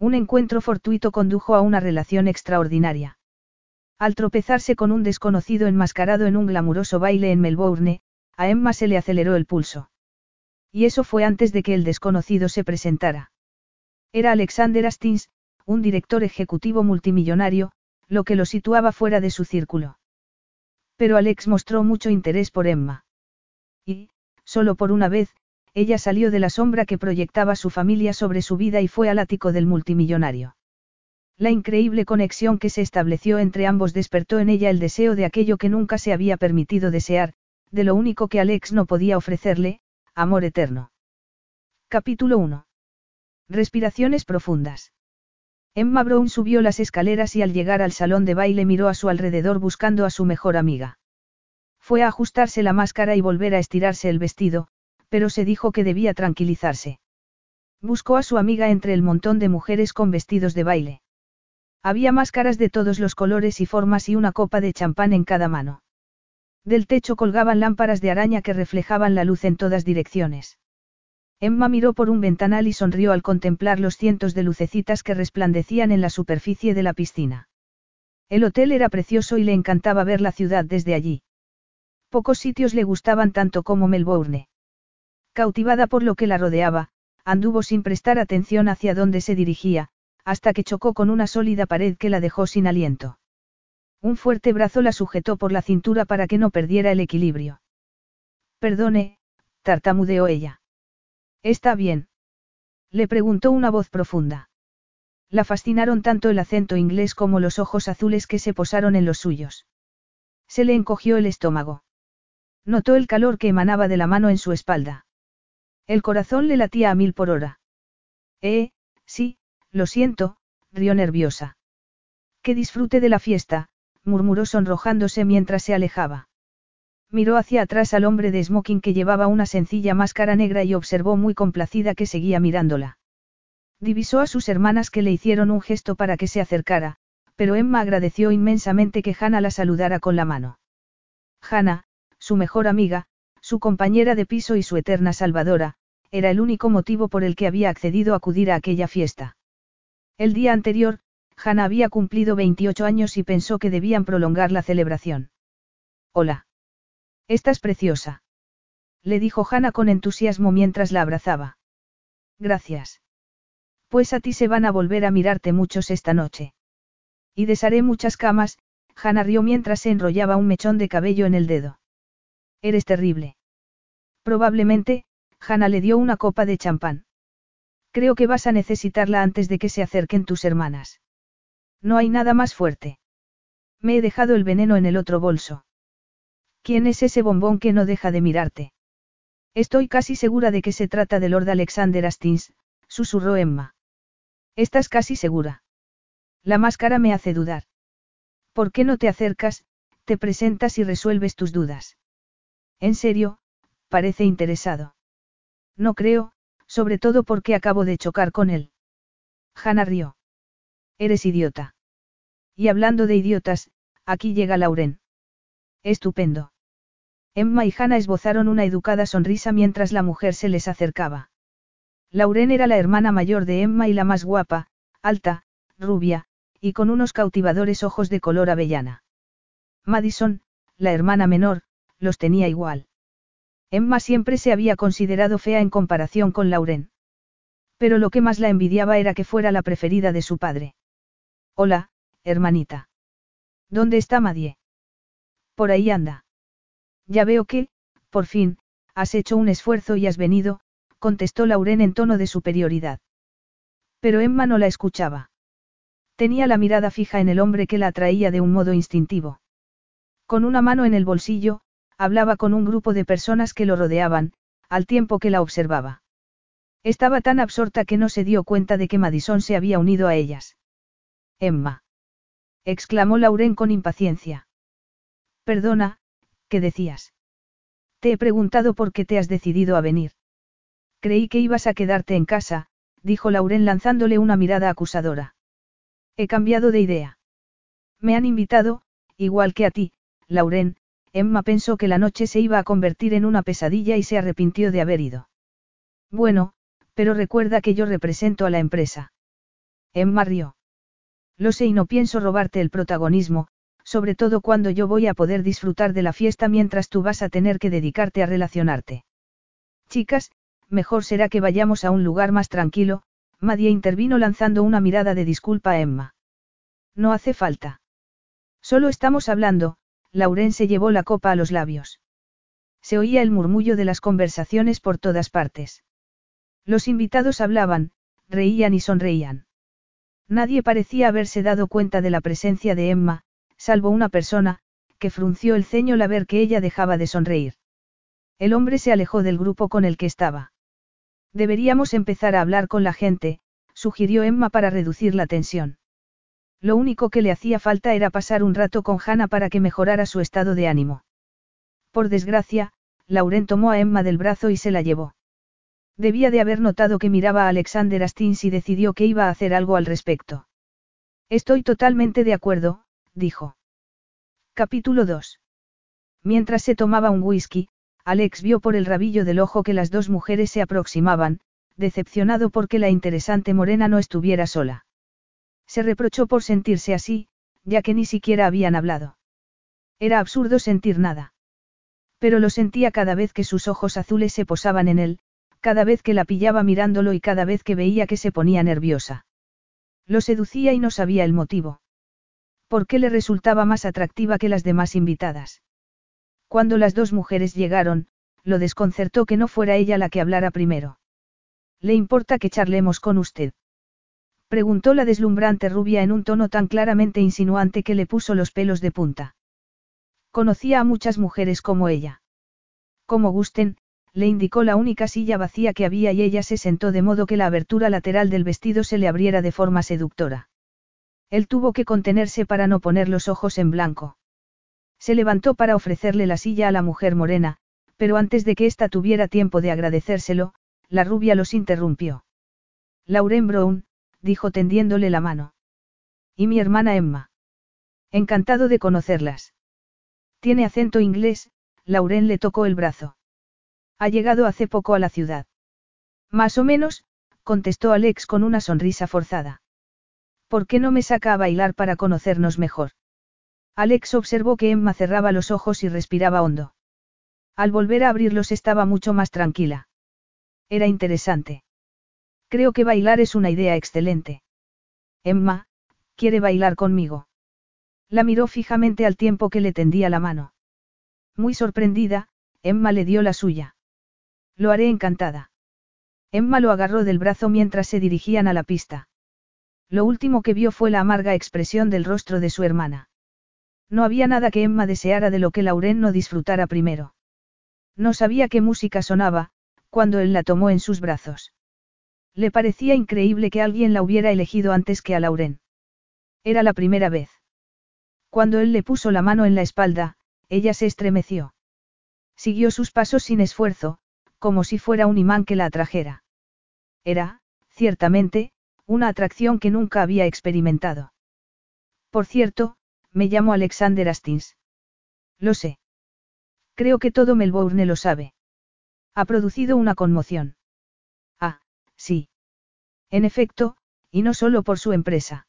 Un encuentro fortuito condujo a una relación extraordinaria. Al tropezarse con un desconocido enmascarado en un glamuroso baile en Melbourne, a Emma se le aceleró el pulso. Y eso fue antes de que el desconocido se presentara. Era Alexander Astins, un director ejecutivo multimillonario, lo que lo situaba fuera de su círculo. Pero Alex mostró mucho interés por Emma. Y, solo por una vez, ella salió de la sombra que proyectaba su familia sobre su vida y fue al ático del multimillonario. La increíble conexión que se estableció entre ambos despertó en ella el deseo de aquello que nunca se había permitido desear, de lo único que Alex no podía ofrecerle, amor eterno. Capítulo 1. Respiraciones profundas. Emma Brown subió las escaleras y al llegar al salón de baile miró a su alrededor buscando a su mejor amiga. Fue a ajustarse la máscara y volver a estirarse el vestido, pero se dijo que debía tranquilizarse. Buscó a su amiga entre el montón de mujeres con vestidos de baile. Había máscaras de todos los colores y formas y una copa de champán en cada mano. Del techo colgaban lámparas de araña que reflejaban la luz en todas direcciones. Emma miró por un ventanal y sonrió al contemplar los cientos de lucecitas que resplandecían en la superficie de la piscina. El hotel era precioso y le encantaba ver la ciudad desde allí. Pocos sitios le gustaban tanto como Melbourne. Cautivada por lo que la rodeaba, anduvo sin prestar atención hacia dónde se dirigía, hasta que chocó con una sólida pared que la dejó sin aliento. Un fuerte brazo la sujetó por la cintura para que no perdiera el equilibrio. Perdone, tartamudeó ella. ¿Está bien? Le preguntó una voz profunda. La fascinaron tanto el acento inglés como los ojos azules que se posaron en los suyos. Se le encogió el estómago. Notó el calor que emanaba de la mano en su espalda. El corazón le latía a mil por hora. Eh, sí, lo siento, rió nerviosa. Que disfrute de la fiesta, murmuró sonrojándose mientras se alejaba. Miró hacia atrás al hombre de smoking que llevaba una sencilla máscara negra y observó muy complacida que seguía mirándola. Divisó a sus hermanas que le hicieron un gesto para que se acercara, pero Emma agradeció inmensamente que Hannah la saludara con la mano. Hannah, su mejor amiga, su compañera de piso y su eterna salvadora, era el único motivo por el que había accedido a acudir a aquella fiesta. El día anterior, Hannah había cumplido 28 años y pensó que debían prolongar la celebración. Hola. Estás preciosa. Le dijo Hannah con entusiasmo mientras la abrazaba. Gracias. Pues a ti se van a volver a mirarte muchos esta noche. Y desharé muchas camas, Hannah rió mientras se enrollaba un mechón de cabello en el dedo. Eres terrible. Probablemente, Hanna le dio una copa de champán. Creo que vas a necesitarla antes de que se acerquen tus hermanas. No hay nada más fuerte. Me he dejado el veneno en el otro bolso. ¿Quién es ese bombón que no deja de mirarte? Estoy casi segura de que se trata de Lord Alexander Astins, susurró Emma. ¿Estás casi segura? La máscara me hace dudar. ¿Por qué no te acercas, te presentas y resuelves tus dudas? En serio, parece interesado. No creo, sobre todo porque acabo de chocar con él. Hannah rió. Eres idiota. Y hablando de idiotas, aquí llega Lauren. Estupendo. Emma y Hannah esbozaron una educada sonrisa mientras la mujer se les acercaba. Lauren era la hermana mayor de Emma y la más guapa, alta, rubia, y con unos cautivadores ojos de color avellana. Madison, la hermana menor, los tenía igual. Emma siempre se había considerado fea en comparación con Lauren. Pero lo que más la envidiaba era que fuera la preferida de su padre. Hola, hermanita. ¿Dónde está Madie? Por ahí anda. Ya veo que, por fin, has hecho un esfuerzo y has venido, contestó Lauren en tono de superioridad. Pero Emma no la escuchaba. Tenía la mirada fija en el hombre que la atraía de un modo instintivo. Con una mano en el bolsillo, hablaba con un grupo de personas que lo rodeaban, al tiempo que la observaba. Estaba tan absorta que no se dio cuenta de que Madison se había unido a ellas. Emma. exclamó Lauren con impaciencia. Perdona, ¿qué decías? Te he preguntado por qué te has decidido a venir. Creí que ibas a quedarte en casa, dijo Lauren lanzándole una mirada acusadora. He cambiado de idea. Me han invitado, igual que a ti, Lauren, Emma pensó que la noche se iba a convertir en una pesadilla y se arrepintió de haber ido. Bueno, pero recuerda que yo represento a la empresa. Emma rió. Lo sé y no pienso robarte el protagonismo, sobre todo cuando yo voy a poder disfrutar de la fiesta mientras tú vas a tener que dedicarte a relacionarte. Chicas, mejor será que vayamos a un lugar más tranquilo, Madia intervino lanzando una mirada de disculpa a Emma. No hace falta. Solo estamos hablando, Lauren se llevó la copa a los labios. Se oía el murmullo de las conversaciones por todas partes. Los invitados hablaban, reían y sonreían. Nadie parecía haberse dado cuenta de la presencia de Emma, salvo una persona, que frunció el ceño al ver que ella dejaba de sonreír. El hombre se alejó del grupo con el que estaba. Deberíamos empezar a hablar con la gente, sugirió Emma para reducir la tensión. Lo único que le hacía falta era pasar un rato con Hannah para que mejorara su estado de ánimo. Por desgracia, Lauren tomó a Emma del brazo y se la llevó. Debía de haber notado que miraba a Alexander Astins y decidió que iba a hacer algo al respecto. Estoy totalmente de acuerdo, dijo. Capítulo 2. Mientras se tomaba un whisky, Alex vio por el rabillo del ojo que las dos mujeres se aproximaban, decepcionado porque la interesante morena no estuviera sola. Se reprochó por sentirse así, ya que ni siquiera habían hablado. Era absurdo sentir nada. Pero lo sentía cada vez que sus ojos azules se posaban en él, cada vez que la pillaba mirándolo y cada vez que veía que se ponía nerviosa. Lo seducía y no sabía el motivo. ¿Por qué le resultaba más atractiva que las demás invitadas? Cuando las dos mujeres llegaron, lo desconcertó que no fuera ella la que hablara primero. ¿Le importa que charlemos con usted? Preguntó la deslumbrante rubia en un tono tan claramente insinuante que le puso los pelos de punta. Conocía a muchas mujeres como ella. Como gusten, le indicó la única silla vacía que había y ella se sentó de modo que la abertura lateral del vestido se le abriera de forma seductora. Él tuvo que contenerse para no poner los ojos en blanco. Se levantó para ofrecerle la silla a la mujer morena, pero antes de que ésta tuviera tiempo de agradecérselo, la rubia los interrumpió. Lauren Brown, dijo tendiéndole la mano. Y mi hermana Emma. Encantado de conocerlas. Tiene acento inglés, Lauren le tocó el brazo. Ha llegado hace poco a la ciudad. Más o menos, contestó Alex con una sonrisa forzada. ¿Por qué no me saca a bailar para conocernos mejor? Alex observó que Emma cerraba los ojos y respiraba hondo. Al volver a abrirlos estaba mucho más tranquila. Era interesante. Creo que bailar es una idea excelente. Emma, ¿quiere bailar conmigo? La miró fijamente al tiempo que le tendía la mano. Muy sorprendida, Emma le dio la suya. Lo haré encantada. Emma lo agarró del brazo mientras se dirigían a la pista. Lo último que vio fue la amarga expresión del rostro de su hermana. No había nada que Emma deseara de lo que Lauren no disfrutara primero. No sabía qué música sonaba, cuando él la tomó en sus brazos. Le parecía increíble que alguien la hubiera elegido antes que a Lauren. Era la primera vez. Cuando él le puso la mano en la espalda, ella se estremeció. Siguió sus pasos sin esfuerzo, como si fuera un imán que la atrajera. Era, ciertamente, una atracción que nunca había experimentado. Por cierto, me llamo Alexander Astins. Lo sé. Creo que todo Melbourne lo sabe. Ha producido una conmoción. Sí. En efecto, y no solo por su empresa.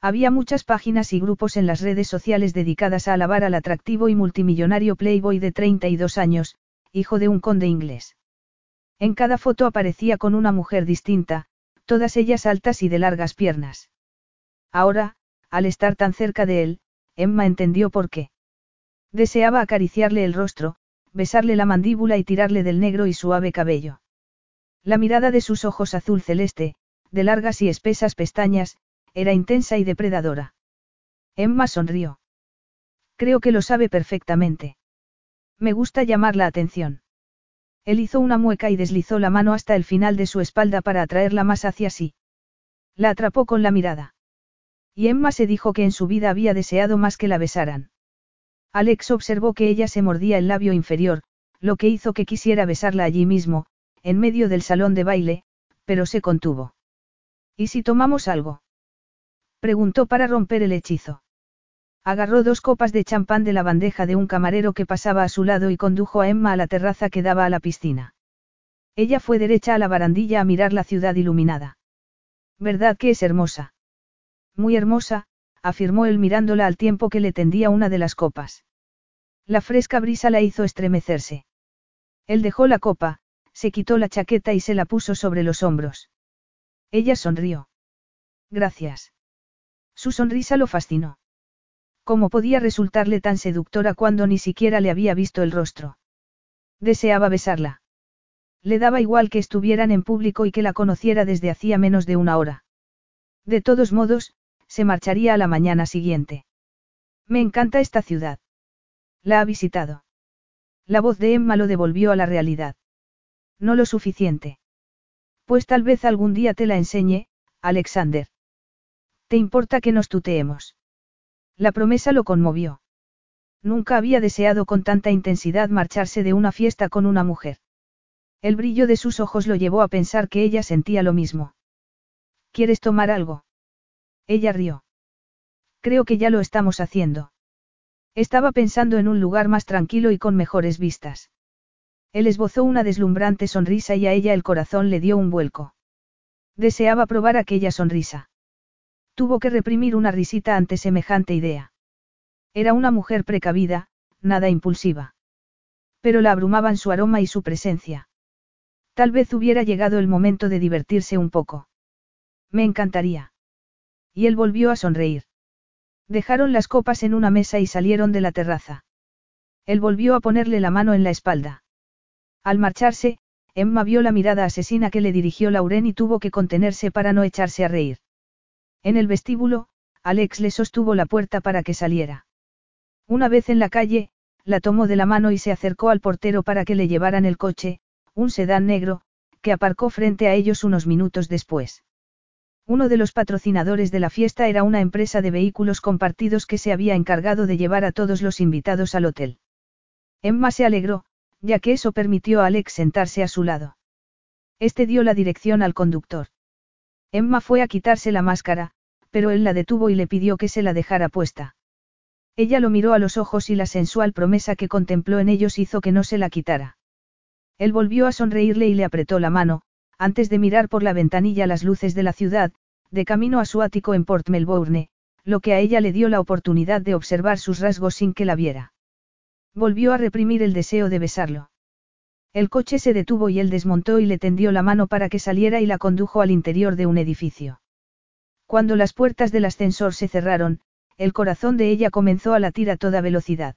Había muchas páginas y grupos en las redes sociales dedicadas a alabar al atractivo y multimillonario Playboy de 32 años, hijo de un conde inglés. En cada foto aparecía con una mujer distinta, todas ellas altas y de largas piernas. Ahora, al estar tan cerca de él, Emma entendió por qué. Deseaba acariciarle el rostro, besarle la mandíbula y tirarle del negro y suave cabello. La mirada de sus ojos azul celeste, de largas y espesas pestañas, era intensa y depredadora. Emma sonrió. Creo que lo sabe perfectamente. Me gusta llamar la atención. Él hizo una mueca y deslizó la mano hasta el final de su espalda para atraerla más hacia sí. La atrapó con la mirada. Y Emma se dijo que en su vida había deseado más que la besaran. Alex observó que ella se mordía el labio inferior, lo que hizo que quisiera besarla allí mismo, en medio del salón de baile, pero se contuvo. ¿Y si tomamos algo? Preguntó para romper el hechizo. Agarró dos copas de champán de la bandeja de un camarero que pasaba a su lado y condujo a Emma a la terraza que daba a la piscina. Ella fue derecha a la barandilla a mirar la ciudad iluminada. ¿Verdad que es hermosa? Muy hermosa, afirmó él mirándola al tiempo que le tendía una de las copas. La fresca brisa la hizo estremecerse. Él dejó la copa, se quitó la chaqueta y se la puso sobre los hombros. Ella sonrió. Gracias. Su sonrisa lo fascinó. ¿Cómo podía resultarle tan seductora cuando ni siquiera le había visto el rostro? Deseaba besarla. Le daba igual que estuvieran en público y que la conociera desde hacía menos de una hora. De todos modos, se marcharía a la mañana siguiente. Me encanta esta ciudad. La ha visitado. La voz de Emma lo devolvió a la realidad. No lo suficiente. Pues tal vez algún día te la enseñe, Alexander. ¿Te importa que nos tuteemos? La promesa lo conmovió. Nunca había deseado con tanta intensidad marcharse de una fiesta con una mujer. El brillo de sus ojos lo llevó a pensar que ella sentía lo mismo. ¿Quieres tomar algo? Ella rió. Creo que ya lo estamos haciendo. Estaba pensando en un lugar más tranquilo y con mejores vistas. Él esbozó una deslumbrante sonrisa y a ella el corazón le dio un vuelco. Deseaba probar aquella sonrisa. Tuvo que reprimir una risita ante semejante idea. Era una mujer precavida, nada impulsiva. Pero la abrumaban su aroma y su presencia. Tal vez hubiera llegado el momento de divertirse un poco. Me encantaría. Y él volvió a sonreír. Dejaron las copas en una mesa y salieron de la terraza. Él volvió a ponerle la mano en la espalda. Al marcharse, Emma vio la mirada asesina que le dirigió Lauren y tuvo que contenerse para no echarse a reír. En el vestíbulo, Alex le sostuvo la puerta para que saliera. Una vez en la calle, la tomó de la mano y se acercó al portero para que le llevaran el coche, un sedán negro, que aparcó frente a ellos unos minutos después. Uno de los patrocinadores de la fiesta era una empresa de vehículos compartidos que se había encargado de llevar a todos los invitados al hotel. Emma se alegró, ya que eso permitió a Alex sentarse a su lado. Este dio la dirección al conductor. Emma fue a quitarse la máscara, pero él la detuvo y le pidió que se la dejara puesta. Ella lo miró a los ojos y la sensual promesa que contempló en ellos hizo que no se la quitara. Él volvió a sonreírle y le apretó la mano, antes de mirar por la ventanilla las luces de la ciudad, de camino a su ático en Port Melbourne, lo que a ella le dio la oportunidad de observar sus rasgos sin que la viera. Volvió a reprimir el deseo de besarlo. El coche se detuvo y él desmontó y le tendió la mano para que saliera y la condujo al interior de un edificio. Cuando las puertas del ascensor se cerraron, el corazón de ella comenzó a latir a toda velocidad.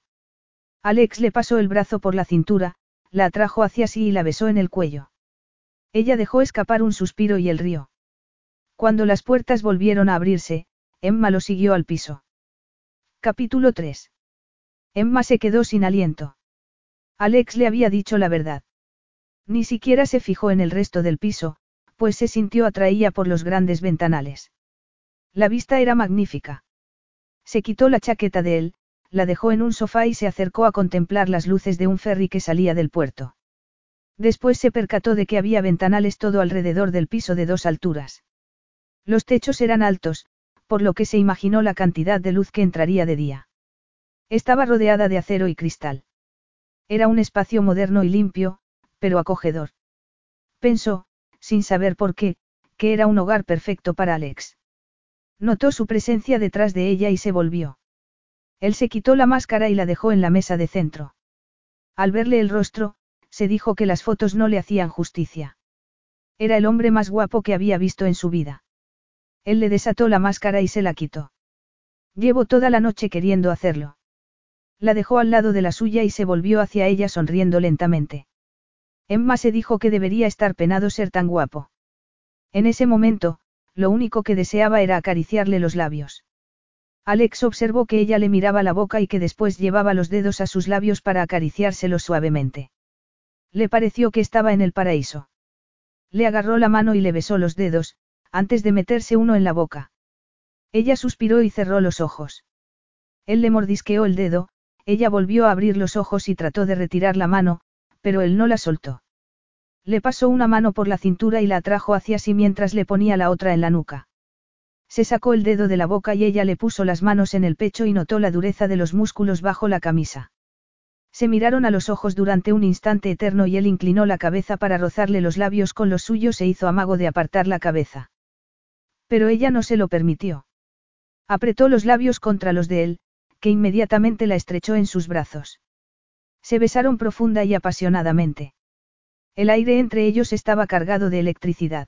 Alex le pasó el brazo por la cintura, la atrajo hacia sí y la besó en el cuello. Ella dejó escapar un suspiro y el río. Cuando las puertas volvieron a abrirse, Emma lo siguió al piso. Capítulo 3. Emma se quedó sin aliento. Alex le había dicho la verdad. Ni siquiera se fijó en el resto del piso, pues se sintió atraída por los grandes ventanales. La vista era magnífica. Se quitó la chaqueta de él, la dejó en un sofá y se acercó a contemplar las luces de un ferry que salía del puerto. Después se percató de que había ventanales todo alrededor del piso de dos alturas. Los techos eran altos, por lo que se imaginó la cantidad de luz que entraría de día. Estaba rodeada de acero y cristal. Era un espacio moderno y limpio, pero acogedor. Pensó, sin saber por qué, que era un hogar perfecto para Alex. Notó su presencia detrás de ella y se volvió. Él se quitó la máscara y la dejó en la mesa de centro. Al verle el rostro, se dijo que las fotos no le hacían justicia. Era el hombre más guapo que había visto en su vida. Él le desató la máscara y se la quitó. Llevo toda la noche queriendo hacerlo. La dejó al lado de la suya y se volvió hacia ella sonriendo lentamente. Emma se dijo que debería estar penado ser tan guapo. En ese momento, lo único que deseaba era acariciarle los labios. Alex observó que ella le miraba la boca y que después llevaba los dedos a sus labios para acariciárselos suavemente. Le pareció que estaba en el paraíso. Le agarró la mano y le besó los dedos, antes de meterse uno en la boca. Ella suspiró y cerró los ojos. Él le mordisqueó el dedo, ella volvió a abrir los ojos y trató de retirar la mano, pero él no la soltó. Le pasó una mano por la cintura y la atrajo hacia sí mientras le ponía la otra en la nuca. Se sacó el dedo de la boca y ella le puso las manos en el pecho y notó la dureza de los músculos bajo la camisa. Se miraron a los ojos durante un instante eterno y él inclinó la cabeza para rozarle los labios con los suyos e hizo amago de apartar la cabeza. Pero ella no se lo permitió. Apretó los labios contra los de él, que inmediatamente la estrechó en sus brazos. Se besaron profunda y apasionadamente. El aire entre ellos estaba cargado de electricidad.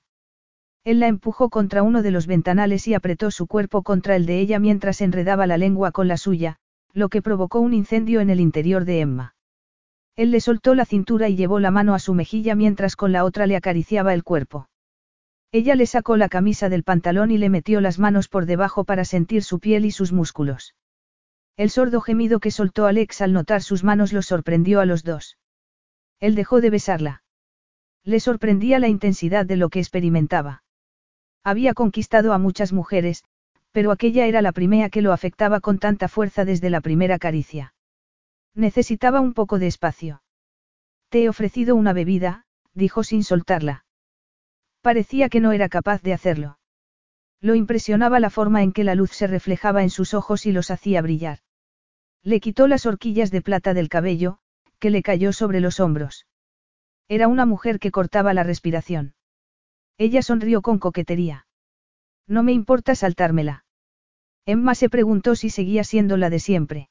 Él la empujó contra uno de los ventanales y apretó su cuerpo contra el de ella mientras enredaba la lengua con la suya, lo que provocó un incendio en el interior de Emma. Él le soltó la cintura y llevó la mano a su mejilla mientras con la otra le acariciaba el cuerpo. Ella le sacó la camisa del pantalón y le metió las manos por debajo para sentir su piel y sus músculos. El sordo gemido que soltó Alex al notar sus manos los sorprendió a los dos. Él dejó de besarla. Le sorprendía la intensidad de lo que experimentaba. Había conquistado a muchas mujeres, pero aquella era la primera que lo afectaba con tanta fuerza desde la primera caricia. Necesitaba un poco de espacio. Te he ofrecido una bebida, dijo sin soltarla. Parecía que no era capaz de hacerlo. Lo impresionaba la forma en que la luz se reflejaba en sus ojos y los hacía brillar. Le quitó las horquillas de plata del cabello, que le cayó sobre los hombros. Era una mujer que cortaba la respiración. Ella sonrió con coquetería. No me importa saltármela. Emma se preguntó si seguía siendo la de siempre.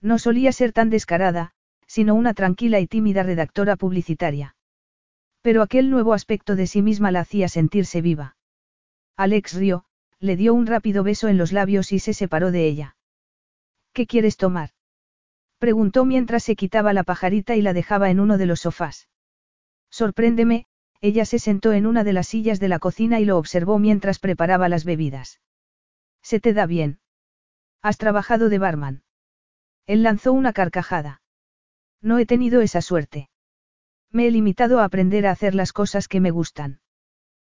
No solía ser tan descarada, sino una tranquila y tímida redactora publicitaria. Pero aquel nuevo aspecto de sí misma la hacía sentirse viva. Alex rió, le dio un rápido beso en los labios y se separó de ella. ¿Qué quieres tomar? Preguntó mientras se quitaba la pajarita y la dejaba en uno de los sofás. Sorpréndeme, ella se sentó en una de las sillas de la cocina y lo observó mientras preparaba las bebidas. ¿Se te da bien? ¿Has trabajado de barman? Él lanzó una carcajada. No he tenido esa suerte. Me he limitado a aprender a hacer las cosas que me gustan.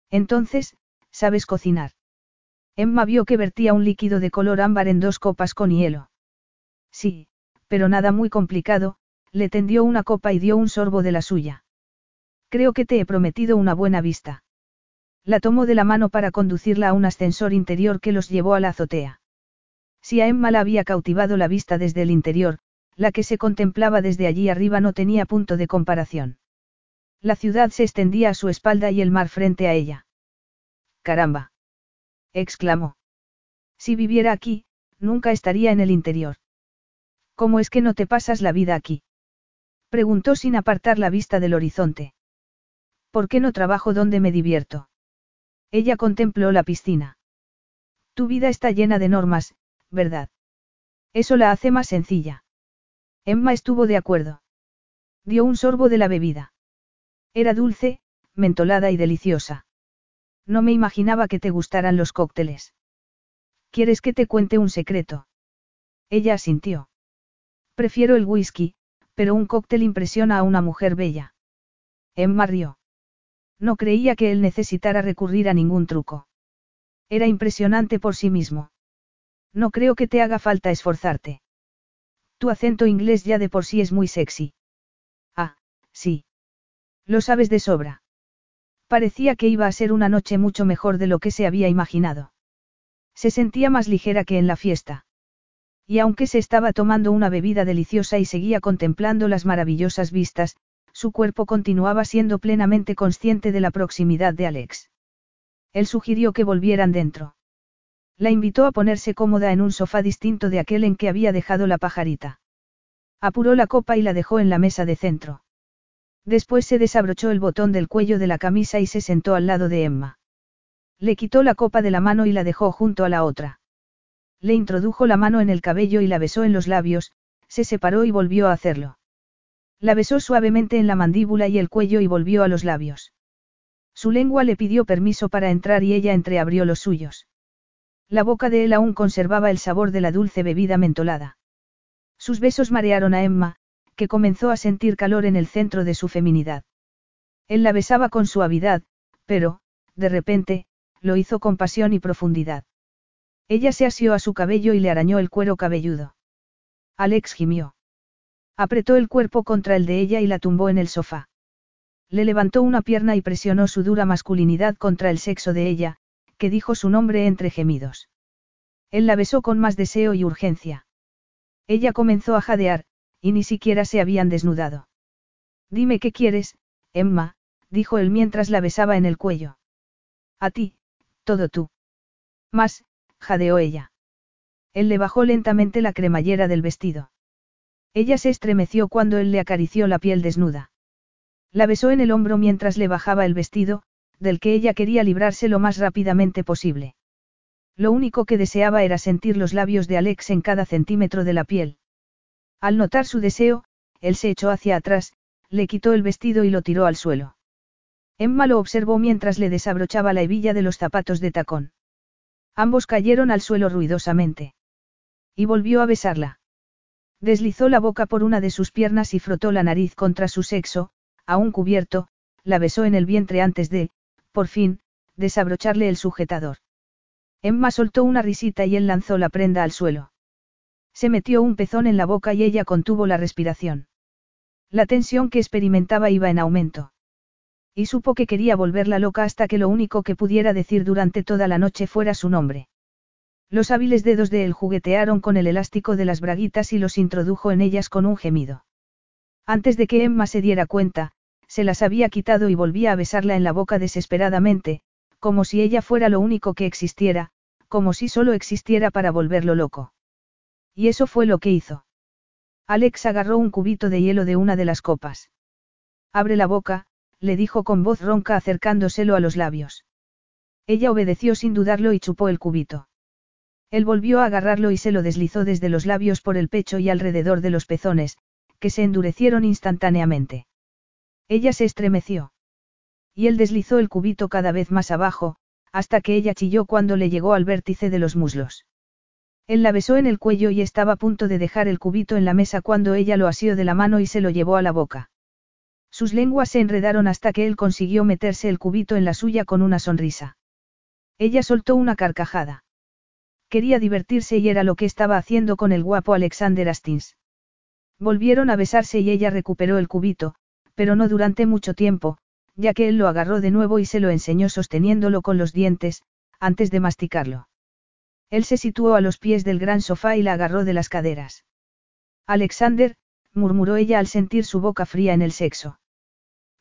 Entonces, ¿sabes cocinar? Emma vio que vertía un líquido de color ámbar en dos copas con hielo. Sí, pero nada muy complicado, le tendió una copa y dio un sorbo de la suya. Creo que te he prometido una buena vista. La tomó de la mano para conducirla a un ascensor interior que los llevó a la azotea. Si a Emma la había cautivado la vista desde el interior, la que se contemplaba desde allí arriba no tenía punto de comparación. La ciudad se extendía a su espalda y el mar frente a ella. Caramba. exclamó. Si viviera aquí, nunca estaría en el interior. ¿Cómo es que no te pasas la vida aquí? Preguntó sin apartar la vista del horizonte. ¿Por qué no trabajo donde me divierto? Ella contempló la piscina. Tu vida está llena de normas, ¿verdad? Eso la hace más sencilla. Emma estuvo de acuerdo. Dio un sorbo de la bebida. Era dulce, mentolada y deliciosa. No me imaginaba que te gustaran los cócteles. ¿Quieres que te cuente un secreto? Ella asintió. Prefiero el whisky, pero un cóctel impresiona a una mujer bella. Emma rió. No creía que él necesitara recurrir a ningún truco. Era impresionante por sí mismo. No creo que te haga falta esforzarte. Tu acento inglés ya de por sí es muy sexy. Ah, sí. Lo sabes de sobra. Parecía que iba a ser una noche mucho mejor de lo que se había imaginado. Se sentía más ligera que en la fiesta. Y aunque se estaba tomando una bebida deliciosa y seguía contemplando las maravillosas vistas, su cuerpo continuaba siendo plenamente consciente de la proximidad de Alex. Él sugirió que volvieran dentro. La invitó a ponerse cómoda en un sofá distinto de aquel en que había dejado la pajarita. Apuró la copa y la dejó en la mesa de centro. Después se desabrochó el botón del cuello de la camisa y se sentó al lado de Emma. Le quitó la copa de la mano y la dejó junto a la otra. Le introdujo la mano en el cabello y la besó en los labios, se separó y volvió a hacerlo. La besó suavemente en la mandíbula y el cuello y volvió a los labios. Su lengua le pidió permiso para entrar y ella entreabrió los suyos. La boca de él aún conservaba el sabor de la dulce bebida mentolada. Sus besos marearon a Emma, que comenzó a sentir calor en el centro de su feminidad. Él la besaba con suavidad, pero, de repente, lo hizo con pasión y profundidad. Ella se asió a su cabello y le arañó el cuero cabelludo. Alex gimió. Apretó el cuerpo contra el de ella y la tumbó en el sofá. Le levantó una pierna y presionó su dura masculinidad contra el sexo de ella, que dijo su nombre entre gemidos. Él la besó con más deseo y urgencia. Ella comenzó a jadear, y ni siquiera se habían desnudado. Dime qué quieres, Emma, dijo él mientras la besaba en el cuello. A ti, todo tú. Más, jadeó ella. Él le bajó lentamente la cremallera del vestido. Ella se estremeció cuando él le acarició la piel desnuda. La besó en el hombro mientras le bajaba el vestido, del que ella quería librarse lo más rápidamente posible. Lo único que deseaba era sentir los labios de Alex en cada centímetro de la piel. Al notar su deseo, él se echó hacia atrás, le quitó el vestido y lo tiró al suelo. Emma lo observó mientras le desabrochaba la hebilla de los zapatos de tacón. Ambos cayeron al suelo ruidosamente. Y volvió a besarla. Deslizó la boca por una de sus piernas y frotó la nariz contra su sexo, aún cubierto, la besó en el vientre antes de, por fin, desabrocharle el sujetador. Emma soltó una risita y él lanzó la prenda al suelo. Se metió un pezón en la boca y ella contuvo la respiración. La tensión que experimentaba iba en aumento. Y supo que quería volverla loca hasta que lo único que pudiera decir durante toda la noche fuera su nombre. Los hábiles dedos de él juguetearon con el elástico de las braguitas y los introdujo en ellas con un gemido. Antes de que Emma se diera cuenta, se las había quitado y volvía a besarla en la boca desesperadamente, como si ella fuera lo único que existiera, como si solo existiera para volverlo loco. Y eso fue lo que hizo. Alex agarró un cubito de hielo de una de las copas. Abre la boca, le dijo con voz ronca acercándoselo a los labios. Ella obedeció sin dudarlo y chupó el cubito. Él volvió a agarrarlo y se lo deslizó desde los labios por el pecho y alrededor de los pezones, que se endurecieron instantáneamente. Ella se estremeció. Y él deslizó el cubito cada vez más abajo, hasta que ella chilló cuando le llegó al vértice de los muslos. Él la besó en el cuello y estaba a punto de dejar el cubito en la mesa cuando ella lo asió de la mano y se lo llevó a la boca. Sus lenguas se enredaron hasta que él consiguió meterse el cubito en la suya con una sonrisa. Ella soltó una carcajada. Quería divertirse y era lo que estaba haciendo con el guapo Alexander Astins. Volvieron a besarse y ella recuperó el cubito, pero no durante mucho tiempo, ya que él lo agarró de nuevo y se lo enseñó sosteniéndolo con los dientes, antes de masticarlo. Él se situó a los pies del gran sofá y la agarró de las caderas. Alexander, murmuró ella al sentir su boca fría en el sexo.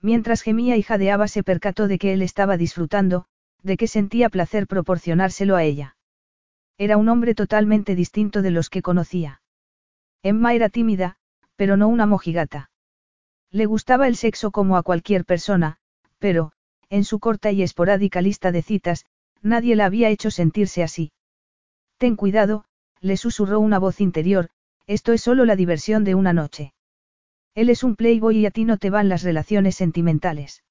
Mientras gemía y jadeaba se percató de que él estaba disfrutando, de que sentía placer proporcionárselo a ella. Era un hombre totalmente distinto de los que conocía. Emma era tímida, pero no una mojigata. Le gustaba el sexo como a cualquier persona, pero, en su corta y esporádica lista de citas, nadie la había hecho sentirse así. Ten cuidado, le susurró una voz interior, esto es solo la diversión de una noche. Él es un playboy y a ti no te van las relaciones sentimentales.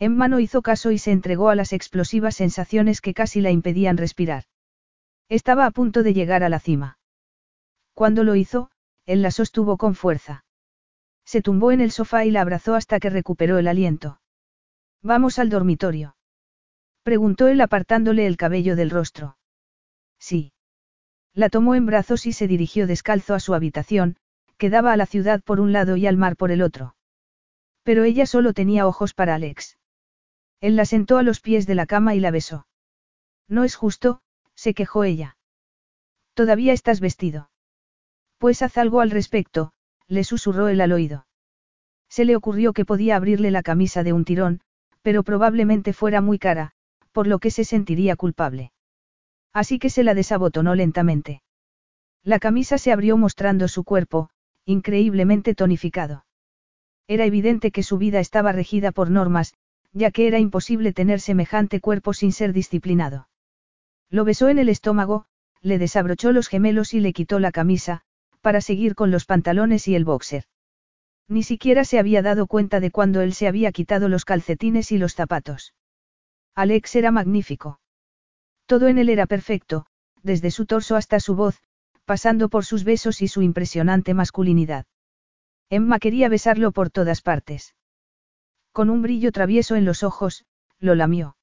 Emma no hizo caso y se entregó a las explosivas sensaciones que casi la impedían respirar. Estaba a punto de llegar a la cima. Cuando lo hizo, él la sostuvo con fuerza. Se tumbó en el sofá y la abrazó hasta que recuperó el aliento. ¿Vamos al dormitorio? Preguntó él apartándole el cabello del rostro. Sí. La tomó en brazos y se dirigió descalzo a su habitación, que daba a la ciudad por un lado y al mar por el otro. Pero ella solo tenía ojos para Alex. Él la sentó a los pies de la cama y la besó. No es justo, se quejó ella. Todavía estás vestido. Pues haz algo al respecto, le susurró él al oído. Se le ocurrió que podía abrirle la camisa de un tirón, pero probablemente fuera muy cara, por lo que se sentiría culpable. Así que se la desabotonó lentamente. La camisa se abrió mostrando su cuerpo, increíblemente tonificado. Era evidente que su vida estaba regida por normas, ya que era imposible tener semejante cuerpo sin ser disciplinado. Lo besó en el estómago, le desabrochó los gemelos y le quitó la camisa, para seguir con los pantalones y el boxer. Ni siquiera se había dado cuenta de cuando él se había quitado los calcetines y los zapatos. Alex era magnífico. Todo en él era perfecto, desde su torso hasta su voz, pasando por sus besos y su impresionante masculinidad. Emma quería besarlo por todas partes. Con un brillo travieso en los ojos, lo lamió.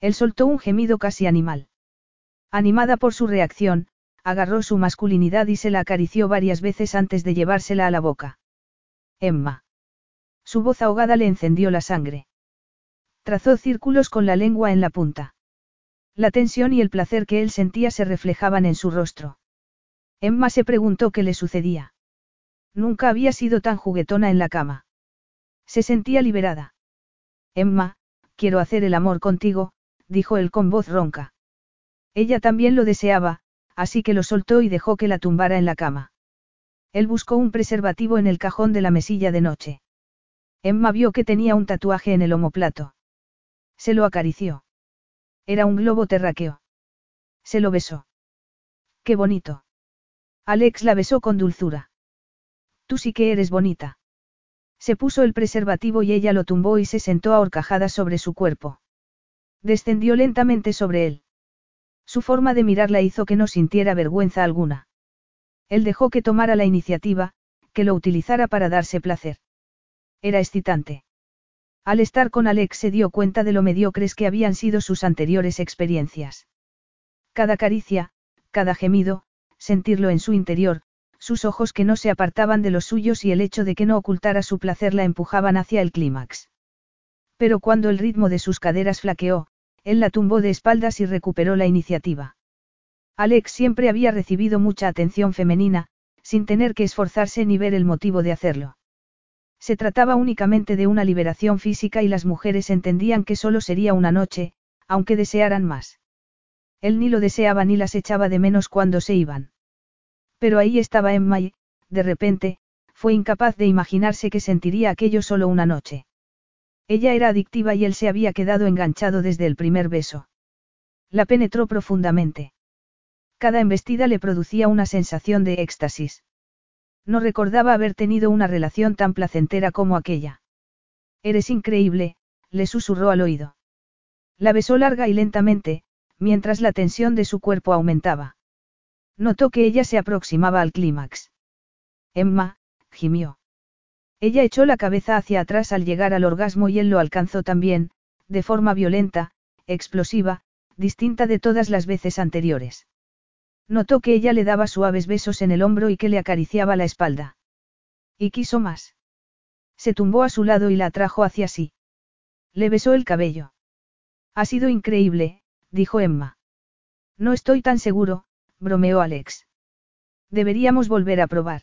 Él soltó un gemido casi animal. Animada por su reacción, agarró su masculinidad y se la acarició varias veces antes de llevársela a la boca. Emma. Su voz ahogada le encendió la sangre. Trazó círculos con la lengua en la punta. La tensión y el placer que él sentía se reflejaban en su rostro. Emma se preguntó qué le sucedía. Nunca había sido tan juguetona en la cama. Se sentía liberada. Emma, quiero hacer el amor contigo, dijo él con voz ronca. Ella también lo deseaba, así que lo soltó y dejó que la tumbara en la cama. Él buscó un preservativo en el cajón de la mesilla de noche. Emma vio que tenía un tatuaje en el omoplato. Se lo acarició. Era un globo terráqueo. Se lo besó. Qué bonito. Alex la besó con dulzura. Tú sí que eres bonita. Se puso el preservativo y ella lo tumbó y se sentó a horcajadas sobre su cuerpo. Descendió lentamente sobre él. Su forma de mirarla hizo que no sintiera vergüenza alguna. Él dejó que tomara la iniciativa, que lo utilizara para darse placer. Era excitante. Al estar con Alex se dio cuenta de lo mediocres que habían sido sus anteriores experiencias. Cada caricia, cada gemido, sentirlo en su interior, sus ojos que no se apartaban de los suyos y el hecho de que no ocultara su placer la empujaban hacia el clímax. Pero cuando el ritmo de sus caderas flaqueó, él la tumbó de espaldas y recuperó la iniciativa. Alex siempre había recibido mucha atención femenina, sin tener que esforzarse ni ver el motivo de hacerlo. Se trataba únicamente de una liberación física y las mujeres entendían que solo sería una noche, aunque desearan más. Él ni lo deseaba ni las echaba de menos cuando se iban. Pero ahí estaba Emma y, de repente, fue incapaz de imaginarse que sentiría aquello solo una noche. Ella era adictiva y él se había quedado enganchado desde el primer beso. La penetró profundamente. Cada embestida le producía una sensación de éxtasis. No recordaba haber tenido una relación tan placentera como aquella. Eres increíble, le susurró al oído. La besó larga y lentamente, mientras la tensión de su cuerpo aumentaba. Notó que ella se aproximaba al clímax. Emma, gimió. Ella echó la cabeza hacia atrás al llegar al orgasmo y él lo alcanzó también, de forma violenta, explosiva, distinta de todas las veces anteriores. Notó que ella le daba suaves besos en el hombro y que le acariciaba la espalda. Y quiso más. Se tumbó a su lado y la atrajo hacia sí. Le besó el cabello. Ha sido increíble, dijo Emma. No estoy tan seguro, bromeó Alex. Deberíamos volver a probar.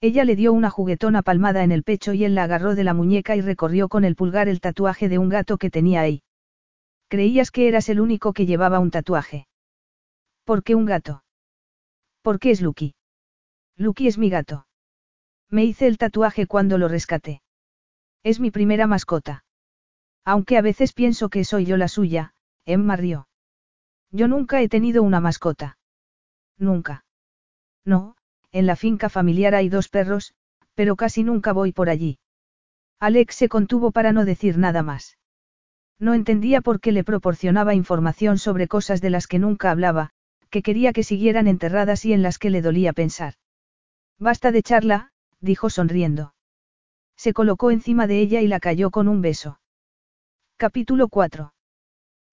Ella le dio una juguetona palmada en el pecho y él la agarró de la muñeca y recorrió con el pulgar el tatuaje de un gato que tenía ahí. Creías que eras el único que llevaba un tatuaje. ¿Por qué un gato? ¿Por qué es Lucky? Lucky es mi gato. Me hice el tatuaje cuando lo rescaté. Es mi primera mascota. Aunque a veces pienso que soy yo la suya, Emma rió. Yo nunca he tenido una mascota. Nunca. No, en la finca familiar hay dos perros, pero casi nunca voy por allí. Alex se contuvo para no decir nada más. No entendía por qué le proporcionaba información sobre cosas de las que nunca hablaba, que quería que siguieran enterradas y en las que le dolía pensar. Basta de charla, dijo sonriendo. Se colocó encima de ella y la cayó con un beso. Capítulo 4.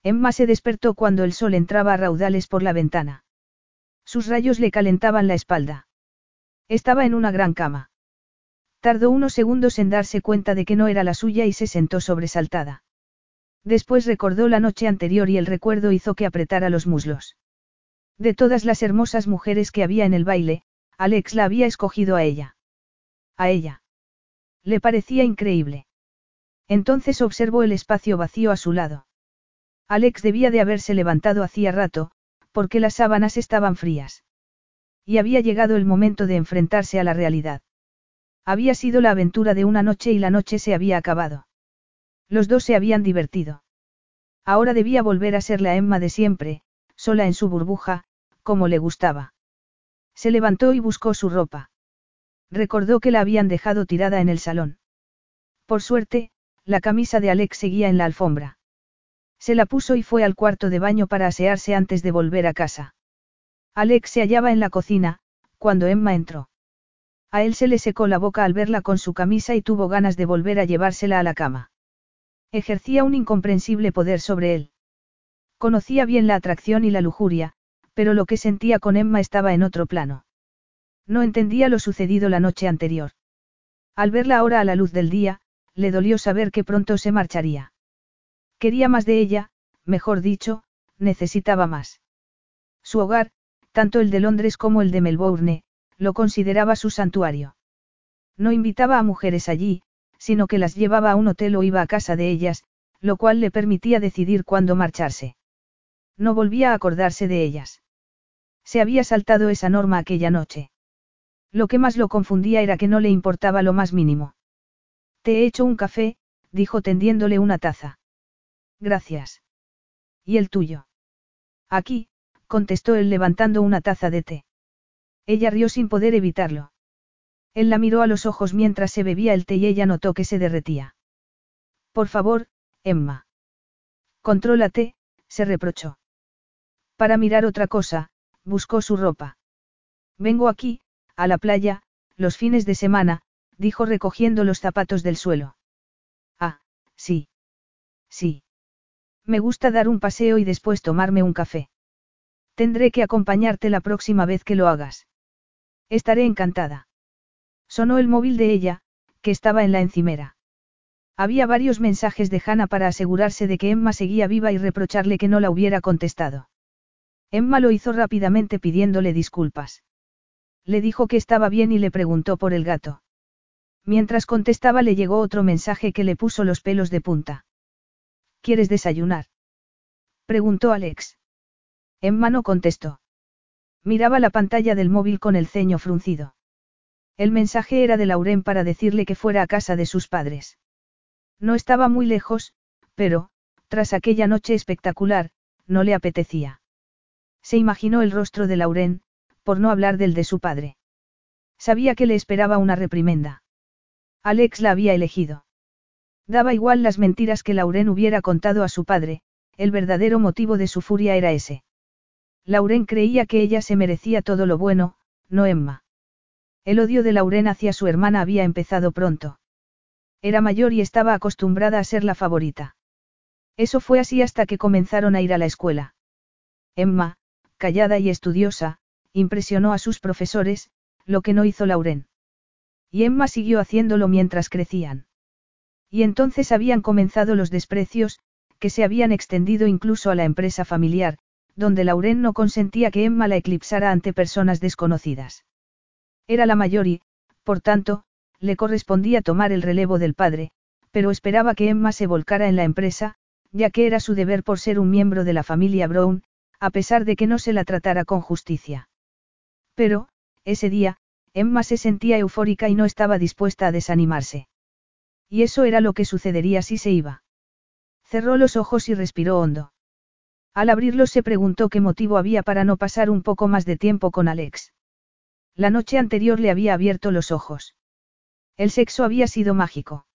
Emma se despertó cuando el sol entraba a raudales por la ventana. Sus rayos le calentaban la espalda. Estaba en una gran cama. Tardó unos segundos en darse cuenta de que no era la suya y se sentó sobresaltada. Después recordó la noche anterior y el recuerdo hizo que apretara los muslos. De todas las hermosas mujeres que había en el baile, Alex la había escogido a ella. A ella. Le parecía increíble. Entonces observó el espacio vacío a su lado. Alex debía de haberse levantado hacía rato, porque las sábanas estaban frías. Y había llegado el momento de enfrentarse a la realidad. Había sido la aventura de una noche y la noche se había acabado. Los dos se habían divertido. Ahora debía volver a ser la Emma de siempre, sola en su burbuja, como le gustaba. Se levantó y buscó su ropa. Recordó que la habían dejado tirada en el salón. Por suerte, la camisa de Alex seguía en la alfombra. Se la puso y fue al cuarto de baño para asearse antes de volver a casa. Alex se hallaba en la cocina, cuando Emma entró. A él se le secó la boca al verla con su camisa y tuvo ganas de volver a llevársela a la cama. Ejercía un incomprensible poder sobre él. Conocía bien la atracción y la lujuria, pero lo que sentía con Emma estaba en otro plano. No entendía lo sucedido la noche anterior. Al verla ahora a la luz del día, le dolió saber que pronto se marcharía. Quería más de ella, mejor dicho, necesitaba más. Su hogar, tanto el de Londres como el de Melbourne, lo consideraba su santuario. No invitaba a mujeres allí, sino que las llevaba a un hotel o iba a casa de ellas, lo cual le permitía decidir cuándo marcharse. No volvía a acordarse de ellas. Se había saltado esa norma aquella noche. Lo que más lo confundía era que no le importaba lo más mínimo. Te he hecho un café, dijo tendiéndole una taza. Gracias. ¿Y el tuyo? Aquí, contestó él levantando una taza de té. Ella rió sin poder evitarlo. Él la miró a los ojos mientras se bebía el té y ella notó que se derretía. Por favor, Emma. Contrólate, se reprochó. Para mirar otra cosa, buscó su ropa. Vengo aquí, a la playa, los fines de semana, dijo recogiendo los zapatos del suelo. Ah, sí. Sí. Me gusta dar un paseo y después tomarme un café. Tendré que acompañarte la próxima vez que lo hagas. Estaré encantada. Sonó el móvil de ella, que estaba en la encimera. Había varios mensajes de Hannah para asegurarse de que Emma seguía viva y reprocharle que no la hubiera contestado. Emma lo hizo rápidamente pidiéndole disculpas. Le dijo que estaba bien y le preguntó por el gato. Mientras contestaba le llegó otro mensaje que le puso los pelos de punta. ¿Quieres desayunar? Preguntó Alex. Emma no contestó. Miraba la pantalla del móvil con el ceño fruncido. El mensaje era de Lauren para decirle que fuera a casa de sus padres. No estaba muy lejos, pero, tras aquella noche espectacular, no le apetecía. Se imaginó el rostro de Lauren, por no hablar del de su padre. Sabía que le esperaba una reprimenda. Alex la había elegido. Daba igual las mentiras que Lauren hubiera contado a su padre, el verdadero motivo de su furia era ese. Lauren creía que ella se merecía todo lo bueno, no Emma. El odio de Lauren hacia su hermana había empezado pronto. Era mayor y estaba acostumbrada a ser la favorita. Eso fue así hasta que comenzaron a ir a la escuela. Emma, callada y estudiosa, impresionó a sus profesores, lo que no hizo Lauren. Y Emma siguió haciéndolo mientras crecían. Y entonces habían comenzado los desprecios, que se habían extendido incluso a la empresa familiar, donde Lauren no consentía que Emma la eclipsara ante personas desconocidas. Era la mayor y, por tanto, le correspondía tomar el relevo del padre, pero esperaba que Emma se volcara en la empresa, ya que era su deber por ser un miembro de la familia Brown, a pesar de que no se la tratara con justicia. Pero, ese día, Emma se sentía eufórica y no estaba dispuesta a desanimarse. Y eso era lo que sucedería si se iba. Cerró los ojos y respiró hondo. Al abrirlos se preguntó qué motivo había para no pasar un poco más de tiempo con Alex. La noche anterior le había abierto los ojos. El sexo había sido mágico.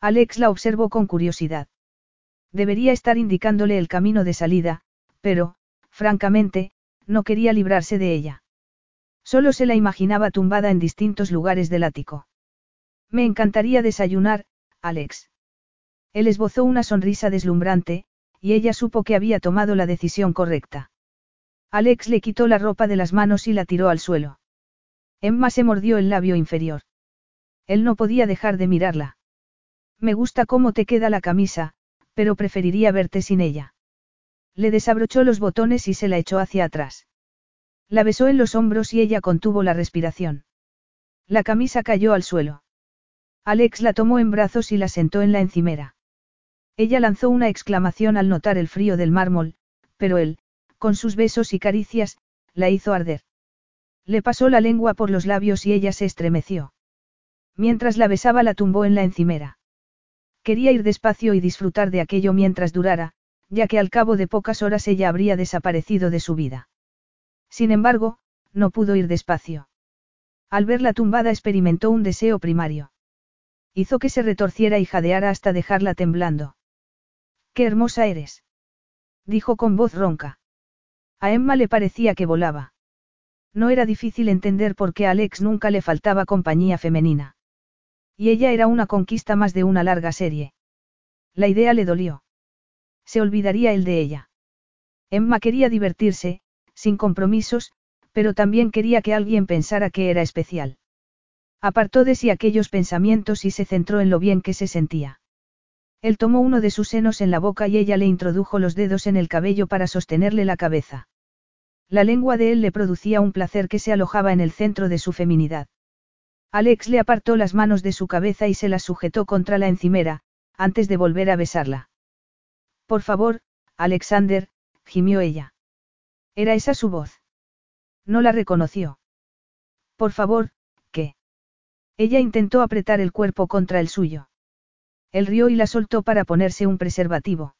Alex la observó con curiosidad. Debería estar indicándole el camino de salida, pero, francamente, no quería librarse de ella. Solo se la imaginaba tumbada en distintos lugares del ático. Me encantaría desayunar, Alex. Él esbozó una sonrisa deslumbrante, y ella supo que había tomado la decisión correcta. Alex le quitó la ropa de las manos y la tiró al suelo. Emma se mordió el labio inferior. Él no podía dejar de mirarla. Me gusta cómo te queda la camisa, pero preferiría verte sin ella. Le desabrochó los botones y se la echó hacia atrás. La besó en los hombros y ella contuvo la respiración. La camisa cayó al suelo. Alex la tomó en brazos y la sentó en la encimera. Ella lanzó una exclamación al notar el frío del mármol, pero él, con sus besos y caricias, la hizo arder. Le pasó la lengua por los labios y ella se estremeció. Mientras la besaba la tumbó en la encimera. Quería ir despacio y disfrutar de aquello mientras durara, ya que al cabo de pocas horas ella habría desaparecido de su vida. Sin embargo, no pudo ir despacio. Al verla tumbada experimentó un deseo primario. Hizo que se retorciera y jadeara hasta dejarla temblando. ¡Qué hermosa eres! dijo con voz ronca. A Emma le parecía que volaba. No era difícil entender por qué a Alex nunca le faltaba compañía femenina. Y ella era una conquista más de una larga serie. La idea le dolió. Se olvidaría él de ella. Emma quería divertirse, sin compromisos, pero también quería que alguien pensara que era especial. Apartó de sí aquellos pensamientos y se centró en lo bien que se sentía. Él tomó uno de sus senos en la boca y ella le introdujo los dedos en el cabello para sostenerle la cabeza. La lengua de él le producía un placer que se alojaba en el centro de su feminidad. Alex le apartó las manos de su cabeza y se las sujetó contra la encimera, antes de volver a besarla. Por favor, Alexander, gimió ella. Era esa su voz. No la reconoció. Por favor. Ella intentó apretar el cuerpo contra el suyo. Él rió y la soltó para ponerse un preservativo.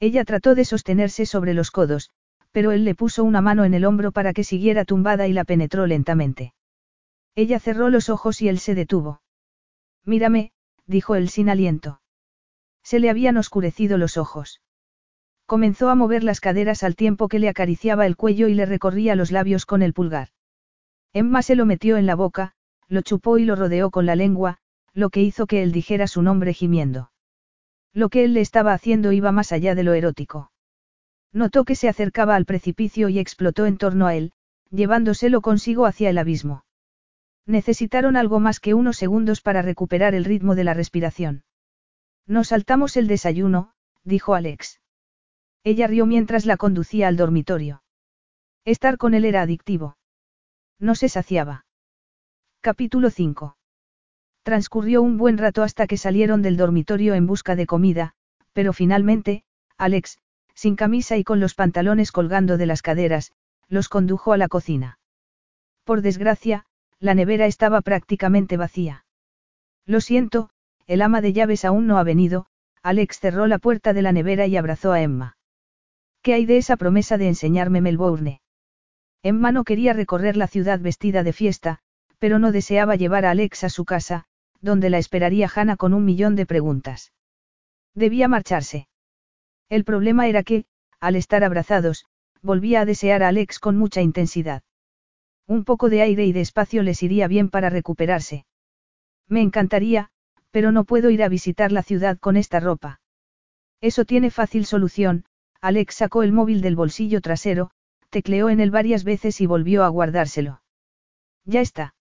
Ella trató de sostenerse sobre los codos, pero él le puso una mano en el hombro para que siguiera tumbada y la penetró lentamente. Ella cerró los ojos y él se detuvo. Mírame, dijo él sin aliento. Se le habían oscurecido los ojos. Comenzó a mover las caderas al tiempo que le acariciaba el cuello y le recorría los labios con el pulgar. Emma se lo metió en la boca, lo chupó y lo rodeó con la lengua, lo que hizo que él dijera su nombre gimiendo. Lo que él le estaba haciendo iba más allá de lo erótico. Notó que se acercaba al precipicio y explotó en torno a él, llevándoselo consigo hacia el abismo. Necesitaron algo más que unos segundos para recuperar el ritmo de la respiración. Nos saltamos el desayuno, dijo Alex. Ella rió mientras la conducía al dormitorio. Estar con él era adictivo. No se saciaba. Capítulo 5. Transcurrió un buen rato hasta que salieron del dormitorio en busca de comida, pero finalmente, Alex, sin camisa y con los pantalones colgando de las caderas, los condujo a la cocina. Por desgracia, la nevera estaba prácticamente vacía. Lo siento, el ama de llaves aún no ha venido, Alex cerró la puerta de la nevera y abrazó a Emma. ¿Qué hay de esa promesa de enseñarme Melbourne? Emma no quería recorrer la ciudad vestida de fiesta, pero no deseaba llevar a Alex a su casa, donde la esperaría Hannah con un millón de preguntas. Debía marcharse. El problema era que, al estar abrazados, volvía a desear a Alex con mucha intensidad. Un poco de aire y de espacio les iría bien para recuperarse. Me encantaría, pero no puedo ir a visitar la ciudad con esta ropa. Eso tiene fácil solución, Alex sacó el móvil del bolsillo trasero, tecleó en él varias veces y volvió a guardárselo. Ya está.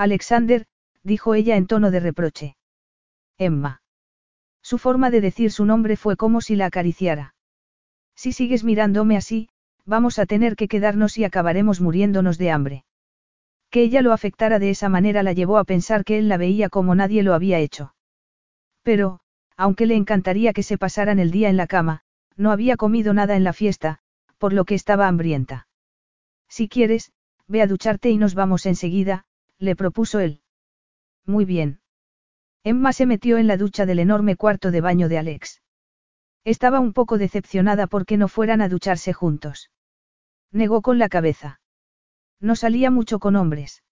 Alexander, dijo ella en tono de reproche. Emma. Su forma de decir su nombre fue como si la acariciara. Si sigues mirándome así, vamos a tener que quedarnos y acabaremos muriéndonos de hambre. Que ella lo afectara de esa manera la llevó a pensar que él la veía como nadie lo había hecho. Pero, aunque le encantaría que se pasaran el día en la cama, no había comido nada en la fiesta, por lo que estaba hambrienta. Si quieres, ve a ducharte y nos vamos enseguida, le propuso él. Muy bien. Emma se metió en la ducha del enorme cuarto de baño de Alex. Estaba un poco decepcionada porque no fueran a ducharse juntos. Negó con la cabeza. No salía mucho con hombres.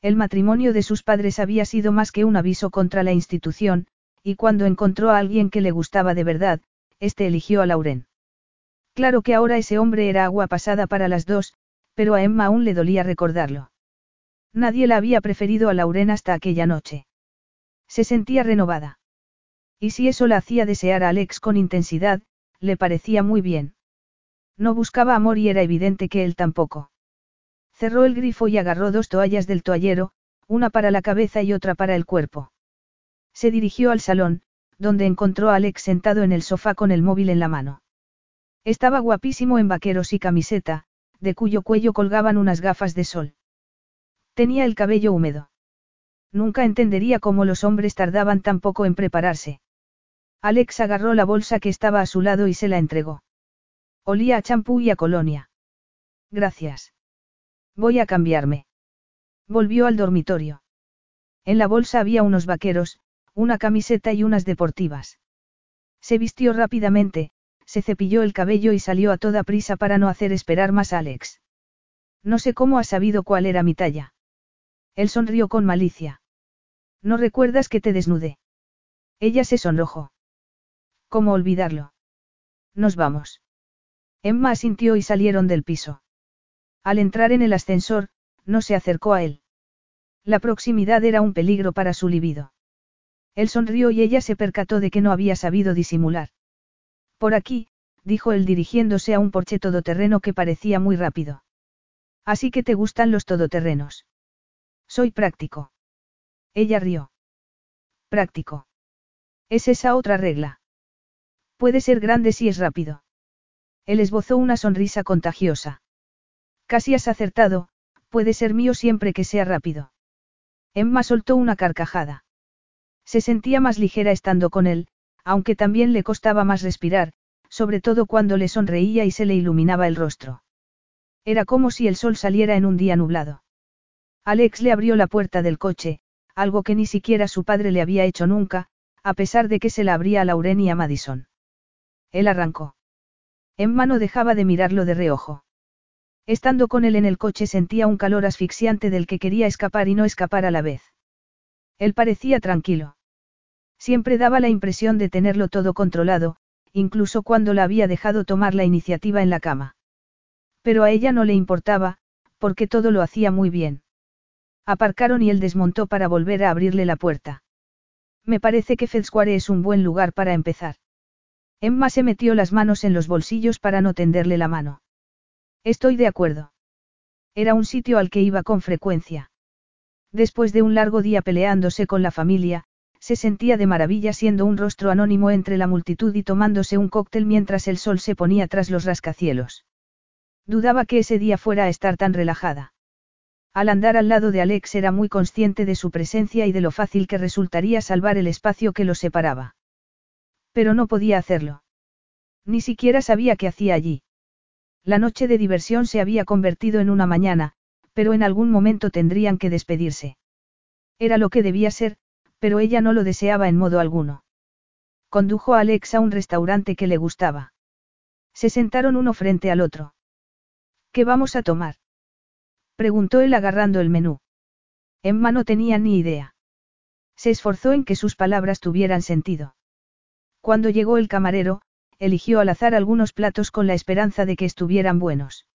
El matrimonio de sus padres había sido más que un aviso contra la institución, y cuando encontró a alguien que le gustaba de verdad, éste eligió a Lauren. Claro que ahora ese hombre era agua pasada para las dos, pero a Emma aún le dolía recordarlo. Nadie la había preferido a Lauren hasta aquella noche. Se sentía renovada. Y si eso la hacía desear a Alex con intensidad, le parecía muy bien. No buscaba amor y era evidente que él tampoco. Cerró el grifo y agarró dos toallas del toallero, una para la cabeza y otra para el cuerpo. Se dirigió al salón, donde encontró a Alex sentado en el sofá con el móvil en la mano. Estaba guapísimo en vaqueros y camiseta, de cuyo cuello colgaban unas gafas de sol. Tenía el cabello húmedo. Nunca entendería cómo los hombres tardaban tan poco en prepararse. Alex agarró la bolsa que estaba a su lado y se la entregó. Olía a champú y a colonia. Gracias. Voy a cambiarme. Volvió al dormitorio. En la bolsa había unos vaqueros, una camiseta y unas deportivas. Se vistió rápidamente, se cepilló el cabello y salió a toda prisa para no hacer esperar más a Alex. No sé cómo ha sabido cuál era mi talla. Él sonrió con malicia. ¿No recuerdas que te desnudé? Ella se sonrojó. ¿Cómo olvidarlo? Nos vamos. Emma asintió y salieron del piso. Al entrar en el ascensor, no se acercó a él. La proximidad era un peligro para su libido. Él sonrió y ella se percató de que no había sabido disimular. Por aquí, dijo él dirigiéndose a un porche todoterreno que parecía muy rápido. Así que te gustan los todoterrenos. Soy práctico. Ella rió. Práctico. Es esa otra regla. Puede ser grande si es rápido. Él esbozó una sonrisa contagiosa. Casi has acertado, puede ser mío siempre que sea rápido. Emma soltó una carcajada. Se sentía más ligera estando con él, aunque también le costaba más respirar, sobre todo cuando le sonreía y se le iluminaba el rostro. Era como si el sol saliera en un día nublado. Alex le abrió la puerta del coche, algo que ni siquiera su padre le había hecho nunca, a pesar de que se la abría a Lauren y a Madison. Él arrancó. Emma no dejaba de mirarlo de reojo. Estando con él en el coche sentía un calor asfixiante del que quería escapar y no escapar a la vez. Él parecía tranquilo. Siempre daba la impresión de tenerlo todo controlado, incluso cuando la había dejado tomar la iniciativa en la cama. Pero a ella no le importaba, porque todo lo hacía muy bien. Aparcaron y él desmontó para volver a abrirle la puerta. Me parece que Fezcuare es un buen lugar para empezar. Emma se metió las manos en los bolsillos para no tenderle la mano. Estoy de acuerdo. Era un sitio al que iba con frecuencia. Después de un largo día peleándose con la familia, se sentía de maravilla siendo un rostro anónimo entre la multitud y tomándose un cóctel mientras el sol se ponía tras los rascacielos. Dudaba que ese día fuera a estar tan relajada. Al andar al lado de Alex era muy consciente de su presencia y de lo fácil que resultaría salvar el espacio que los separaba. Pero no podía hacerlo. Ni siquiera sabía qué hacía allí. La noche de diversión se había convertido en una mañana, pero en algún momento tendrían que despedirse. Era lo que debía ser, pero ella no lo deseaba en modo alguno. Condujo a Alex a un restaurante que le gustaba. Se sentaron uno frente al otro. ¿Qué vamos a tomar? Preguntó él agarrando el menú. Emma no tenía ni idea. Se esforzó en que sus palabras tuvieran sentido. Cuando llegó el camarero, eligió al azar algunos platos con la esperanza de que estuvieran buenos.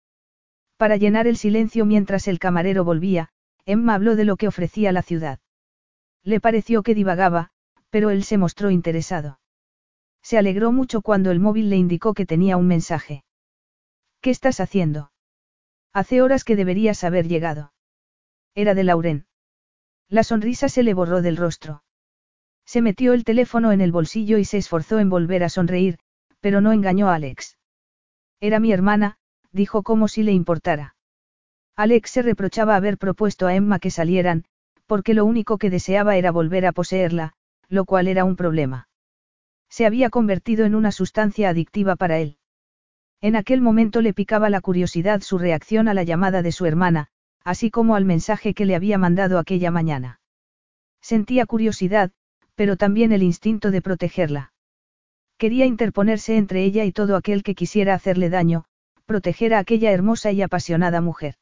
Para llenar el silencio mientras el camarero volvía, Emma habló de lo que ofrecía la ciudad. Le pareció que divagaba, pero él se mostró interesado. Se alegró mucho cuando el móvil le indicó que tenía un mensaje. ¿Qué estás haciendo? Hace horas que deberías haber llegado. Era de Lauren. La sonrisa se le borró del rostro. Se metió el teléfono en el bolsillo y se esforzó en volver a sonreír, pero no engañó a Alex. Era mi hermana, dijo como si le importara. Alex se reprochaba haber propuesto a Emma que salieran, porque lo único que deseaba era volver a poseerla, lo cual era un problema. Se había convertido en una sustancia adictiva para él. En aquel momento le picaba la curiosidad su reacción a la llamada de su hermana, así como al mensaje que le había mandado aquella mañana. Sentía curiosidad, pero también el instinto de protegerla. Quería interponerse entre ella y todo aquel que quisiera hacerle daño, proteger a aquella hermosa y apasionada mujer.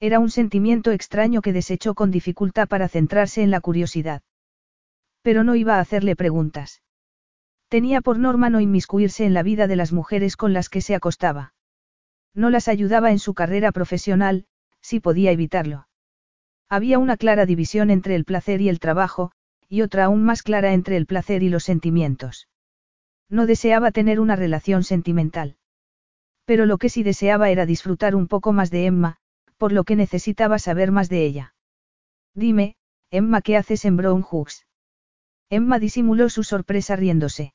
Era un sentimiento extraño que desechó con dificultad para centrarse en la curiosidad. Pero no iba a hacerle preguntas. Tenía por norma no inmiscuirse en la vida de las mujeres con las que se acostaba. No las ayudaba en su carrera profesional, si podía evitarlo. Había una clara división entre el placer y el trabajo, y otra aún más clara entre el placer y los sentimientos. No deseaba tener una relación sentimental. Pero lo que sí deseaba era disfrutar un poco más de Emma, por lo que necesitaba saber más de ella. Dime, Emma, ¿qué haces en Brown Hooks? Emma disimuló su sorpresa riéndose.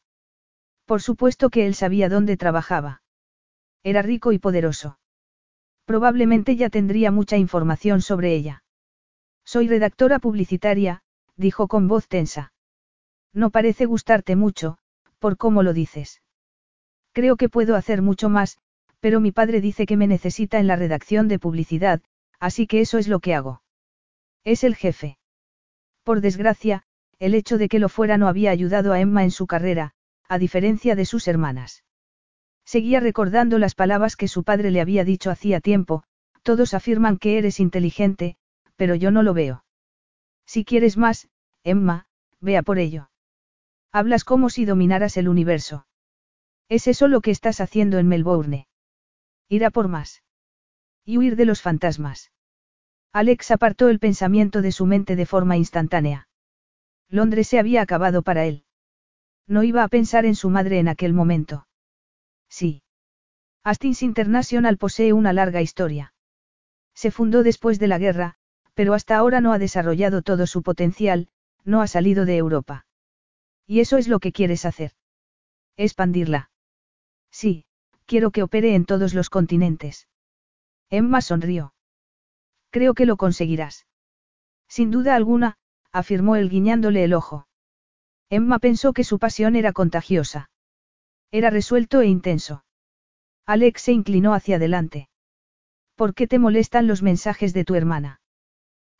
Por supuesto que él sabía dónde trabajaba. Era rico y poderoso. Probablemente ya tendría mucha información sobre ella. Soy redactora publicitaria, dijo con voz tensa. No parece gustarte mucho, por cómo lo dices. Creo que puedo hacer mucho más, pero mi padre dice que me necesita en la redacción de publicidad, así que eso es lo que hago. Es el jefe. Por desgracia, el hecho de que lo fuera no había ayudado a Emma en su carrera, a diferencia de sus hermanas. Seguía recordando las palabras que su padre le había dicho hacía tiempo, todos afirman que eres inteligente, pero yo no lo veo. Si quieres más, Emma, vea por ello. Hablas como si dominaras el universo. ¿Es eso lo que estás haciendo en Melbourne? Ir por más. Y huir de los fantasmas. Alex apartó el pensamiento de su mente de forma instantánea. Londres se había acabado para él. No iba a pensar en su madre en aquel momento. Sí. Astins International posee una larga historia. Se fundó después de la guerra, pero hasta ahora no ha desarrollado todo su potencial, no ha salido de Europa. Y eso es lo que quieres hacer. Expandirla. Sí, quiero que opere en todos los continentes. Emma sonrió. Creo que lo conseguirás. Sin duda alguna, afirmó él guiñándole el ojo. Emma pensó que su pasión era contagiosa. Era resuelto e intenso. Alex se inclinó hacia adelante. ¿Por qué te molestan los mensajes de tu hermana?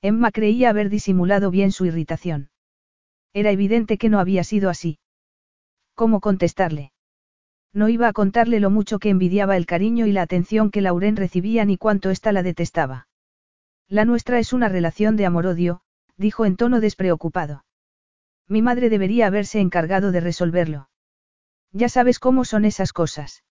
Emma creía haber disimulado bien su irritación. Era evidente que no había sido así. ¿Cómo contestarle? No iba a contarle lo mucho que envidiaba el cariño y la atención que Lauren recibía ni cuánto ésta la detestaba. La nuestra es una relación de amor-odio, dijo en tono despreocupado. Mi madre debería haberse encargado de resolverlo. Ya sabes cómo son esas cosas.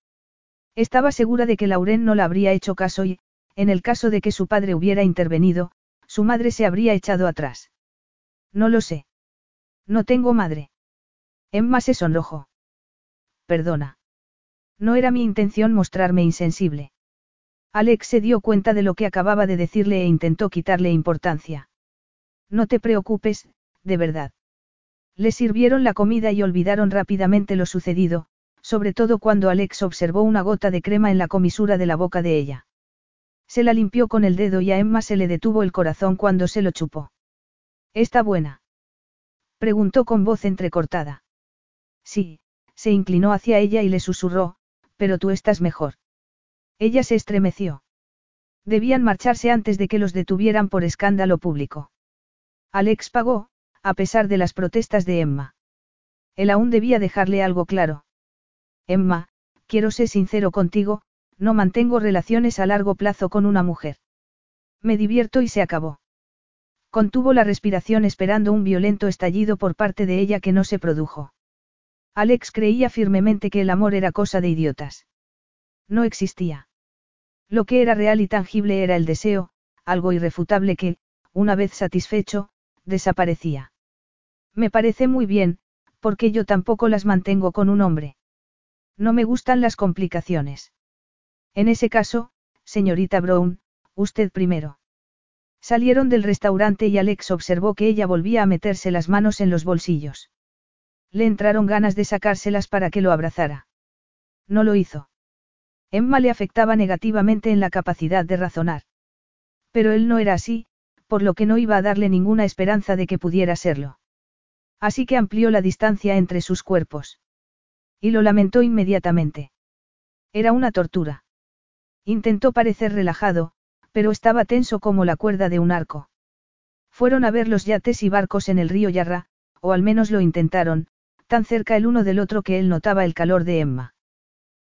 Estaba segura de que Lauren no la habría hecho caso y, en el caso de que su padre hubiera intervenido, su madre se habría echado atrás. No lo sé. No tengo madre. Emma se sonrojó. Perdona. No era mi intención mostrarme insensible. Alex se dio cuenta de lo que acababa de decirle e intentó quitarle importancia. No te preocupes, de verdad. Le sirvieron la comida y olvidaron rápidamente lo sucedido, sobre todo cuando Alex observó una gota de crema en la comisura de la boca de ella. Se la limpió con el dedo y a Emma se le detuvo el corazón cuando se lo chupó. ¿Está buena? Preguntó con voz entrecortada. Sí, se inclinó hacia ella y le susurró, pero tú estás mejor. Ella se estremeció. Debían marcharse antes de que los detuvieran por escándalo público. Alex pagó, a pesar de las protestas de Emma. Él aún debía dejarle algo claro. Emma, quiero ser sincero contigo, no mantengo relaciones a largo plazo con una mujer. Me divierto y se acabó. Contuvo la respiración esperando un violento estallido por parte de ella que no se produjo. Alex creía firmemente que el amor era cosa de idiotas. No existía. Lo que era real y tangible era el deseo, algo irrefutable que, una vez satisfecho, desaparecía. Me parece muy bien, porque yo tampoco las mantengo con un hombre. No me gustan las complicaciones. En ese caso, señorita Brown, usted primero. Salieron del restaurante y Alex observó que ella volvía a meterse las manos en los bolsillos. Le entraron ganas de sacárselas para que lo abrazara. No lo hizo. Emma le afectaba negativamente en la capacidad de razonar. Pero él no era así, por lo que no iba a darle ninguna esperanza de que pudiera serlo. Así que amplió la distancia entre sus cuerpos. Y lo lamentó inmediatamente. Era una tortura. Intentó parecer relajado, pero estaba tenso como la cuerda de un arco. Fueron a ver los yates y barcos en el río Yarra, o al menos lo intentaron, tan cerca el uno del otro que él notaba el calor de Emma.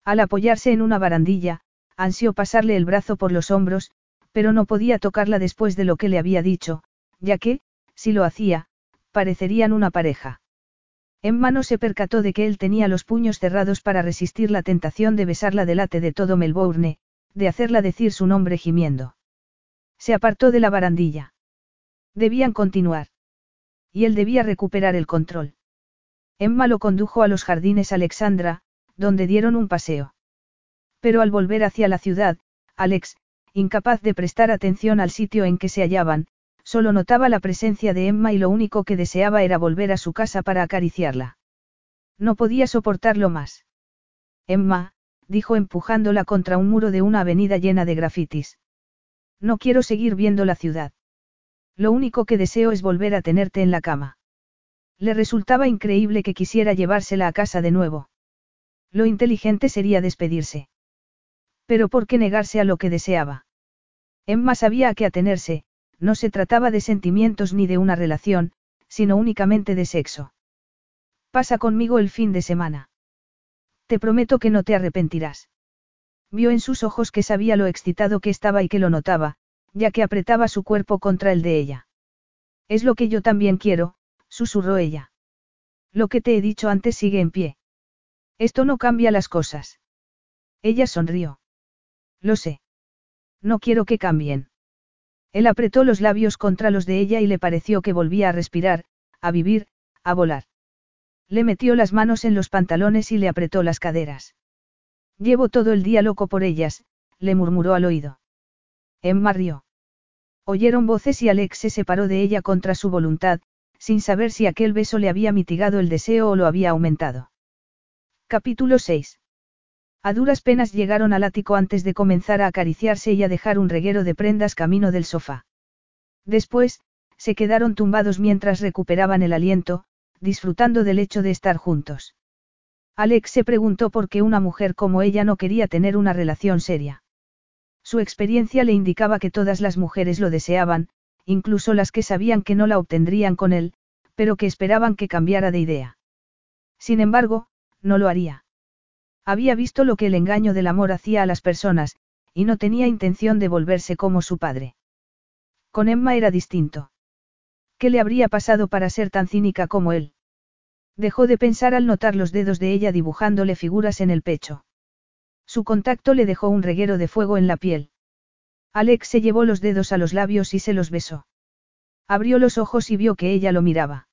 Al apoyarse en una barandilla, ansió pasarle el brazo por los hombros, pero no podía tocarla después de lo que le había dicho, ya que, si lo hacía, parecerían una pareja. Emma no se percató de que él tenía los puños cerrados para resistir la tentación de besarla delante de todo Melbourne, de hacerla decir su nombre gimiendo. Se apartó de la barandilla. Debían continuar. Y él debía recuperar el control. Emma lo condujo a los jardines Alexandra, donde dieron un paseo. Pero al volver hacia la ciudad, Alex, incapaz de prestar atención al sitio en que se hallaban, solo notaba la presencia de Emma y lo único que deseaba era volver a su casa para acariciarla. No podía soportarlo más. Emma, dijo empujándola contra un muro de una avenida llena de grafitis. No quiero seguir viendo la ciudad. Lo único que deseo es volver a tenerte en la cama. Le resultaba increíble que quisiera llevársela a casa de nuevo. Lo inteligente sería despedirse. Pero ¿por qué negarse a lo que deseaba? Emma sabía a qué atenerse, no se trataba de sentimientos ni de una relación, sino únicamente de sexo. Pasa conmigo el fin de semana. Te prometo que no te arrepentirás. Vio en sus ojos que sabía lo excitado que estaba y que lo notaba, ya que apretaba su cuerpo contra el de ella. Es lo que yo también quiero, susurró ella. Lo que te he dicho antes sigue en pie. Esto no cambia las cosas. Ella sonrió. Lo sé. No quiero que cambien. Él apretó los labios contra los de ella y le pareció que volvía a respirar, a vivir, a volar. Le metió las manos en los pantalones y le apretó las caderas. Llevo todo el día loco por ellas, le murmuró al oído. Emma rió. Oyeron voces y Alex se separó de ella contra su voluntad, sin saber si aquel beso le había mitigado el deseo o lo había aumentado. Capítulo 6. A duras penas llegaron al ático antes de comenzar a acariciarse y a dejar un reguero de prendas camino del sofá. Después, se quedaron tumbados mientras recuperaban el aliento, disfrutando del hecho de estar juntos. Alex se preguntó por qué una mujer como ella no quería tener una relación seria. Su experiencia le indicaba que todas las mujeres lo deseaban, incluso las que sabían que no la obtendrían con él, pero que esperaban que cambiara de idea. Sin embargo, no lo haría. Había visto lo que el engaño del amor hacía a las personas, y no tenía intención de volverse como su padre. Con Emma era distinto. ¿Qué le habría pasado para ser tan cínica como él? Dejó de pensar al notar los dedos de ella dibujándole figuras en el pecho. Su contacto le dejó un reguero de fuego en la piel. Alex se llevó los dedos a los labios y se los besó. Abrió los ojos y vio que ella lo miraba.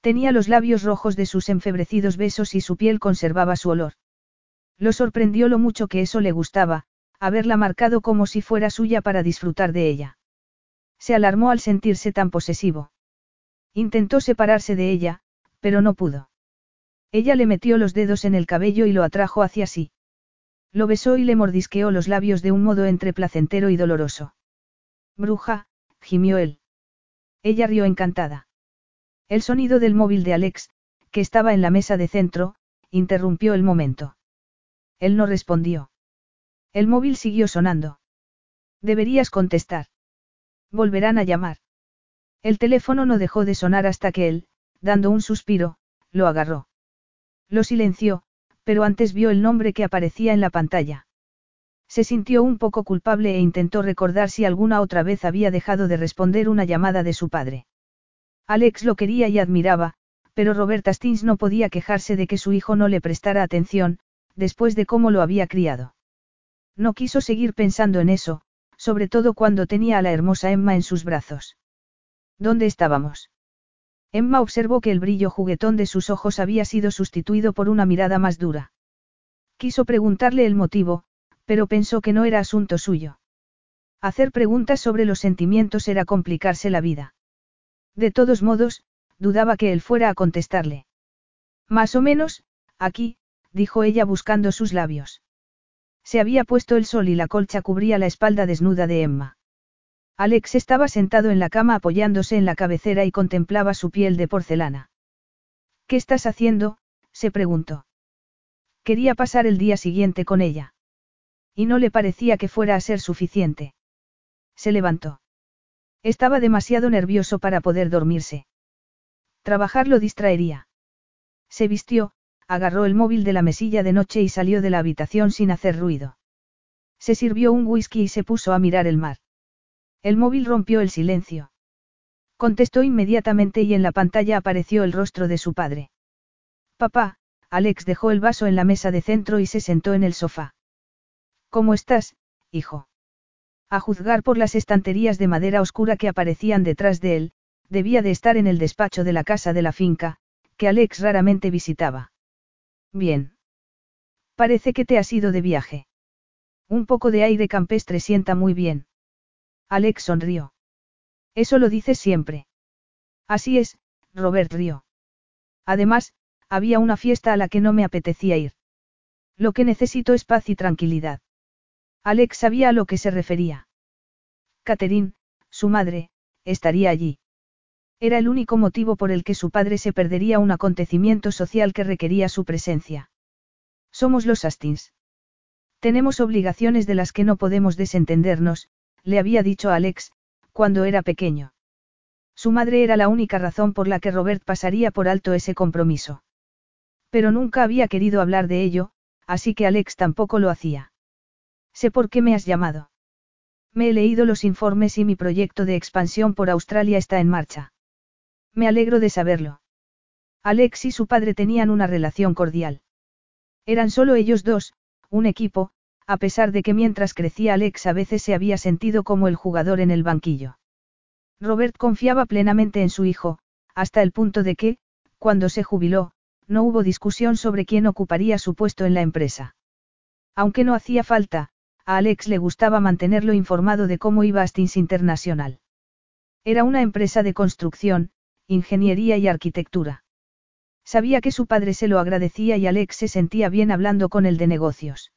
Tenía los labios rojos de sus enfebrecidos besos y su piel conservaba su olor. Lo sorprendió lo mucho que eso le gustaba, haberla marcado como si fuera suya para disfrutar de ella. Se alarmó al sentirse tan posesivo. Intentó separarse de ella, pero no pudo. Ella le metió los dedos en el cabello y lo atrajo hacia sí. Lo besó y le mordisqueó los labios de un modo entre placentero y doloroso. Bruja, gimió él. Ella rió encantada. El sonido del móvil de Alex, que estaba en la mesa de centro, interrumpió el momento. Él no respondió. El móvil siguió sonando. Deberías contestar. Volverán a llamar. El teléfono no dejó de sonar hasta que él, dando un suspiro, lo agarró. Lo silenció, pero antes vio el nombre que aparecía en la pantalla. Se sintió un poco culpable e intentó recordar si alguna otra vez había dejado de responder una llamada de su padre. Alex lo quería y admiraba, pero Roberta Stins no podía quejarse de que su hijo no le prestara atención, después de cómo lo había criado. No quiso seguir pensando en eso, sobre todo cuando tenía a la hermosa Emma en sus brazos. ¿Dónde estábamos? Emma observó que el brillo juguetón de sus ojos había sido sustituido por una mirada más dura. Quiso preguntarle el motivo, pero pensó que no era asunto suyo. Hacer preguntas sobre los sentimientos era complicarse la vida. De todos modos, dudaba que él fuera a contestarle. Más o menos, aquí, dijo ella buscando sus labios. Se había puesto el sol y la colcha cubría la espalda desnuda de Emma. Alex estaba sentado en la cama apoyándose en la cabecera y contemplaba su piel de porcelana. ¿Qué estás haciendo? se preguntó. Quería pasar el día siguiente con ella. Y no le parecía que fuera a ser suficiente. Se levantó. Estaba demasiado nervioso para poder dormirse. Trabajar lo distraería. Se vistió, agarró el móvil de la mesilla de noche y salió de la habitación sin hacer ruido. Se sirvió un whisky y se puso a mirar el mar. El móvil rompió el silencio. Contestó inmediatamente y en la pantalla apareció el rostro de su padre. Papá, Alex dejó el vaso en la mesa de centro y se sentó en el sofá. ¿Cómo estás, hijo? A juzgar por las estanterías de madera oscura que aparecían detrás de él, debía de estar en el despacho de la casa de la finca, que Alex raramente visitaba. Bien. Parece que te has ido de viaje. Un poco de aire campestre sienta muy bien. Alex sonrió. Eso lo dices siempre. Así es, Robert rió. Además, había una fiesta a la que no me apetecía ir. Lo que necesito es paz y tranquilidad. Alex sabía a lo que se refería. Catherine, su madre, estaría allí. Era el único motivo por el que su padre se perdería un acontecimiento social que requería su presencia. Somos los Astins. Tenemos obligaciones de las que no podemos desentendernos, le había dicho Alex, cuando era pequeño. Su madre era la única razón por la que Robert pasaría por alto ese compromiso. Pero nunca había querido hablar de ello, así que Alex tampoco lo hacía. Sé por qué me has llamado. Me he leído los informes y mi proyecto de expansión por Australia está en marcha. Me alegro de saberlo. Alex y su padre tenían una relación cordial. Eran solo ellos dos, un equipo, a pesar de que mientras crecía Alex a veces se había sentido como el jugador en el banquillo. Robert confiaba plenamente en su hijo, hasta el punto de que, cuando se jubiló, no hubo discusión sobre quién ocuparía su puesto en la empresa. Aunque no hacía falta, a Alex le gustaba mantenerlo informado de cómo iba Astins International. Era una empresa de construcción, ingeniería y arquitectura. Sabía que su padre se lo agradecía y Alex se sentía bien hablando con él de negocios.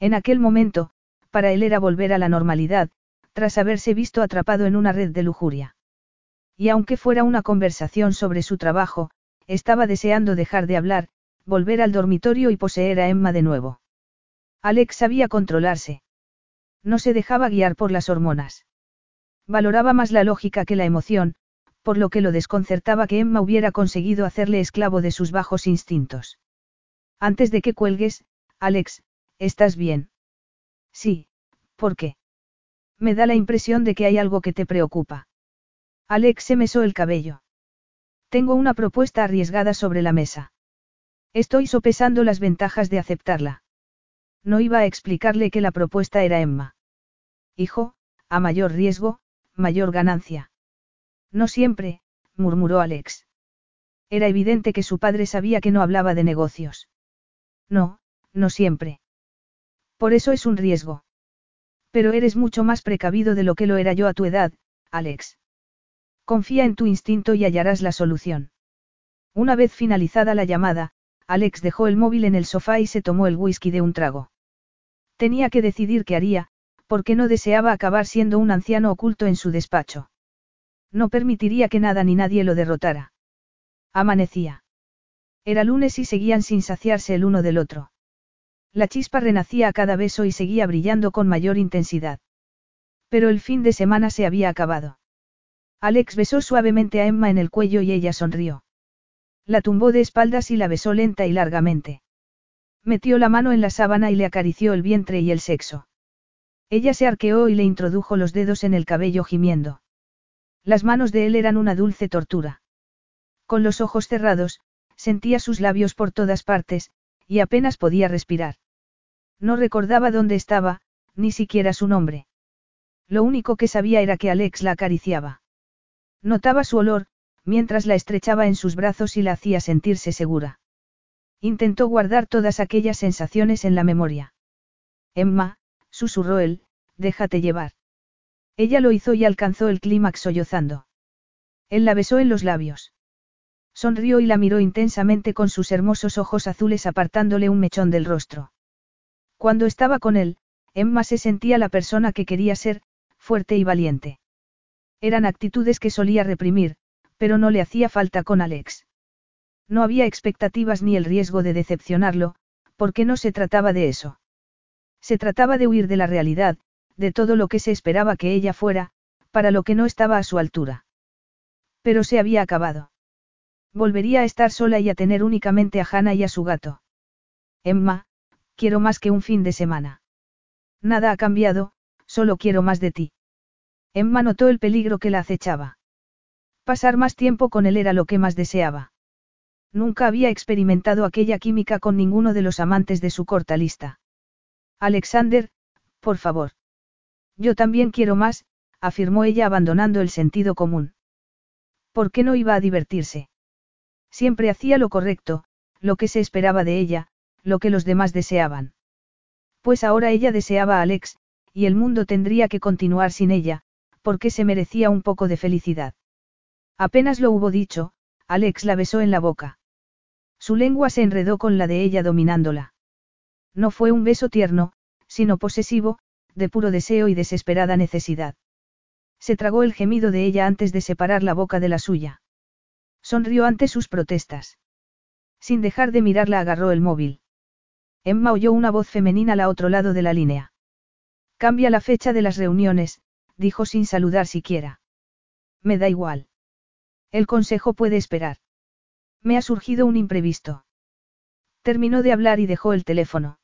En aquel momento, para él era volver a la normalidad, tras haberse visto atrapado en una red de lujuria. Y aunque fuera una conversación sobre su trabajo, estaba deseando dejar de hablar, volver al dormitorio y poseer a Emma de nuevo. Alex sabía controlarse. No se dejaba guiar por las hormonas. Valoraba más la lógica que la emoción, por lo que lo desconcertaba que Emma hubiera conseguido hacerle esclavo de sus bajos instintos. Antes de que cuelgues, Alex, ¿estás bien? Sí, ¿por qué? Me da la impresión de que hay algo que te preocupa. Alex se mesó el cabello. Tengo una propuesta arriesgada sobre la mesa. Estoy sopesando las ventajas de aceptarla. No iba a explicarle que la propuesta era Emma. Hijo, a mayor riesgo, mayor ganancia. No siempre, murmuró Alex. Era evidente que su padre sabía que no hablaba de negocios. No, no siempre. Por eso es un riesgo. Pero eres mucho más precavido de lo que lo era yo a tu edad, Alex. Confía en tu instinto y hallarás la solución. Una vez finalizada la llamada, Alex dejó el móvil en el sofá y se tomó el whisky de un trago. Tenía que decidir qué haría, porque no deseaba acabar siendo un anciano oculto en su despacho. No permitiría que nada ni nadie lo derrotara. Amanecía. Era lunes y seguían sin saciarse el uno del otro. La chispa renacía a cada beso y seguía brillando con mayor intensidad. Pero el fin de semana se había acabado. Alex besó suavemente a Emma en el cuello y ella sonrió. La tumbó de espaldas y la besó lenta y largamente. Metió la mano en la sábana y le acarició el vientre y el sexo. Ella se arqueó y le introdujo los dedos en el cabello gimiendo. Las manos de él eran una dulce tortura. Con los ojos cerrados, sentía sus labios por todas partes, y apenas podía respirar. No recordaba dónde estaba, ni siquiera su nombre. Lo único que sabía era que Alex la acariciaba. Notaba su olor, mientras la estrechaba en sus brazos y la hacía sentirse segura. Intentó guardar todas aquellas sensaciones en la memoria. Emma, susurró él, déjate llevar. Ella lo hizo y alcanzó el clímax sollozando. Él la besó en los labios. Sonrió y la miró intensamente con sus hermosos ojos azules apartándole un mechón del rostro. Cuando estaba con él, Emma se sentía la persona que quería ser, fuerte y valiente. Eran actitudes que solía reprimir, pero no le hacía falta con Alex. No había expectativas ni el riesgo de decepcionarlo, porque no se trataba de eso. Se trataba de huir de la realidad, de todo lo que se esperaba que ella fuera, para lo que no estaba a su altura. Pero se había acabado. Volvería a estar sola y a tener únicamente a Hannah y a su gato. Emma, quiero más que un fin de semana. Nada ha cambiado, solo quiero más de ti. Emma notó el peligro que la acechaba. Pasar más tiempo con él era lo que más deseaba. Nunca había experimentado aquella química con ninguno de los amantes de su corta lista. Alexander, por favor. Yo también quiero más, afirmó ella abandonando el sentido común. ¿Por qué no iba a divertirse? Siempre hacía lo correcto, lo que se esperaba de ella, lo que los demás deseaban. Pues ahora ella deseaba a Alex, y el mundo tendría que continuar sin ella, porque se merecía un poco de felicidad. Apenas lo hubo dicho, Alex la besó en la boca. Su lengua se enredó con la de ella dominándola. No fue un beso tierno, sino posesivo, de puro deseo y desesperada necesidad. Se tragó el gemido de ella antes de separar la boca de la suya. Sonrió ante sus protestas. Sin dejar de mirarla agarró el móvil. Emma oyó una voz femenina al otro lado de la línea. Cambia la fecha de las reuniones, dijo sin saludar siquiera. Me da igual. El consejo puede esperar. Me ha surgido un imprevisto. Terminó de hablar y dejó el teléfono.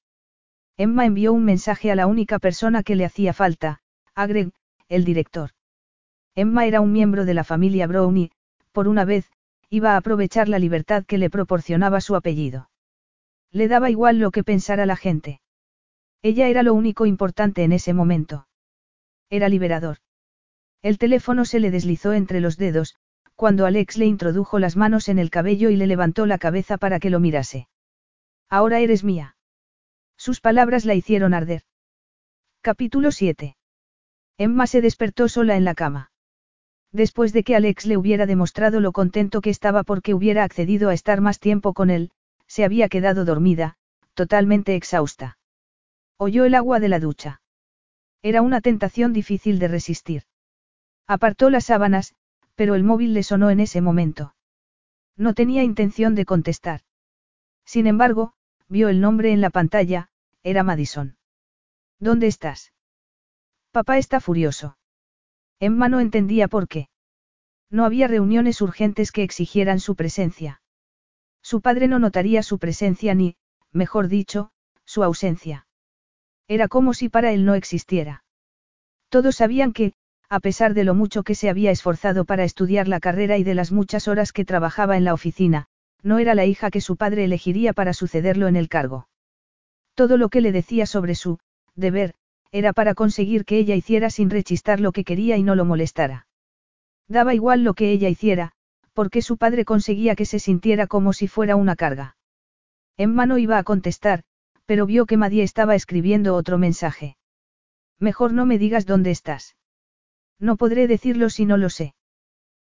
Emma envió un mensaje a la única persona que le hacía falta, a Greg, el director. Emma era un miembro de la familia Brown y, por una vez, iba a aprovechar la libertad que le proporcionaba su apellido. Le daba igual lo que pensara la gente. Ella era lo único importante en ese momento. Era liberador. El teléfono se le deslizó entre los dedos, cuando Alex le introdujo las manos en el cabello y le levantó la cabeza para que lo mirase. Ahora eres mía. Sus palabras la hicieron arder. Capítulo 7. Emma se despertó sola en la cama. Después de que Alex le hubiera demostrado lo contento que estaba porque hubiera accedido a estar más tiempo con él, se había quedado dormida, totalmente exhausta. Oyó el agua de la ducha. Era una tentación difícil de resistir. Apartó las sábanas, pero el móvil le sonó en ese momento. No tenía intención de contestar. Sin embargo, vio el nombre en la pantalla, era Madison. ¿Dónde estás? Papá está furioso. Emma no entendía por qué. No había reuniones urgentes que exigieran su presencia. Su padre no notaría su presencia ni, mejor dicho, su ausencia. Era como si para él no existiera. Todos sabían que, a pesar de lo mucho que se había esforzado para estudiar la carrera y de las muchas horas que trabajaba en la oficina, no era la hija que su padre elegiría para sucederlo en el cargo. Todo lo que le decía sobre su deber, era para conseguir que ella hiciera sin rechistar lo que quería y no lo molestara. Daba igual lo que ella hiciera, porque su padre conseguía que se sintiera como si fuera una carga. Emma no iba a contestar, pero vio que Madie estaba escribiendo otro mensaje. Mejor no me digas dónde estás. No podré decirlo si no lo sé.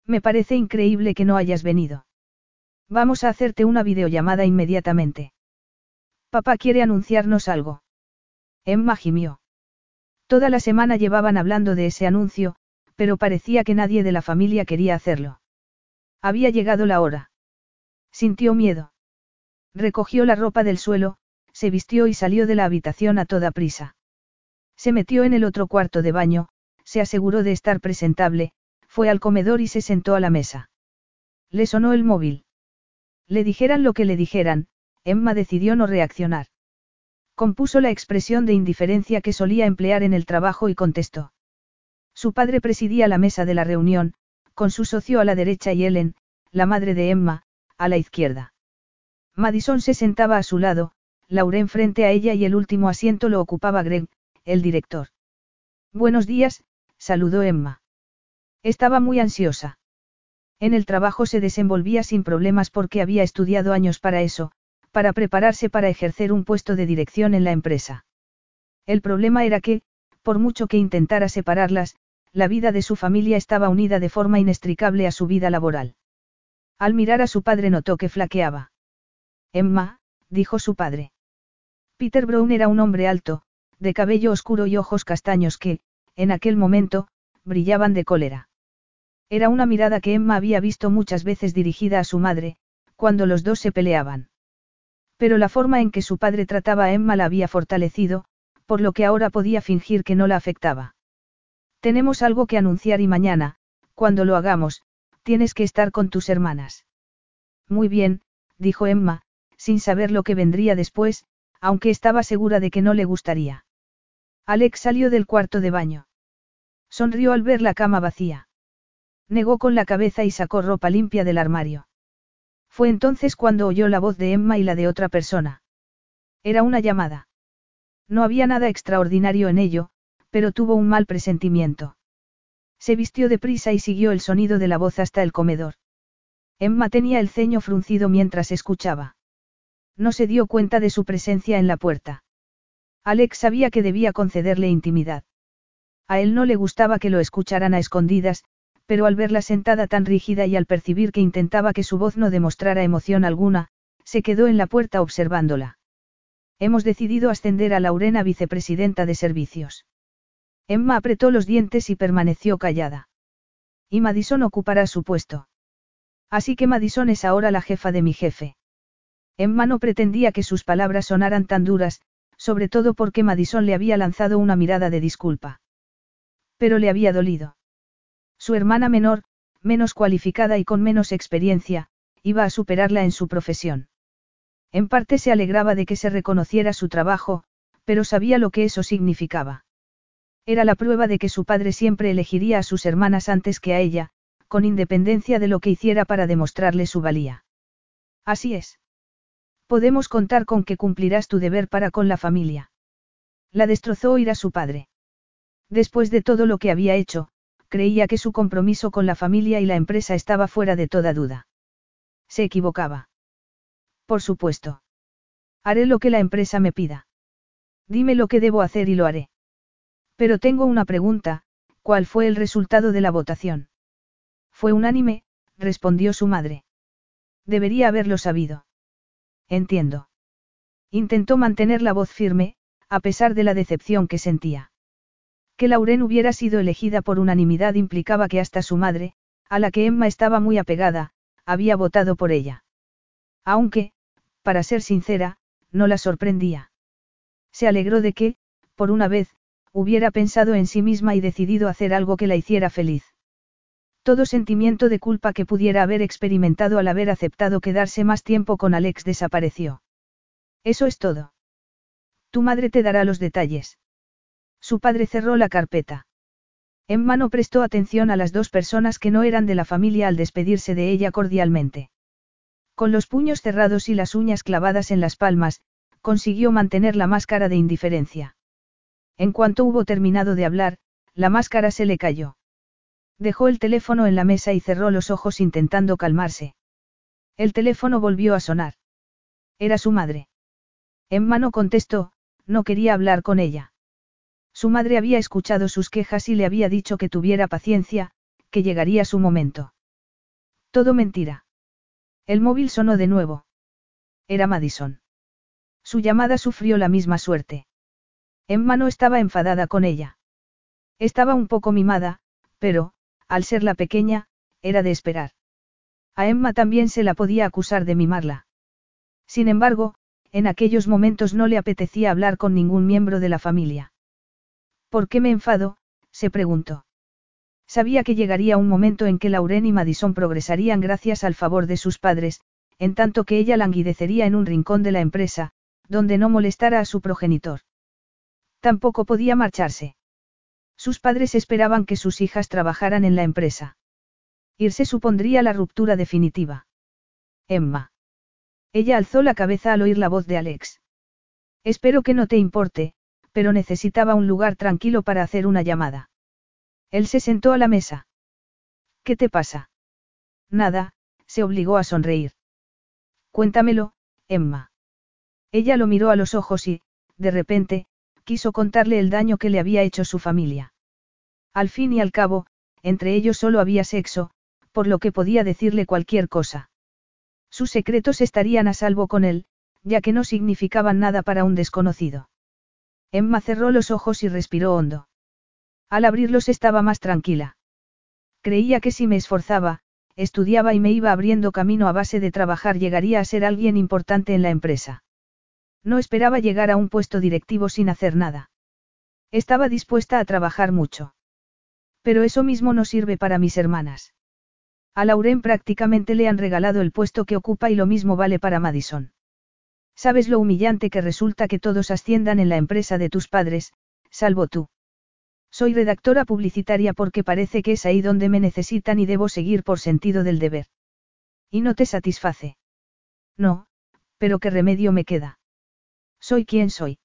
Me parece increíble que no hayas venido. Vamos a hacerte una videollamada inmediatamente. Papá quiere anunciarnos algo. Emma gimió. Toda la semana llevaban hablando de ese anuncio, pero parecía que nadie de la familia quería hacerlo. Había llegado la hora. Sintió miedo. Recogió la ropa del suelo, se vistió y salió de la habitación a toda prisa. Se metió en el otro cuarto de baño, se aseguró de estar presentable, fue al comedor y se sentó a la mesa. Le sonó el móvil. Le dijeran lo que le dijeran, Emma decidió no reaccionar. Compuso la expresión de indiferencia que solía emplear en el trabajo y contestó. Su padre presidía la mesa de la reunión, con su socio a la derecha y Ellen, la madre de Emma, a la izquierda. Madison se sentaba a su lado, Lauren frente a ella y el último asiento lo ocupaba Greg, el director. Buenos días, saludó Emma. Estaba muy ansiosa. En el trabajo se desenvolvía sin problemas porque había estudiado años para eso, para prepararse para ejercer un puesto de dirección en la empresa. El problema era que, por mucho que intentara separarlas, la vida de su familia estaba unida de forma inextricable a su vida laboral. Al mirar a su padre notó que flaqueaba. Emma, dijo su padre. Peter Brown era un hombre alto, de cabello oscuro y ojos castaños que, en aquel momento, brillaban de cólera. Era una mirada que Emma había visto muchas veces dirigida a su madre, cuando los dos se peleaban. Pero la forma en que su padre trataba a Emma la había fortalecido, por lo que ahora podía fingir que no la afectaba. Tenemos algo que anunciar y mañana, cuando lo hagamos, tienes que estar con tus hermanas. Muy bien, dijo Emma, sin saber lo que vendría después, aunque estaba segura de que no le gustaría. Alex salió del cuarto de baño. Sonrió al ver la cama vacía. Negó con la cabeza y sacó ropa limpia del armario. Fue entonces cuando oyó la voz de Emma y la de otra persona. Era una llamada. No había nada extraordinario en ello, pero tuvo un mal presentimiento. Se vistió deprisa y siguió el sonido de la voz hasta el comedor. Emma tenía el ceño fruncido mientras escuchaba. No se dio cuenta de su presencia en la puerta. Alex sabía que debía concederle intimidad. A él no le gustaba que lo escucharan a escondidas, pero al verla sentada tan rígida y al percibir que intentaba que su voz no demostrara emoción alguna, se quedó en la puerta observándola. Hemos decidido ascender a Laurena vicepresidenta de servicios. Emma apretó los dientes y permaneció callada. Y Madison ocupará su puesto. Así que Madison es ahora la jefa de mi jefe. Emma no pretendía que sus palabras sonaran tan duras, sobre todo porque Madison le había lanzado una mirada de disculpa. Pero le había dolido. Su hermana menor, menos cualificada y con menos experiencia, iba a superarla en su profesión. En parte se alegraba de que se reconociera su trabajo, pero sabía lo que eso significaba. Era la prueba de que su padre siempre elegiría a sus hermanas antes que a ella, con independencia de lo que hiciera para demostrarle su valía. Así es. Podemos contar con que cumplirás tu deber para con la familia. La destrozó oír a su padre. Después de todo lo que había hecho, creía que su compromiso con la familia y la empresa estaba fuera de toda duda. Se equivocaba. Por supuesto. Haré lo que la empresa me pida. Dime lo que debo hacer y lo haré. Pero tengo una pregunta, ¿cuál fue el resultado de la votación? Fue unánime, respondió su madre. Debería haberlo sabido. Entiendo. Intentó mantener la voz firme, a pesar de la decepción que sentía. Que Lauren hubiera sido elegida por unanimidad implicaba que hasta su madre, a la que Emma estaba muy apegada, había votado por ella. Aunque, para ser sincera, no la sorprendía. Se alegró de que, por una vez, hubiera pensado en sí misma y decidido hacer algo que la hiciera feliz. Todo sentimiento de culpa que pudiera haber experimentado al haber aceptado quedarse más tiempo con Alex desapareció. Eso es todo. Tu madre te dará los detalles. Su padre cerró la carpeta. Emma no prestó atención a las dos personas que no eran de la familia al despedirse de ella cordialmente. Con los puños cerrados y las uñas clavadas en las palmas, consiguió mantener la máscara de indiferencia. En cuanto hubo terminado de hablar, la máscara se le cayó. Dejó el teléfono en la mesa y cerró los ojos intentando calmarse. El teléfono volvió a sonar. Era su madre. Emma no contestó, no quería hablar con ella. Su madre había escuchado sus quejas y le había dicho que tuviera paciencia, que llegaría su momento. Todo mentira. El móvil sonó de nuevo. Era Madison. Su llamada sufrió la misma suerte. Emma no estaba enfadada con ella. Estaba un poco mimada, pero, al ser la pequeña, era de esperar. A Emma también se la podía acusar de mimarla. Sin embargo, en aquellos momentos no le apetecía hablar con ningún miembro de la familia. ¿Por qué me enfado? se preguntó. Sabía que llegaría un momento en que Lauren y Madison progresarían gracias al favor de sus padres, en tanto que ella languidecería en un rincón de la empresa, donde no molestara a su progenitor. Tampoco podía marcharse. Sus padres esperaban que sus hijas trabajaran en la empresa. Irse supondría la ruptura definitiva. Emma. Ella alzó la cabeza al oír la voz de Alex. Espero que no te importe, pero necesitaba un lugar tranquilo para hacer una llamada. Él se sentó a la mesa. ¿Qué te pasa? Nada, se obligó a sonreír. Cuéntamelo, Emma. Ella lo miró a los ojos y, de repente, quiso contarle el daño que le había hecho su familia. Al fin y al cabo, entre ellos solo había sexo, por lo que podía decirle cualquier cosa. Sus secretos estarían a salvo con él, ya que no significaban nada para un desconocido. Emma cerró los ojos y respiró hondo. Al abrirlos estaba más tranquila. Creía que si me esforzaba, estudiaba y me iba abriendo camino a base de trabajar llegaría a ser alguien importante en la empresa. No esperaba llegar a un puesto directivo sin hacer nada. Estaba dispuesta a trabajar mucho. Pero eso mismo no sirve para mis hermanas. A Lauren prácticamente le han regalado el puesto que ocupa y lo mismo vale para Madison. ¿Sabes lo humillante que resulta que todos asciendan en la empresa de tus padres, salvo tú? Soy redactora publicitaria porque parece que es ahí donde me necesitan y debo seguir por sentido del deber. ¿Y no te satisface? No, pero ¿qué remedio me queda? Soy quien soy.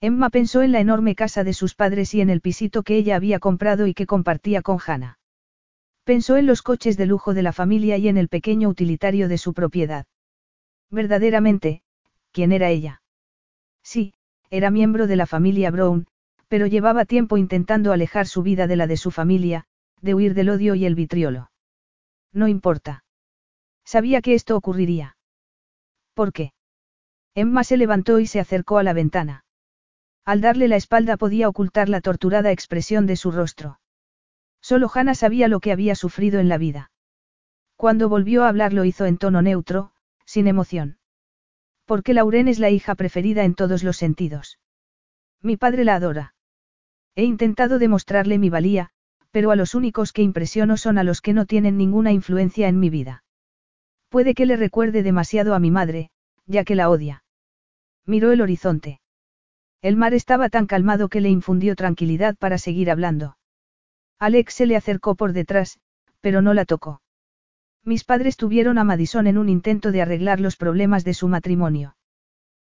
Emma pensó en la enorme casa de sus padres y en el pisito que ella había comprado y que compartía con Hannah. Pensó en los coches de lujo de la familia y en el pequeño utilitario de su propiedad. Verdaderamente, ¿quién era ella? Sí, era miembro de la familia Brown, pero llevaba tiempo intentando alejar su vida de la de su familia, de huir del odio y el vitriolo. No importa. Sabía que esto ocurriría. ¿Por qué? Emma se levantó y se acercó a la ventana. Al darle la espalda podía ocultar la torturada expresión de su rostro. Solo Hannah sabía lo que había sufrido en la vida. Cuando volvió a hablar lo hizo en tono neutro, sin emoción. Porque Lauren es la hija preferida en todos los sentidos. Mi padre la adora. He intentado demostrarle mi valía, pero a los únicos que impresiono son a los que no tienen ninguna influencia en mi vida. Puede que le recuerde demasiado a mi madre, ya que la odia. Miró el horizonte. El mar estaba tan calmado que le infundió tranquilidad para seguir hablando. Alex se le acercó por detrás, pero no la tocó. Mis padres tuvieron a Madison en un intento de arreglar los problemas de su matrimonio.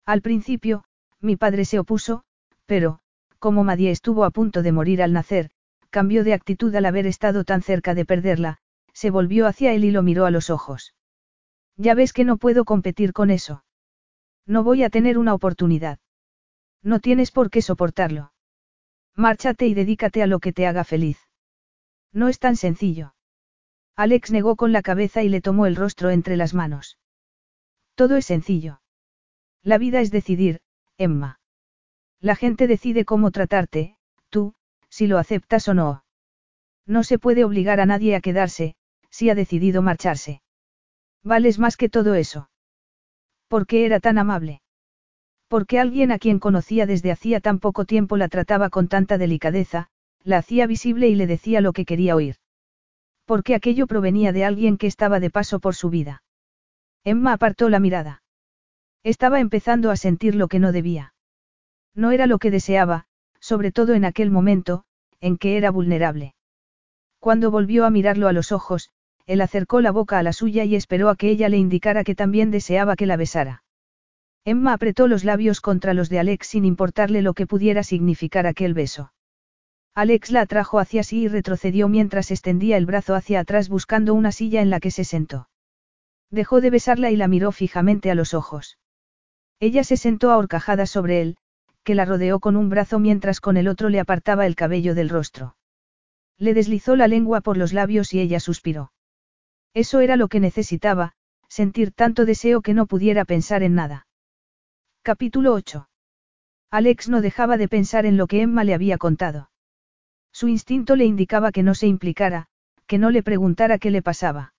Al principio, mi padre se opuso, pero, como Madie estuvo a punto de morir al nacer, cambió de actitud al haber estado tan cerca de perderla, se volvió hacia él y lo miró a los ojos. Ya ves que no puedo competir con eso. No voy a tener una oportunidad. No tienes por qué soportarlo. Márchate y dedícate a lo que te haga feliz. No es tan sencillo. Alex negó con la cabeza y le tomó el rostro entre las manos. Todo es sencillo. La vida es decidir, Emma. La gente decide cómo tratarte, tú, si lo aceptas o no. No se puede obligar a nadie a quedarse, si ha decidido marcharse. Vales más que todo eso. ¿Por qué era tan amable? Porque alguien a quien conocía desde hacía tan poco tiempo la trataba con tanta delicadeza, la hacía visible y le decía lo que quería oír. Porque aquello provenía de alguien que estaba de paso por su vida. Emma apartó la mirada. Estaba empezando a sentir lo que no debía. No era lo que deseaba, sobre todo en aquel momento, en que era vulnerable. Cuando volvió a mirarlo a los ojos, él acercó la boca a la suya y esperó a que ella le indicara que también deseaba que la besara. Emma apretó los labios contra los de Alex sin importarle lo que pudiera significar aquel beso. Alex la atrajo hacia sí y retrocedió mientras extendía el brazo hacia atrás buscando una silla en la que se sentó. Dejó de besarla y la miró fijamente a los ojos. Ella se sentó ahorcajada sobre él, que la rodeó con un brazo mientras con el otro le apartaba el cabello del rostro. Le deslizó la lengua por los labios y ella suspiró. Eso era lo que necesitaba, sentir tanto deseo que no pudiera pensar en nada. Capítulo 8. Alex no dejaba de pensar en lo que Emma le había contado. Su instinto le indicaba que no se implicara, que no le preguntara qué le pasaba.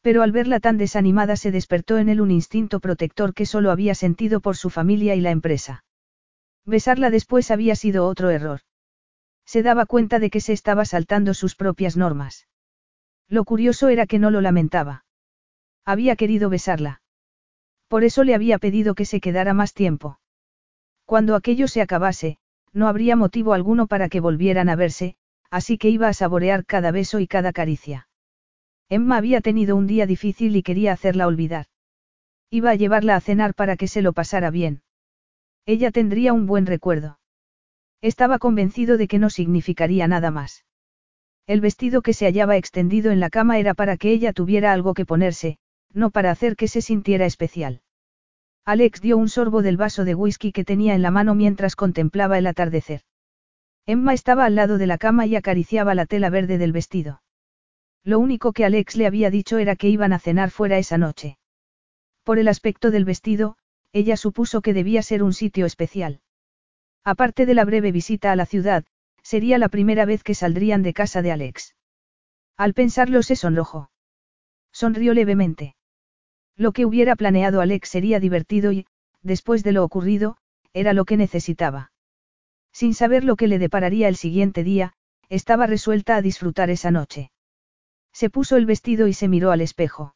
Pero al verla tan desanimada se despertó en él un instinto protector que solo había sentido por su familia y la empresa. Besarla después había sido otro error. Se daba cuenta de que se estaba saltando sus propias normas. Lo curioso era que no lo lamentaba. Había querido besarla. Por eso le había pedido que se quedara más tiempo. Cuando aquello se acabase, no habría motivo alguno para que volvieran a verse, así que iba a saborear cada beso y cada caricia. Emma había tenido un día difícil y quería hacerla olvidar. Iba a llevarla a cenar para que se lo pasara bien. Ella tendría un buen recuerdo. Estaba convencido de que no significaría nada más. El vestido que se hallaba extendido en la cama era para que ella tuviera algo que ponerse, no para hacer que se sintiera especial. Alex dio un sorbo del vaso de whisky que tenía en la mano mientras contemplaba el atardecer. Emma estaba al lado de la cama y acariciaba la tela verde del vestido. Lo único que Alex le había dicho era que iban a cenar fuera esa noche. Por el aspecto del vestido, ella supuso que debía ser un sitio especial. Aparte de la breve visita a la ciudad, sería la primera vez que saldrían de casa de Alex. Al pensarlo se sonrojó. Sonrió levemente. Lo que hubiera planeado Alex sería divertido y, después de lo ocurrido, era lo que necesitaba. Sin saber lo que le depararía el siguiente día, estaba resuelta a disfrutar esa noche. Se puso el vestido y se miró al espejo.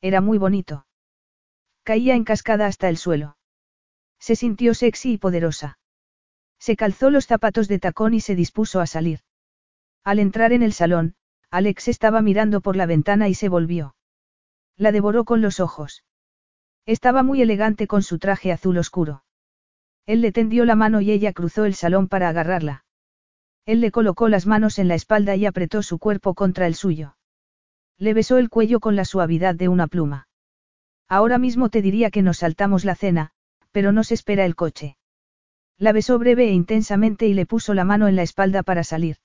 Era muy bonito. Caía en cascada hasta el suelo. Se sintió sexy y poderosa. Se calzó los zapatos de tacón y se dispuso a salir. Al entrar en el salón, Alex estaba mirando por la ventana y se volvió. La devoró con los ojos. Estaba muy elegante con su traje azul oscuro. Él le tendió la mano y ella cruzó el salón para agarrarla. Él le colocó las manos en la espalda y apretó su cuerpo contra el suyo. Le besó el cuello con la suavidad de una pluma. Ahora mismo te diría que nos saltamos la cena, pero nos espera el coche. La besó breve e intensamente y le puso la mano en la espalda para salir.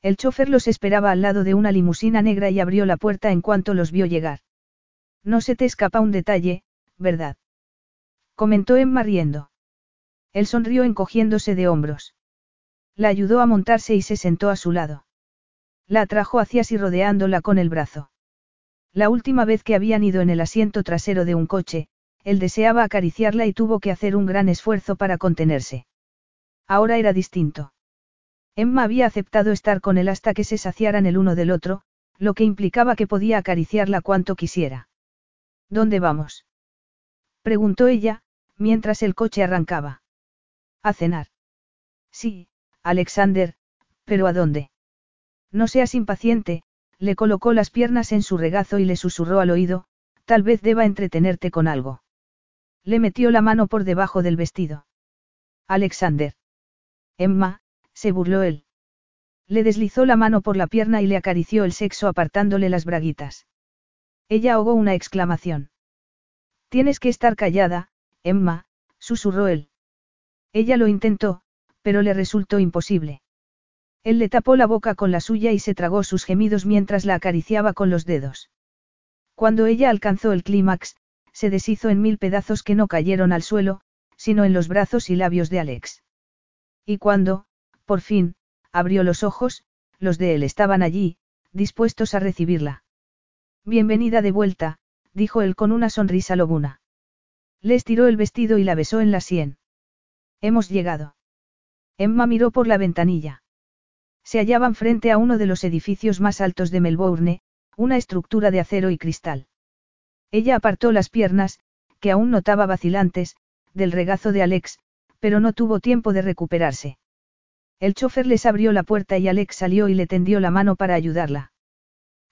El chofer los esperaba al lado de una limusina negra y abrió la puerta en cuanto los vio llegar. No se te escapa un detalle, ¿verdad? Comentó Emma riendo. Él sonrió encogiéndose de hombros. La ayudó a montarse y se sentó a su lado. La atrajo hacia sí rodeándola con el brazo. La última vez que habían ido en el asiento trasero de un coche, él deseaba acariciarla y tuvo que hacer un gran esfuerzo para contenerse. Ahora era distinto. Emma había aceptado estar con él hasta que se saciaran el uno del otro, lo que implicaba que podía acariciarla cuanto quisiera. ¿Dónde vamos? preguntó ella, mientras el coche arrancaba. A cenar. Sí, Alexander, pero ¿a dónde? No seas impaciente, le colocó las piernas en su regazo y le susurró al oído, tal vez deba entretenerte con algo. Le metió la mano por debajo del vestido. Alexander. Emma, se burló él. Le deslizó la mano por la pierna y le acarició el sexo apartándole las braguitas. Ella ahogó una exclamación. Tienes que estar callada, Emma, susurró él. Ella lo intentó, pero le resultó imposible. Él le tapó la boca con la suya y se tragó sus gemidos mientras la acariciaba con los dedos. Cuando ella alcanzó el clímax, se deshizo en mil pedazos que no cayeron al suelo, sino en los brazos y labios de Alex. Y cuando, por fin, abrió los ojos, los de él estaban allí, dispuestos a recibirla. Bienvenida de vuelta, dijo él con una sonrisa lobuna. Le estiró el vestido y la besó en la sien. Hemos llegado. Emma miró por la ventanilla. Se hallaban frente a uno de los edificios más altos de Melbourne, una estructura de acero y cristal. Ella apartó las piernas, que aún notaba vacilantes, del regazo de Alex, pero no tuvo tiempo de recuperarse. El chofer les abrió la puerta y Alex salió y le tendió la mano para ayudarla.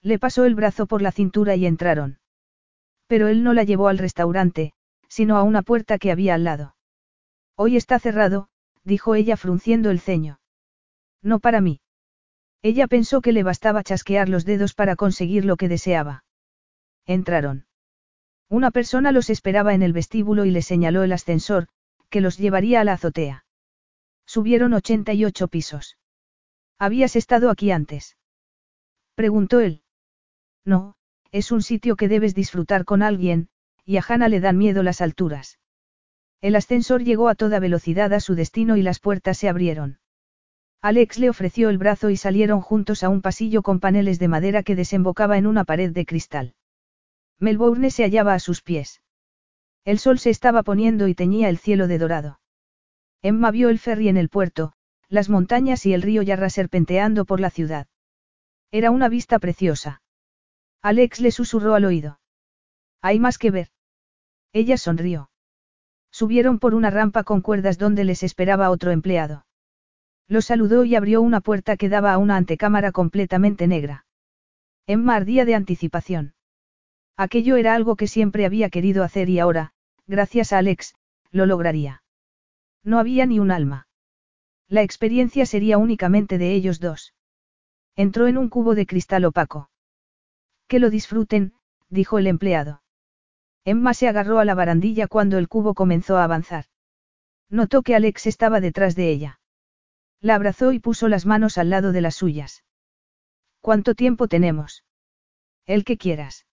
Le pasó el brazo por la cintura y entraron. Pero él no la llevó al restaurante, sino a una puerta que había al lado. Hoy está cerrado, dijo ella frunciendo el ceño. No para mí. Ella pensó que le bastaba chasquear los dedos para conseguir lo que deseaba. Entraron. Una persona los esperaba en el vestíbulo y le señaló el ascensor, que los llevaría a la azotea. Subieron 88 pisos. ¿Habías estado aquí antes? Preguntó él. No, es un sitio que debes disfrutar con alguien, y a Hannah le dan miedo las alturas. El ascensor llegó a toda velocidad a su destino y las puertas se abrieron. Alex le ofreció el brazo y salieron juntos a un pasillo con paneles de madera que desembocaba en una pared de cristal. Melbourne se hallaba a sus pies. El sol se estaba poniendo y teñía el cielo de dorado. Emma vio el ferry en el puerto, las montañas y el río Yarra serpenteando por la ciudad. Era una vista preciosa. Alex le susurró al oído. Hay más que ver. Ella sonrió. Subieron por una rampa con cuerdas donde les esperaba otro empleado. Lo saludó y abrió una puerta que daba a una antecámara completamente negra. Emma ardía de anticipación. Aquello era algo que siempre había querido hacer y ahora, gracias a Alex, lo lograría. No había ni un alma. La experiencia sería únicamente de ellos dos. Entró en un cubo de cristal opaco. Que lo disfruten, dijo el empleado. Emma se agarró a la barandilla cuando el cubo comenzó a avanzar. Notó que Alex estaba detrás de ella. La abrazó y puso las manos al lado de las suyas. ¿Cuánto tiempo tenemos? El que quieras.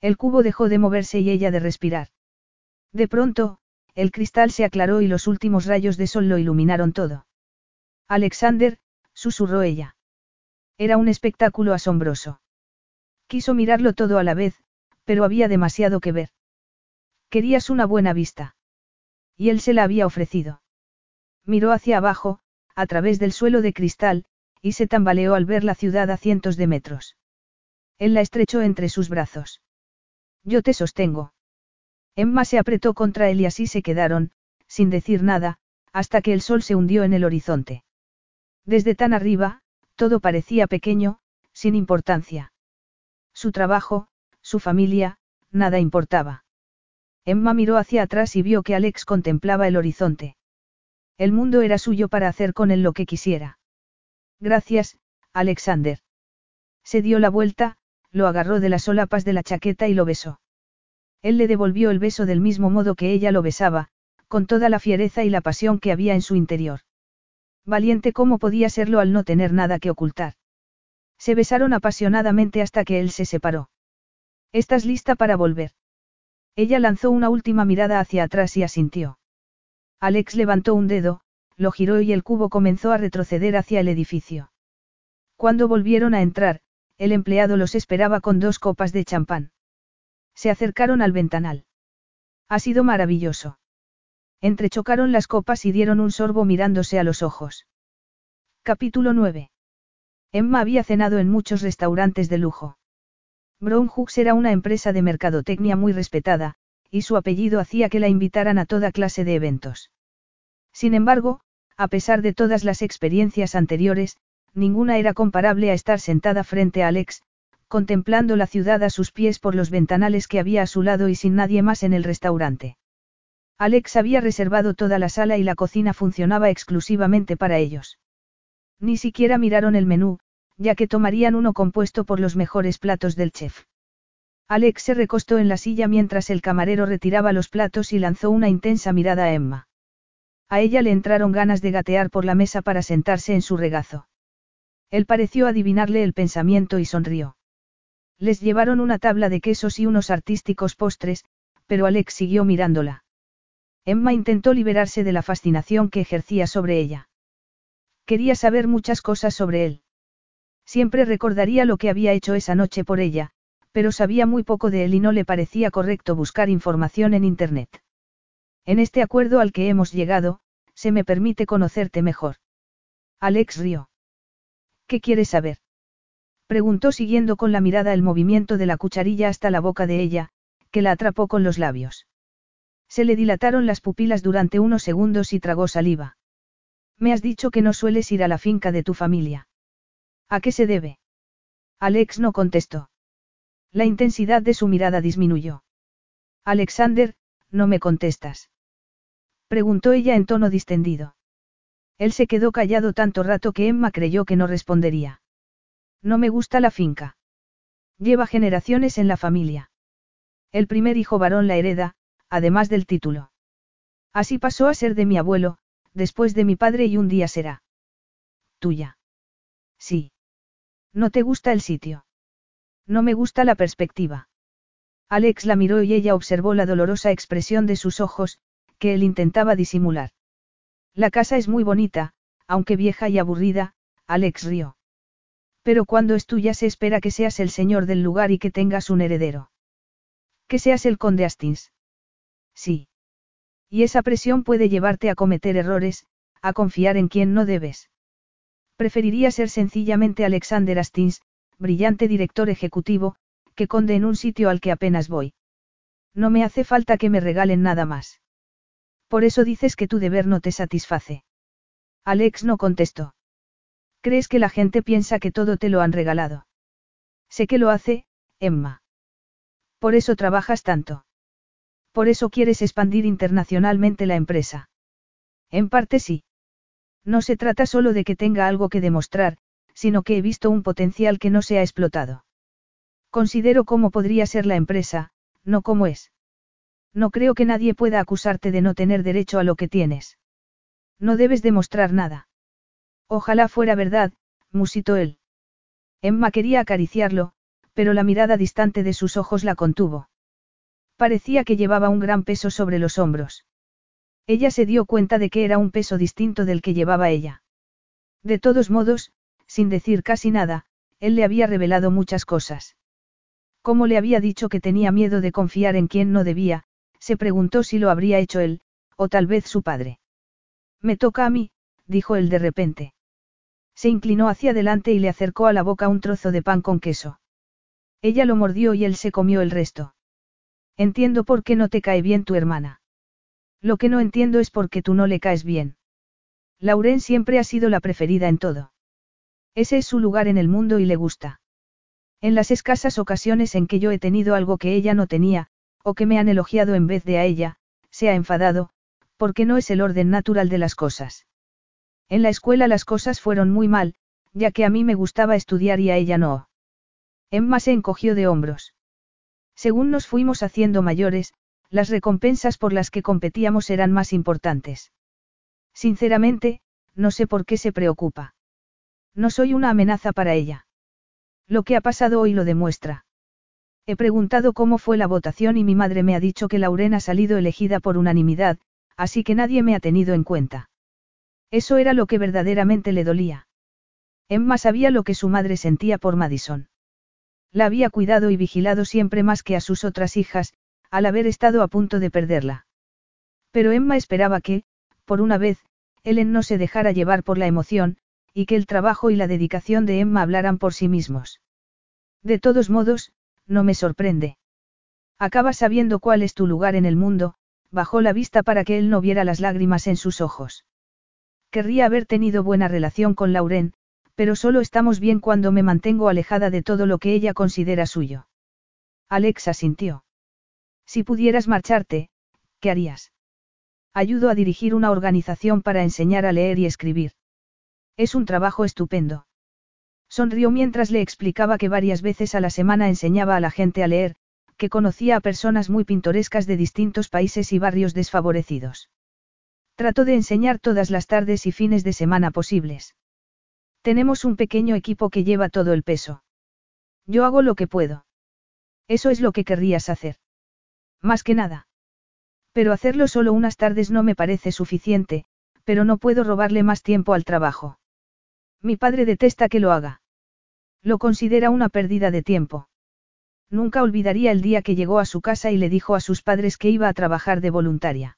El cubo dejó de moverse y ella de respirar. De pronto, el cristal se aclaró y los últimos rayos de sol lo iluminaron todo. Alexander, susurró ella. Era un espectáculo asombroso. Quiso mirarlo todo a la vez, pero había demasiado que ver. Querías una buena vista. Y él se la había ofrecido. Miró hacia abajo, a través del suelo de cristal, y se tambaleó al ver la ciudad a cientos de metros. Él la estrechó entre sus brazos. Yo te sostengo. Emma se apretó contra él y así se quedaron, sin decir nada, hasta que el sol se hundió en el horizonte. Desde tan arriba, todo parecía pequeño, sin importancia. Su trabajo, su familia, nada importaba. Emma miró hacia atrás y vio que Alex contemplaba el horizonte. El mundo era suyo para hacer con él lo que quisiera. Gracias, Alexander. Se dio la vuelta, lo agarró de las solapas de la chaqueta y lo besó. Él le devolvió el beso del mismo modo que ella lo besaba, con toda la fiereza y la pasión que había en su interior. Valiente como podía serlo al no tener nada que ocultar. Se besaron apasionadamente hasta que él se separó. ¿Estás lista para volver? Ella lanzó una última mirada hacia atrás y asintió. Alex levantó un dedo, lo giró y el cubo comenzó a retroceder hacia el edificio. Cuando volvieron a entrar, el empleado los esperaba con dos copas de champán. Se acercaron al ventanal. Ha sido maravilloso. Entrechocaron las copas y dieron un sorbo mirándose a los ojos. Capítulo 9. Emma había cenado en muchos restaurantes de lujo. Brown Hooks era una empresa de mercadotecnia muy respetada, y su apellido hacía que la invitaran a toda clase de eventos. Sin embargo, a pesar de todas las experiencias anteriores, ninguna era comparable a estar sentada frente a Alex, contemplando la ciudad a sus pies por los ventanales que había a su lado y sin nadie más en el restaurante. Alex había reservado toda la sala y la cocina funcionaba exclusivamente para ellos. Ni siquiera miraron el menú, ya que tomarían uno compuesto por los mejores platos del chef. Alex se recostó en la silla mientras el camarero retiraba los platos y lanzó una intensa mirada a Emma. A ella le entraron ganas de gatear por la mesa para sentarse en su regazo. Él pareció adivinarle el pensamiento y sonrió. Les llevaron una tabla de quesos y unos artísticos postres, pero Alex siguió mirándola. Emma intentó liberarse de la fascinación que ejercía sobre ella. Quería saber muchas cosas sobre él. Siempre recordaría lo que había hecho esa noche por ella, pero sabía muy poco de él y no le parecía correcto buscar información en Internet. En este acuerdo al que hemos llegado, se me permite conocerte mejor. Alex rió. ¿Qué quieres saber? Preguntó siguiendo con la mirada el movimiento de la cucharilla hasta la boca de ella, que la atrapó con los labios. Se le dilataron las pupilas durante unos segundos y tragó saliva. Me has dicho que no sueles ir a la finca de tu familia. ¿A qué se debe? Alex no contestó. La intensidad de su mirada disminuyó. Alexander, no me contestas. Preguntó ella en tono distendido. Él se quedó callado tanto rato que Emma creyó que no respondería. No me gusta la finca. Lleva generaciones en la familia. El primer hijo varón la hereda, además del título. Así pasó a ser de mi abuelo, después de mi padre y un día será. Tuya. Sí. ¿No te gusta el sitio? No me gusta la perspectiva. Alex la miró y ella observó la dolorosa expresión de sus ojos, que él intentaba disimular. La casa es muy bonita, aunque vieja y aburrida, Alex rió. Pero cuando es tuya se espera que seas el señor del lugar y que tengas un heredero. Que seas el conde Astins. Sí. Y esa presión puede llevarte a cometer errores, a confiar en quien no debes. Preferiría ser sencillamente Alexander Astins, brillante director ejecutivo, que conde en un sitio al que apenas voy. No me hace falta que me regalen nada más. Por eso dices que tu deber no te satisface. Alex no contestó. ¿Crees que la gente piensa que todo te lo han regalado? Sé que lo hace, Emma. Por eso trabajas tanto. Por eso quieres expandir internacionalmente la empresa. En parte sí. No se trata solo de que tenga algo que demostrar, sino que he visto un potencial que no se ha explotado. Considero cómo podría ser la empresa, no cómo es. No creo que nadie pueda acusarte de no tener derecho a lo que tienes. No debes demostrar nada. Ojalá fuera verdad, musitó él. Emma quería acariciarlo, pero la mirada distante de sus ojos la contuvo. Parecía que llevaba un gran peso sobre los hombros. Ella se dio cuenta de que era un peso distinto del que llevaba ella. De todos modos, sin decir casi nada, él le había revelado muchas cosas. Como le había dicho que tenía miedo de confiar en quien no debía, se preguntó si lo habría hecho él, o tal vez su padre. Me toca a mí, dijo él de repente. Se inclinó hacia adelante y le acercó a la boca un trozo de pan con queso. Ella lo mordió y él se comió el resto. Entiendo por qué no te cae bien tu hermana. Lo que no entiendo es por qué tú no le caes bien. Lauren siempre ha sido la preferida en todo. Ese es su lugar en el mundo y le gusta. En las escasas ocasiones en que yo he tenido algo que ella no tenía, o que me han elogiado en vez de a ella, se ha enfadado, porque no es el orden natural de las cosas. En la escuela las cosas fueron muy mal, ya que a mí me gustaba estudiar y a ella no. Emma se encogió de hombros. Según nos fuimos haciendo mayores, las recompensas por las que competíamos eran más importantes. Sinceramente, no sé por qué se preocupa. No soy una amenaza para ella. Lo que ha pasado hoy lo demuestra. He preguntado cómo fue la votación y mi madre me ha dicho que Lauren ha salido elegida por unanimidad, así que nadie me ha tenido en cuenta. Eso era lo que verdaderamente le dolía. Emma sabía lo que su madre sentía por Madison. La había cuidado y vigilado siempre más que a sus otras hijas, al haber estado a punto de perderla. Pero Emma esperaba que, por una vez, Ellen no se dejara llevar por la emoción, y que el trabajo y la dedicación de Emma hablaran por sí mismos. De todos modos, no me sorprende. Acabas sabiendo cuál es tu lugar en el mundo, bajó la vista para que él no viera las lágrimas en sus ojos. Querría haber tenido buena relación con Lauren, pero solo estamos bien cuando me mantengo alejada de todo lo que ella considera suyo. Alexa sintió. Si pudieras marcharte, ¿qué harías? Ayudo a dirigir una organización para enseñar a leer y escribir. Es un trabajo estupendo. Sonrió mientras le explicaba que varias veces a la semana enseñaba a la gente a leer, que conocía a personas muy pintorescas de distintos países y barrios desfavorecidos. Trato de enseñar todas las tardes y fines de semana posibles. Tenemos un pequeño equipo que lleva todo el peso. Yo hago lo que puedo. Eso es lo que querrías hacer. Más que nada. Pero hacerlo solo unas tardes no me parece suficiente, pero no puedo robarle más tiempo al trabajo. Mi padre detesta que lo haga. Lo considera una pérdida de tiempo. Nunca olvidaría el día que llegó a su casa y le dijo a sus padres que iba a trabajar de voluntaria.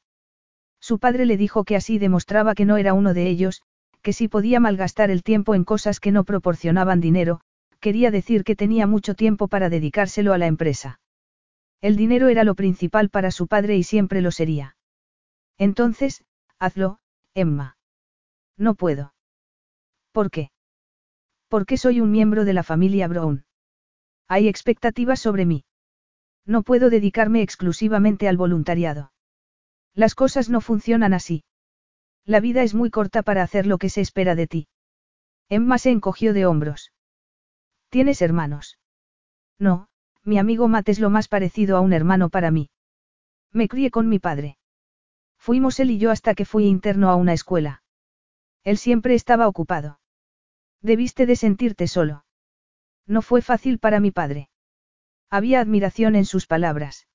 Su padre le dijo que así demostraba que no era uno de ellos, que si podía malgastar el tiempo en cosas que no proporcionaban dinero, quería decir que tenía mucho tiempo para dedicárselo a la empresa. El dinero era lo principal para su padre y siempre lo sería. Entonces, hazlo, Emma. No puedo. ¿Por qué? Porque soy un miembro de la familia Brown. Hay expectativas sobre mí. No puedo dedicarme exclusivamente al voluntariado. Las cosas no funcionan así. La vida es muy corta para hacer lo que se espera de ti. Emma se encogió de hombros. ¿Tienes hermanos? No, mi amigo Matt es lo más parecido a un hermano para mí. Me crié con mi padre. Fuimos él y yo hasta que fui interno a una escuela. Él siempre estaba ocupado. Debiste de sentirte solo. No fue fácil para mi padre. Había admiración en sus palabras.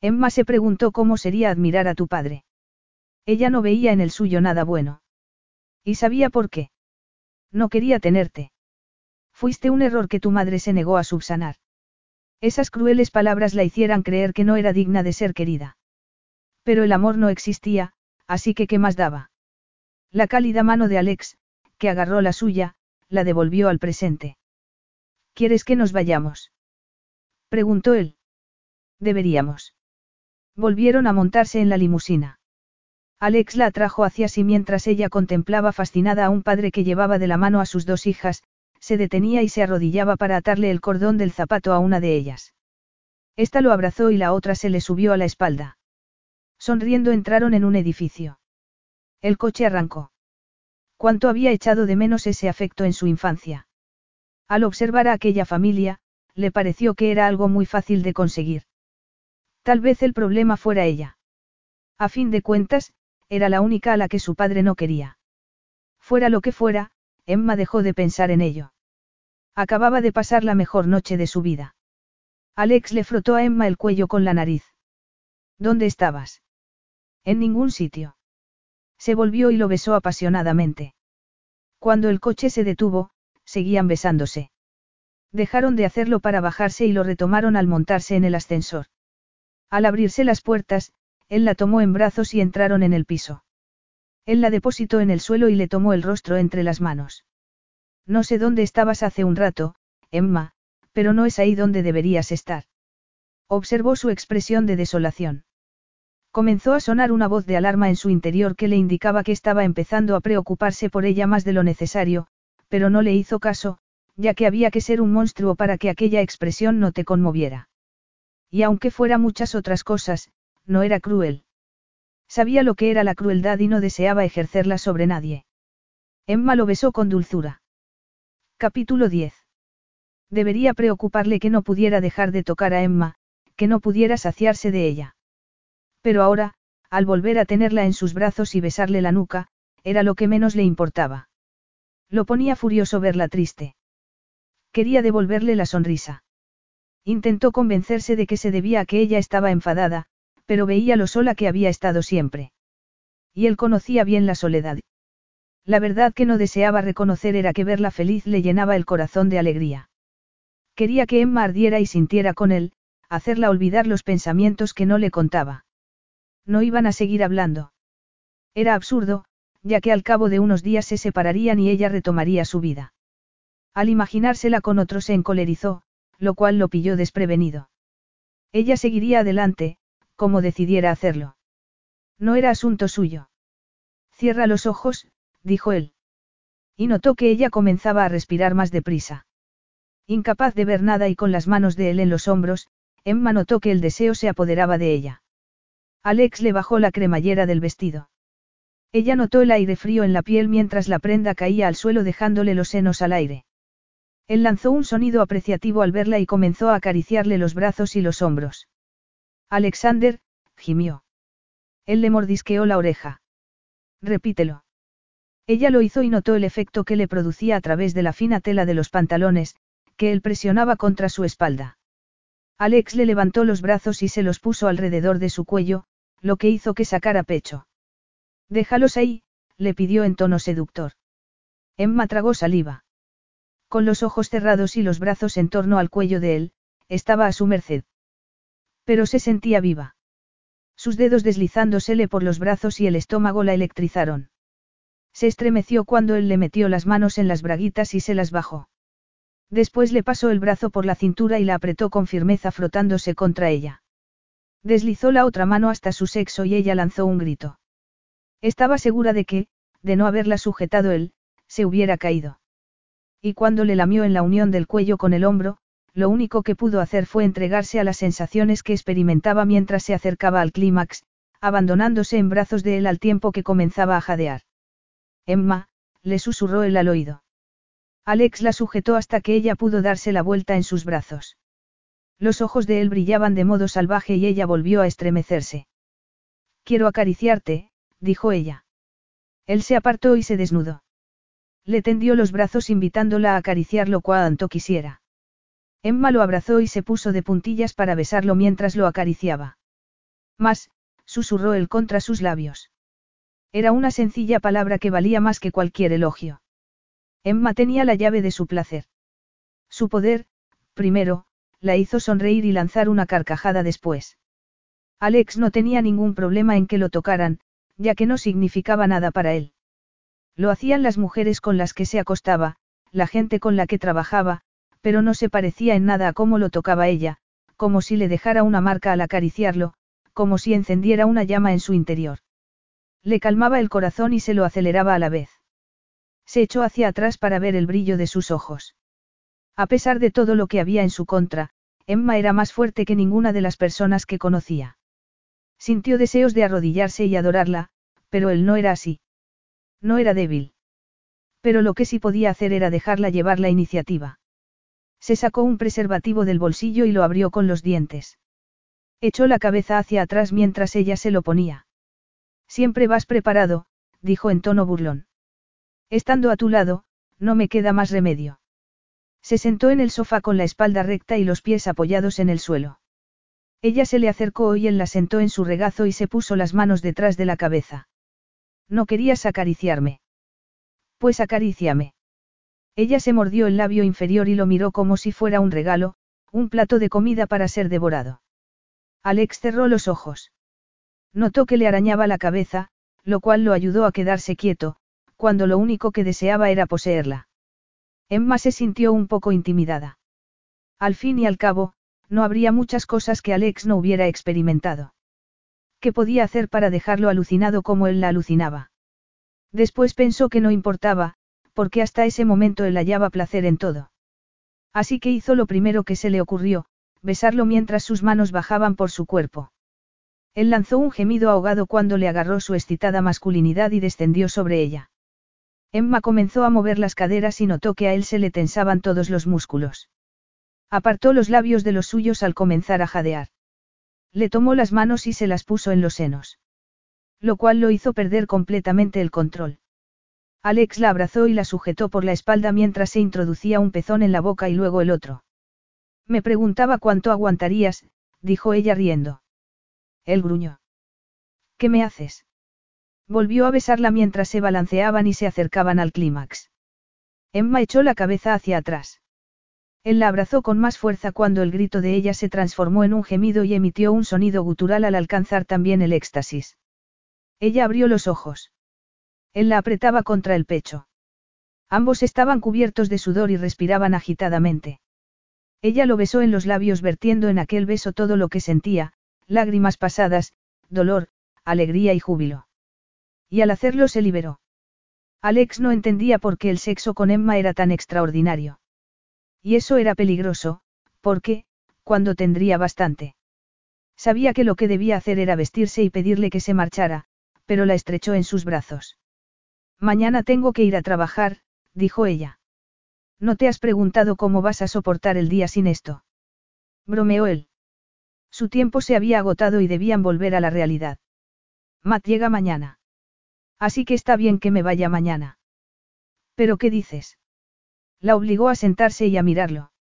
Emma se preguntó cómo sería admirar a tu padre. Ella no veía en el suyo nada bueno. Y sabía por qué. No quería tenerte. Fuiste un error que tu madre se negó a subsanar. Esas crueles palabras la hicieran creer que no era digna de ser querida. Pero el amor no existía, así que ¿qué más daba? La cálida mano de Alex, que agarró la suya, la devolvió al presente. ¿Quieres que nos vayamos? preguntó él. Deberíamos. Volvieron a montarse en la limusina. Alex la atrajo hacia sí mientras ella contemplaba fascinada a un padre que llevaba de la mano a sus dos hijas, se detenía y se arrodillaba para atarle el cordón del zapato a una de ellas. Esta lo abrazó y la otra se le subió a la espalda. Sonriendo entraron en un edificio. El coche arrancó. ¿Cuánto había echado de menos ese afecto en su infancia? Al observar a aquella familia, le pareció que era algo muy fácil de conseguir. Tal vez el problema fuera ella. A fin de cuentas, era la única a la que su padre no quería. Fuera lo que fuera, Emma dejó de pensar en ello. Acababa de pasar la mejor noche de su vida. Alex le frotó a Emma el cuello con la nariz. ¿Dónde estabas? En ningún sitio. Se volvió y lo besó apasionadamente. Cuando el coche se detuvo, seguían besándose. Dejaron de hacerlo para bajarse y lo retomaron al montarse en el ascensor. Al abrirse las puertas, él la tomó en brazos y entraron en el piso. Él la depositó en el suelo y le tomó el rostro entre las manos. No sé dónde estabas hace un rato, Emma, pero no es ahí donde deberías estar. Observó su expresión de desolación. Comenzó a sonar una voz de alarma en su interior que le indicaba que estaba empezando a preocuparse por ella más de lo necesario, pero no le hizo caso, ya que había que ser un monstruo para que aquella expresión no te conmoviera. Y aunque fuera muchas otras cosas, no era cruel. Sabía lo que era la crueldad y no deseaba ejercerla sobre nadie. Emma lo besó con dulzura. Capítulo 10. Debería preocuparle que no pudiera dejar de tocar a Emma, que no pudiera saciarse de ella. Pero ahora, al volver a tenerla en sus brazos y besarle la nuca, era lo que menos le importaba. Lo ponía furioso verla triste. Quería devolverle la sonrisa. Intentó convencerse de que se debía a que ella estaba enfadada, pero veía lo sola que había estado siempre. Y él conocía bien la soledad. La verdad que no deseaba reconocer era que verla feliz le llenaba el corazón de alegría. Quería que Emma ardiera y sintiera con él, hacerla olvidar los pensamientos que no le contaba. No iban a seguir hablando. Era absurdo, ya que al cabo de unos días se separarían y ella retomaría su vida. Al imaginársela con otro se encolerizó, lo cual lo pilló desprevenido. Ella seguiría adelante, como decidiera hacerlo. No era asunto suyo. Cierra los ojos, dijo él. Y notó que ella comenzaba a respirar más deprisa. Incapaz de ver nada y con las manos de él en los hombros, Emma notó que el deseo se apoderaba de ella. Alex le bajó la cremallera del vestido. Ella notó el aire frío en la piel mientras la prenda caía al suelo dejándole los senos al aire. Él lanzó un sonido apreciativo al verla y comenzó a acariciarle los brazos y los hombros. Alexander, gimió. Él le mordisqueó la oreja. Repítelo. Ella lo hizo y notó el efecto que le producía a través de la fina tela de los pantalones, que él presionaba contra su espalda. Alex le levantó los brazos y se los puso alrededor de su cuello, lo que hizo que sacara pecho. Déjalos ahí, le pidió en tono seductor. Emma tragó saliva. Con los ojos cerrados y los brazos en torno al cuello de él, estaba a su merced. Pero se sentía viva. Sus dedos deslizándosele por los brazos y el estómago la electrizaron. Se estremeció cuando él le metió las manos en las braguitas y se las bajó. Después le pasó el brazo por la cintura y la apretó con firmeza frotándose contra ella. Deslizó la otra mano hasta su sexo y ella lanzó un grito. Estaba segura de que, de no haberla sujetado él, se hubiera caído. Y cuando le lamió en la unión del cuello con el hombro, lo único que pudo hacer fue entregarse a las sensaciones que experimentaba mientras se acercaba al clímax, abandonándose en brazos de él al tiempo que comenzaba a jadear. Emma, le susurró él al oído. Alex la sujetó hasta que ella pudo darse la vuelta en sus brazos. Los ojos de él brillaban de modo salvaje y ella volvió a estremecerse. Quiero acariciarte, dijo ella. Él se apartó y se desnudó. Le tendió los brazos invitándola a acariciarlo cuanto quisiera. Emma lo abrazó y se puso de puntillas para besarlo mientras lo acariciaba. Más, susurró él contra sus labios. Era una sencilla palabra que valía más que cualquier elogio. Emma tenía la llave de su placer. Su poder, primero, la hizo sonreír y lanzar una carcajada después. Alex no tenía ningún problema en que lo tocaran, ya que no significaba nada para él. Lo hacían las mujeres con las que se acostaba, la gente con la que trabajaba, pero no se parecía en nada a cómo lo tocaba ella, como si le dejara una marca al acariciarlo, como si encendiera una llama en su interior. Le calmaba el corazón y se lo aceleraba a la vez. Se echó hacia atrás para ver el brillo de sus ojos. A pesar de todo lo que había en su contra, Emma era más fuerte que ninguna de las personas que conocía. Sintió deseos de arrodillarse y adorarla, pero él no era así. No era débil. Pero lo que sí podía hacer era dejarla llevar la iniciativa. Se sacó un preservativo del bolsillo y lo abrió con los dientes. Echó la cabeza hacia atrás mientras ella se lo ponía. Siempre vas preparado, dijo en tono burlón. Estando a tu lado, no me queda más remedio. Se sentó en el sofá con la espalda recta y los pies apoyados en el suelo. Ella se le acercó y él la sentó en su regazo y se puso las manos detrás de la cabeza. No querías acariciarme. Pues acaríciame. Ella se mordió el labio inferior y lo miró como si fuera un regalo, un plato de comida para ser devorado. Alex cerró los ojos. Notó que le arañaba la cabeza, lo cual lo ayudó a quedarse quieto, cuando lo único que deseaba era poseerla. Emma se sintió un poco intimidada. Al fin y al cabo, no habría muchas cosas que Alex no hubiera experimentado. ¿Qué podía hacer para dejarlo alucinado como él la alucinaba? Después pensó que no importaba, porque hasta ese momento él hallaba placer en todo. Así que hizo lo primero que se le ocurrió, besarlo mientras sus manos bajaban por su cuerpo. Él lanzó un gemido ahogado cuando le agarró su excitada masculinidad y descendió sobre ella. Emma comenzó a mover las caderas y notó que a él se le tensaban todos los músculos. Apartó los labios de los suyos al comenzar a jadear. Le tomó las manos y se las puso en los senos. Lo cual lo hizo perder completamente el control. Alex la abrazó y la sujetó por la espalda mientras se introducía un pezón en la boca y luego el otro. Me preguntaba cuánto aguantarías, dijo ella riendo. Él gruñó. ¿Qué me haces? Volvió a besarla mientras se balanceaban y se acercaban al clímax. Emma echó la cabeza hacia atrás. Él la abrazó con más fuerza cuando el grito de ella se transformó en un gemido y emitió un sonido gutural al alcanzar también el éxtasis. Ella abrió los ojos. Él la apretaba contra el pecho. Ambos estaban cubiertos de sudor y respiraban agitadamente. Ella lo besó en los labios vertiendo en aquel beso todo lo que sentía, lágrimas pasadas, dolor, alegría y júbilo. Y al hacerlo se liberó. Alex no entendía por qué el sexo con Emma era tan extraordinario. Y eso era peligroso, porque, cuando tendría bastante. Sabía que lo que debía hacer era vestirse y pedirle que se marchara, pero la estrechó en sus brazos. Mañana tengo que ir a trabajar, dijo ella. ¿No te has preguntado cómo vas a soportar el día sin esto? Bromeó él. Su tiempo se había agotado y debían volver a la realidad. Matt llega mañana. Así que está bien que me vaya mañana. ¿Pero qué dices? La obligó a sentarse y a mirarlo.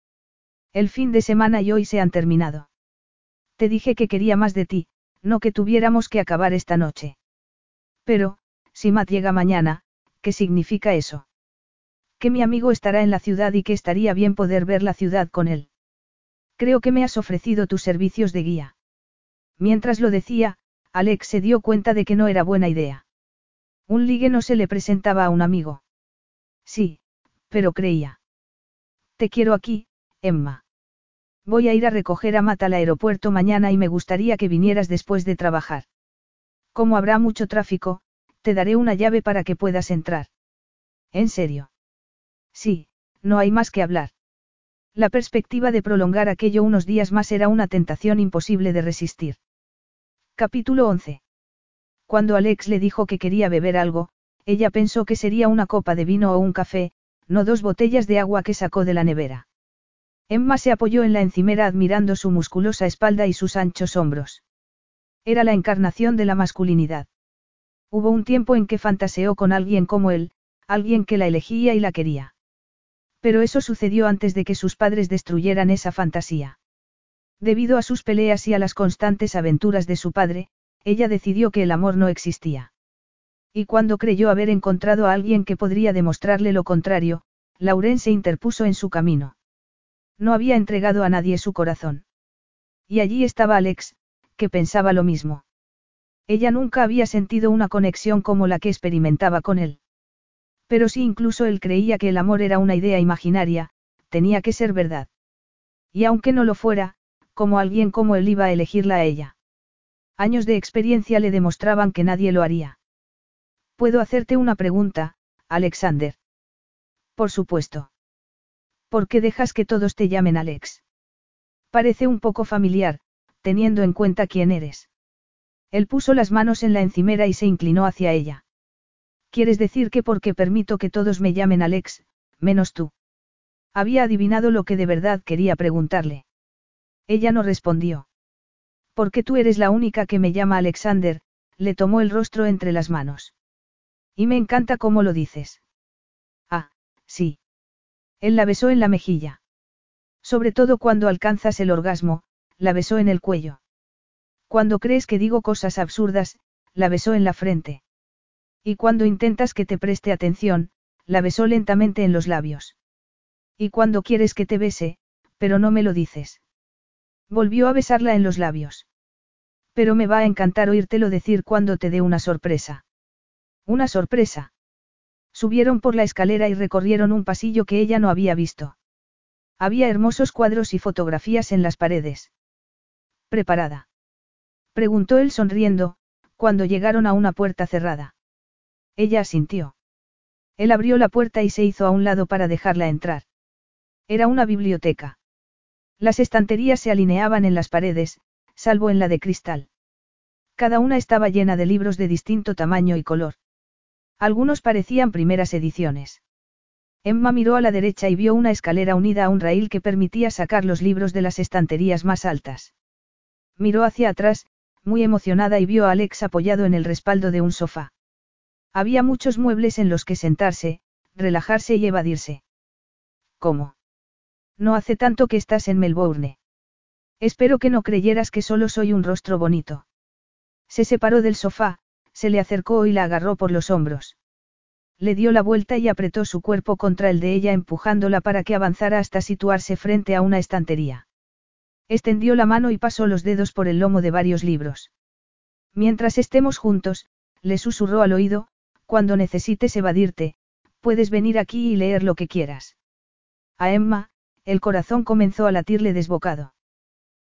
El fin de semana y hoy se han terminado. Te dije que quería más de ti, no que tuviéramos que acabar esta noche. Pero, si Matt llega mañana, ¿qué significa eso? Que mi amigo estará en la ciudad y que estaría bien poder ver la ciudad con él. Creo que me has ofrecido tus servicios de guía. Mientras lo decía, Alex se dio cuenta de que no era buena idea. Un ligue no se le presentaba a un amigo. Sí, pero creía. Te quiero aquí, Emma. Voy a ir a recoger a Matt al aeropuerto mañana y me gustaría que vinieras después de trabajar. Como habrá mucho tráfico, te daré una llave para que puedas entrar. ¿En serio? Sí, no hay más que hablar. La perspectiva de prolongar aquello unos días más era una tentación imposible de resistir. Capítulo 11. Cuando Alex le dijo que quería beber algo, ella pensó que sería una copa de vino o un café, no dos botellas de agua que sacó de la nevera. Emma se apoyó en la encimera admirando su musculosa espalda y sus anchos hombros. Era la encarnación de la masculinidad. Hubo un tiempo en que fantaseó con alguien como él, alguien que la elegía y la quería. Pero eso sucedió antes de que sus padres destruyeran esa fantasía. Debido a sus peleas y a las constantes aventuras de su padre, ella decidió que el amor no existía. Y cuando creyó haber encontrado a alguien que podría demostrarle lo contrario, Lauren se interpuso en su camino. No había entregado a nadie su corazón. Y allí estaba Alex, que pensaba lo mismo. Ella nunca había sentido una conexión como la que experimentaba con él. Pero si incluso él creía que el amor era una idea imaginaria, tenía que ser verdad. Y aunque no lo fuera, como alguien como él iba a elegirla a ella. Años de experiencia le demostraban que nadie lo haría. ¿Puedo hacerte una pregunta, Alexander? Por supuesto. ¿Por qué dejas que todos te llamen Alex? Parece un poco familiar, teniendo en cuenta quién eres. Él puso las manos en la encimera y se inclinó hacia ella. ¿Quieres decir que porque permito que todos me llamen Alex, menos tú? Había adivinado lo que de verdad quería preguntarle. Ella no respondió. Porque tú eres la única que me llama Alexander, le tomó el rostro entre las manos. Y me encanta cómo lo dices. Ah, sí. Él la besó en la mejilla. Sobre todo cuando alcanzas el orgasmo, la besó en el cuello. Cuando crees que digo cosas absurdas, la besó en la frente. Y cuando intentas que te preste atención, la besó lentamente en los labios. Y cuando quieres que te bese, pero no me lo dices. Volvió a besarla en los labios. Pero me va a encantar oírtelo decir cuando te dé una sorpresa. Una sorpresa. Subieron por la escalera y recorrieron un pasillo que ella no había visto. Había hermosos cuadros y fotografías en las paredes. ¿Preparada? Preguntó él sonriendo, cuando llegaron a una puerta cerrada. Ella asintió. Él abrió la puerta y se hizo a un lado para dejarla entrar. Era una biblioteca. Las estanterías se alineaban en las paredes, salvo en la de cristal. Cada una estaba llena de libros de distinto tamaño y color. Algunos parecían primeras ediciones. Emma miró a la derecha y vio una escalera unida a un raíl que permitía sacar los libros de las estanterías más altas. Miró hacia atrás, muy emocionada y vio a Alex apoyado en el respaldo de un sofá. Había muchos muebles en los que sentarse, relajarse y evadirse. ¿Cómo? No hace tanto que estás en Melbourne. Espero que no creyeras que solo soy un rostro bonito. Se separó del sofá, se le acercó y la agarró por los hombros. Le dio la vuelta y apretó su cuerpo contra el de ella empujándola para que avanzara hasta situarse frente a una estantería. Extendió la mano y pasó los dedos por el lomo de varios libros. Mientras estemos juntos, le susurró al oído, cuando necesites evadirte, puedes venir aquí y leer lo que quieras. A Emma, el corazón comenzó a latirle desbocado.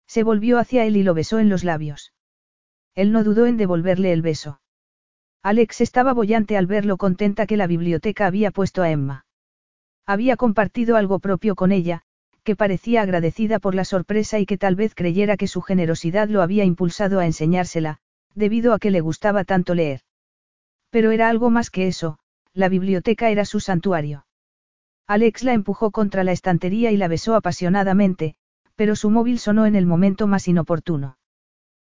Se volvió hacia él y lo besó en los labios. Él no dudó en devolverle el beso. Alex estaba bollante al ver lo contenta que la biblioteca había puesto a Emma. Había compartido algo propio con ella, que parecía agradecida por la sorpresa y que tal vez creyera que su generosidad lo había impulsado a enseñársela, debido a que le gustaba tanto leer. Pero era algo más que eso, la biblioteca era su santuario. Alex la empujó contra la estantería y la besó apasionadamente, pero su móvil sonó en el momento más inoportuno.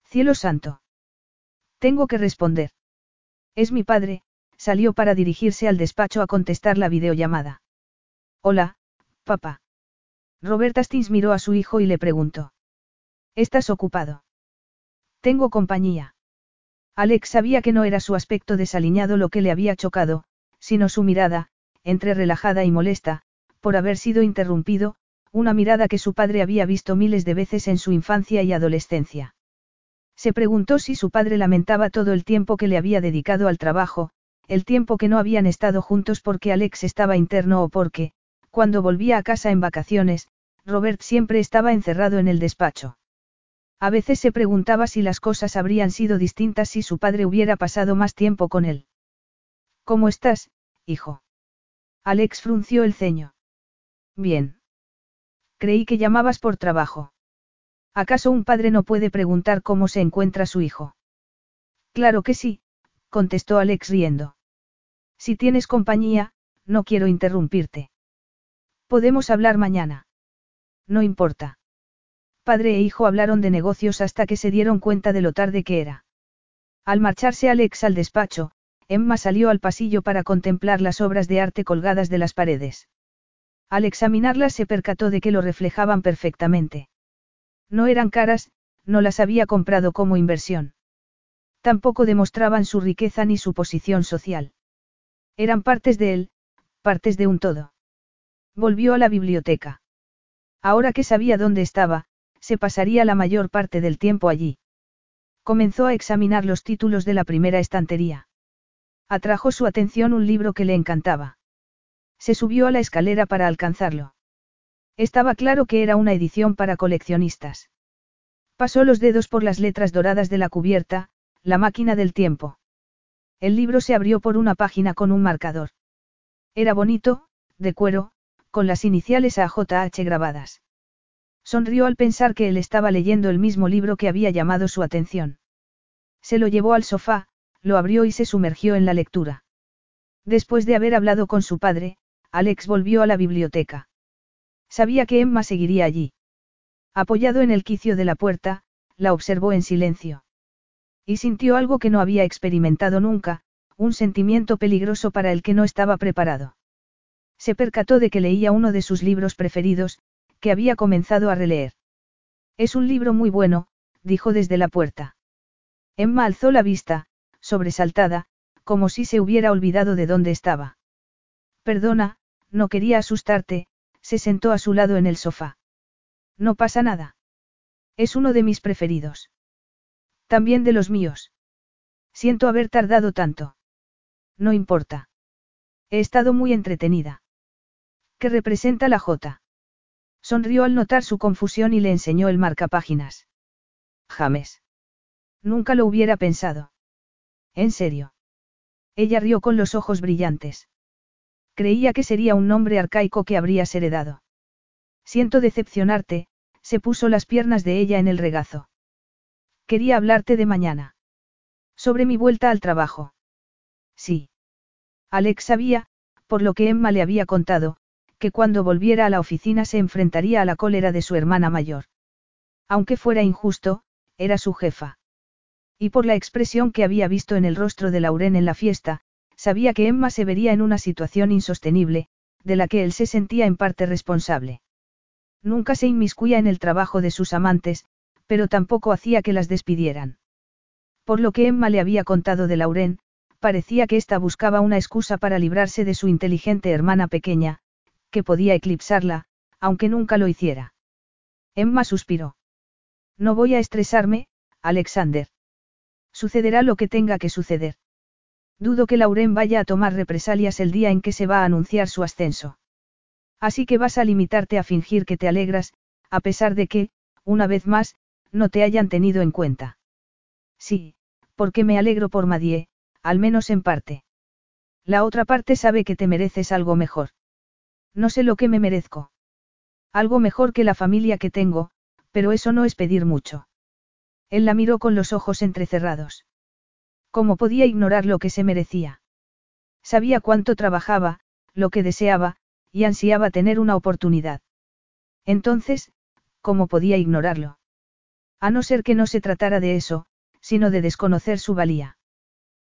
Cielo santo. Tengo que responder. Es mi padre, salió para dirigirse al despacho a contestar la videollamada. Hola, papá. Robert Astins miró a su hijo y le preguntó. ¿Estás ocupado? Tengo compañía. Alex sabía que no era su aspecto desaliñado lo que le había chocado, sino su mirada, entre relajada y molesta, por haber sido interrumpido, una mirada que su padre había visto miles de veces en su infancia y adolescencia. Se preguntó si su padre lamentaba todo el tiempo que le había dedicado al trabajo, el tiempo que no habían estado juntos porque Alex estaba interno o porque, cuando volvía a casa en vacaciones, Robert siempre estaba encerrado en el despacho. A veces se preguntaba si las cosas habrían sido distintas si su padre hubiera pasado más tiempo con él. ¿Cómo estás, hijo? Alex frunció el ceño. Bien. Creí que llamabas por trabajo. ¿Acaso un padre no puede preguntar cómo se encuentra su hijo? Claro que sí, contestó Alex riendo. Si tienes compañía, no quiero interrumpirte. Podemos hablar mañana. No importa. Padre e hijo hablaron de negocios hasta que se dieron cuenta de lo tarde que era. Al marcharse Alex al despacho, Emma salió al pasillo para contemplar las obras de arte colgadas de las paredes. Al examinarlas se percató de que lo reflejaban perfectamente. No eran caras, no las había comprado como inversión. Tampoco demostraban su riqueza ni su posición social. Eran partes de él, partes de un todo. Volvió a la biblioteca. Ahora que sabía dónde estaba, se pasaría la mayor parte del tiempo allí. Comenzó a examinar los títulos de la primera estantería. Atrajo su atención un libro que le encantaba. Se subió a la escalera para alcanzarlo. Estaba claro que era una edición para coleccionistas. Pasó los dedos por las letras doradas de la cubierta, La máquina del tiempo. El libro se abrió por una página con un marcador. Era bonito, de cuero, con las iniciales AJH grabadas. Sonrió al pensar que él estaba leyendo el mismo libro que había llamado su atención. Se lo llevó al sofá, lo abrió y se sumergió en la lectura. Después de haber hablado con su padre, Alex volvió a la biblioteca. Sabía que Emma seguiría allí. Apoyado en el quicio de la puerta, la observó en silencio. Y sintió algo que no había experimentado nunca, un sentimiento peligroso para el que no estaba preparado. Se percató de que leía uno de sus libros preferidos, que había comenzado a releer. Es un libro muy bueno, dijo desde la puerta. Emma alzó la vista, sobresaltada, como si se hubiera olvidado de dónde estaba. Perdona, no quería asustarte, se sentó a su lado en el sofá. No pasa nada. Es uno de mis preferidos. También de los míos. Siento haber tardado tanto. No importa. He estado muy entretenida. ¿Qué representa la J? Sonrió al notar su confusión y le enseñó el marcapáginas. James. Nunca lo hubiera pensado. ¿En serio? Ella rió con los ojos brillantes. Creía que sería un nombre arcaico que habrías heredado. Siento decepcionarte, se puso las piernas de ella en el regazo. Quería hablarte de mañana. Sobre mi vuelta al trabajo. Sí. Alex sabía, por lo que Emma le había contado, que cuando volviera a la oficina se enfrentaría a la cólera de su hermana mayor. Aunque fuera injusto, era su jefa. Y por la expresión que había visto en el rostro de Lauren en la fiesta, sabía que Emma se vería en una situación insostenible, de la que él se sentía en parte responsable. Nunca se inmiscuía en el trabajo de sus amantes, pero tampoco hacía que las despidieran. Por lo que Emma le había contado de Lauren, parecía que ésta buscaba una excusa para librarse de su inteligente hermana pequeña, que podía eclipsarla, aunque nunca lo hiciera. Emma suspiró. No voy a estresarme, Alexander. Sucederá lo que tenga que suceder. Dudo que Lauren vaya a tomar represalias el día en que se va a anunciar su ascenso. Así que vas a limitarte a fingir que te alegras, a pesar de que, una vez más, no te hayan tenido en cuenta. Sí, porque me alegro por Madie, al menos en parte. La otra parte sabe que te mereces algo mejor. No sé lo que me merezco. Algo mejor que la familia que tengo, pero eso no es pedir mucho. Él la miró con los ojos entrecerrados. ¿Cómo podía ignorar lo que se merecía? Sabía cuánto trabajaba, lo que deseaba, y ansiaba tener una oportunidad. Entonces, ¿cómo podía ignorarlo? A no ser que no se tratara de eso, sino de desconocer su valía.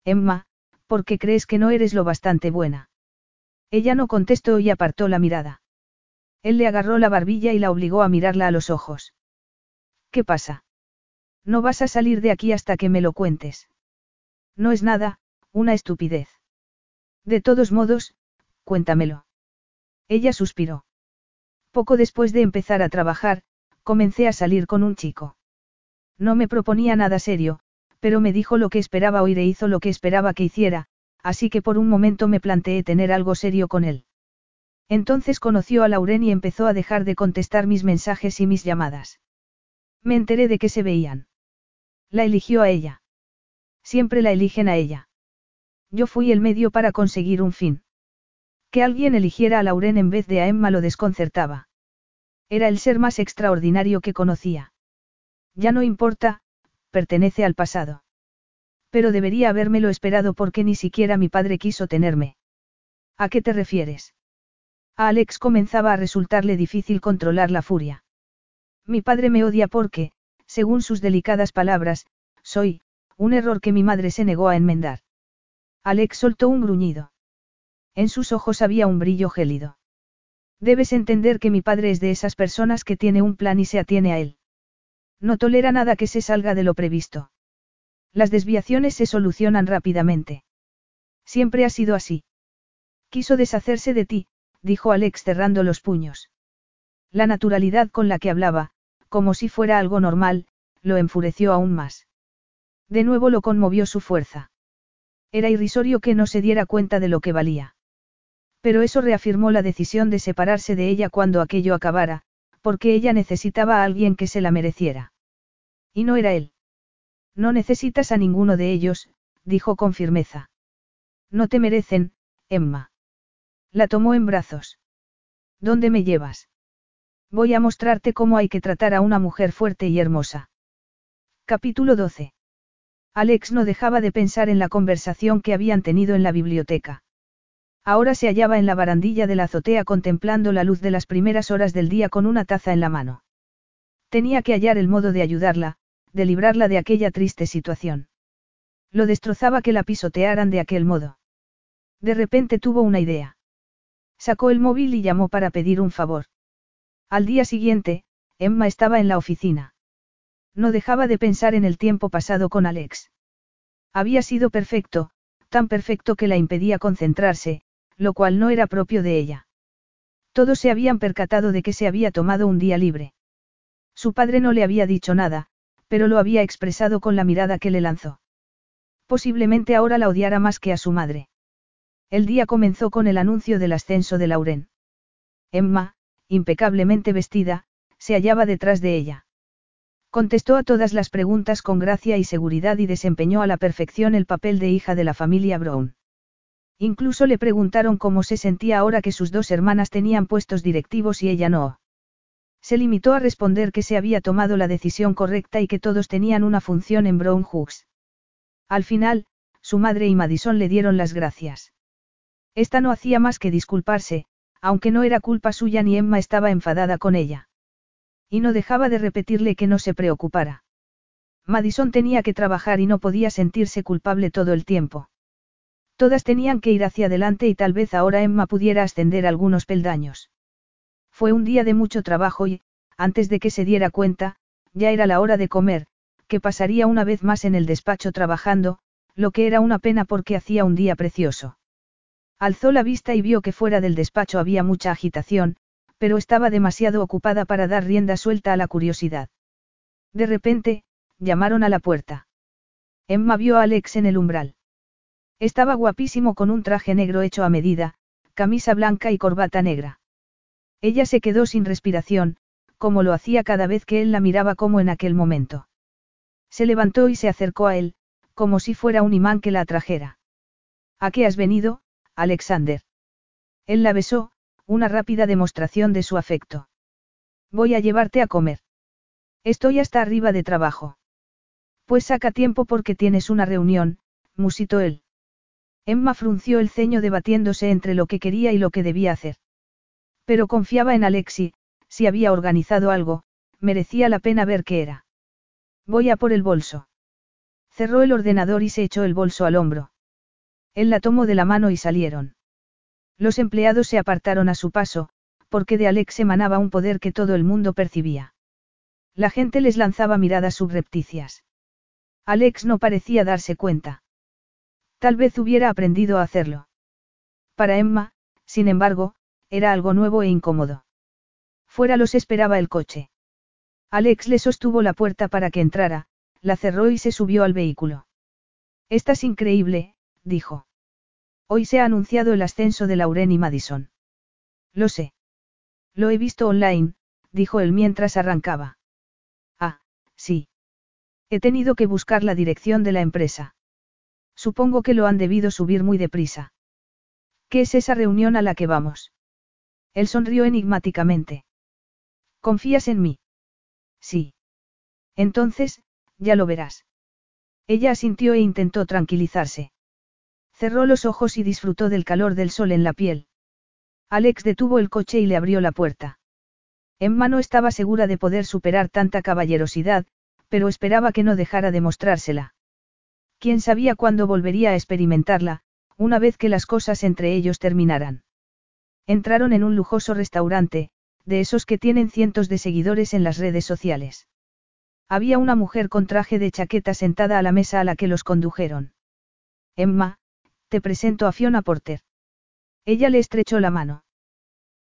Emma, ¿por qué crees que no eres lo bastante buena? Ella no contestó y apartó la mirada. Él le agarró la barbilla y la obligó a mirarla a los ojos. ¿Qué pasa? No vas a salir de aquí hasta que me lo cuentes. No es nada, una estupidez. De todos modos, cuéntamelo. Ella suspiró. Poco después de empezar a trabajar, comencé a salir con un chico. No me proponía nada serio, pero me dijo lo que esperaba oír e hizo lo que esperaba que hiciera, así que por un momento me planteé tener algo serio con él. Entonces conoció a Lauren y empezó a dejar de contestar mis mensajes y mis llamadas. Me enteré de que se veían. La eligió a ella. Siempre la eligen a ella. Yo fui el medio para conseguir un fin. Que alguien eligiera a Lauren en vez de a Emma lo desconcertaba. Era el ser más extraordinario que conocía. Ya no importa, pertenece al pasado. Pero debería habérmelo esperado porque ni siquiera mi padre quiso tenerme. ¿A qué te refieres? A Alex comenzaba a resultarle difícil controlar la furia. Mi padre me odia porque, según sus delicadas palabras, soy, un error que mi madre se negó a enmendar. Alex soltó un gruñido. En sus ojos había un brillo gélido. Debes entender que mi padre es de esas personas que tiene un plan y se atiene a él. No tolera nada que se salga de lo previsto. Las desviaciones se solucionan rápidamente. Siempre ha sido así. Quiso deshacerse de ti, dijo Alex cerrando los puños. La naturalidad con la que hablaba, como si fuera algo normal, lo enfureció aún más. De nuevo lo conmovió su fuerza. Era irrisorio que no se diera cuenta de lo que valía. Pero eso reafirmó la decisión de separarse de ella cuando aquello acabara, porque ella necesitaba a alguien que se la mereciera. Y no era él. No necesitas a ninguno de ellos, dijo con firmeza. No te merecen, Emma. La tomó en brazos. ¿Dónde me llevas? Voy a mostrarte cómo hay que tratar a una mujer fuerte y hermosa. Capítulo 12. Alex no dejaba de pensar en la conversación que habían tenido en la biblioteca. Ahora se hallaba en la barandilla de la azotea contemplando la luz de las primeras horas del día con una taza en la mano. Tenía que hallar el modo de ayudarla, de librarla de aquella triste situación. Lo destrozaba que la pisotearan de aquel modo. De repente tuvo una idea. Sacó el móvil y llamó para pedir un favor. Al día siguiente, Emma estaba en la oficina. No dejaba de pensar en el tiempo pasado con Alex. Había sido perfecto, tan perfecto que la impedía concentrarse, lo cual no era propio de ella. Todos se habían percatado de que se había tomado un día libre. Su padre no le había dicho nada, pero lo había expresado con la mirada que le lanzó. Posiblemente ahora la odiara más que a su madre. El día comenzó con el anuncio del ascenso de Lauren. Emma, impecablemente vestida, se hallaba detrás de ella. Contestó a todas las preguntas con gracia y seguridad y desempeñó a la perfección el papel de hija de la familia Brown. Incluso le preguntaron cómo se sentía ahora que sus dos hermanas tenían puestos directivos y ella no. Se limitó a responder que se había tomado la decisión correcta y que todos tenían una función en Brown Hooks. Al final, su madre y Madison le dieron las gracias. Esta no hacía más que disculparse, aunque no era culpa suya ni Emma estaba enfadada con ella. Y no dejaba de repetirle que no se preocupara. Madison tenía que trabajar y no podía sentirse culpable todo el tiempo. Todas tenían que ir hacia adelante y tal vez ahora Emma pudiera ascender algunos peldaños. Fue un día de mucho trabajo y, antes de que se diera cuenta, ya era la hora de comer, que pasaría una vez más en el despacho trabajando, lo que era una pena porque hacía un día precioso. Alzó la vista y vio que fuera del despacho había mucha agitación, pero estaba demasiado ocupada para dar rienda suelta a la curiosidad. De repente, llamaron a la puerta. Emma vio a Alex en el umbral. Estaba guapísimo con un traje negro hecho a medida, camisa blanca y corbata negra. Ella se quedó sin respiración, como lo hacía cada vez que él la miraba como en aquel momento. Se levantó y se acercó a él, como si fuera un imán que la atrajera. ¿A qué has venido, Alexander. Él la besó, una rápida demostración de su afecto. Voy a llevarte a comer. Estoy hasta arriba de trabajo. Pues saca tiempo porque tienes una reunión, musitó él. Emma frunció el ceño debatiéndose entre lo que quería y lo que debía hacer. Pero confiaba en Alexi, si había organizado algo, merecía la pena ver qué era. Voy a por el bolso. Cerró el ordenador y se echó el bolso al hombro. Él la tomó de la mano y salieron. Los empleados se apartaron a su paso, porque de Alex emanaba un poder que todo el mundo percibía. La gente les lanzaba miradas subrepticias. Alex no parecía darse cuenta. Tal vez hubiera aprendido a hacerlo. Para Emma, sin embargo, era algo nuevo e incómodo. Fuera los esperaba el coche. Alex le sostuvo la puerta para que entrara, la cerró y se subió al vehículo. Estás increíble, dijo. Hoy se ha anunciado el ascenso de Lauren y Madison. Lo sé. Lo he visto online, dijo él mientras arrancaba. Ah, sí. He tenido que buscar la dirección de la empresa. Supongo que lo han debido subir muy deprisa. ¿Qué es esa reunión a la que vamos? Él sonrió enigmáticamente. ¿Confías en mí? Sí. Entonces, ya lo verás. Ella asintió e intentó tranquilizarse. Cerró los ojos y disfrutó del calor del sol en la piel. Alex detuvo el coche y le abrió la puerta. Emma no estaba segura de poder superar tanta caballerosidad, pero esperaba que no dejara de mostrársela. Quién sabía cuándo volvería a experimentarla, una vez que las cosas entre ellos terminaran. Entraron en un lujoso restaurante, de esos que tienen cientos de seguidores en las redes sociales. Había una mujer con traje de chaqueta sentada a la mesa a la que los condujeron. Emma, te presento a Fiona Porter. Ella le estrechó la mano.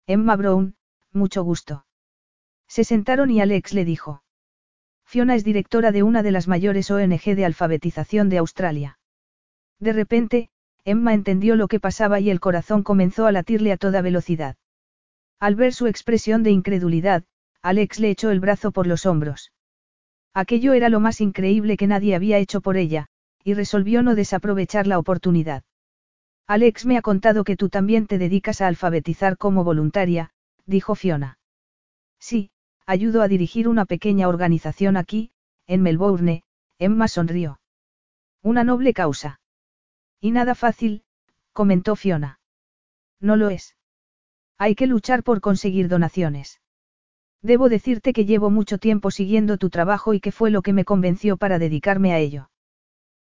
Emma Brown, mucho gusto. Se sentaron y Alex le dijo. Fiona es directora de una de las mayores ONG de alfabetización de Australia. De repente, Emma entendió lo que pasaba y el corazón comenzó a latirle a toda velocidad. Al ver su expresión de incredulidad, Alex le echó el brazo por los hombros. Aquello era lo más increíble que nadie había hecho por ella, y resolvió no desaprovechar la oportunidad. Alex me ha contado que tú también te dedicas a alfabetizar como voluntaria, dijo Fiona. Sí, ayudo a dirigir una pequeña organización aquí, en Melbourne, Emma sonrió. Una noble causa. Y nada fácil, comentó Fiona. No lo es. Hay que luchar por conseguir donaciones. Debo decirte que llevo mucho tiempo siguiendo tu trabajo y que fue lo que me convenció para dedicarme a ello.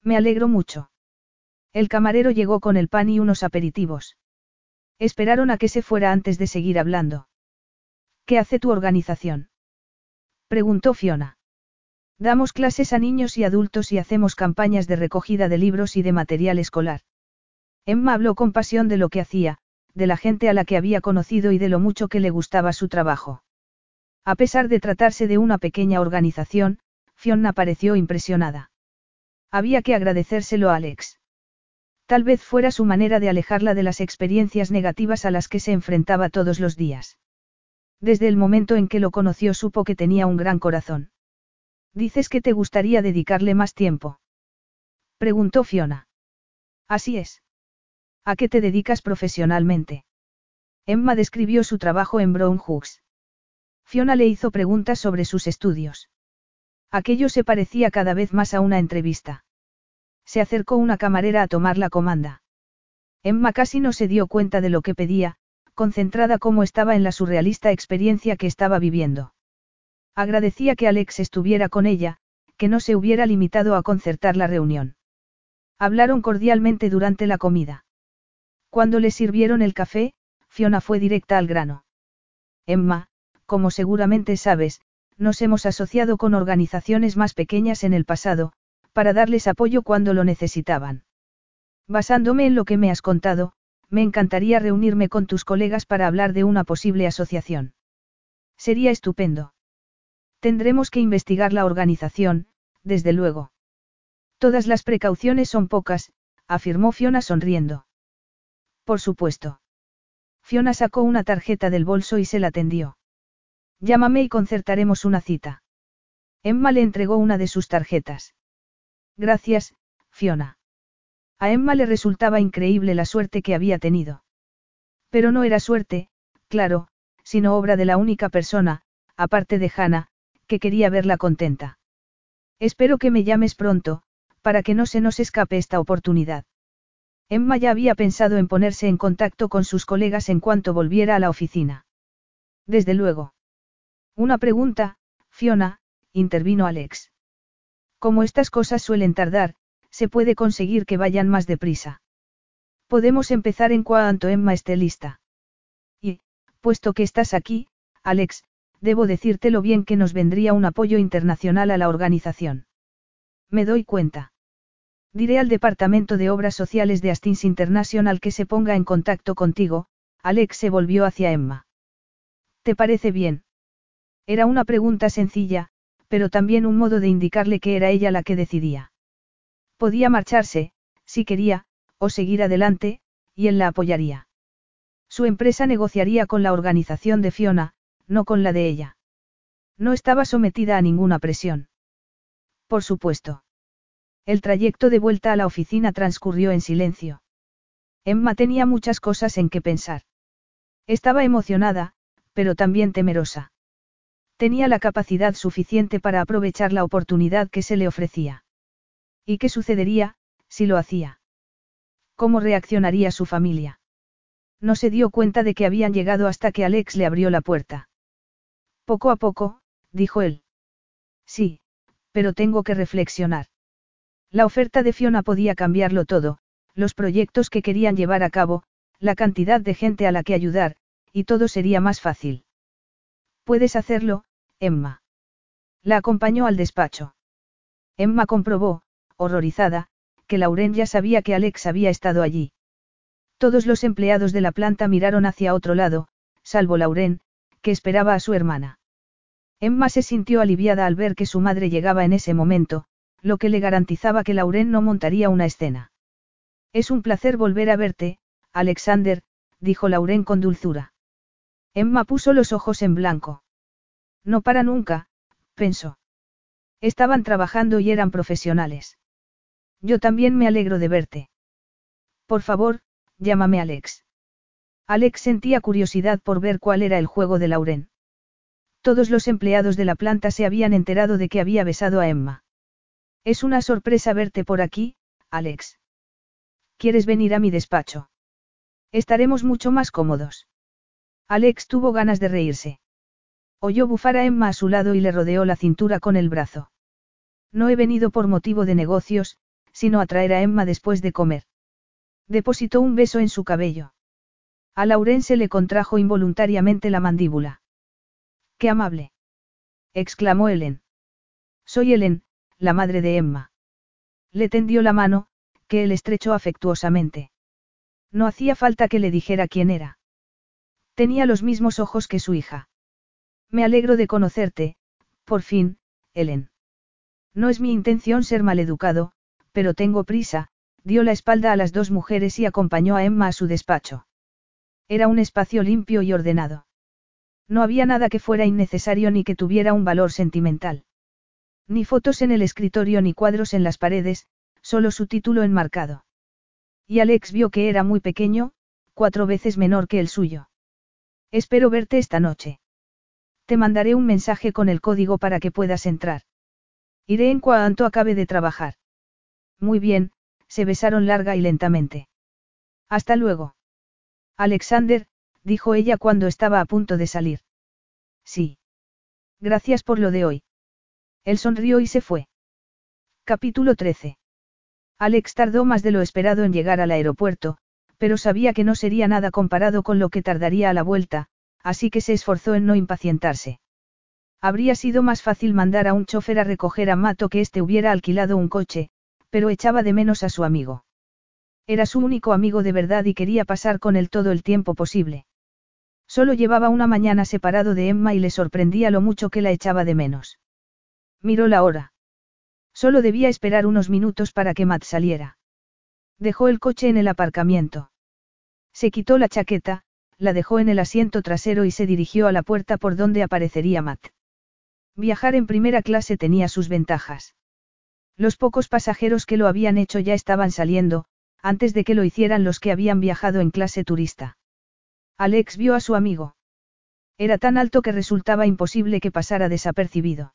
Me alegro mucho. El camarero llegó con el pan y unos aperitivos. Esperaron a que se fuera antes de seguir hablando. ¿Qué hace tu organización? Preguntó Fiona. Damos clases a niños y adultos y hacemos campañas de recogida de libros y de material escolar. Emma habló con pasión de lo que hacía, de la gente a la que había conocido y de lo mucho que le gustaba su trabajo. A pesar de tratarse de una pequeña organización, Fiona pareció impresionada. Había que agradecérselo a Alex. Tal vez fuera su manera de alejarla de las experiencias negativas a las que se enfrentaba todos los días. Desde el momento en que lo conoció supo que tenía un gran corazón. Dices que te gustaría dedicarle más tiempo. Preguntó Fiona. Así es. ¿A qué te dedicas profesionalmente? Emma describió su trabajo en Brown Hooks. Fiona le hizo preguntas sobre sus estudios. Aquello se parecía cada vez más a una entrevista. Se acercó una camarera a tomar la comanda. Emma casi no se dio cuenta de lo que pedía, concentrada como estaba en la surrealista experiencia que estaba viviendo. Agradecía que Alex estuviera con ella, que no se hubiera limitado a concertar la reunión. Hablaron cordialmente durante la comida. Cuando le sirvieron el café, Fiona fue directa al grano. Emma, como seguramente sabes, nos hemos asociado con organizaciones más pequeñas en el pasado, para darles apoyo cuando lo necesitaban. Basándome en lo que me has contado, me encantaría reunirme con tus colegas para hablar de una posible asociación. Sería estupendo. Tendremos que investigar la organización, desde luego. Todas las precauciones son pocas, afirmó Fiona sonriendo. Por supuesto. Fiona sacó una tarjeta del bolso y se la tendió. Llámame y concertaremos una cita. Emma le entregó una de sus tarjetas. Gracias, Fiona. A Emma le resultaba increíble la suerte que había tenido. Pero no era suerte, claro, sino obra de la única persona, aparte de Hannah, que quería verla contenta. Espero que me llames pronto, para que no se nos escape esta oportunidad. Emma ya había pensado en ponerse en contacto con sus colegas en cuanto volviera a la oficina. Desde luego. Una pregunta, Fiona, intervino Alex. Como estas cosas suelen tardar, se puede conseguir que vayan más deprisa. Podemos empezar en cuanto Emma esté lista. Y, puesto que estás aquí, Alex, debo decirte lo bien que nos vendría un apoyo internacional a la organización. Me doy cuenta. Diré al Departamento de Obras Sociales de Astins International que se ponga en contacto contigo, Alex se volvió hacia Emma. ¿Te parece bien? Era una pregunta sencilla, pero también un modo de indicarle que era ella la que decidía. Podía marcharse, si quería, o seguir adelante, y él la apoyaría. Su empresa negociaría con la organización de Fiona, no con la de ella. No estaba sometida a ninguna presión. Por supuesto. El trayecto de vuelta a la oficina transcurrió en silencio. Emma tenía muchas cosas en que pensar. Estaba emocionada, pero también temerosa. Tenía la capacidad suficiente para aprovechar la oportunidad que se le ofrecía. ¿Y qué sucedería, si lo hacía? ¿Cómo reaccionaría su familia? No se dio cuenta de que habían llegado hasta que Alex le abrió la puerta. Poco a poco, dijo él. Sí, pero tengo que reflexionar. La oferta de Fiona podía cambiarlo todo, los proyectos que querían llevar a cabo, la cantidad de gente a la que ayudar, y todo sería más fácil. Puedes hacerlo, Emma. La acompañó al despacho. Emma comprobó, horrorizada, que Lauren ya sabía que Alex había estado allí. Todos los empleados de la planta miraron hacia otro lado, salvo Lauren, que esperaba a su hermana. Emma se sintió aliviada al ver que su madre llegaba en ese momento, lo que le garantizaba que Lauren no montaría una escena. Es un placer volver a verte, Alexander, dijo Lauren con dulzura. Emma puso los ojos en blanco. No para nunca, pensó. Estaban trabajando y eran profesionales. Yo también me alegro de verte. Por favor, llámame Alex. Alex sentía curiosidad por ver cuál era el juego de Lauren. Todos los empleados de la planta se habían enterado de que había besado a Emma. Es una sorpresa verte por aquí, Alex. ¿Quieres venir a mi despacho? Estaremos mucho más cómodos. Alex tuvo ganas de reírse. Oyó bufar a Emma a su lado y le rodeó la cintura con el brazo. No he venido por motivo de negocios, sino a traer a Emma después de comer. Depositó un beso en su cabello. A Laurence le contrajo involuntariamente la mandíbula. ¡Qué amable! exclamó Helen. Soy Helen, la madre de Emma. Le tendió la mano, que él estrechó afectuosamente. No hacía falta que le dijera quién era. Tenía los mismos ojos que su hija. Me alegro de conocerte, por fin, Helen. No es mi intención ser maleducado, pero tengo prisa, dio la espalda a las dos mujeres y acompañó a Emma a su despacho. Era un espacio limpio y ordenado. No había nada que fuera innecesario ni que tuviera un valor sentimental. Ni fotos en el escritorio ni cuadros en las paredes, solo su título enmarcado. Y Alex vio que era muy pequeño, cuatro veces menor que el suyo. Espero verte esta noche. Te mandaré un mensaje con el código para que puedas entrar. Iré en cuanto acabe de trabajar. Muy bien, se besaron larga y lentamente. Hasta luego. Alexander, dijo ella cuando estaba a punto de salir. Sí. Gracias por lo de hoy. Él sonrió y se fue. Capítulo 13. Alex tardó más de lo esperado en llegar al aeropuerto, pero sabía que no sería nada comparado con lo que tardaría a la vuelta, así que se esforzó en no impacientarse. Habría sido más fácil mandar a un chofer a recoger a Mato que éste hubiera alquilado un coche, pero echaba de menos a su amigo. Era su único amigo de verdad y quería pasar con él todo el tiempo posible. Solo llevaba una mañana separado de Emma y le sorprendía lo mucho que la echaba de menos. Miró la hora. Solo debía esperar unos minutos para que Matt saliera. Dejó el coche en el aparcamiento. Se quitó la chaqueta, la dejó en el asiento trasero y se dirigió a la puerta por donde aparecería Matt. Viajar en primera clase tenía sus ventajas. Los pocos pasajeros que lo habían hecho ya estaban saliendo, antes de que lo hicieran los que habían viajado en clase turista. Alex vio a su amigo. Era tan alto que resultaba imposible que pasara desapercibido.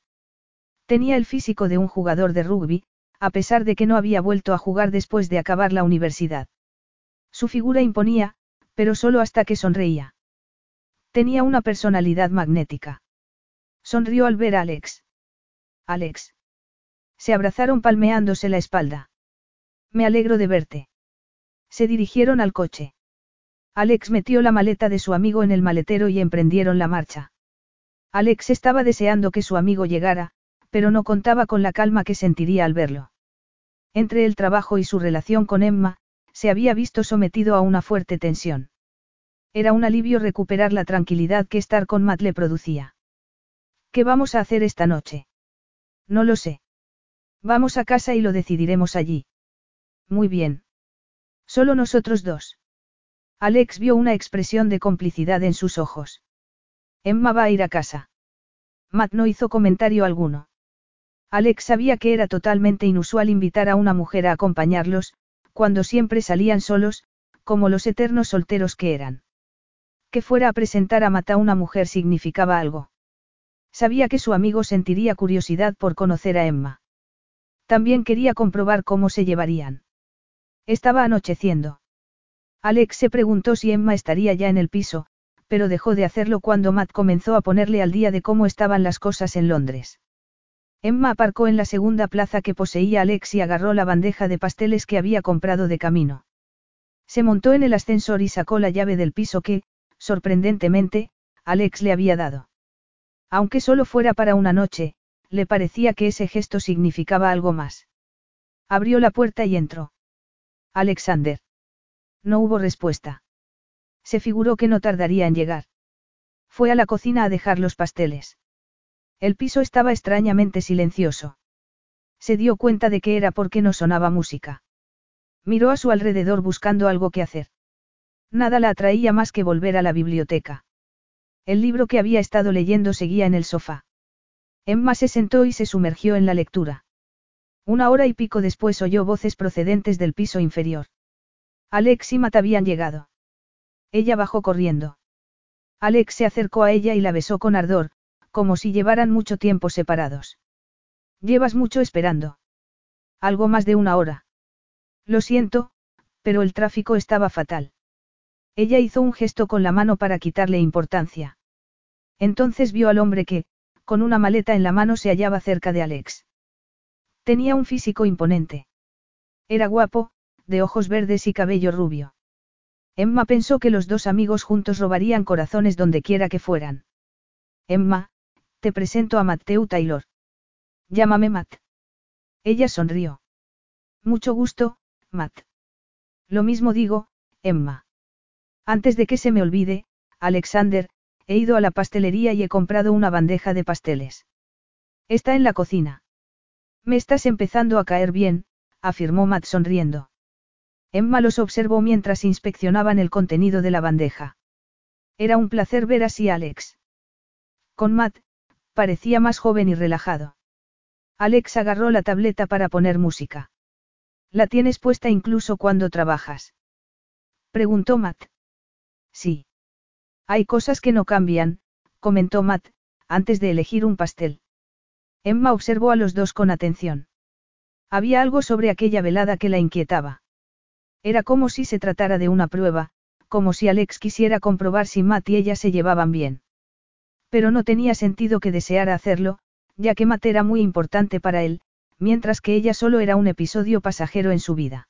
Tenía el físico de un jugador de rugby, a pesar de que no había vuelto a jugar después de acabar la universidad. Su figura imponía, pero solo hasta que sonreía. Tenía una personalidad magnética. Sonrió al ver a Alex. Alex. Se abrazaron palmeándose la espalda. Me alegro de verte. Se dirigieron al coche. Alex metió la maleta de su amigo en el maletero y emprendieron la marcha. Alex estaba deseando que su amigo llegara, pero no contaba con la calma que sentiría al verlo. Entre el trabajo y su relación con Emma, se había visto sometido a una fuerte tensión. Era un alivio recuperar la tranquilidad que estar con Matt le producía. ¿Qué vamos a hacer esta noche? No lo sé. Vamos a casa y lo decidiremos allí. Muy bien. Solo nosotros dos. Alex vio una expresión de complicidad en sus ojos. Emma va a ir a casa. Matt no hizo comentario alguno. Alex sabía que era totalmente inusual invitar a una mujer a acompañarlos, cuando siempre salían solos, como los eternos solteros que eran. Que fuera a presentar a Matt a una mujer significaba algo. Sabía que su amigo sentiría curiosidad por conocer a Emma. También quería comprobar cómo se llevarían. Estaba anocheciendo. Alex se preguntó si Emma estaría ya en el piso, pero dejó de hacerlo cuando Matt comenzó a ponerle al día de cómo estaban las cosas en Londres. Emma aparcó en la segunda plaza que poseía Alex y agarró la bandeja de pasteles que había comprado de camino. Se montó en el ascensor y sacó la llave del piso que, sorprendentemente, Alex le había dado. Aunque solo fuera para una noche, le parecía que ese gesto significaba algo más. Abrió la puerta y entró. Alexander. No hubo respuesta. Se figuró que no tardaría en llegar. Fue a la cocina a dejar los pasteles. El piso estaba extrañamente silencioso. Se dio cuenta de que era porque no sonaba música. Miró a su alrededor buscando algo que hacer. Nada la atraía más que volver a la biblioteca. El libro que había estado leyendo seguía en el sofá. Emma se sentó y se sumergió en la lectura. Una hora y pico después oyó voces procedentes del piso inferior. Alex y Matt habían llegado. Ella bajó corriendo. Alex se acercó a ella y la besó con ardor, como si llevaran mucho tiempo separados. Llevas mucho esperando. Algo más de una hora. Lo siento, pero el tráfico estaba fatal. Ella hizo un gesto con la mano para quitarle importancia. Entonces vio al hombre que, con una maleta en la mano, se hallaba cerca de Alex. Tenía un físico imponente. Era guapo, de ojos verdes y cabello rubio. Emma pensó que los dos amigos juntos robarían corazones donde quiera que fueran. Emma, te presento a Matthew Taylor. Llámame Matt. Ella sonrió. Mucho gusto, Matt. Lo mismo digo, Emma. Antes de que se me olvide, Alexander, he ido a la pastelería y he comprado una bandeja de pasteles. Está en la cocina. Me estás empezando a caer bien, afirmó Matt sonriendo. Emma los observó mientras inspeccionaban el contenido de la bandeja. Era un placer ver así a Alex. Con Matt, parecía más joven y relajado. Alex agarró la tableta para poner música. ¿La tienes puesta incluso cuando trabajas? Preguntó Matt. Sí. Hay cosas que no cambian, comentó Matt, antes de elegir un pastel. Emma observó a los dos con atención. Había algo sobre aquella velada que la inquietaba. Era como si se tratara de una prueba, como si Alex quisiera comprobar si Matt y ella se llevaban bien. Pero no tenía sentido que deseara hacerlo, ya que Matt era muy importante para él, mientras que ella solo era un episodio pasajero en su vida.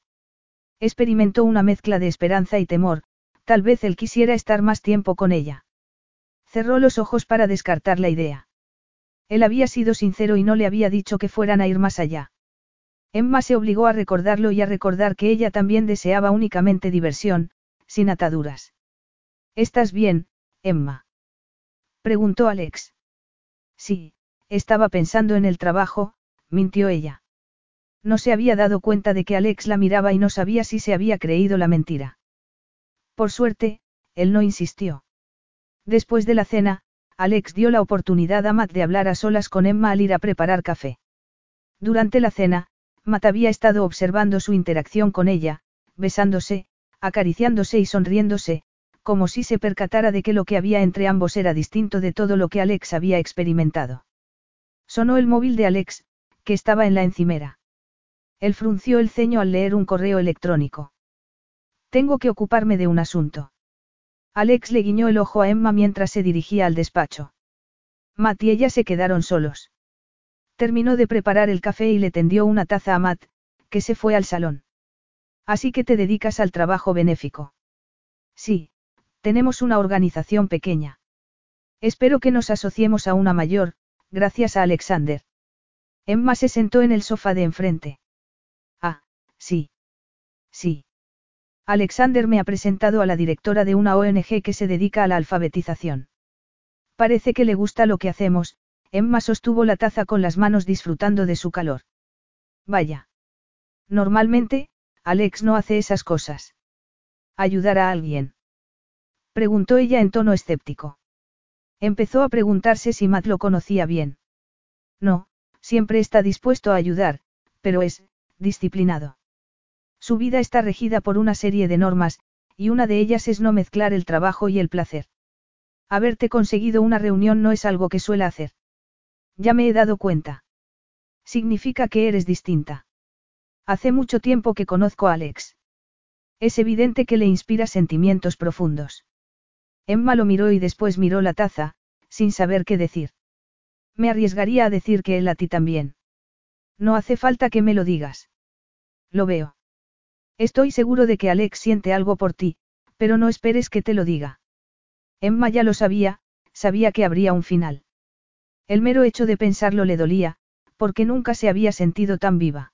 Experimentó una mezcla de esperanza y temor, Tal vez él quisiera estar más tiempo con ella. Cerró los ojos para descartar la idea. Él había sido sincero y no le había dicho que fueran a ir más allá. Emma se obligó a recordarlo y a recordar que ella también deseaba únicamente diversión, sin ataduras. ¿Estás bien, Emma? preguntó Alex. Sí, estaba pensando en el trabajo, mintió ella. No se había dado cuenta de que Alex la miraba y no sabía si se había creído la mentira. Por suerte, él no insistió. Después de la cena, Alex dio la oportunidad a Matt de hablar a solas con Emma al ir a preparar café. Durante la cena, Matt había estado observando su interacción con ella, besándose, acariciándose y sonriéndose, como si se percatara de que lo que había entre ambos era distinto de todo lo que Alex había experimentado. Sonó el móvil de Alex, que estaba en la encimera. Él frunció el ceño al leer un correo electrónico. Tengo que ocuparme de un asunto. Alex le guiñó el ojo a Emma mientras se dirigía al despacho. Matt y ella se quedaron solos. Terminó de preparar el café y le tendió una taza a Matt, que se fue al salón. Así que te dedicas al trabajo benéfico. Sí, tenemos una organización pequeña. Espero que nos asociemos a una mayor, gracias a Alexander. Emma se sentó en el sofá de enfrente. Ah, sí. Sí. Alexander me ha presentado a la directora de una ONG que se dedica a la alfabetización. Parece que le gusta lo que hacemos, Emma sostuvo la taza con las manos disfrutando de su calor. Vaya. Normalmente, Alex no hace esas cosas. ¿Ayudar a alguien? Preguntó ella en tono escéptico. Empezó a preguntarse si Matt lo conocía bien. No, siempre está dispuesto a ayudar, pero es, disciplinado. Su vida está regida por una serie de normas, y una de ellas es no mezclar el trabajo y el placer. Haberte conseguido una reunión no es algo que suele hacer. Ya me he dado cuenta. Significa que eres distinta. Hace mucho tiempo que conozco a Alex. Es evidente que le inspira sentimientos profundos. Emma lo miró y después miró la taza, sin saber qué decir. Me arriesgaría a decir que él a ti también. No hace falta que me lo digas. Lo veo. Estoy seguro de que Alex siente algo por ti, pero no esperes que te lo diga. Emma ya lo sabía, sabía que habría un final. El mero hecho de pensarlo le dolía, porque nunca se había sentido tan viva.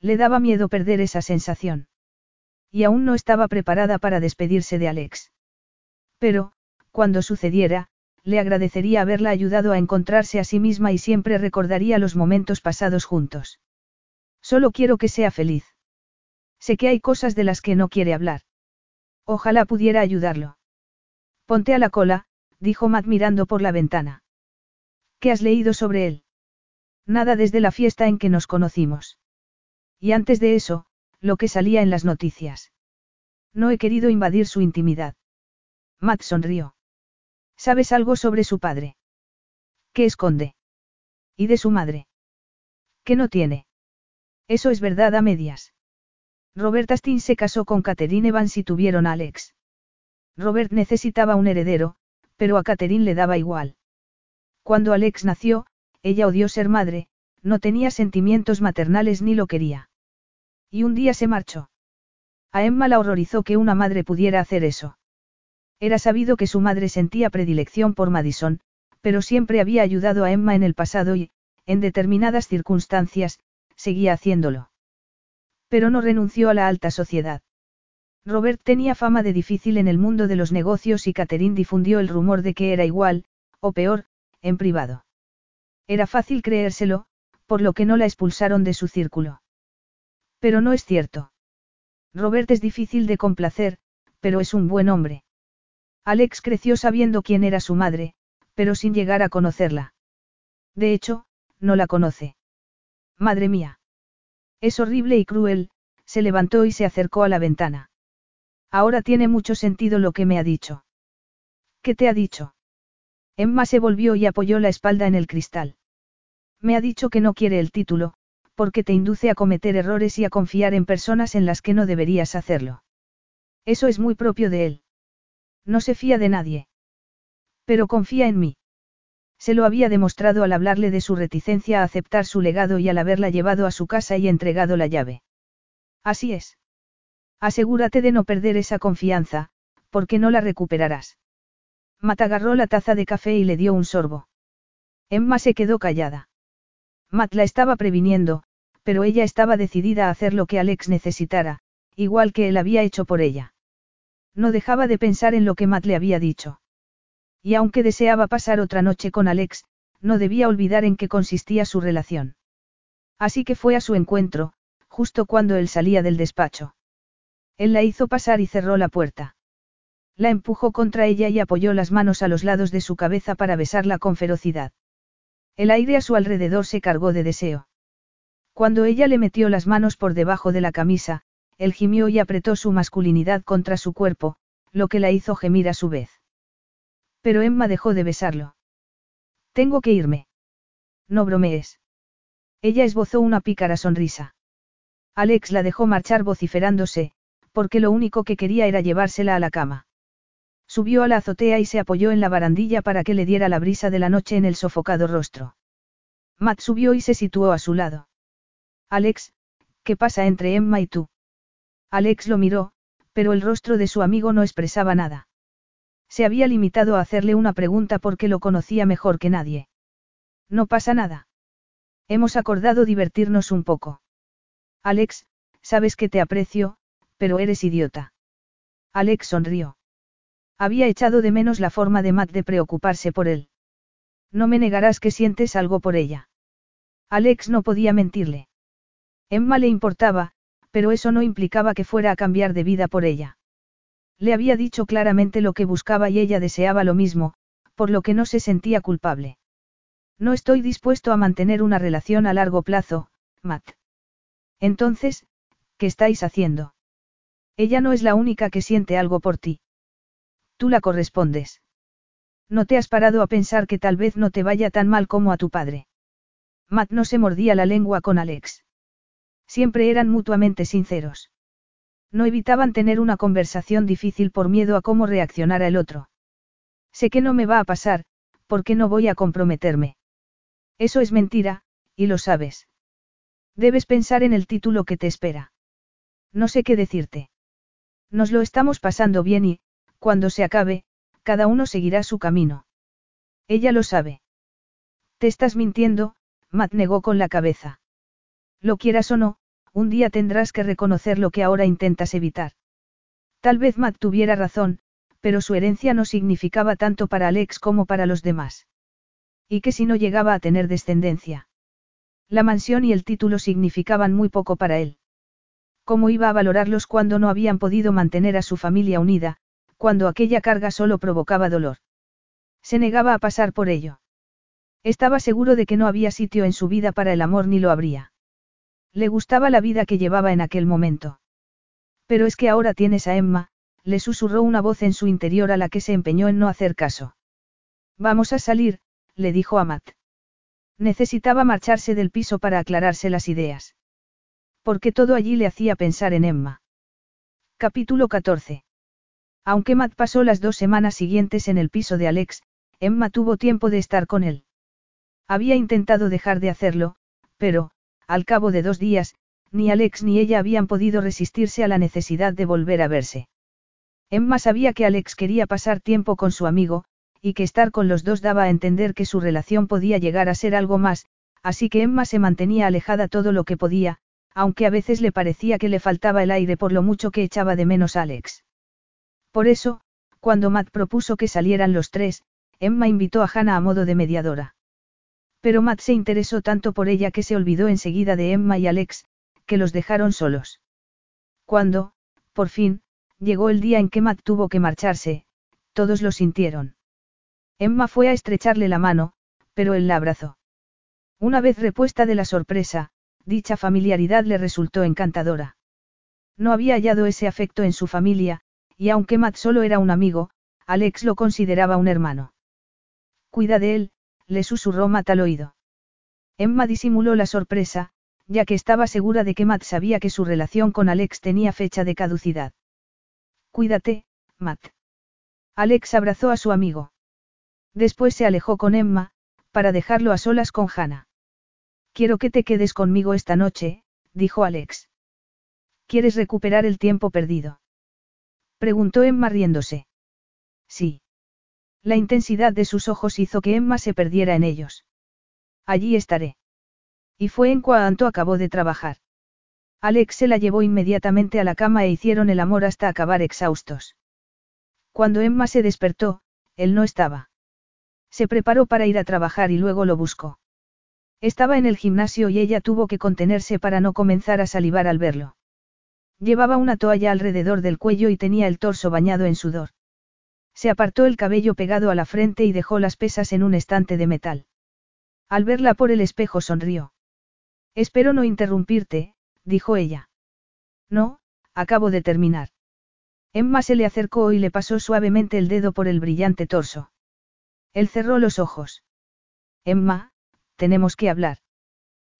Le daba miedo perder esa sensación. Y aún no estaba preparada para despedirse de Alex. Pero, cuando sucediera, le agradecería haberla ayudado a encontrarse a sí misma y siempre recordaría los momentos pasados juntos. Solo quiero que sea feliz. Sé que hay cosas de las que no quiere hablar. Ojalá pudiera ayudarlo. Ponte a la cola, dijo Matt mirando por la ventana. ¿Qué has leído sobre él? Nada desde la fiesta en que nos conocimos. Y antes de eso, lo que salía en las noticias. No he querido invadir su intimidad. Matt sonrió. ¿Sabes algo sobre su padre? ¿Qué esconde? ¿Y de su madre? ¿Qué no tiene? Eso es verdad a medias. Robert Astin se casó con Catherine Evans y tuvieron a Alex. Robert necesitaba un heredero, pero a Catherine le daba igual. Cuando Alex nació, ella odió ser madre, no tenía sentimientos maternales ni lo quería. Y un día se marchó. A Emma la horrorizó que una madre pudiera hacer eso. Era sabido que su madre sentía predilección por Madison, pero siempre había ayudado a Emma en el pasado y, en determinadas circunstancias, seguía haciéndolo. Pero no renunció a la alta sociedad. Robert tenía fama de difícil en el mundo de los negocios y Catherine difundió el rumor de que era igual, o peor, en privado. Era fácil creérselo, por lo que no la expulsaron de su círculo. Pero no es cierto. Robert es difícil de complacer, pero es un buen hombre. Alex creció sabiendo quién era su madre, pero sin llegar a conocerla. De hecho, no la conoce. Madre mía. Es horrible y cruel, se levantó y se acercó a la ventana. Ahora tiene mucho sentido lo que me ha dicho. ¿Qué te ha dicho? Emma se volvió y apoyó la espalda en el cristal. Me ha dicho que no quiere el título, porque te induce a cometer errores y a confiar en personas en las que no deberías hacerlo. Eso es muy propio de él. No se fía de nadie. Pero confía en mí. Se lo había demostrado al hablarle de su reticencia a aceptar su legado y al haberla llevado a su casa y entregado la llave. Así es. Asegúrate de no perder esa confianza, porque no la recuperarás. Matt agarró la taza de café y le dio un sorbo. Emma se quedó callada. Matt la estaba previniendo, pero ella estaba decidida a hacer lo que Alex necesitara, igual que él había hecho por ella. No dejaba de pensar en lo que Matt le había dicho. Y aunque deseaba pasar otra noche con Alex, no debía olvidar en qué consistía su relación. Así que fue a su encuentro, justo cuando él salía del despacho. Él la hizo pasar y cerró la puerta. La empujó contra ella y apoyó las manos a los lados de su cabeza para besarla con ferocidad. El aire a su alrededor se cargó de deseo. Cuando ella le metió las manos por debajo de la camisa, él gimió y apretó su masculinidad contra su cuerpo, lo que la hizo gemir a su vez. Pero Emma dejó de besarlo. Tengo que irme. No bromees. Ella esbozó una pícara sonrisa. Alex la dejó marchar vociferándose, porque lo único que quería era llevársela a la cama. Subió a la azotea y se apoyó en la barandilla para que le diera la brisa de la noche en el sofocado rostro. Matt subió y se situó a su lado. Alex, ¿qué pasa entre Emma y tú? Alex lo miró, pero el rostro de su amigo no expresaba nada. Se había limitado a hacerle una pregunta porque lo conocía mejor que nadie. No pasa nada. Hemos acordado divertirnos un poco. Alex, sabes que te aprecio, pero eres idiota. Alex sonrió. Había echado de menos la forma de Matt de preocuparse por él. No me negarás que sientes algo por ella. Alex no podía mentirle. Emma le importaba, pero eso no implicaba que fuera a cambiar de vida por ella. Le había dicho claramente lo que buscaba y ella deseaba lo mismo, por lo que no se sentía culpable. No estoy dispuesto a mantener una relación a largo plazo, Matt. Entonces, ¿qué estáis haciendo? Ella no es la única que siente algo por ti. Tú la correspondes. No te has parado a pensar que tal vez no te vaya tan mal como a tu padre. Matt no se mordía la lengua con Alex. Siempre eran mutuamente sinceros. No evitaban tener una conversación difícil por miedo a cómo reaccionara el otro. Sé que no me va a pasar, porque no voy a comprometerme. Eso es mentira, y lo sabes. Debes pensar en el título que te espera. No sé qué decirte. Nos lo estamos pasando bien y, cuando se acabe, cada uno seguirá su camino. Ella lo sabe. Te estás mintiendo, Matt negó con la cabeza. Lo quieras o no, un día tendrás que reconocer lo que ahora intentas evitar. Tal vez Matt tuviera razón, pero su herencia no significaba tanto para Alex como para los demás. ¿Y que si no llegaba a tener descendencia? La mansión y el título significaban muy poco para él. ¿Cómo iba a valorarlos cuando no habían podido mantener a su familia unida, cuando aquella carga solo provocaba dolor? Se negaba a pasar por ello. Estaba seguro de que no había sitio en su vida para el amor ni lo habría. Le gustaba la vida que llevaba en aquel momento. Pero es que ahora tienes a Emma, le susurró una voz en su interior a la que se empeñó en no hacer caso. Vamos a salir, le dijo a Matt. Necesitaba marcharse del piso para aclararse las ideas. Porque todo allí le hacía pensar en Emma. Capítulo 14. Aunque Matt pasó las dos semanas siguientes en el piso de Alex, Emma tuvo tiempo de estar con él. Había intentado dejar de hacerlo, pero, al cabo de dos días, ni Alex ni ella habían podido resistirse a la necesidad de volver a verse. Emma sabía que Alex quería pasar tiempo con su amigo, y que estar con los dos daba a entender que su relación podía llegar a ser algo más, así que Emma se mantenía alejada todo lo que podía, aunque a veces le parecía que le faltaba el aire por lo mucho que echaba de menos a Alex. Por eso, cuando Matt propuso que salieran los tres, Emma invitó a Hannah a modo de mediadora. Pero Matt se interesó tanto por ella que se olvidó enseguida de Emma y Alex, que los dejaron solos. Cuando, por fin, llegó el día en que Matt tuvo que marcharse, todos lo sintieron. Emma fue a estrecharle la mano, pero él la abrazó. Una vez repuesta de la sorpresa, dicha familiaridad le resultó encantadora. No había hallado ese afecto en su familia, y aunque Matt solo era un amigo, Alex lo consideraba un hermano. Cuida de él, le susurró Matt al oído. Emma disimuló la sorpresa, ya que estaba segura de que Matt sabía que su relación con Alex tenía fecha de caducidad. Cuídate, Matt. Alex abrazó a su amigo. Después se alejó con Emma, para dejarlo a solas con Hannah. Quiero que te quedes conmigo esta noche, dijo Alex. ¿Quieres recuperar el tiempo perdido? Preguntó Emma riéndose. Sí. La intensidad de sus ojos hizo que Emma se perdiera en ellos. Allí estaré. Y fue en cuanto acabó de trabajar. Alex se la llevó inmediatamente a la cama e hicieron el amor hasta acabar exhaustos. Cuando Emma se despertó, él no estaba. Se preparó para ir a trabajar y luego lo buscó. Estaba en el gimnasio y ella tuvo que contenerse para no comenzar a salivar al verlo. Llevaba una toalla alrededor del cuello y tenía el torso bañado en sudor. Se apartó el cabello pegado a la frente y dejó las pesas en un estante de metal. Al verla por el espejo sonrió. Espero no interrumpirte, dijo ella. No, acabo de terminar. Emma se le acercó y le pasó suavemente el dedo por el brillante torso. Él cerró los ojos. Emma, tenemos que hablar.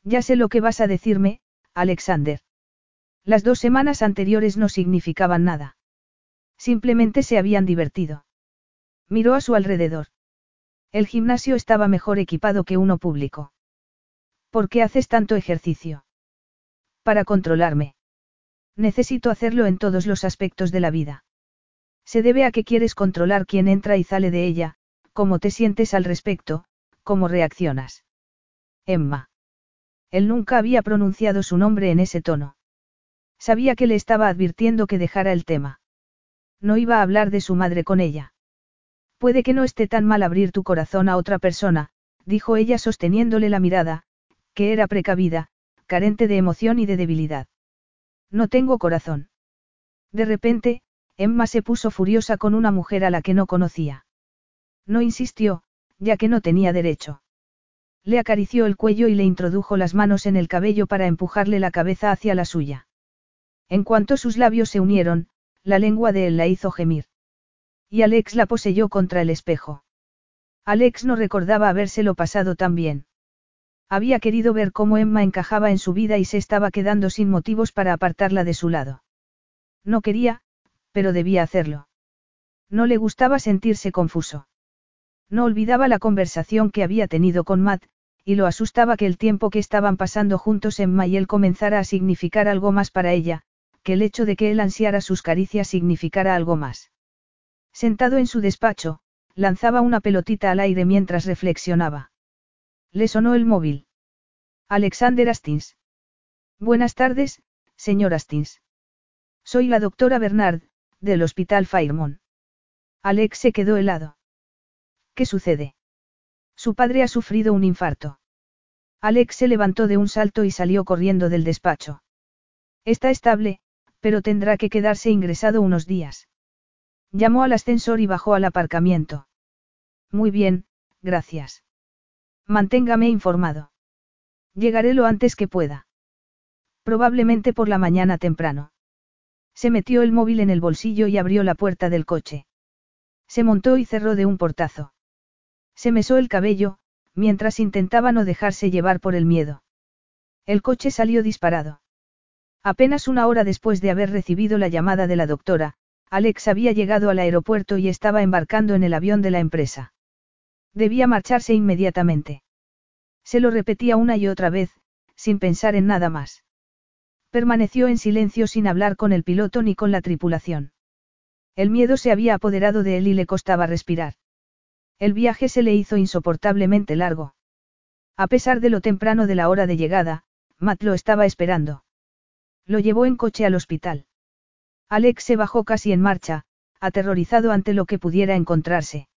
Ya sé lo que vas a decirme, Alexander. Las dos semanas anteriores no significaban nada. Simplemente se habían divertido. Miró a su alrededor. El gimnasio estaba mejor equipado que uno público. ¿Por qué haces tanto ejercicio? Para controlarme. Necesito hacerlo en todos los aspectos de la vida. Se debe a que quieres controlar quién entra y sale de ella, cómo te sientes al respecto, cómo reaccionas. Emma. Él nunca había pronunciado su nombre en ese tono. Sabía que le estaba advirtiendo que dejara el tema. No iba a hablar de su madre con ella. Puede que no esté tan mal abrir tu corazón a otra persona, dijo ella sosteniéndole la mirada, que era precavida, carente de emoción y de debilidad. No tengo corazón. De repente, Emma se puso furiosa con una mujer a la que no conocía. No insistió, ya que no tenía derecho. Le acarició el cuello y le introdujo las manos en el cabello para empujarle la cabeza hacia la suya. En cuanto sus labios se unieron, la lengua de él la hizo gemir. Y Alex la poseyó contra el espejo. Alex no recordaba habérselo pasado tan bien. Había querido ver cómo Emma encajaba en su vida y se estaba quedando sin motivos para apartarla de su lado. No quería, pero debía hacerlo. No le gustaba sentirse confuso. No olvidaba la conversación que había tenido con Matt, y lo asustaba que el tiempo que estaban pasando juntos Emma y él comenzara a significar algo más para ella, que el hecho de que él ansiara sus caricias significara algo más. Sentado en su despacho, lanzaba una pelotita al aire mientras reflexionaba. Le sonó el móvil. Alexander Astins. Buenas tardes, señor Astins. Soy la doctora Bernard, del Hospital Fairmont. Alex se quedó helado. ¿Qué sucede? Su padre ha sufrido un infarto. Alex se levantó de un salto y salió corriendo del despacho. Está estable, pero tendrá que quedarse ingresado unos días. Llamó al ascensor y bajó al aparcamiento. Muy bien, gracias. Manténgame informado. Llegaré lo antes que pueda. Probablemente por la mañana temprano. Se metió el móvil en el bolsillo y abrió la puerta del coche. Se montó y cerró de un portazo. Se mesó el cabello, mientras intentaba no dejarse llevar por el miedo. El coche salió disparado. Apenas una hora después de haber recibido la llamada de la doctora, Alex había llegado al aeropuerto y estaba embarcando en el avión de la empresa. Debía marcharse inmediatamente. Se lo repetía una y otra vez, sin pensar en nada más. Permaneció en silencio sin hablar con el piloto ni con la tripulación. El miedo se había apoderado de él y le costaba respirar. El viaje se le hizo insoportablemente largo. A pesar de lo temprano de la hora de llegada, Matt lo estaba esperando. Lo llevó en coche al hospital. Alex se bajó casi en marcha, aterrorizado ante lo que pudiera encontrarse.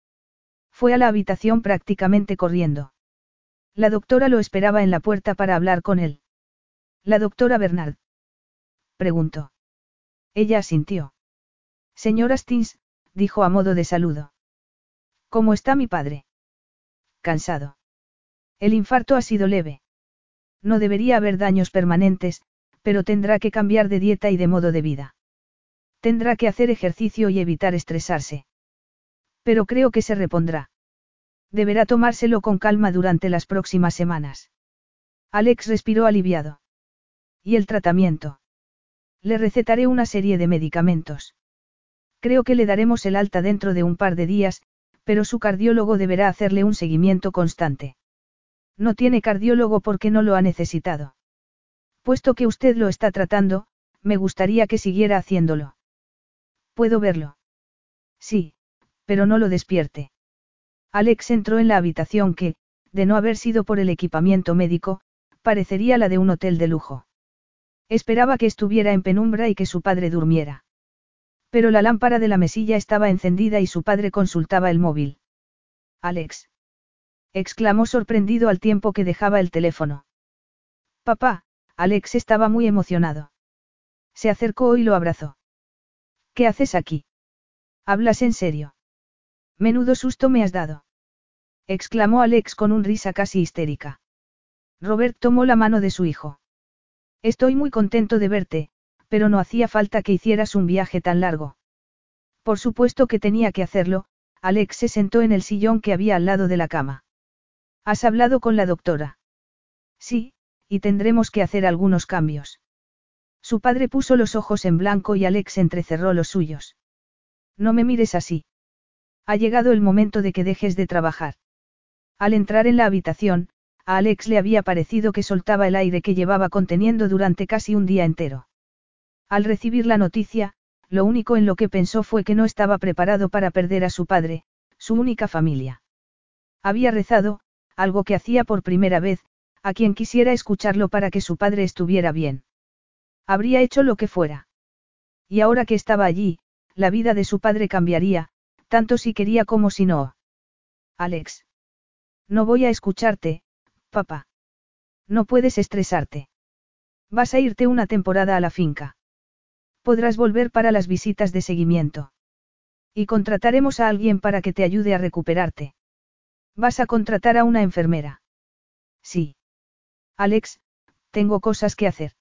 Fue a la habitación prácticamente corriendo. La doctora lo esperaba en la puerta para hablar con él. La doctora Bernard. Preguntó. Ella asintió. Señora Stins, dijo a modo de saludo. ¿Cómo está mi padre? Cansado. El infarto ha sido leve. No debería haber daños permanentes, pero tendrá que cambiar de dieta y de modo de vida. Tendrá que hacer ejercicio y evitar estresarse. Pero creo que se repondrá. Deberá tomárselo con calma durante las próximas semanas. Alex respiró aliviado. ¿Y el tratamiento? Le recetaré una serie de medicamentos. Creo que le daremos el alta dentro de un par de días, pero su cardiólogo deberá hacerle un seguimiento constante. No tiene cardiólogo porque no lo ha necesitado. Puesto que usted lo está tratando, me gustaría que siguiera haciéndolo. ¿Puedo verlo? Sí, pero no lo despierte. Alex entró en la habitación que, de no haber sido por el equipamiento médico, parecería la de un hotel de lujo. Esperaba que estuviera en penumbra y que su padre durmiera. Pero la lámpara de la mesilla estaba encendida y su padre consultaba el móvil. Alex. exclamó sorprendido al tiempo que dejaba el teléfono. Papá, Alex estaba muy emocionado. Se acercó y lo abrazó. ¿Qué haces aquí? ¿Hablas en serio? Menudo susto me has dado. exclamó Alex con un risa casi histérica. Robert tomó la mano de su hijo. Estoy muy contento de verte, pero no hacía falta que hicieras un viaje tan largo. Por supuesto que tenía que hacerlo, Alex se sentó en el sillón que había al lado de la cama. ¿Has hablado con la doctora? Sí, y tendremos que hacer algunos cambios. Su padre puso los ojos en blanco y Alex entrecerró los suyos. No me mires así. Ha llegado el momento de que dejes de trabajar. Al entrar en la habitación, a Alex le había parecido que soltaba el aire que llevaba conteniendo durante casi un día entero. Al recibir la noticia, lo único en lo que pensó fue que no estaba preparado para perder a su padre, su única familia. Había rezado, algo que hacía por primera vez, a quien quisiera escucharlo para que su padre estuviera bien. Habría hecho lo que fuera. Y ahora que estaba allí, la vida de su padre cambiaría, tanto si quería como si no. Alex. No voy a escucharte, papá. No puedes estresarte. Vas a irte una temporada a la finca. Podrás volver para las visitas de seguimiento. Y contrataremos a alguien para que te ayude a recuperarte. Vas a contratar a una enfermera. Sí. Alex, tengo cosas que hacer.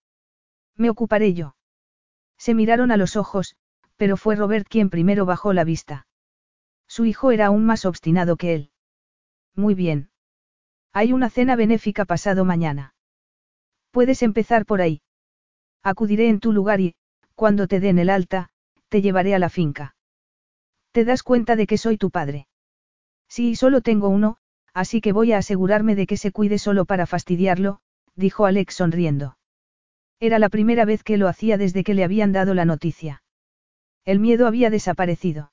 Me ocuparé yo. Se miraron a los ojos, pero fue Robert quien primero bajó la vista. Su hijo era aún más obstinado que él. Muy bien. Hay una cena benéfica pasado mañana. Puedes empezar por ahí. Acudiré en tu lugar y, cuando te den el alta, te llevaré a la finca. ¿Te das cuenta de que soy tu padre? Sí, solo tengo uno, así que voy a asegurarme de que se cuide solo para fastidiarlo, dijo Alex sonriendo. Era la primera vez que lo hacía desde que le habían dado la noticia. El miedo había desaparecido.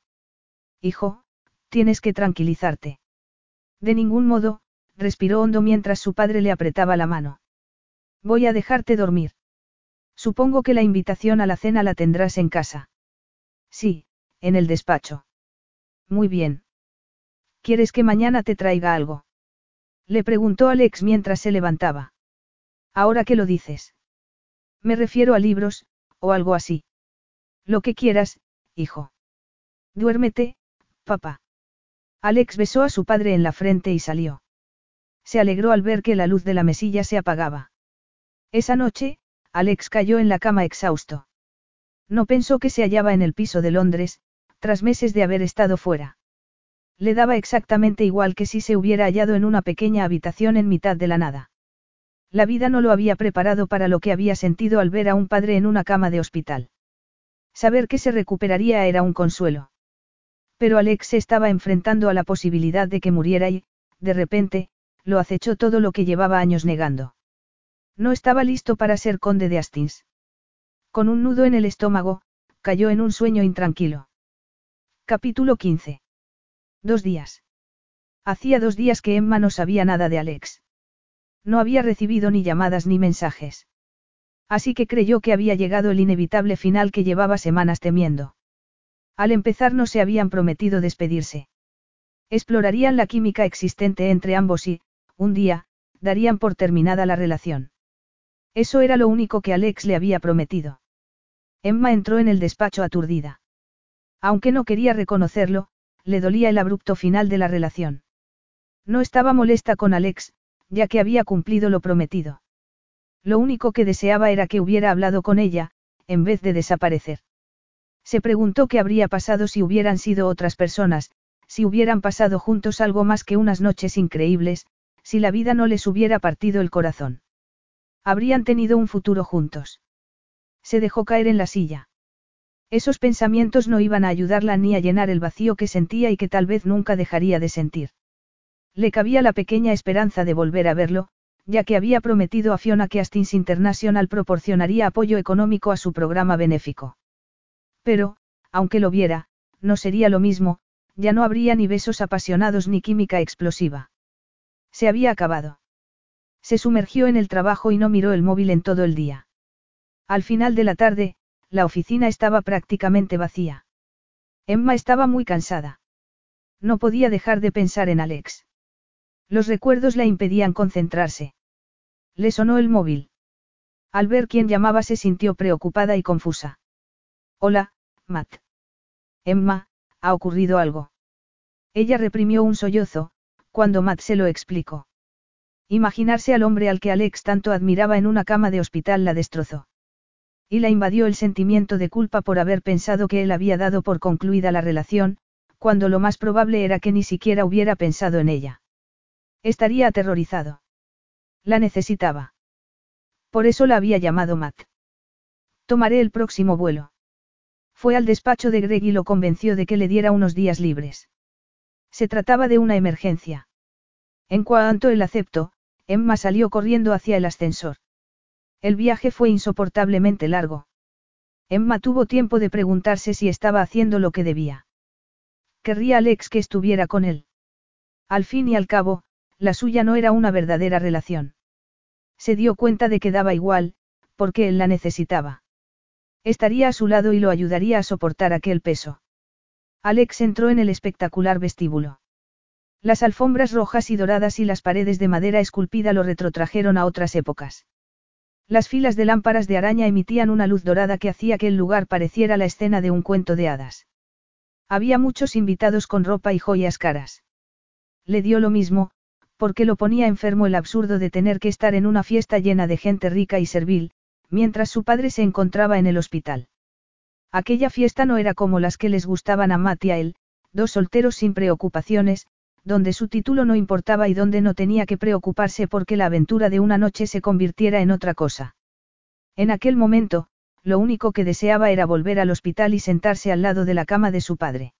Hijo, tienes que tranquilizarte. De ningún modo, respiró hondo mientras su padre le apretaba la mano. Voy a dejarte dormir. Supongo que la invitación a la cena la tendrás en casa. Sí, en el despacho. Muy bien. ¿Quieres que mañana te traiga algo? Le preguntó Alex mientras se levantaba. Ahora que lo dices. Me refiero a libros, o algo así. Lo que quieras, hijo. Duérmete, papá. Alex besó a su padre en la frente y salió. Se alegró al ver que la luz de la mesilla se apagaba. Esa noche, Alex cayó en la cama exhausto. No pensó que se hallaba en el piso de Londres, tras meses de haber estado fuera. Le daba exactamente igual que si se hubiera hallado en una pequeña habitación en mitad de la nada. La vida no lo había preparado para lo que había sentido al ver a un padre en una cama de hospital. Saber que se recuperaría era un consuelo. Pero Alex se estaba enfrentando a la posibilidad de que muriera y, de repente, lo acechó todo lo que llevaba años negando. No estaba listo para ser conde de Astins. Con un nudo en el estómago, cayó en un sueño intranquilo. Capítulo 15. Dos días. Hacía dos días que Emma no sabía nada de Alex. No había recibido ni llamadas ni mensajes. Así que creyó que había llegado el inevitable final que llevaba semanas temiendo. Al empezar no se habían prometido despedirse. Explorarían la química existente entre ambos y, un día, darían por terminada la relación. Eso era lo único que Alex le había prometido. Emma entró en el despacho aturdida. Aunque no quería reconocerlo, le dolía el abrupto final de la relación. No estaba molesta con Alex, ya que había cumplido lo prometido. Lo único que deseaba era que hubiera hablado con ella, en vez de desaparecer. Se preguntó qué habría pasado si hubieran sido otras personas, si hubieran pasado juntos algo más que unas noches increíbles, si la vida no les hubiera partido el corazón. Habrían tenido un futuro juntos. Se dejó caer en la silla. Esos pensamientos no iban a ayudarla ni a llenar el vacío que sentía y que tal vez nunca dejaría de sentir. Le cabía la pequeña esperanza de volver a verlo, ya que había prometido a Fiona que Astins International proporcionaría apoyo económico a su programa benéfico. Pero, aunque lo viera, no sería lo mismo, ya no habría ni besos apasionados ni química explosiva. Se había acabado. Se sumergió en el trabajo y no miró el móvil en todo el día. Al final de la tarde, la oficina estaba prácticamente vacía. Emma estaba muy cansada. No podía dejar de pensar en Alex. Los recuerdos la impedían concentrarse. Le sonó el móvil. Al ver quién llamaba se sintió preocupada y confusa. Hola, Matt. Emma, ¿ha ocurrido algo? Ella reprimió un sollozo, cuando Matt se lo explicó. Imaginarse al hombre al que Alex tanto admiraba en una cama de hospital la destrozó. Y la invadió el sentimiento de culpa por haber pensado que él había dado por concluida la relación, cuando lo más probable era que ni siquiera hubiera pensado en ella. Estaría aterrorizado. La necesitaba. Por eso la había llamado Matt. Tomaré el próximo vuelo. Fue al despacho de Greg y lo convenció de que le diera unos días libres. Se trataba de una emergencia. En cuanto él aceptó, Emma salió corriendo hacia el ascensor. El viaje fue insoportablemente largo. Emma tuvo tiempo de preguntarse si estaba haciendo lo que debía. Querría Alex que estuviera con él. Al fin y al cabo, la suya no era una verdadera relación. Se dio cuenta de que daba igual, porque él la necesitaba. Estaría a su lado y lo ayudaría a soportar aquel peso. Alex entró en el espectacular vestíbulo. Las alfombras rojas y doradas y las paredes de madera esculpida lo retrotrajeron a otras épocas. Las filas de lámparas de araña emitían una luz dorada que hacía que el lugar pareciera la escena de un cuento de hadas. Había muchos invitados con ropa y joyas caras. Le dio lo mismo, porque lo ponía enfermo el absurdo de tener que estar en una fiesta llena de gente rica y servil, mientras su padre se encontraba en el hospital. Aquella fiesta no era como las que les gustaban a Matt y a él, dos solteros sin preocupaciones, donde su título no importaba y donde no tenía que preocuparse porque la aventura de una noche se convirtiera en otra cosa. En aquel momento, lo único que deseaba era volver al hospital y sentarse al lado de la cama de su padre.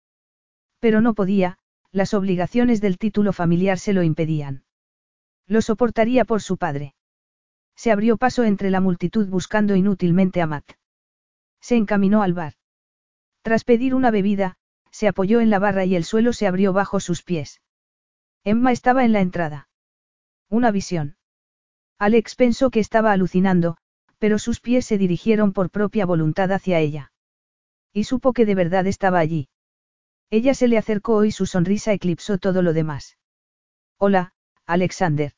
Pero no podía, las obligaciones del título familiar se lo impedían. Lo soportaría por su padre. Se abrió paso entre la multitud buscando inútilmente a Matt. Se encaminó al bar. Tras pedir una bebida, se apoyó en la barra y el suelo se abrió bajo sus pies. Emma estaba en la entrada. Una visión. Alex pensó que estaba alucinando, pero sus pies se dirigieron por propia voluntad hacia ella. Y supo que de verdad estaba allí. Ella se le acercó y su sonrisa eclipsó todo lo demás. Hola, Alexander.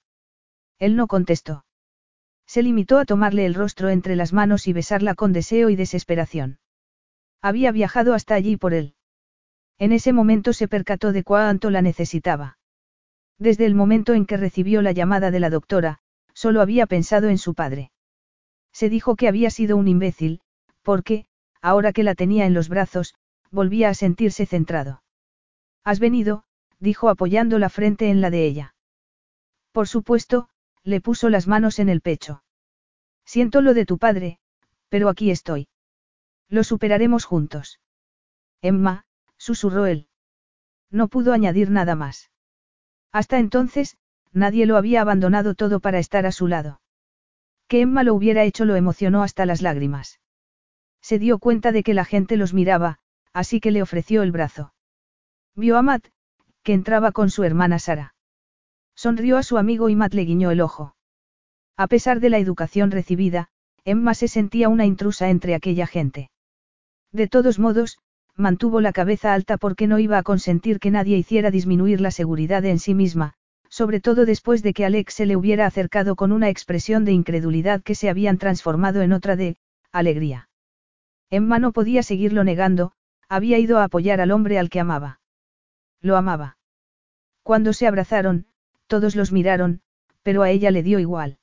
Él no contestó. Se limitó a tomarle el rostro entre las manos y besarla con deseo y desesperación. Había viajado hasta allí por él. En ese momento se percató de cuánto la necesitaba. Desde el momento en que recibió la llamada de la doctora, solo había pensado en su padre. Se dijo que había sido un imbécil, porque, ahora que la tenía en los brazos, volvía a sentirse centrado. Has venido, dijo apoyando la frente en la de ella. Por supuesto, le puso las manos en el pecho. Siento lo de tu padre, pero aquí estoy. Lo superaremos juntos. Emma, susurró él. No pudo añadir nada más. Hasta entonces, nadie lo había abandonado todo para estar a su lado. Que Emma lo hubiera hecho lo emocionó hasta las lágrimas. Se dio cuenta de que la gente los miraba, así que le ofreció el brazo. Vio a Matt, que entraba con su hermana Sara. Sonrió a su amigo y Matt le guiñó el ojo. A pesar de la educación recibida, Emma se sentía una intrusa entre aquella gente. De todos modos, mantuvo la cabeza alta porque no iba a consentir que nadie hiciera disminuir la seguridad en sí misma, sobre todo después de que Alex se le hubiera acercado con una expresión de incredulidad que se habían transformado en otra de, alegría. Emma no podía seguirlo negando, había ido a apoyar al hombre al que amaba. Lo amaba. Cuando se abrazaron, todos los miraron, pero a ella le dio igual.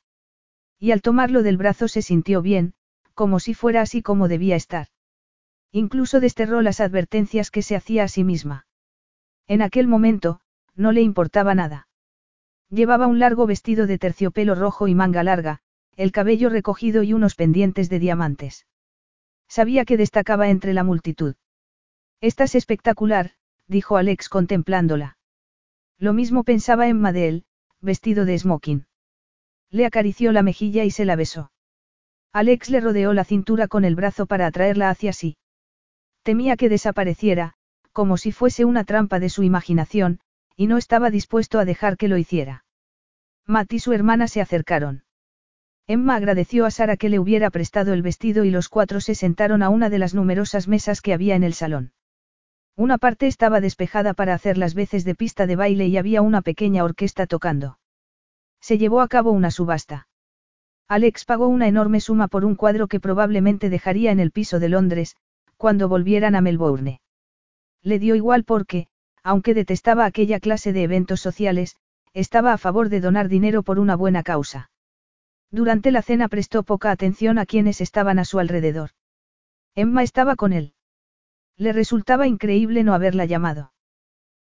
Y al tomarlo del brazo se sintió bien, como si fuera así como debía estar. Incluso desterró las advertencias que se hacía a sí misma. En aquel momento, no le importaba nada. Llevaba un largo vestido de terciopelo rojo y manga larga, el cabello recogido y unos pendientes de diamantes. Sabía que destacaba entre la multitud. Estás espectacular, dijo Alex contemplándola. Lo mismo pensaba Emma de él, vestido de smoking. Le acarició la mejilla y se la besó. Alex le rodeó la cintura con el brazo para atraerla hacia sí. Temía que desapareciera, como si fuese una trampa de su imaginación, y no estaba dispuesto a dejar que lo hiciera. Matt y su hermana se acercaron. Emma agradeció a Sara que le hubiera prestado el vestido y los cuatro se sentaron a una de las numerosas mesas que había en el salón. Una parte estaba despejada para hacer las veces de pista de baile y había una pequeña orquesta tocando. Se llevó a cabo una subasta. Alex pagó una enorme suma por un cuadro que probablemente dejaría en el piso de Londres, cuando volvieran a Melbourne. Le dio igual porque, aunque detestaba aquella clase de eventos sociales, estaba a favor de donar dinero por una buena causa. Durante la cena prestó poca atención a quienes estaban a su alrededor. Emma estaba con él. Le resultaba increíble no haberla llamado.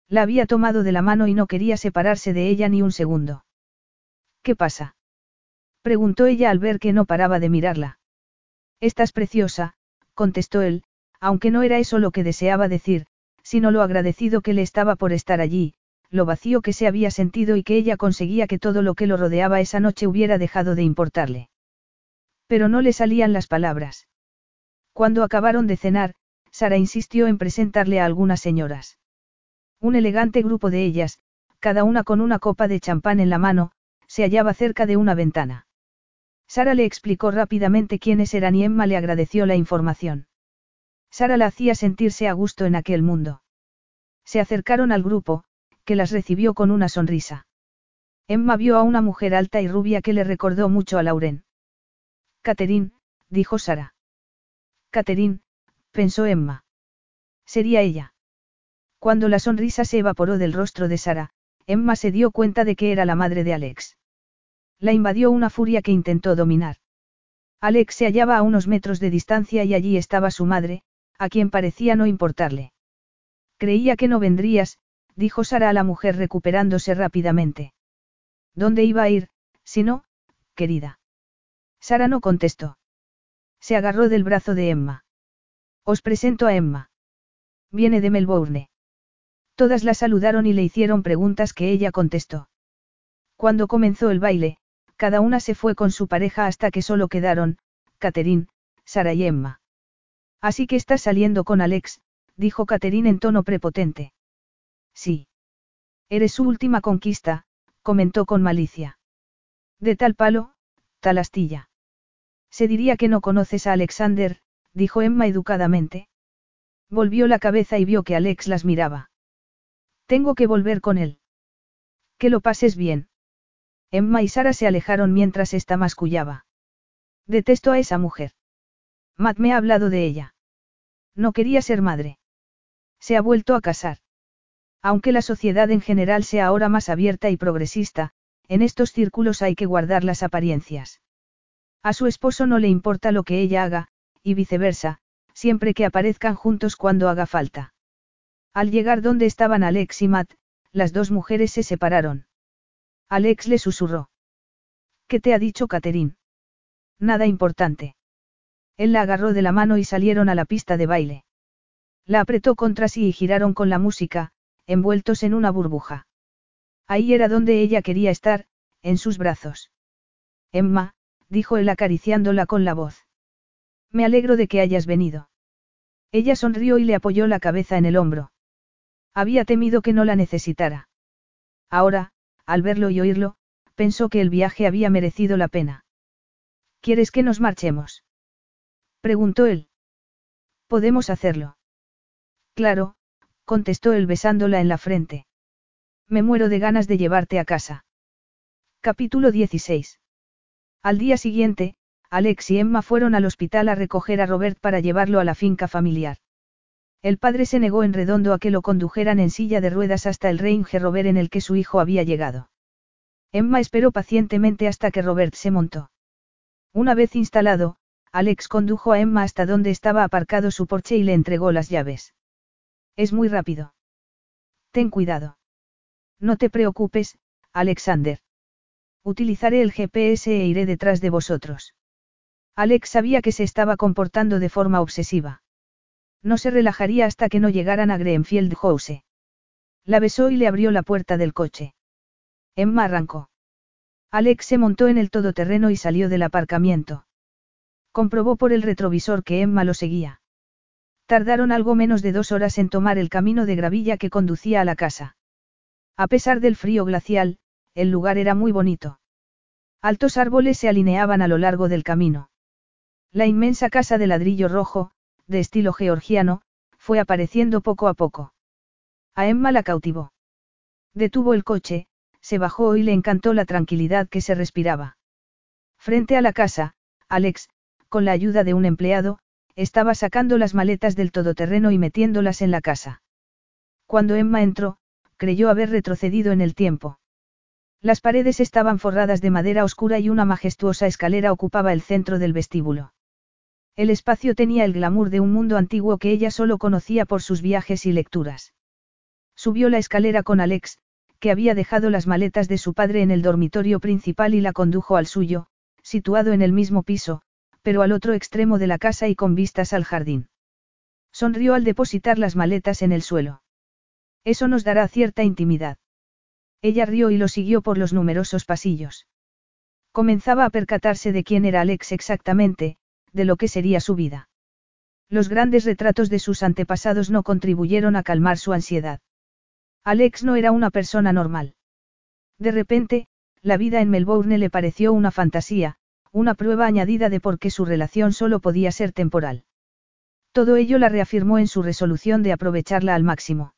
La había tomado de la mano y no quería separarse de ella ni un segundo. ¿Qué pasa? preguntó ella al ver que no paraba de mirarla. Estás preciosa, contestó él, aunque no era eso lo que deseaba decir, sino lo agradecido que le estaba por estar allí, lo vacío que se había sentido y que ella conseguía que todo lo que lo rodeaba esa noche hubiera dejado de importarle. Pero no le salían las palabras. Cuando acabaron de cenar, Sara insistió en presentarle a algunas señoras. Un elegante grupo de ellas, cada una con una copa de champán en la mano, se hallaba cerca de una ventana. Sara le explicó rápidamente quiénes eran y Emma le agradeció la información. Sara la hacía sentirse a gusto en aquel mundo. Se acercaron al grupo, que las recibió con una sonrisa. Emma vio a una mujer alta y rubia que le recordó mucho a Lauren. Catherine, dijo Sara. Catherine, pensó Emma. Sería ella. Cuando la sonrisa se evaporó del rostro de Sara, Emma se dio cuenta de que era la madre de Alex. La invadió una furia que intentó dominar. Alex se hallaba a unos metros de distancia y allí estaba su madre, a quien parecía no importarle. Creía que no vendrías, dijo Sara a la mujer recuperándose rápidamente. ¿Dónde iba a ir, si no, querida? Sara no contestó. Se agarró del brazo de Emma. Os presento a Emma. Viene de Melbourne. Todas la saludaron y le hicieron preguntas que ella contestó. Cuando comenzó el baile, cada una se fue con su pareja hasta que solo quedaron, Catherine, Sara y Emma. Así que estás saliendo con Alex, dijo Catherine en tono prepotente. Sí. Eres su última conquista, comentó con malicia. De tal palo, tal astilla. Se diría que no conoces a Alexander, dijo Emma educadamente. Volvió la cabeza y vio que Alex las miraba. Tengo que volver con él. Que lo pases bien. Emma y Sara se alejaron mientras ésta mascullaba. Detesto a esa mujer. Matt me ha hablado de ella. No quería ser madre. Se ha vuelto a casar. Aunque la sociedad en general sea ahora más abierta y progresista, en estos círculos hay que guardar las apariencias. A su esposo no le importa lo que ella haga, y viceversa, siempre que aparezcan juntos cuando haga falta. Al llegar donde estaban Alex y Matt, las dos mujeres se separaron. Alex le susurró. ¿Qué te ha dicho Catherine? Nada importante. Él la agarró de la mano y salieron a la pista de baile. La apretó contra sí y giraron con la música, envueltos en una burbuja. Ahí era donde ella quería estar, en sus brazos. Emma, dijo él acariciándola con la voz. Me alegro de que hayas venido. Ella sonrió y le apoyó la cabeza en el hombro. Había temido que no la necesitara. Ahora, al verlo y oírlo, pensó que el viaje había merecido la pena. ¿Quieres que nos marchemos? preguntó él. Podemos hacerlo. Claro, contestó él besándola en la frente. Me muero de ganas de llevarte a casa. Capítulo 16. Al día siguiente, Alex y Emma fueron al hospital a recoger a Robert para llevarlo a la finca familiar. El padre se negó en redondo a que lo condujeran en silla de ruedas hasta el Range Rover en el que su hijo había llegado. Emma esperó pacientemente hasta que Robert se montó. Una vez instalado, Alex condujo a Emma hasta donde estaba aparcado su porche y le entregó las llaves. Es muy rápido. Ten cuidado. No te preocupes, Alexander. Utilizaré el GPS e iré detrás de vosotros. Alex sabía que se estaba comportando de forma obsesiva. No se relajaría hasta que no llegaran a Greenfield House. La besó y le abrió la puerta del coche. Emma arrancó. Alex se montó en el todoterreno y salió del aparcamiento. Comprobó por el retrovisor que Emma lo seguía. Tardaron algo menos de dos horas en tomar el camino de gravilla que conducía a la casa. A pesar del frío glacial, el lugar era muy bonito. Altos árboles se alineaban a lo largo del camino. La inmensa casa de ladrillo rojo, de estilo georgiano, fue apareciendo poco a poco. A Emma la cautivó. Detuvo el coche, se bajó y le encantó la tranquilidad que se respiraba. Frente a la casa, Alex, con la ayuda de un empleado, estaba sacando las maletas del todoterreno y metiéndolas en la casa. Cuando Emma entró, creyó haber retrocedido en el tiempo. Las paredes estaban forradas de madera oscura y una majestuosa escalera ocupaba el centro del vestíbulo. El espacio tenía el glamour de un mundo antiguo que ella solo conocía por sus viajes y lecturas. Subió la escalera con Alex, que había dejado las maletas de su padre en el dormitorio principal y la condujo al suyo, situado en el mismo piso, pero al otro extremo de la casa y con vistas al jardín. Sonrió al depositar las maletas en el suelo. Eso nos dará cierta intimidad. Ella rió y lo siguió por los numerosos pasillos. Comenzaba a percatarse de quién era Alex exactamente, de lo que sería su vida. Los grandes retratos de sus antepasados no contribuyeron a calmar su ansiedad. Alex no era una persona normal. De repente, la vida en Melbourne le pareció una fantasía, una prueba añadida de por qué su relación solo podía ser temporal. Todo ello la reafirmó en su resolución de aprovecharla al máximo.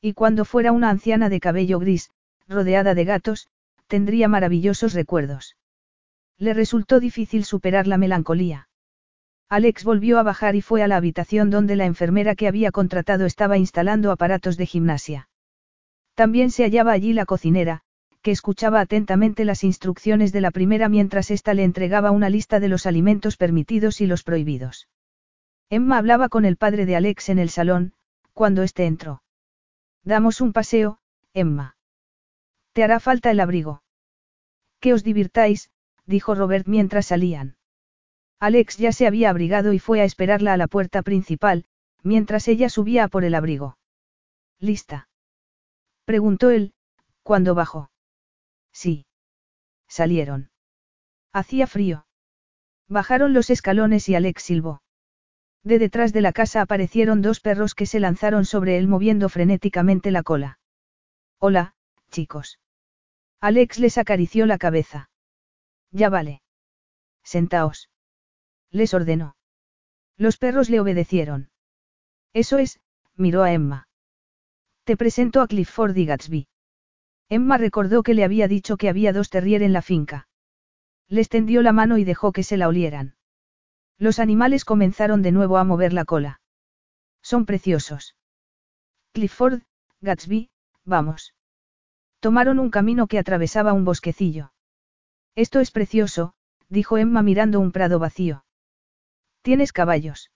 Y cuando fuera una anciana de cabello gris, rodeada de gatos, tendría maravillosos recuerdos. Le resultó difícil superar la melancolía. Alex volvió a bajar y fue a la habitación donde la enfermera que había contratado estaba instalando aparatos de gimnasia. También se hallaba allí la cocinera, que escuchaba atentamente las instrucciones de la primera mientras ésta le entregaba una lista de los alimentos permitidos y los prohibidos. Emma hablaba con el padre de Alex en el salón, cuando éste entró. Damos un paseo, Emma. Te hará falta el abrigo. Que os divirtáis, dijo Robert mientras salían. Alex ya se había abrigado y fue a esperarla a la puerta principal, mientras ella subía por el abrigo. ¿Lista? Preguntó él, cuando bajó. Sí. Salieron. Hacía frío. Bajaron los escalones y Alex silbó. De detrás de la casa aparecieron dos perros que se lanzaron sobre él moviendo frenéticamente la cola. Hola, chicos. Alex les acarició la cabeza. Ya vale. Sentaos. Les ordenó. Los perros le obedecieron. Eso es, miró a Emma. Te presento a Clifford y Gatsby. Emma recordó que le había dicho que había dos terrier en la finca. Les tendió la mano y dejó que se la olieran. Los animales comenzaron de nuevo a mover la cola. Son preciosos. Clifford, Gatsby, vamos. Tomaron un camino que atravesaba un bosquecillo. Esto es precioso, dijo Emma mirando un prado vacío. ¿Tienes caballos?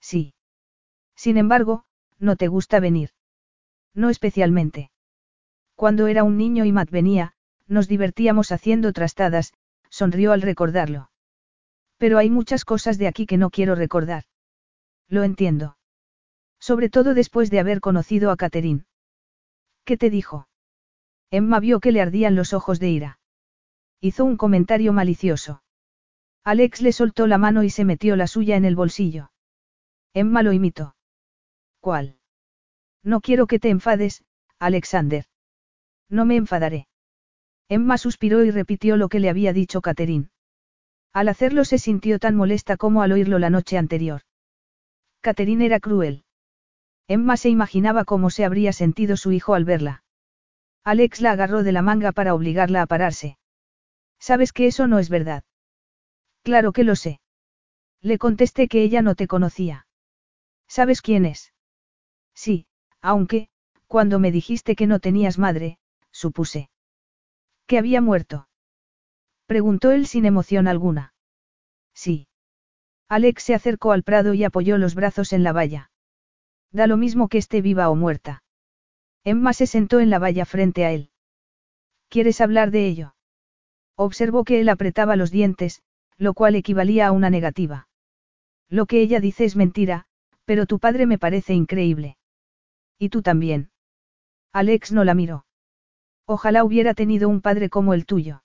Sí. Sin embargo, no te gusta venir. No especialmente. Cuando era un niño y Matt venía, nos divertíamos haciendo trastadas, sonrió al recordarlo. Pero hay muchas cosas de aquí que no quiero recordar. Lo entiendo. Sobre todo después de haber conocido a Catherine. ¿Qué te dijo? Emma vio que le ardían los ojos de ira. Hizo un comentario malicioso. Alex le soltó la mano y se metió la suya en el bolsillo. Emma lo imitó. ¿Cuál? No quiero que te enfades, Alexander. No me enfadaré. Emma suspiró y repitió lo que le había dicho Catherine. Al hacerlo se sintió tan molesta como al oírlo la noche anterior. Catherine era cruel. Emma se imaginaba cómo se habría sentido su hijo al verla. Alex la agarró de la manga para obligarla a pararse. Sabes que eso no es verdad. Claro que lo sé. Le contesté que ella no te conocía. ¿Sabes quién es? Sí, aunque, cuando me dijiste que no tenías madre, supuse. Que había muerto. Preguntó él sin emoción alguna. Sí. Alex se acercó al prado y apoyó los brazos en la valla. Da lo mismo que esté viva o muerta. Emma se sentó en la valla frente a él. ¿Quieres hablar de ello? Observó que él apretaba los dientes, lo cual equivalía a una negativa. Lo que ella dice es mentira, pero tu padre me parece increíble. Y tú también. Alex no la miró. Ojalá hubiera tenido un padre como el tuyo.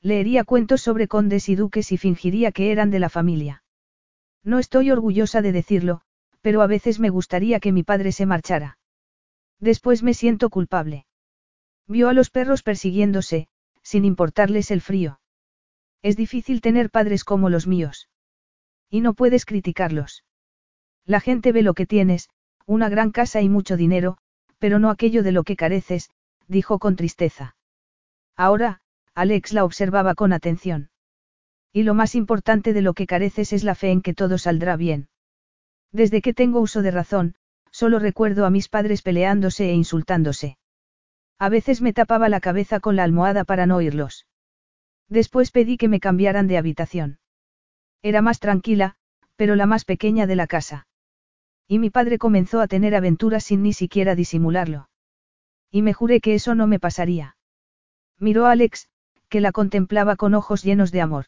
Leería cuentos sobre condes y duques y fingiría que eran de la familia. No estoy orgullosa de decirlo, pero a veces me gustaría que mi padre se marchara. Después me siento culpable. Vio a los perros persiguiéndose, sin importarles el frío. Es difícil tener padres como los míos. Y no puedes criticarlos. La gente ve lo que tienes, una gran casa y mucho dinero, pero no aquello de lo que careces, dijo con tristeza. Ahora, Alex la observaba con atención. Y lo más importante de lo que careces es la fe en que todo saldrá bien. Desde que tengo uso de razón, solo recuerdo a mis padres peleándose e insultándose. A veces me tapaba la cabeza con la almohada para no oírlos. Después pedí que me cambiaran de habitación. Era más tranquila, pero la más pequeña de la casa. Y mi padre comenzó a tener aventuras sin ni siquiera disimularlo. Y me juré que eso no me pasaría. Miró a Alex, que la contemplaba con ojos llenos de amor.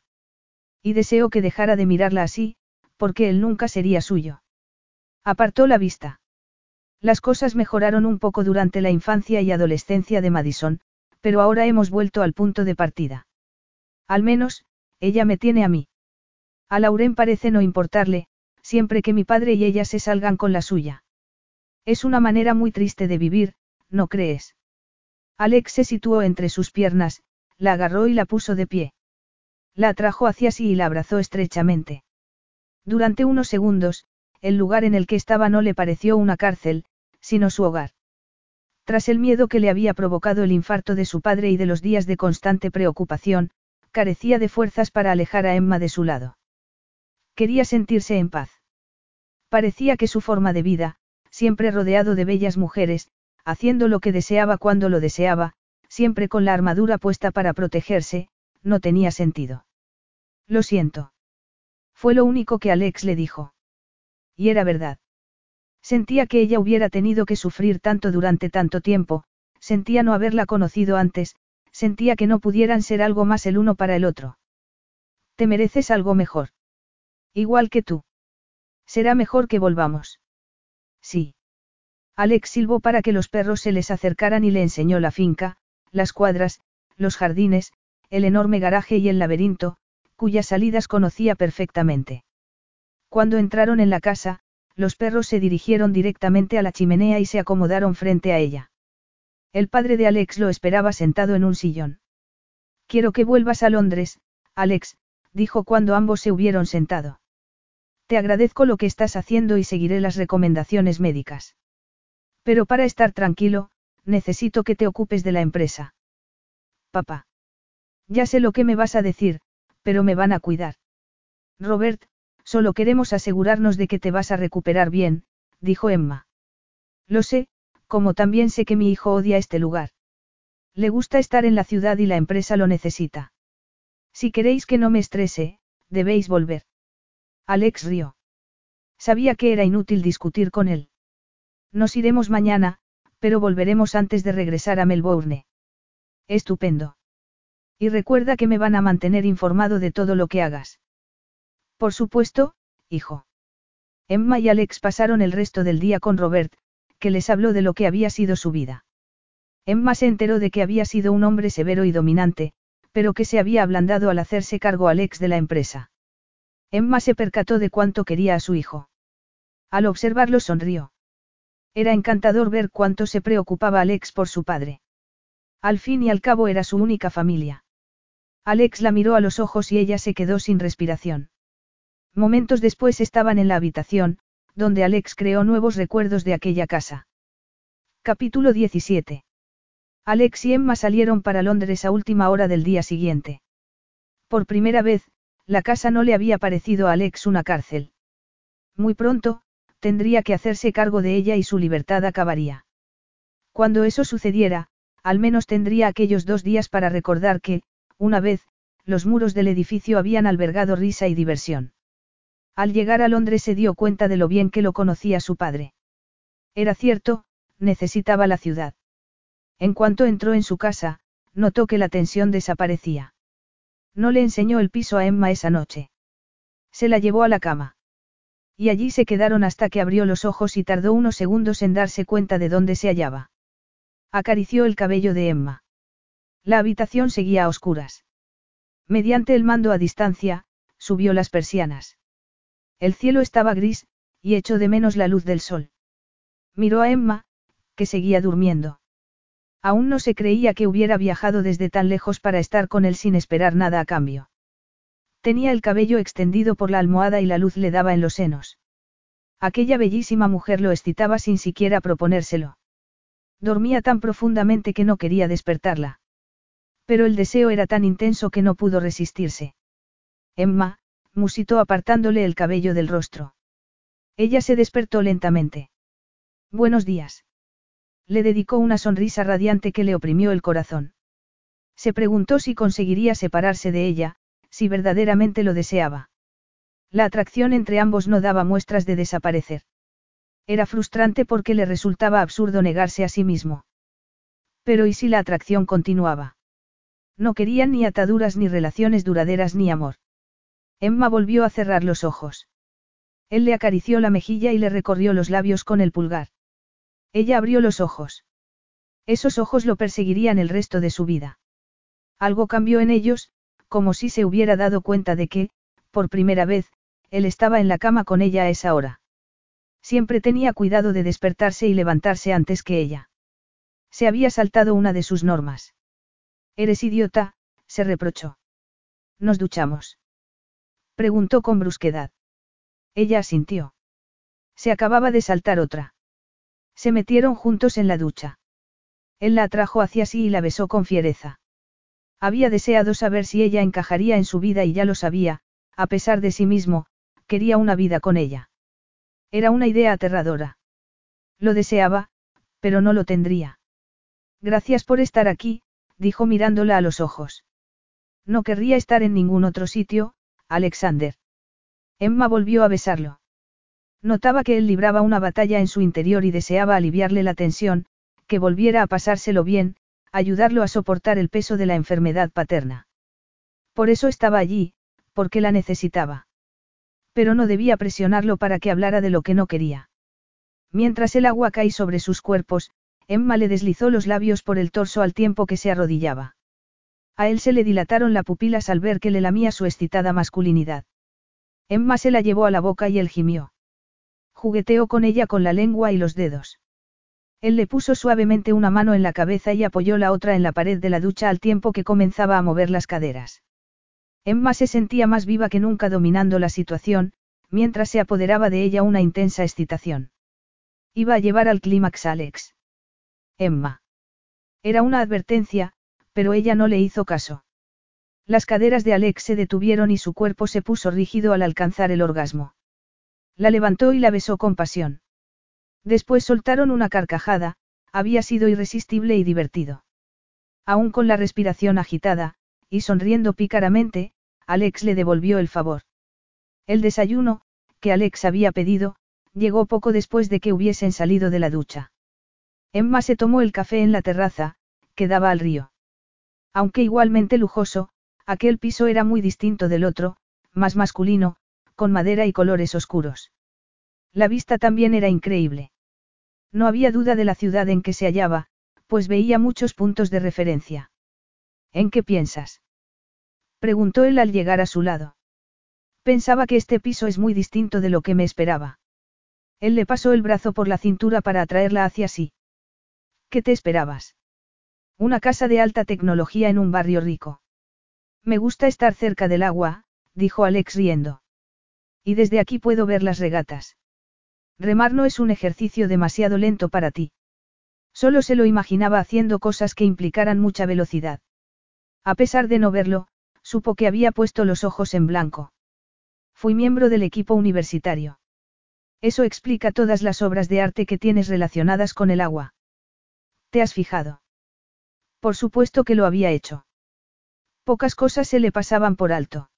Y deseó que dejara de mirarla así, porque él nunca sería suyo. Apartó la vista. Las cosas mejoraron un poco durante la infancia y adolescencia de Madison, pero ahora hemos vuelto al punto de partida. Al menos, ella me tiene a mí. A Lauren parece no importarle, siempre que mi padre y ella se salgan con la suya. Es una manera muy triste de vivir, ¿no crees? Alex se situó entre sus piernas, la agarró y la puso de pie. La atrajo hacia sí y la abrazó estrechamente. Durante unos segundos, el lugar en el que estaba no le pareció una cárcel, sino su hogar. Tras el miedo que le había provocado el infarto de su padre y de los días de constante preocupación, carecía de fuerzas para alejar a Emma de su lado. Quería sentirse en paz. Parecía que su forma de vida, siempre rodeado de bellas mujeres, haciendo lo que deseaba cuando lo deseaba, siempre con la armadura puesta para protegerse, no tenía sentido. Lo siento. Fue lo único que Alex le dijo. Y era verdad. Sentía que ella hubiera tenido que sufrir tanto durante tanto tiempo, sentía no haberla conocido antes, sentía que no pudieran ser algo más el uno para el otro. Te mereces algo mejor. Igual que tú. Será mejor que volvamos. Sí. Alex silbó para que los perros se les acercaran y le enseñó la finca, las cuadras, los jardines, el enorme garaje y el laberinto, cuyas salidas conocía perfectamente. Cuando entraron en la casa, los perros se dirigieron directamente a la chimenea y se acomodaron frente a ella. El padre de Alex lo esperaba sentado en un sillón. Quiero que vuelvas a Londres, Alex, dijo cuando ambos se hubieron sentado. Te agradezco lo que estás haciendo y seguiré las recomendaciones médicas. Pero para estar tranquilo, necesito que te ocupes de la empresa. Papá. Ya sé lo que me vas a decir, pero me van a cuidar. Robert, solo queremos asegurarnos de que te vas a recuperar bien, dijo Emma. Lo sé, como también sé que mi hijo odia este lugar. Le gusta estar en la ciudad y la empresa lo necesita. Si queréis que no me estrese, debéis volver. Alex rió. Sabía que era inútil discutir con él. Nos iremos mañana, pero volveremos antes de regresar a Melbourne. Estupendo. Y recuerda que me van a mantener informado de todo lo que hagas. Por supuesto, hijo. Emma y Alex pasaron el resto del día con Robert, que les habló de lo que había sido su vida. Emma se enteró de que había sido un hombre severo y dominante, pero que se había ablandado al hacerse cargo Alex de la empresa. Emma se percató de cuánto quería a su hijo. Al observarlo sonrió. Era encantador ver cuánto se preocupaba Alex por su padre. Al fin y al cabo era su única familia. Alex la miró a los ojos y ella se quedó sin respiración. Momentos después estaban en la habitación, donde Alex creó nuevos recuerdos de aquella casa. Capítulo 17. Alex y Emma salieron para Londres a última hora del día siguiente. Por primera vez, la casa no le había parecido a Alex una cárcel. Muy pronto, tendría que hacerse cargo de ella y su libertad acabaría. Cuando eso sucediera, al menos tendría aquellos dos días para recordar que, una vez, los muros del edificio habían albergado risa y diversión. Al llegar a Londres se dio cuenta de lo bien que lo conocía su padre. Era cierto, necesitaba la ciudad. En cuanto entró en su casa, notó que la tensión desaparecía. No le enseñó el piso a Emma esa noche. Se la llevó a la cama. Y allí se quedaron hasta que abrió los ojos y tardó unos segundos en darse cuenta de dónde se hallaba. Acarició el cabello de Emma. La habitación seguía a oscuras. Mediante el mando a distancia, subió las persianas. El cielo estaba gris, y echó de menos la luz del sol. Miró a Emma, que seguía durmiendo. Aún no se creía que hubiera viajado desde tan lejos para estar con él sin esperar nada a cambio. Tenía el cabello extendido por la almohada y la luz le daba en los senos. Aquella bellísima mujer lo excitaba sin siquiera proponérselo. Dormía tan profundamente que no quería despertarla. Pero el deseo era tan intenso que no pudo resistirse. Emma, musitó apartándole el cabello del rostro. Ella se despertó lentamente. Buenos días. Le dedicó una sonrisa radiante que le oprimió el corazón. Se preguntó si conseguiría separarse de ella, si verdaderamente lo deseaba. La atracción entre ambos no daba muestras de desaparecer. Era frustrante porque le resultaba absurdo negarse a sí mismo. Pero ¿y si la atracción continuaba? No querían ni ataduras ni relaciones duraderas ni amor. Emma volvió a cerrar los ojos. Él le acarició la mejilla y le recorrió los labios con el pulgar. Ella abrió los ojos. Esos ojos lo perseguirían el resto de su vida. Algo cambió en ellos, como si se hubiera dado cuenta de que, por primera vez, él estaba en la cama con ella a esa hora. Siempre tenía cuidado de despertarse y levantarse antes que ella. Se había saltado una de sus normas. Eres idiota, se reprochó. ¿Nos duchamos? Preguntó con brusquedad. Ella asintió. Se acababa de saltar otra. Se metieron juntos en la ducha. Él la atrajo hacia sí y la besó con fiereza. Había deseado saber si ella encajaría en su vida y ya lo sabía, a pesar de sí mismo, quería una vida con ella. Era una idea aterradora. Lo deseaba, pero no lo tendría. Gracias por estar aquí, dijo mirándola a los ojos. No querría estar en ningún otro sitio, Alexander. Emma volvió a besarlo. Notaba que él libraba una batalla en su interior y deseaba aliviarle la tensión, que volviera a pasárselo bien, ayudarlo a soportar el peso de la enfermedad paterna. Por eso estaba allí, porque la necesitaba. Pero no debía presionarlo para que hablara de lo que no quería. Mientras el agua caía sobre sus cuerpos, Emma le deslizó los labios por el torso al tiempo que se arrodillaba. A él se le dilataron las pupilas al ver que le lamía su excitada masculinidad. Emma se la llevó a la boca y él gimió. Jugueteó con ella con la lengua y los dedos. Él le puso suavemente una mano en la cabeza y apoyó la otra en la pared de la ducha al tiempo que comenzaba a mover las caderas. Emma se sentía más viva que nunca dominando la situación, mientras se apoderaba de ella una intensa excitación. Iba a llevar al clímax Alex. Emma. Era una advertencia, pero ella no le hizo caso. Las caderas de Alex se detuvieron y su cuerpo se puso rígido al alcanzar el orgasmo. La levantó y la besó con pasión. Después soltaron una carcajada, había sido irresistible y divertido. Aún con la respiración agitada, y sonriendo pícaramente, Alex le devolvió el favor. El desayuno, que Alex había pedido, llegó poco después de que hubiesen salido de la ducha. Emma se tomó el café en la terraza, que daba al río. Aunque igualmente lujoso, Aquel piso era muy distinto del otro, más masculino, con madera y colores oscuros. La vista también era increíble. No había duda de la ciudad en que se hallaba, pues veía muchos puntos de referencia. ¿En qué piensas? preguntó él al llegar a su lado. Pensaba que este piso es muy distinto de lo que me esperaba. Él le pasó el brazo por la cintura para atraerla hacia sí. ¿Qué te esperabas? Una casa de alta tecnología en un barrio rico. Me gusta estar cerca del agua, dijo Alex riendo. Y desde aquí puedo ver las regatas. Remar no es un ejercicio demasiado lento para ti. Solo se lo imaginaba haciendo cosas que implicaran mucha velocidad. A pesar de no verlo, supo que había puesto los ojos en blanco. Fui miembro del equipo universitario. Eso explica todas las obras de arte que tienes relacionadas con el agua. ¿Te has fijado? Por supuesto que lo había hecho. Pocas cosas se le pasaban por alto.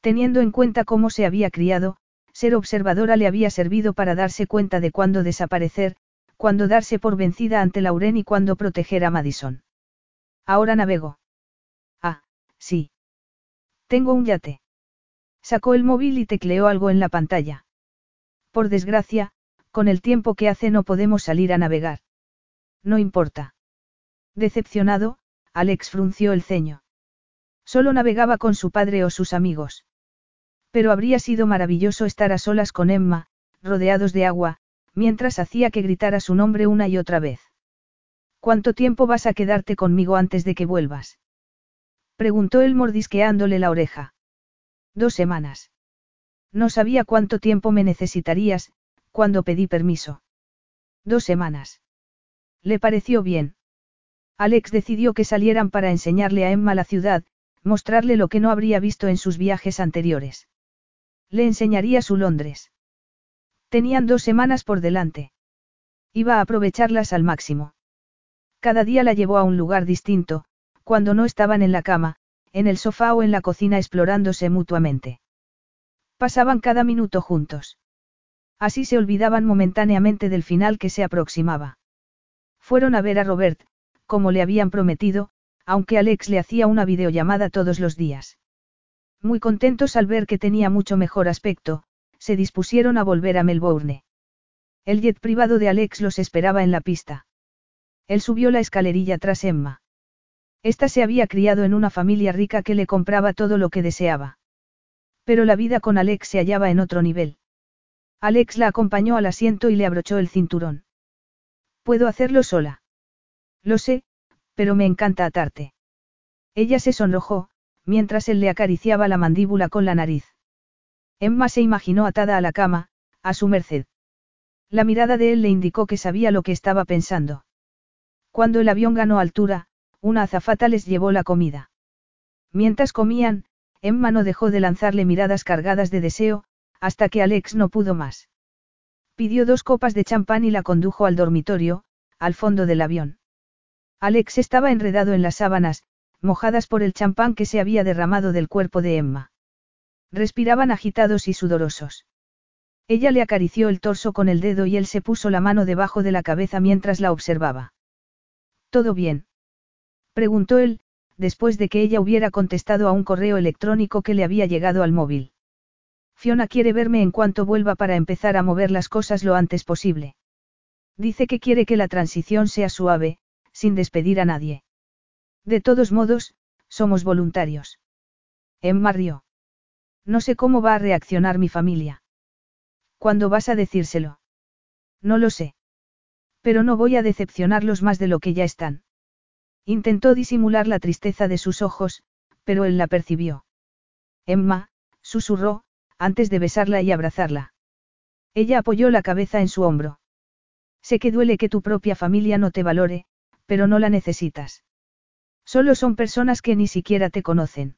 Teniendo en cuenta cómo se había criado, ser observadora le había servido para darse cuenta de cuándo desaparecer, cuándo darse por vencida ante Lauren y cuándo proteger a Madison. Ahora navego. Ah, sí. Tengo un yate. Sacó el móvil y tecleó algo en la pantalla. Por desgracia, con el tiempo que hace no podemos salir a navegar. No importa. Decepcionado, Alex frunció el ceño. Solo navegaba con su padre o sus amigos. Pero habría sido maravilloso estar a solas con Emma, rodeados de agua, mientras hacía que gritara su nombre una y otra vez. ¿Cuánto tiempo vas a quedarte conmigo antes de que vuelvas? Preguntó él mordisqueándole la oreja. Dos semanas. No sabía cuánto tiempo me necesitarías, cuando pedí permiso. Dos semanas. Le pareció bien. Alex decidió que salieran para enseñarle a Emma la ciudad, mostrarle lo que no habría visto en sus viajes anteriores. Le enseñaría su Londres. Tenían dos semanas por delante. Iba a aprovecharlas al máximo. Cada día la llevó a un lugar distinto, cuando no estaban en la cama, en el sofá o en la cocina explorándose mutuamente. Pasaban cada minuto juntos. Así se olvidaban momentáneamente del final que se aproximaba. Fueron a ver a Robert, como le habían prometido, aunque Alex le hacía una videollamada todos los días. Muy contentos al ver que tenía mucho mejor aspecto, se dispusieron a volver a Melbourne. El jet privado de Alex los esperaba en la pista. Él subió la escalerilla tras Emma. Esta se había criado en una familia rica que le compraba todo lo que deseaba. Pero la vida con Alex se hallaba en otro nivel. Alex la acompañó al asiento y le abrochó el cinturón. Puedo hacerlo sola. Lo sé, pero me encanta atarte. Ella se sonrojó, mientras él le acariciaba la mandíbula con la nariz. Emma se imaginó atada a la cama, a su merced. La mirada de él le indicó que sabía lo que estaba pensando. Cuando el avión ganó altura, una azafata les llevó la comida. Mientras comían, Emma no dejó de lanzarle miradas cargadas de deseo, hasta que Alex no pudo más. Pidió dos copas de champán y la condujo al dormitorio, al fondo del avión. Alex estaba enredado en las sábanas, mojadas por el champán que se había derramado del cuerpo de Emma. Respiraban agitados y sudorosos. Ella le acarició el torso con el dedo y él se puso la mano debajo de la cabeza mientras la observaba. ¿Todo bien? preguntó él, después de que ella hubiera contestado a un correo electrónico que le había llegado al móvil. Fiona quiere verme en cuanto vuelva para empezar a mover las cosas lo antes posible. Dice que quiere que la transición sea suave, sin despedir a nadie. De todos modos, somos voluntarios. Emma rió. No sé cómo va a reaccionar mi familia. ¿Cuándo vas a decírselo? No lo sé. Pero no voy a decepcionarlos más de lo que ya están. Intentó disimular la tristeza de sus ojos, pero él la percibió. Emma, susurró, antes de besarla y abrazarla. Ella apoyó la cabeza en su hombro. Sé que duele que tu propia familia no te valore, pero no la necesitas. Solo son personas que ni siquiera te conocen.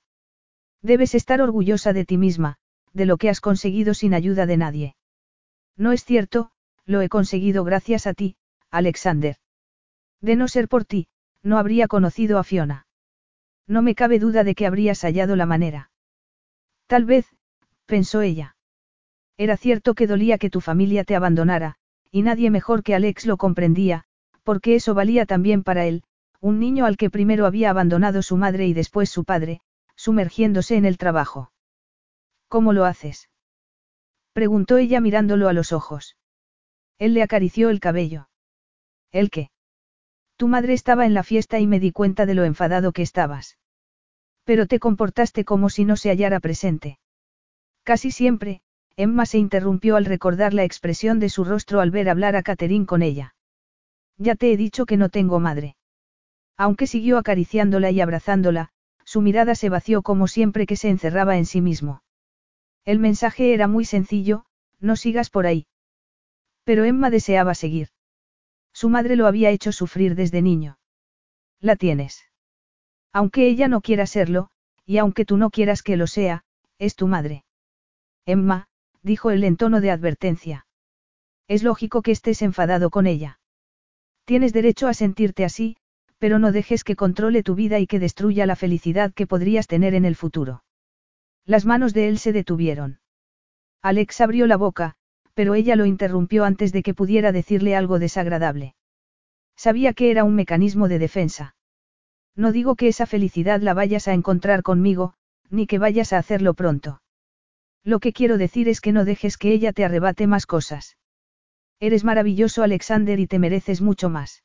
Debes estar orgullosa de ti misma, de lo que has conseguido sin ayuda de nadie. No es cierto, lo he conseguido gracias a ti, Alexander. De no ser por ti, no habría conocido a Fiona. No me cabe duda de que habrías hallado la manera. Tal vez, pensó ella. Era cierto que dolía que tu familia te abandonara, y nadie mejor que Alex lo comprendía, porque eso valía también para él, un niño al que primero había abandonado su madre y después su padre, sumergiéndose en el trabajo. ¿Cómo lo haces? preguntó ella mirándolo a los ojos. Él le acarició el cabello. ¿El qué? Tu madre estaba en la fiesta y me di cuenta de lo enfadado que estabas. Pero te comportaste como si no se hallara presente. Casi siempre, Emma se interrumpió al recordar la expresión de su rostro al ver hablar a Catherine con ella. Ya te he dicho que no tengo madre. Aunque siguió acariciándola y abrazándola, su mirada se vació como siempre que se encerraba en sí mismo. El mensaje era muy sencillo, no sigas por ahí. Pero Emma deseaba seguir. Su madre lo había hecho sufrir desde niño. La tienes. Aunque ella no quiera serlo, y aunque tú no quieras que lo sea, es tu madre. Emma, dijo él en tono de advertencia. Es lógico que estés enfadado con ella. Tienes derecho a sentirte así, pero no dejes que controle tu vida y que destruya la felicidad que podrías tener en el futuro. Las manos de él se detuvieron. Alex abrió la boca, pero ella lo interrumpió antes de que pudiera decirle algo desagradable. Sabía que era un mecanismo de defensa. No digo que esa felicidad la vayas a encontrar conmigo, ni que vayas a hacerlo pronto. Lo que quiero decir es que no dejes que ella te arrebate más cosas. Eres maravilloso Alexander y te mereces mucho más.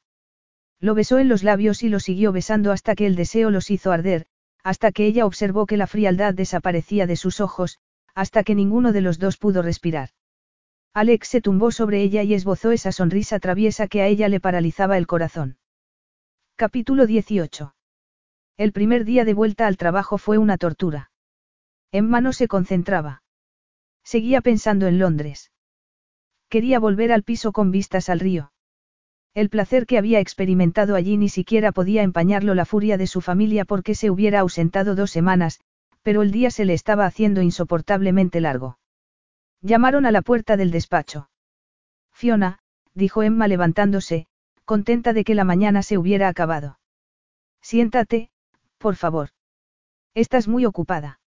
Lo besó en los labios y lo siguió besando hasta que el deseo los hizo arder, hasta que ella observó que la frialdad desaparecía de sus ojos, hasta que ninguno de los dos pudo respirar. Alex se tumbó sobre ella y esbozó esa sonrisa traviesa que a ella le paralizaba el corazón. Capítulo 18. El primer día de vuelta al trabajo fue una tortura. Emma no se concentraba. Seguía pensando en Londres. Quería volver al piso con vistas al río. El placer que había experimentado allí ni siquiera podía empañarlo la furia de su familia porque se hubiera ausentado dos semanas, pero el día se le estaba haciendo insoportablemente largo. Llamaron a la puerta del despacho. Fiona, dijo Emma levantándose, contenta de que la mañana se hubiera acabado. Siéntate, por favor. Estás muy ocupada.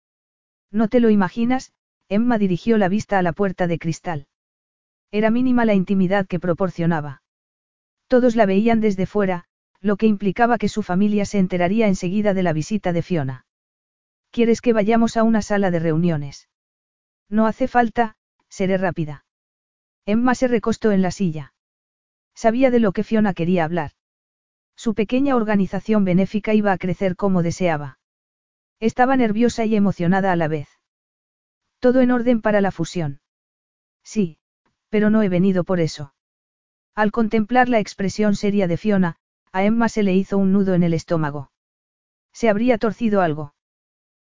No te lo imaginas, Emma dirigió la vista a la puerta de cristal. Era mínima la intimidad que proporcionaba. Todos la veían desde fuera, lo que implicaba que su familia se enteraría enseguida de la visita de Fiona. ¿Quieres que vayamos a una sala de reuniones? No hace falta, seré rápida. Emma se recostó en la silla. Sabía de lo que Fiona quería hablar. Su pequeña organización benéfica iba a crecer como deseaba. Estaba nerviosa y emocionada a la vez. Todo en orden para la fusión. Sí, pero no he venido por eso. Al contemplar la expresión seria de Fiona, a Emma se le hizo un nudo en el estómago. Se habría torcido algo.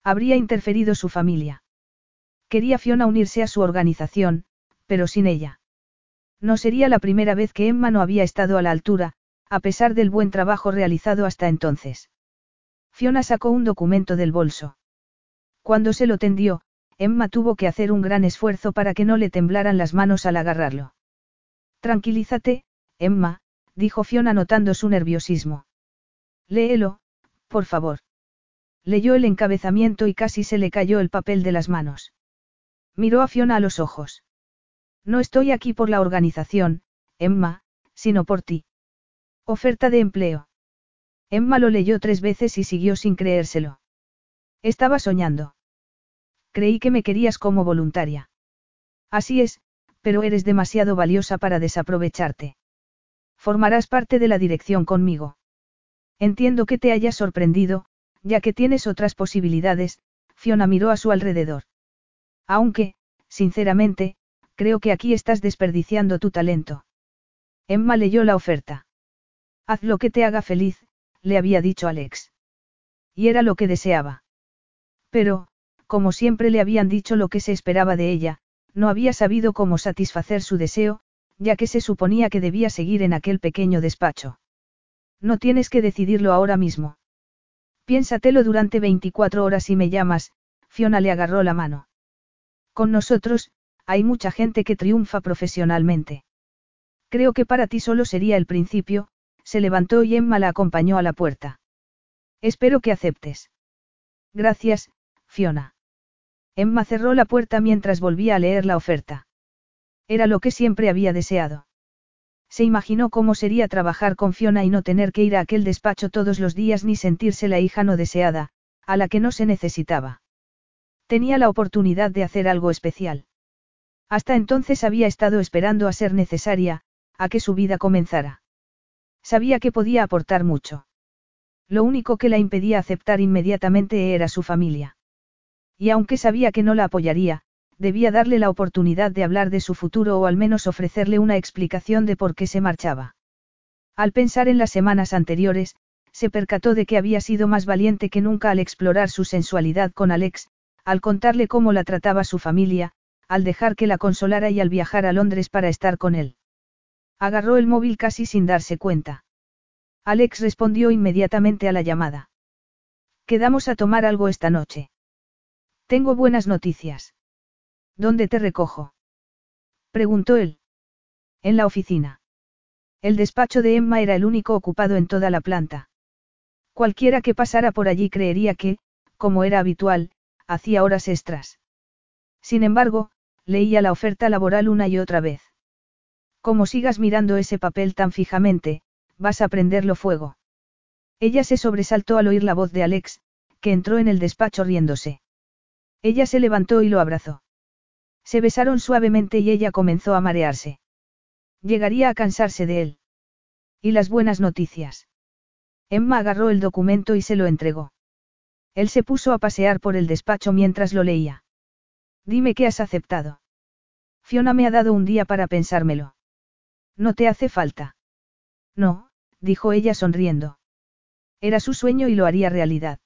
Habría interferido su familia. Quería Fiona unirse a su organización, pero sin ella. No sería la primera vez que Emma no había estado a la altura, a pesar del buen trabajo realizado hasta entonces. Fiona sacó un documento del bolso. Cuando se lo tendió, Emma tuvo que hacer un gran esfuerzo para que no le temblaran las manos al agarrarlo. Tranquilízate, Emma, dijo Fiona notando su nerviosismo. Léelo, por favor. Leyó el encabezamiento y casi se le cayó el papel de las manos. Miró a Fiona a los ojos. No estoy aquí por la organización, Emma, sino por ti. Oferta de empleo. Emma lo leyó tres veces y siguió sin creérselo. Estaba soñando. Creí que me querías como voluntaria. Así es, pero eres demasiado valiosa para desaprovecharte. Formarás parte de la dirección conmigo. Entiendo que te hayas sorprendido, ya que tienes otras posibilidades, Fiona miró a su alrededor. Aunque, sinceramente, creo que aquí estás desperdiciando tu talento. Emma leyó la oferta. Haz lo que te haga feliz, le había dicho Alex. Y era lo que deseaba. Pero, como siempre le habían dicho lo que se esperaba de ella, no había sabido cómo satisfacer su deseo, ya que se suponía que debía seguir en aquel pequeño despacho. No tienes que decidirlo ahora mismo. Piénsatelo durante 24 horas y me llamas, Fiona le agarró la mano. Con nosotros, hay mucha gente que triunfa profesionalmente. Creo que para ti solo sería el principio, se levantó y Emma la acompañó a la puerta. Espero que aceptes. Gracias, Fiona. Emma cerró la puerta mientras volvía a leer la oferta. Era lo que siempre había deseado. Se imaginó cómo sería trabajar con Fiona y no tener que ir a aquel despacho todos los días ni sentirse la hija no deseada, a la que no se necesitaba. Tenía la oportunidad de hacer algo especial. Hasta entonces había estado esperando a ser necesaria, a que su vida comenzara. Sabía que podía aportar mucho. Lo único que la impedía aceptar inmediatamente era su familia. Y aunque sabía que no la apoyaría, debía darle la oportunidad de hablar de su futuro o al menos ofrecerle una explicación de por qué se marchaba. Al pensar en las semanas anteriores, se percató de que había sido más valiente que nunca al explorar su sensualidad con Alex, al contarle cómo la trataba su familia, al dejar que la consolara y al viajar a Londres para estar con él. Agarró el móvil casi sin darse cuenta. Alex respondió inmediatamente a la llamada. Quedamos a tomar algo esta noche. Tengo buenas noticias. ¿Dónde te recojo? Preguntó él. En la oficina. El despacho de Emma era el único ocupado en toda la planta. Cualquiera que pasara por allí creería que, como era habitual, hacía horas extras. Sin embargo, leía la oferta laboral una y otra vez. Como sigas mirando ese papel tan fijamente, vas a prenderlo fuego. Ella se sobresaltó al oír la voz de Alex, que entró en el despacho riéndose. Ella se levantó y lo abrazó. Se besaron suavemente y ella comenzó a marearse. Llegaría a cansarse de él. ¿Y las buenas noticias? Emma agarró el documento y se lo entregó. Él se puso a pasear por el despacho mientras lo leía. Dime que has aceptado. Fiona me ha dado un día para pensármelo. No te hace falta. No, dijo ella sonriendo. Era su sueño y lo haría realidad.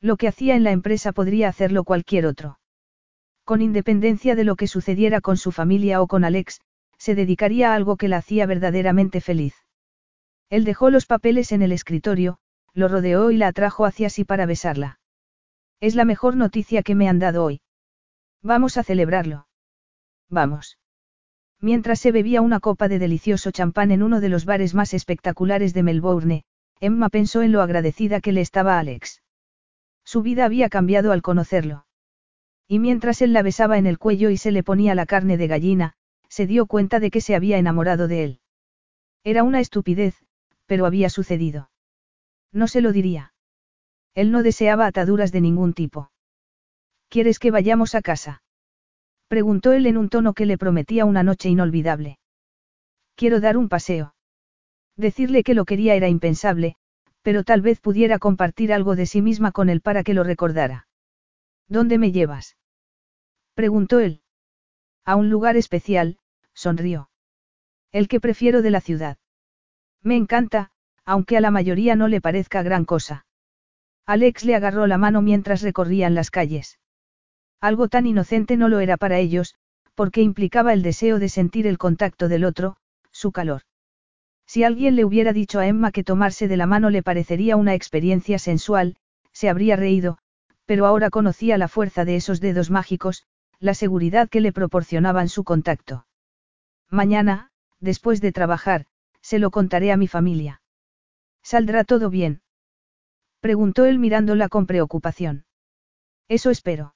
Lo que hacía en la empresa podría hacerlo cualquier otro. Con independencia de lo que sucediera con su familia o con Alex, se dedicaría a algo que la hacía verdaderamente feliz. Él dejó los papeles en el escritorio, lo rodeó y la atrajo hacia sí para besarla. Es la mejor noticia que me han dado hoy. Vamos a celebrarlo. Vamos. Mientras se bebía una copa de delicioso champán en uno de los bares más espectaculares de Melbourne, Emma pensó en lo agradecida que le estaba Alex. Su vida había cambiado al conocerlo. Y mientras él la besaba en el cuello y se le ponía la carne de gallina, se dio cuenta de que se había enamorado de él. Era una estupidez, pero había sucedido. No se lo diría. Él no deseaba ataduras de ningún tipo. ¿Quieres que vayamos a casa? Preguntó él en un tono que le prometía una noche inolvidable. Quiero dar un paseo. Decirle que lo quería era impensable, pero tal vez pudiera compartir algo de sí misma con él para que lo recordara. ¿Dónde me llevas? Preguntó él. A un lugar especial, sonrió. El que prefiero de la ciudad. Me encanta, aunque a la mayoría no le parezca gran cosa. Alex le agarró la mano mientras recorrían las calles. Algo tan inocente no lo era para ellos, porque implicaba el deseo de sentir el contacto del otro, su calor. Si alguien le hubiera dicho a Emma que tomarse de la mano le parecería una experiencia sensual, se habría reído, pero ahora conocía la fuerza de esos dedos mágicos, la seguridad que le proporcionaban su contacto. Mañana, después de trabajar, se lo contaré a mi familia. ¿Saldrá todo bien? Preguntó él mirándola con preocupación. Eso espero.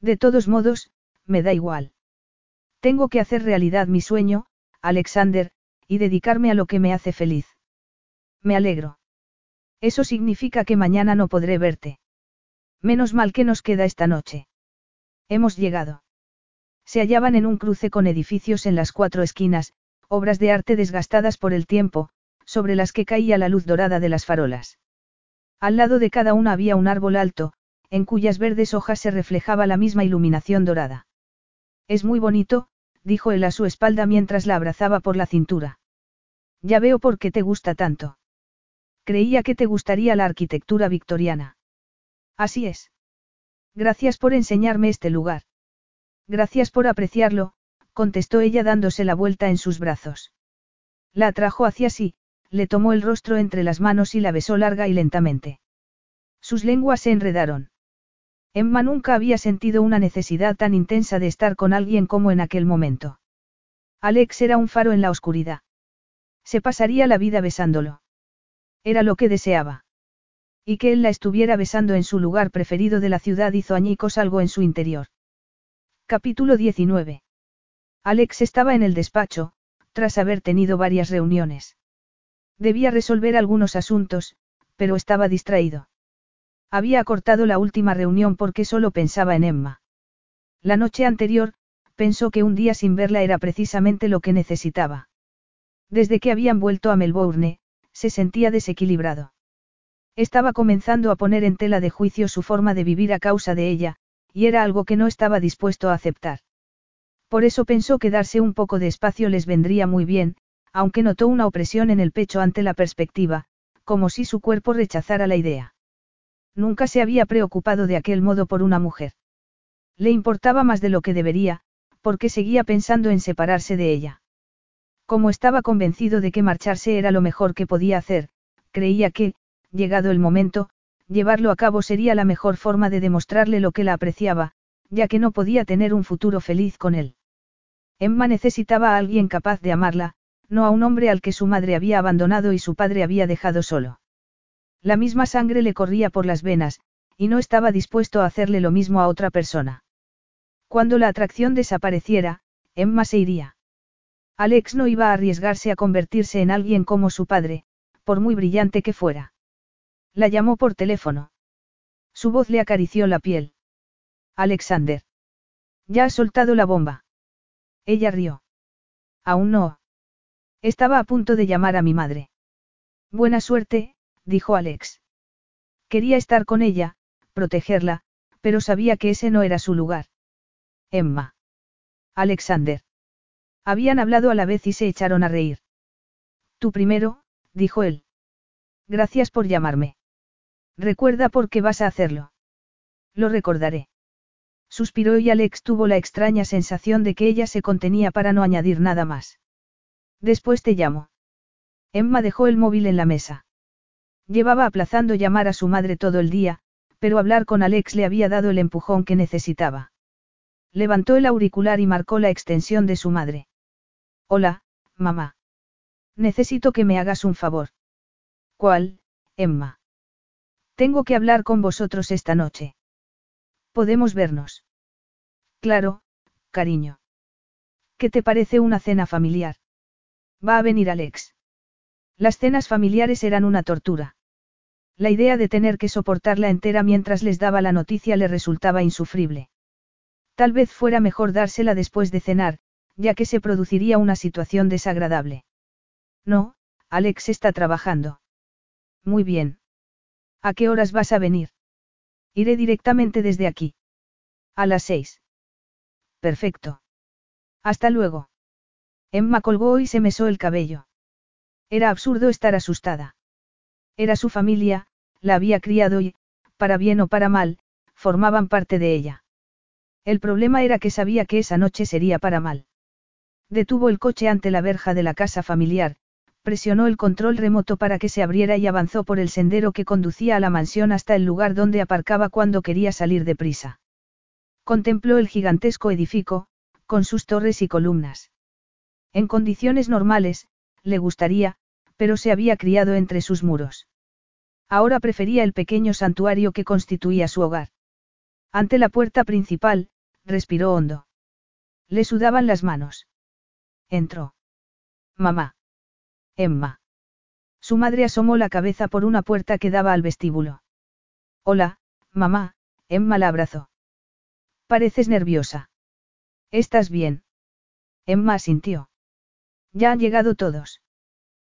De todos modos, me da igual. Tengo que hacer realidad mi sueño, Alexander, y dedicarme a lo que me hace feliz. Me alegro. Eso significa que mañana no podré verte. Menos mal que nos queda esta noche. Hemos llegado. Se hallaban en un cruce con edificios en las cuatro esquinas, obras de arte desgastadas por el tiempo, sobre las que caía la luz dorada de las farolas. Al lado de cada una había un árbol alto, en cuyas verdes hojas se reflejaba la misma iluminación dorada. Es muy bonito, dijo él a su espalda mientras la abrazaba por la cintura. Ya veo por qué te gusta tanto. Creía que te gustaría la arquitectura victoriana. Así es. Gracias por enseñarme este lugar. Gracias por apreciarlo, contestó ella dándose la vuelta en sus brazos. La atrajo hacia sí, le tomó el rostro entre las manos y la besó larga y lentamente. Sus lenguas se enredaron. Emma nunca había sentido una necesidad tan intensa de estar con alguien como en aquel momento. Alex era un faro en la oscuridad. Se pasaría la vida besándolo. Era lo que deseaba. Y que él la estuviera besando en su lugar preferido de la ciudad hizo añicos algo en su interior. Capítulo 19. Alex estaba en el despacho, tras haber tenido varias reuniones. Debía resolver algunos asuntos, pero estaba distraído. Había acortado la última reunión porque solo pensaba en Emma. La noche anterior, pensó que un día sin verla era precisamente lo que necesitaba. Desde que habían vuelto a Melbourne, se sentía desequilibrado. Estaba comenzando a poner en tela de juicio su forma de vivir a causa de ella, y era algo que no estaba dispuesto a aceptar. Por eso pensó que darse un poco de espacio les vendría muy bien, aunque notó una opresión en el pecho ante la perspectiva, como si su cuerpo rechazara la idea. Nunca se había preocupado de aquel modo por una mujer. Le importaba más de lo que debería, porque seguía pensando en separarse de ella. Como estaba convencido de que marcharse era lo mejor que podía hacer, creía que, llegado el momento, llevarlo a cabo sería la mejor forma de demostrarle lo que la apreciaba, ya que no podía tener un futuro feliz con él. Emma necesitaba a alguien capaz de amarla, no a un hombre al que su madre había abandonado y su padre había dejado solo. La misma sangre le corría por las venas, y no estaba dispuesto a hacerle lo mismo a otra persona. Cuando la atracción desapareciera, Emma se iría. Alex no iba a arriesgarse a convertirse en alguien como su padre, por muy brillante que fuera. La llamó por teléfono. Su voz le acarició la piel. Alexander. Ya has soltado la bomba. Ella rió. Aún no. Estaba a punto de llamar a mi madre. Buena suerte, dijo Alex. Quería estar con ella, protegerla, pero sabía que ese no era su lugar. Emma. Alexander. Habían hablado a la vez y se echaron a reír. Tú primero, dijo él. Gracias por llamarme. Recuerda por qué vas a hacerlo. Lo recordaré. Suspiró y Alex tuvo la extraña sensación de que ella se contenía para no añadir nada más. Después te llamo. Emma dejó el móvil en la mesa. Llevaba aplazando llamar a su madre todo el día, pero hablar con Alex le había dado el empujón que necesitaba. Levantó el auricular y marcó la extensión de su madre. Hola, mamá. Necesito que me hagas un favor. ¿Cuál, Emma? Tengo que hablar con vosotros esta noche. ¿Podemos vernos? Claro, cariño. ¿Qué te parece una cena familiar? Va a venir Alex. Las cenas familiares eran una tortura. La idea de tener que soportarla entera mientras les daba la noticia le resultaba insufrible. Tal vez fuera mejor dársela después de cenar, ya que se produciría una situación desagradable. No, Alex está trabajando. Muy bien. ¿A qué horas vas a venir? Iré directamente desde aquí. A las seis. Perfecto. Hasta luego. Emma colgó y se mesó el cabello. Era absurdo estar asustada. Era su familia, la había criado y, para bien o para mal, formaban parte de ella. El problema era que sabía que esa noche sería para mal. Detuvo el coche ante la verja de la casa familiar, presionó el control remoto para que se abriera y avanzó por el sendero que conducía a la mansión hasta el lugar donde aparcaba cuando quería salir de prisa. Contempló el gigantesco edificio, con sus torres y columnas. En condiciones normales, le gustaría, pero se había criado entre sus muros. Ahora prefería el pequeño santuario que constituía su hogar. Ante la puerta principal, respiró hondo. Le sudaban las manos. Entró. Mamá. Emma. Su madre asomó la cabeza por una puerta que daba al vestíbulo. Hola, mamá, Emma la abrazó. Pareces nerviosa. ¿Estás bien? Emma sintió. Ya han llegado todos.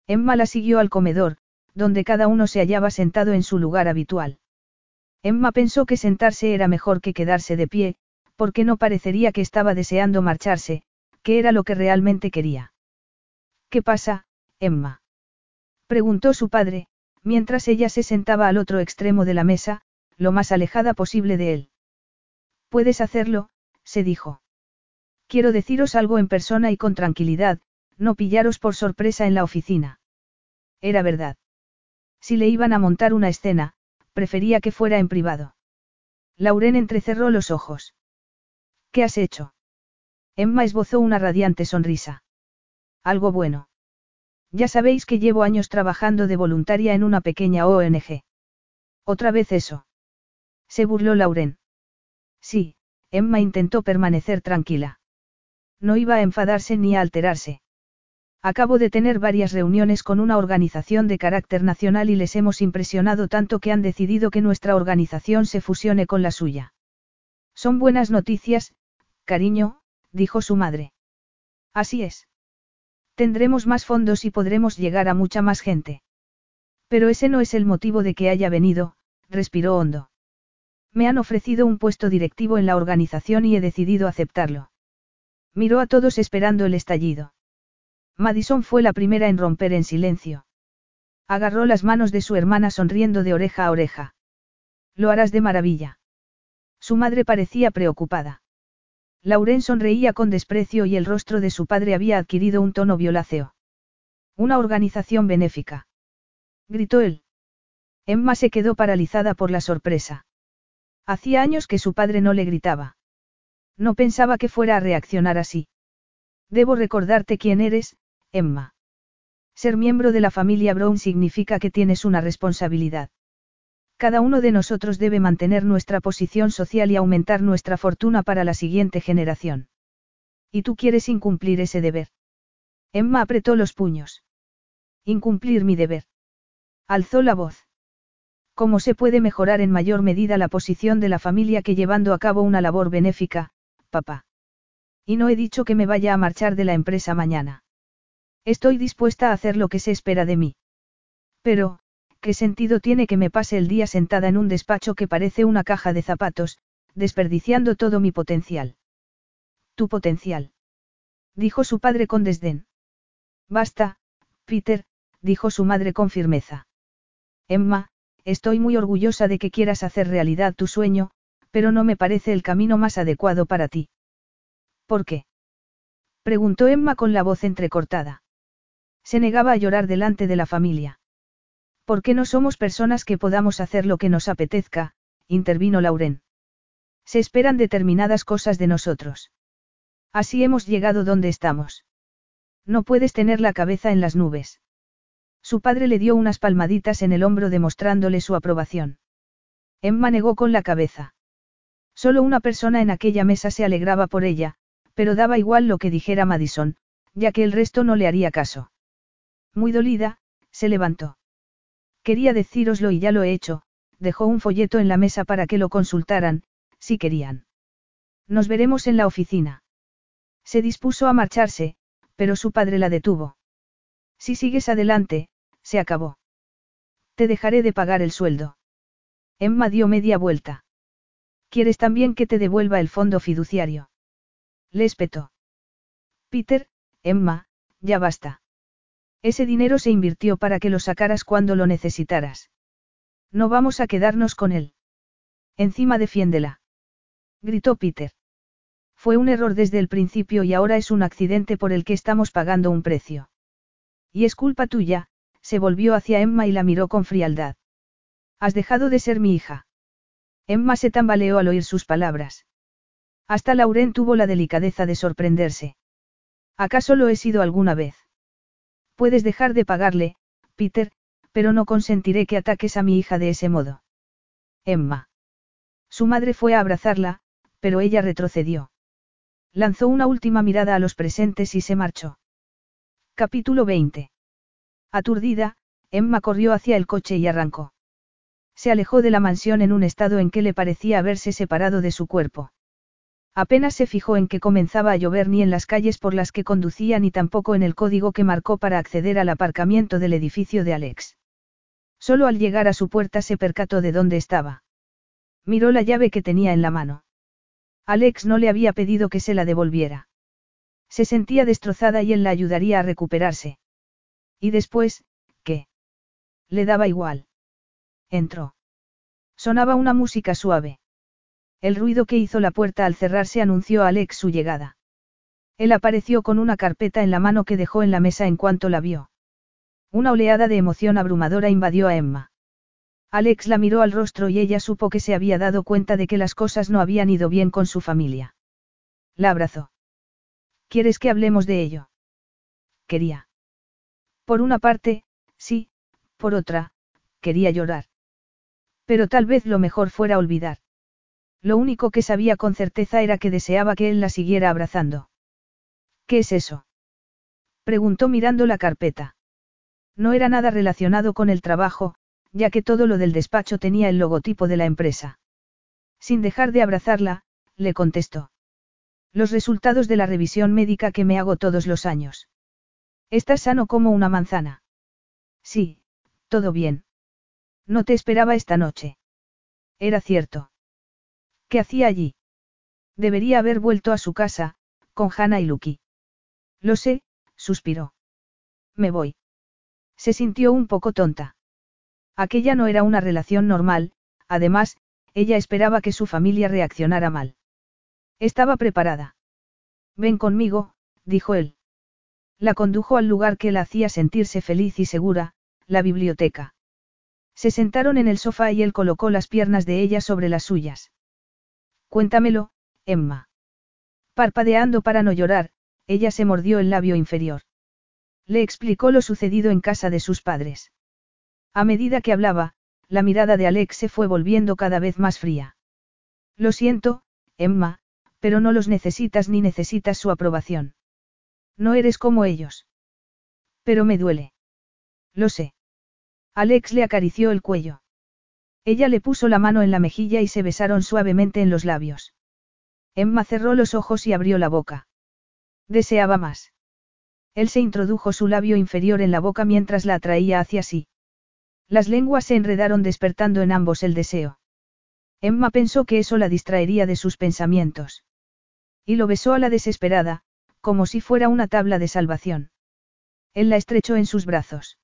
Emma la siguió al comedor, donde cada uno se hallaba sentado en su lugar habitual. Emma pensó que sentarse era mejor que quedarse de pie, porque no parecería que estaba deseando marcharse, que era lo que realmente quería. ¿Qué pasa, Emma? Preguntó su padre, mientras ella se sentaba al otro extremo de la mesa, lo más alejada posible de él. Puedes hacerlo, se dijo. Quiero deciros algo en persona y con tranquilidad, no pillaros por sorpresa en la oficina. Era verdad. Si le iban a montar una escena, prefería que fuera en privado. Lauren entrecerró los ojos. ¿Qué has hecho? Emma esbozó una radiante sonrisa. Algo bueno. Ya sabéis que llevo años trabajando de voluntaria en una pequeña ONG. Otra vez eso. Se burló Lauren. Sí, Emma intentó permanecer tranquila. No iba a enfadarse ni a alterarse. Acabo de tener varias reuniones con una organización de carácter nacional y les hemos impresionado tanto que han decidido que nuestra organización se fusione con la suya. Son buenas noticias, cariño, dijo su madre. Así es. Tendremos más fondos y podremos llegar a mucha más gente. Pero ese no es el motivo de que haya venido, respiró hondo. Me han ofrecido un puesto directivo en la organización y he decidido aceptarlo. Miró a todos esperando el estallido. Madison fue la primera en romper en silencio. Agarró las manos de su hermana sonriendo de oreja a oreja. Lo harás de maravilla. Su madre parecía preocupada. Lauren sonreía con desprecio y el rostro de su padre había adquirido un tono violáceo. Una organización benéfica. Gritó él. Emma se quedó paralizada por la sorpresa. Hacía años que su padre no le gritaba. No pensaba que fuera a reaccionar así. Debo recordarte quién eres, Emma. Ser miembro de la familia Brown significa que tienes una responsabilidad. Cada uno de nosotros debe mantener nuestra posición social y aumentar nuestra fortuna para la siguiente generación. Y tú quieres incumplir ese deber. Emma apretó los puños. Incumplir mi deber. Alzó la voz. ¿Cómo se puede mejorar en mayor medida la posición de la familia que llevando a cabo una labor benéfica, papá? Y no he dicho que me vaya a marchar de la empresa mañana. Estoy dispuesta a hacer lo que se espera de mí. Pero, ¿qué sentido tiene que me pase el día sentada en un despacho que parece una caja de zapatos, desperdiciando todo mi potencial? Tu potencial. Dijo su padre con desdén. Basta, Peter, dijo su madre con firmeza. Emma, estoy muy orgullosa de que quieras hacer realidad tu sueño, pero no me parece el camino más adecuado para ti. ¿Por qué? Preguntó Emma con la voz entrecortada. Se negaba a llorar delante de la familia. ¿Por qué no somos personas que podamos hacer lo que nos apetezca? intervino Lauren. Se esperan determinadas cosas de nosotros. Así hemos llegado donde estamos. No puedes tener la cabeza en las nubes. Su padre le dio unas palmaditas en el hombro demostrándole su aprobación. Emma negó con la cabeza. Solo una persona en aquella mesa se alegraba por ella, pero daba igual lo que dijera Madison, ya que el resto no le haría caso. Muy dolida, se levantó. Quería decíroslo y ya lo he hecho, dejó un folleto en la mesa para que lo consultaran, si querían. Nos veremos en la oficina. Se dispuso a marcharse, pero su padre la detuvo. Si sigues adelante, se acabó. Te dejaré de pagar el sueldo. Emma dio media vuelta. ¿Quieres también que te devuelva el fondo fiduciario? Le espetó. Peter, Emma, ya basta. Ese dinero se invirtió para que lo sacaras cuando lo necesitaras. No vamos a quedarnos con él. Encima defiéndela. Gritó Peter. Fue un error desde el principio y ahora es un accidente por el que estamos pagando un precio. Y es culpa tuya, se volvió hacia Emma y la miró con frialdad. Has dejado de ser mi hija. Emma se tambaleó al oír sus palabras. Hasta Lauren tuvo la delicadeza de sorprenderse. ¿Acaso lo he sido alguna vez? Puedes dejar de pagarle, Peter, pero no consentiré que ataques a mi hija de ese modo. Emma. Su madre fue a abrazarla, pero ella retrocedió. Lanzó una última mirada a los presentes y se marchó. Capítulo 20. Aturdida, Emma corrió hacia el coche y arrancó. Se alejó de la mansión en un estado en que le parecía haberse separado de su cuerpo. Apenas se fijó en que comenzaba a llover ni en las calles por las que conducía ni tampoco en el código que marcó para acceder al aparcamiento del edificio de Alex. Solo al llegar a su puerta se percató de dónde estaba. Miró la llave que tenía en la mano. Alex no le había pedido que se la devolviera. Se sentía destrozada y él la ayudaría a recuperarse. Y después, ¿qué? Le daba igual. Entró. Sonaba una música suave. El ruido que hizo la puerta al cerrarse anunció a Alex su llegada. Él apareció con una carpeta en la mano que dejó en la mesa en cuanto la vio. Una oleada de emoción abrumadora invadió a Emma. Alex la miró al rostro y ella supo que se había dado cuenta de que las cosas no habían ido bien con su familia. La abrazó. ¿Quieres que hablemos de ello? Quería. Por una parte, sí, por otra, quería llorar. Pero tal vez lo mejor fuera olvidar. Lo único que sabía con certeza era que deseaba que él la siguiera abrazando. ¿Qué es eso? Preguntó mirando la carpeta. No era nada relacionado con el trabajo, ya que todo lo del despacho tenía el logotipo de la empresa. Sin dejar de abrazarla, le contestó. Los resultados de la revisión médica que me hago todos los años. Estás sano como una manzana. Sí, todo bien. No te esperaba esta noche. Era cierto. ¿Qué hacía allí? Debería haber vuelto a su casa, con Hannah y Lucky. Lo sé, suspiró. Me voy. Se sintió un poco tonta. Aquella no era una relación normal, además, ella esperaba que su familia reaccionara mal. Estaba preparada. Ven conmigo, dijo él. La condujo al lugar que la hacía sentirse feliz y segura, la biblioteca. Se sentaron en el sofá y él colocó las piernas de ella sobre las suyas. Cuéntamelo, Emma. Parpadeando para no llorar, ella se mordió el labio inferior. Le explicó lo sucedido en casa de sus padres. A medida que hablaba, la mirada de Alex se fue volviendo cada vez más fría. Lo siento, Emma, pero no los necesitas ni necesitas su aprobación. No eres como ellos. Pero me duele. Lo sé. Alex le acarició el cuello. Ella le puso la mano en la mejilla y se besaron suavemente en los labios. Emma cerró los ojos y abrió la boca. Deseaba más. Él se introdujo su labio inferior en la boca mientras la atraía hacia sí. Las lenguas se enredaron despertando en ambos el deseo. Emma pensó que eso la distraería de sus pensamientos. Y lo besó a la desesperada, como si fuera una tabla de salvación. Él la estrechó en sus brazos.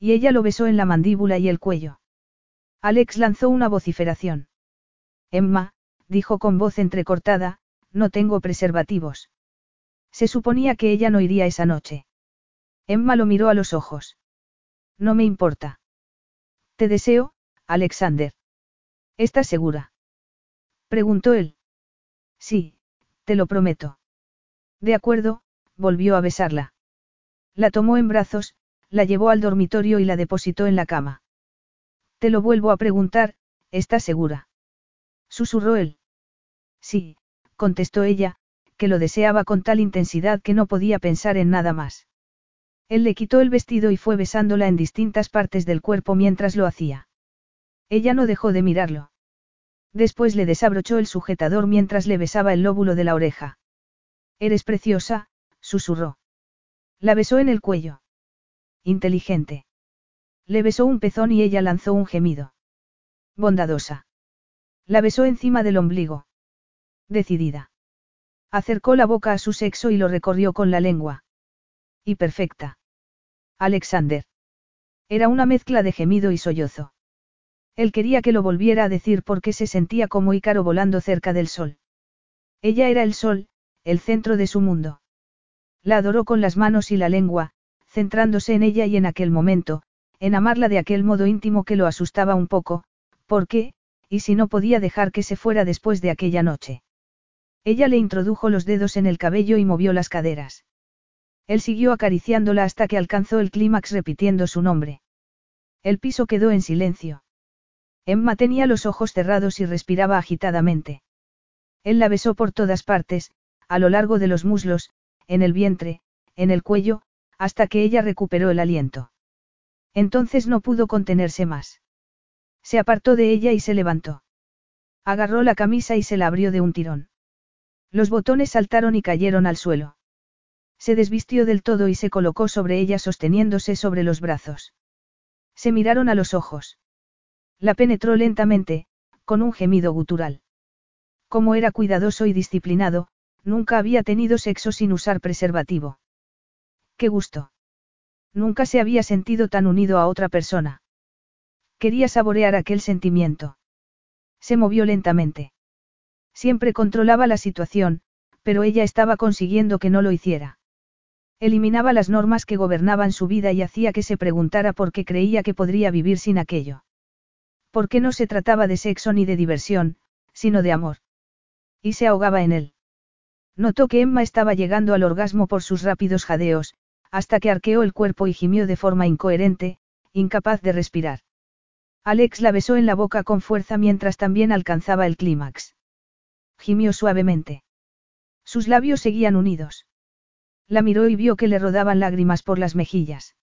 Y ella lo besó en la mandíbula y el cuello. Alex lanzó una vociferación. Emma, dijo con voz entrecortada, no tengo preservativos. Se suponía que ella no iría esa noche. Emma lo miró a los ojos. No me importa. Te deseo, Alexander. ¿Estás segura? Preguntó él. Sí, te lo prometo. De acuerdo, volvió a besarla. La tomó en brazos, la llevó al dormitorio y la depositó en la cama. Te lo vuelvo a preguntar, ¿estás segura? Susurró él. Sí, contestó ella, que lo deseaba con tal intensidad que no podía pensar en nada más. Él le quitó el vestido y fue besándola en distintas partes del cuerpo mientras lo hacía. Ella no dejó de mirarlo. Después le desabrochó el sujetador mientras le besaba el lóbulo de la oreja. Eres preciosa, susurró. La besó en el cuello. Inteligente. Le besó un pezón y ella lanzó un gemido. Bondadosa. La besó encima del ombligo. Decidida. Acercó la boca a su sexo y lo recorrió con la lengua. Y perfecta. Alexander. Era una mezcla de gemido y sollozo. Él quería que lo volviera a decir porque se sentía como Ícaro volando cerca del sol. Ella era el sol, el centro de su mundo. La adoró con las manos y la lengua, centrándose en ella y en aquel momento, en amarla de aquel modo íntimo que lo asustaba un poco, ¿por qué? Y si no podía dejar que se fuera después de aquella noche. Ella le introdujo los dedos en el cabello y movió las caderas. Él siguió acariciándola hasta que alcanzó el clímax repitiendo su nombre. El piso quedó en silencio. Emma tenía los ojos cerrados y respiraba agitadamente. Él la besó por todas partes, a lo largo de los muslos, en el vientre, en el cuello, hasta que ella recuperó el aliento. Entonces no pudo contenerse más. Se apartó de ella y se levantó. Agarró la camisa y se la abrió de un tirón. Los botones saltaron y cayeron al suelo. Se desvistió del todo y se colocó sobre ella sosteniéndose sobre los brazos. Se miraron a los ojos. La penetró lentamente, con un gemido gutural. Como era cuidadoso y disciplinado, nunca había tenido sexo sin usar preservativo. Qué gusto. Nunca se había sentido tan unido a otra persona. Quería saborear aquel sentimiento. Se movió lentamente. Siempre controlaba la situación, pero ella estaba consiguiendo que no lo hiciera. Eliminaba las normas que gobernaban su vida y hacía que se preguntara por qué creía que podría vivir sin aquello. Porque no se trataba de sexo ni de diversión, sino de amor. Y se ahogaba en él. Notó que Emma estaba llegando al orgasmo por sus rápidos jadeos, hasta que arqueó el cuerpo y gimió de forma incoherente, incapaz de respirar. Alex la besó en la boca con fuerza mientras también alcanzaba el clímax. Gimió suavemente. Sus labios seguían unidos. La miró y vio que le rodaban lágrimas por las mejillas.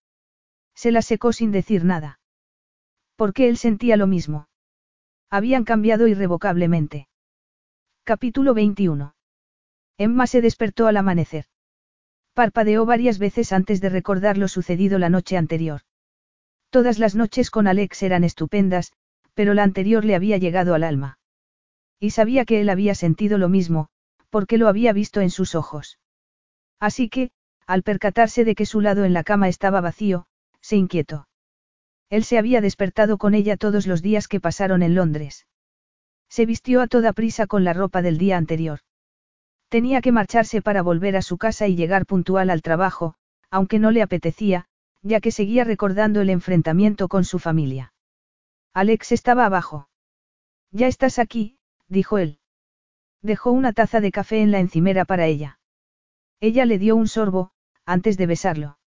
Se las secó sin decir nada. Porque él sentía lo mismo. Habían cambiado irrevocablemente. Capítulo 21. Emma se despertó al amanecer. Parpadeó varias veces antes de recordar lo sucedido la noche anterior. Todas las noches con Alex eran estupendas, pero la anterior le había llegado al alma. Y sabía que él había sentido lo mismo, porque lo había visto en sus ojos. Así que, al percatarse de que su lado en la cama estaba vacío, se inquietó. Él se había despertado con ella todos los días que pasaron en Londres. Se vistió a toda prisa con la ropa del día anterior. Tenía que marcharse para volver a su casa y llegar puntual al trabajo, aunque no le apetecía, ya que seguía recordando el enfrentamiento con su familia. Alex estaba abajo. Ya estás aquí, dijo él. Dejó una taza de café en la encimera para ella. Ella le dio un sorbo, antes de besarlo.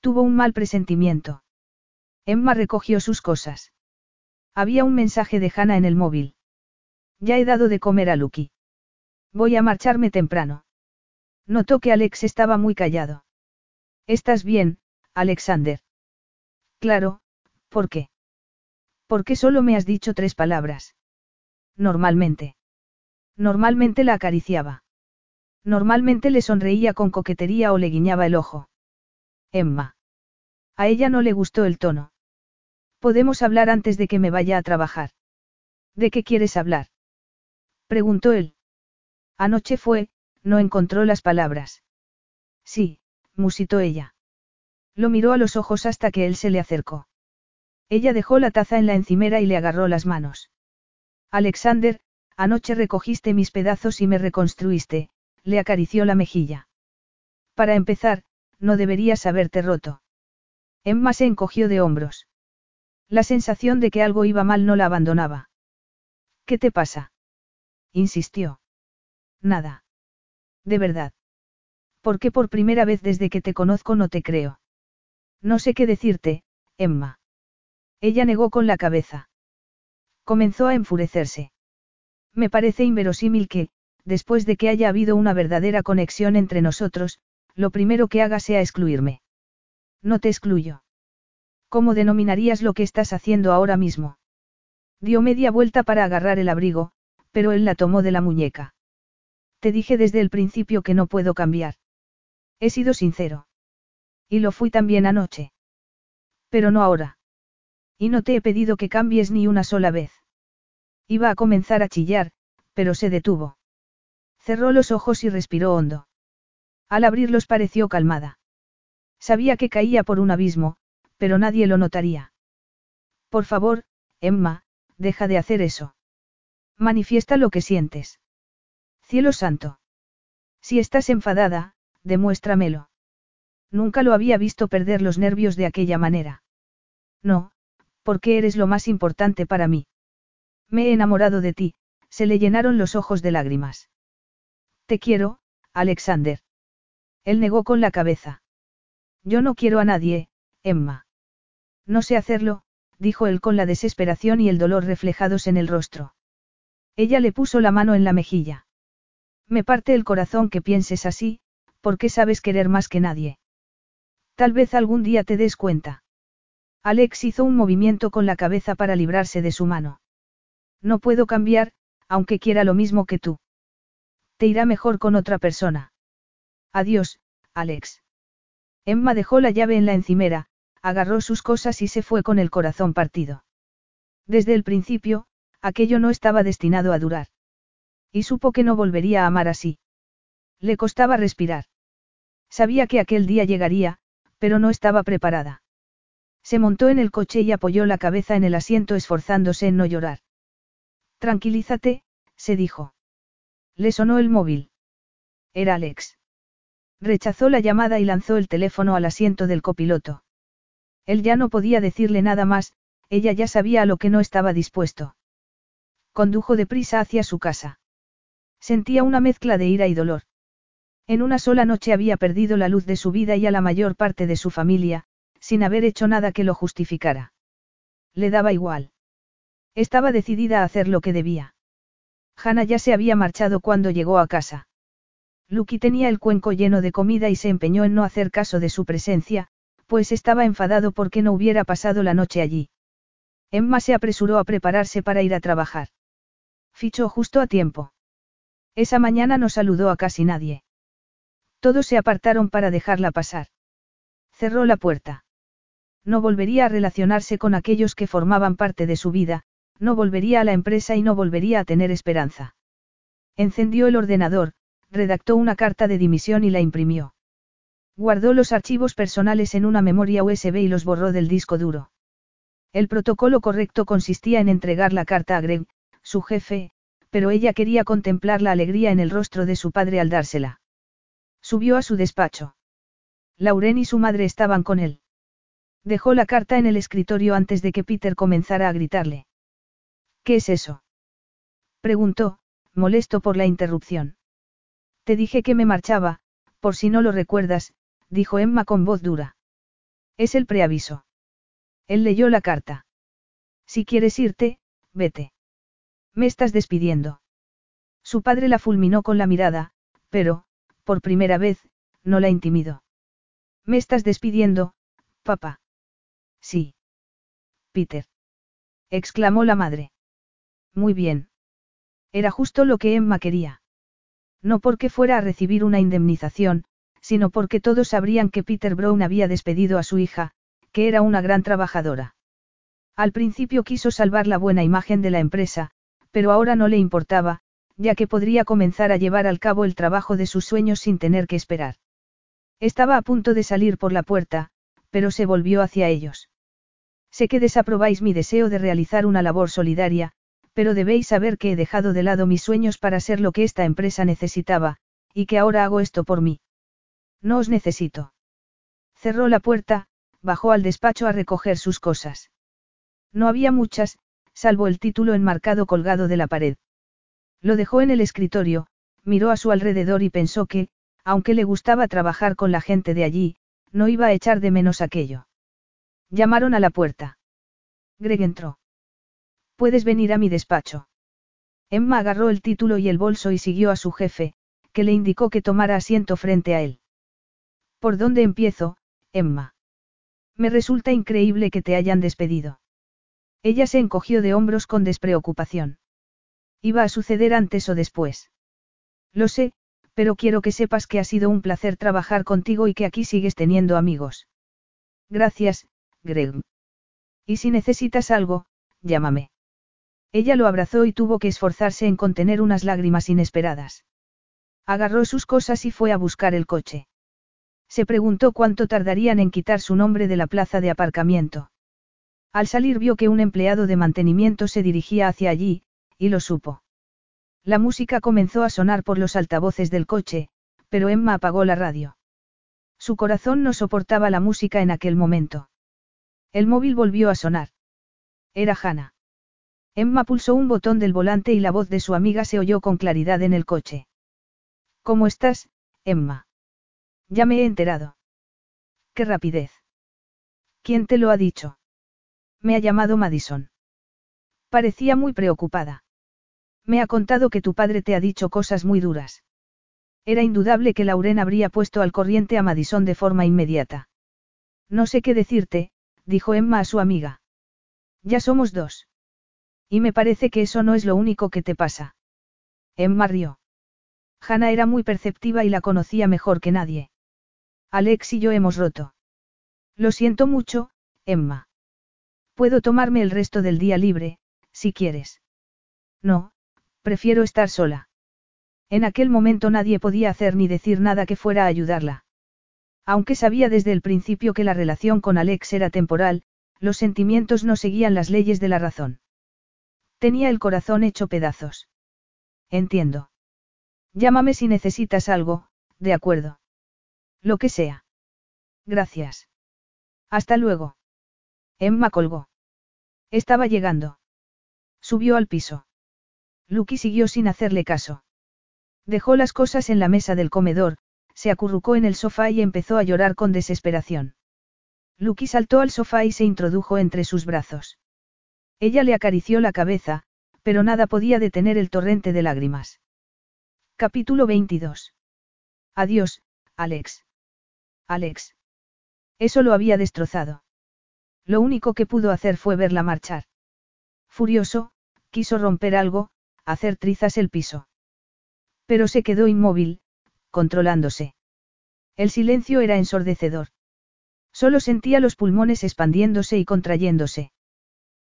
Tuvo un mal presentimiento. Emma recogió sus cosas. Había un mensaje de Hannah en el móvil. Ya he dado de comer a Lucky. Voy a marcharme temprano. Notó que Alex estaba muy callado. ¿Estás bien, Alexander? Claro, ¿por qué? ¿Por qué solo me has dicho tres palabras? Normalmente. Normalmente la acariciaba. Normalmente le sonreía con coquetería o le guiñaba el ojo. Emma. A ella no le gustó el tono. Podemos hablar antes de que me vaya a trabajar. ¿De qué quieres hablar? Preguntó él. Anoche fue, no encontró las palabras. Sí, musitó ella. Lo miró a los ojos hasta que él se le acercó. Ella dejó la taza en la encimera y le agarró las manos. Alexander, anoche recogiste mis pedazos y me reconstruiste, le acarició la mejilla. Para empezar, no deberías haberte roto. Emma se encogió de hombros. La sensación de que algo iba mal no la abandonaba. ¿Qué te pasa? insistió. Nada. De verdad. Porque por primera vez desde que te conozco no te creo. No sé qué decirte, Emma. Ella negó con la cabeza. Comenzó a enfurecerse. Me parece inverosímil que, después de que haya habido una verdadera conexión entre nosotros, lo primero que haga sea excluirme. No te excluyo. ¿Cómo denominarías lo que estás haciendo ahora mismo? Dio media vuelta para agarrar el abrigo, pero él la tomó de la muñeca. Te dije desde el principio que no puedo cambiar. He sido sincero. Y lo fui también anoche. Pero no ahora. Y no te he pedido que cambies ni una sola vez. Iba a comenzar a chillar, pero se detuvo. Cerró los ojos y respiró hondo. Al abrirlos pareció calmada. Sabía que caía por un abismo, pero nadie lo notaría. Por favor, Emma, deja de hacer eso. Manifiesta lo que sientes. Cielo santo. Si estás enfadada, demuéstramelo. Nunca lo había visto perder los nervios de aquella manera. No, porque eres lo más importante para mí. Me he enamorado de ti, se le llenaron los ojos de lágrimas. Te quiero, Alexander. Él negó con la cabeza. Yo no quiero a nadie, Emma. No sé hacerlo, dijo él con la desesperación y el dolor reflejados en el rostro. Ella le puso la mano en la mejilla. Me parte el corazón que pienses así, porque sabes querer más que nadie. Tal vez algún día te des cuenta. Alex hizo un movimiento con la cabeza para librarse de su mano. No puedo cambiar, aunque quiera lo mismo que tú. Te irá mejor con otra persona. Adiós, Alex. Emma dejó la llave en la encimera, agarró sus cosas y se fue con el corazón partido. Desde el principio, aquello no estaba destinado a durar. Y supo que no volvería a amar así. Le costaba respirar. Sabía que aquel día llegaría, pero no estaba preparada. Se montó en el coche y apoyó la cabeza en el asiento esforzándose en no llorar. Tranquilízate, se dijo. Le sonó el móvil. Era Alex. Rechazó la llamada y lanzó el teléfono al asiento del copiloto. Él ya no podía decirle nada más, ella ya sabía a lo que no estaba dispuesto. Condujo deprisa hacia su casa. Sentía una mezcla de ira y dolor. En una sola noche había perdido la luz de su vida y a la mayor parte de su familia, sin haber hecho nada que lo justificara. Le daba igual. Estaba decidida a hacer lo que debía. Hannah ya se había marchado cuando llegó a casa. Lucky tenía el cuenco lleno de comida y se empeñó en no hacer caso de su presencia, pues estaba enfadado porque no hubiera pasado la noche allí. Emma se apresuró a prepararse para ir a trabajar. Fichó justo a tiempo. Esa mañana no saludó a casi nadie. Todos se apartaron para dejarla pasar. Cerró la puerta. No volvería a relacionarse con aquellos que formaban parte de su vida, no volvería a la empresa y no volvería a tener esperanza. Encendió el ordenador, redactó una carta de dimisión y la imprimió. Guardó los archivos personales en una memoria USB y los borró del disco duro. El protocolo correcto consistía en entregar la carta a Greg, su jefe, pero ella quería contemplar la alegría en el rostro de su padre al dársela. Subió a su despacho. Lauren y su madre estaban con él. Dejó la carta en el escritorio antes de que Peter comenzara a gritarle. ¿Qué es eso? Preguntó, molesto por la interrupción. Te dije que me marchaba, por si no lo recuerdas, dijo Emma con voz dura. Es el preaviso. Él leyó la carta. Si quieres irte, vete. Me estás despidiendo. Su padre la fulminó con la mirada, pero, por primera vez, no la intimidó. Me estás despidiendo, papá. Sí. Peter. exclamó la madre. Muy bien. Era justo lo que Emma quería. No porque fuera a recibir una indemnización, sino porque todos sabrían que Peter Brown había despedido a su hija, que era una gran trabajadora. Al principio quiso salvar la buena imagen de la empresa, pero ahora no le importaba, ya que podría comenzar a llevar al cabo el trabajo de sus sueños sin tener que esperar. Estaba a punto de salir por la puerta, pero se volvió hacia ellos. Sé que desaprobáis mi deseo de realizar una labor solidaria, pero debéis saber que he dejado de lado mis sueños para ser lo que esta empresa necesitaba, y que ahora hago esto por mí. No os necesito. Cerró la puerta, bajó al despacho a recoger sus cosas. No había muchas, salvo el título enmarcado colgado de la pared. Lo dejó en el escritorio, miró a su alrededor y pensó que, Aunque le gustaba trabajar con la gente de allí, no iba a echar de menos aquello. Llamaron a la puerta. Greg entró. Puedes venir a mi despacho. Emma agarró el título y el bolso y siguió a su jefe, que le indicó que tomara asiento frente a él. ¿Por dónde empiezo, Emma? Me resulta increíble que te hayan despedido. Ella se encogió de hombros con despreocupación. Iba a suceder antes o después. Lo sé, pero quiero que sepas que ha sido un placer trabajar contigo y que aquí sigues teniendo amigos. Gracias, Greg. Y si necesitas algo, llámame. Ella lo abrazó y tuvo que esforzarse en contener unas lágrimas inesperadas. Agarró sus cosas y fue a buscar el coche. Se preguntó cuánto tardarían en quitar su nombre de la plaza de aparcamiento. Al salir vio que un empleado de mantenimiento se dirigía hacia allí, y lo supo. La música comenzó a sonar por los altavoces del coche, pero Emma apagó la radio. Su corazón no soportaba la música en aquel momento. El móvil volvió a sonar. Era Hannah. Emma pulsó un botón del volante y la voz de su amiga se oyó con claridad en el coche. ¿Cómo estás, Emma? Ya me he enterado. ¡Qué rapidez! ¿Quién te lo ha dicho? Me ha llamado Madison. Parecía muy preocupada. Me ha contado que tu padre te ha dicho cosas muy duras. Era indudable que Lauren habría puesto al corriente a Madison de forma inmediata. No sé qué decirte, dijo Emma a su amiga. Ya somos dos. Y me parece que eso no es lo único que te pasa. Emma rió. Hannah era muy perceptiva y la conocía mejor que nadie. Alex y yo hemos roto. Lo siento mucho, Emma. Puedo tomarme el resto del día libre, si quieres. No, prefiero estar sola. En aquel momento nadie podía hacer ni decir nada que fuera a ayudarla. Aunque sabía desde el principio que la relación con Alex era temporal, los sentimientos no seguían las leyes de la razón. Tenía el corazón hecho pedazos. Entiendo. Llámame si necesitas algo, de acuerdo. Lo que sea. Gracias. Hasta luego. Emma colgó. Estaba llegando. Subió al piso. Lucky siguió sin hacerle caso. Dejó las cosas en la mesa del comedor, se acurrucó en el sofá y empezó a llorar con desesperación. Lucky saltó al sofá y se introdujo entre sus brazos. Ella le acarició la cabeza, pero nada podía detener el torrente de lágrimas. Capítulo 22. Adiós, Alex. Alex. Eso lo había destrozado. Lo único que pudo hacer fue verla marchar. Furioso, quiso romper algo, hacer trizas el piso. Pero se quedó inmóvil, controlándose. El silencio era ensordecedor. Solo sentía los pulmones expandiéndose y contrayéndose.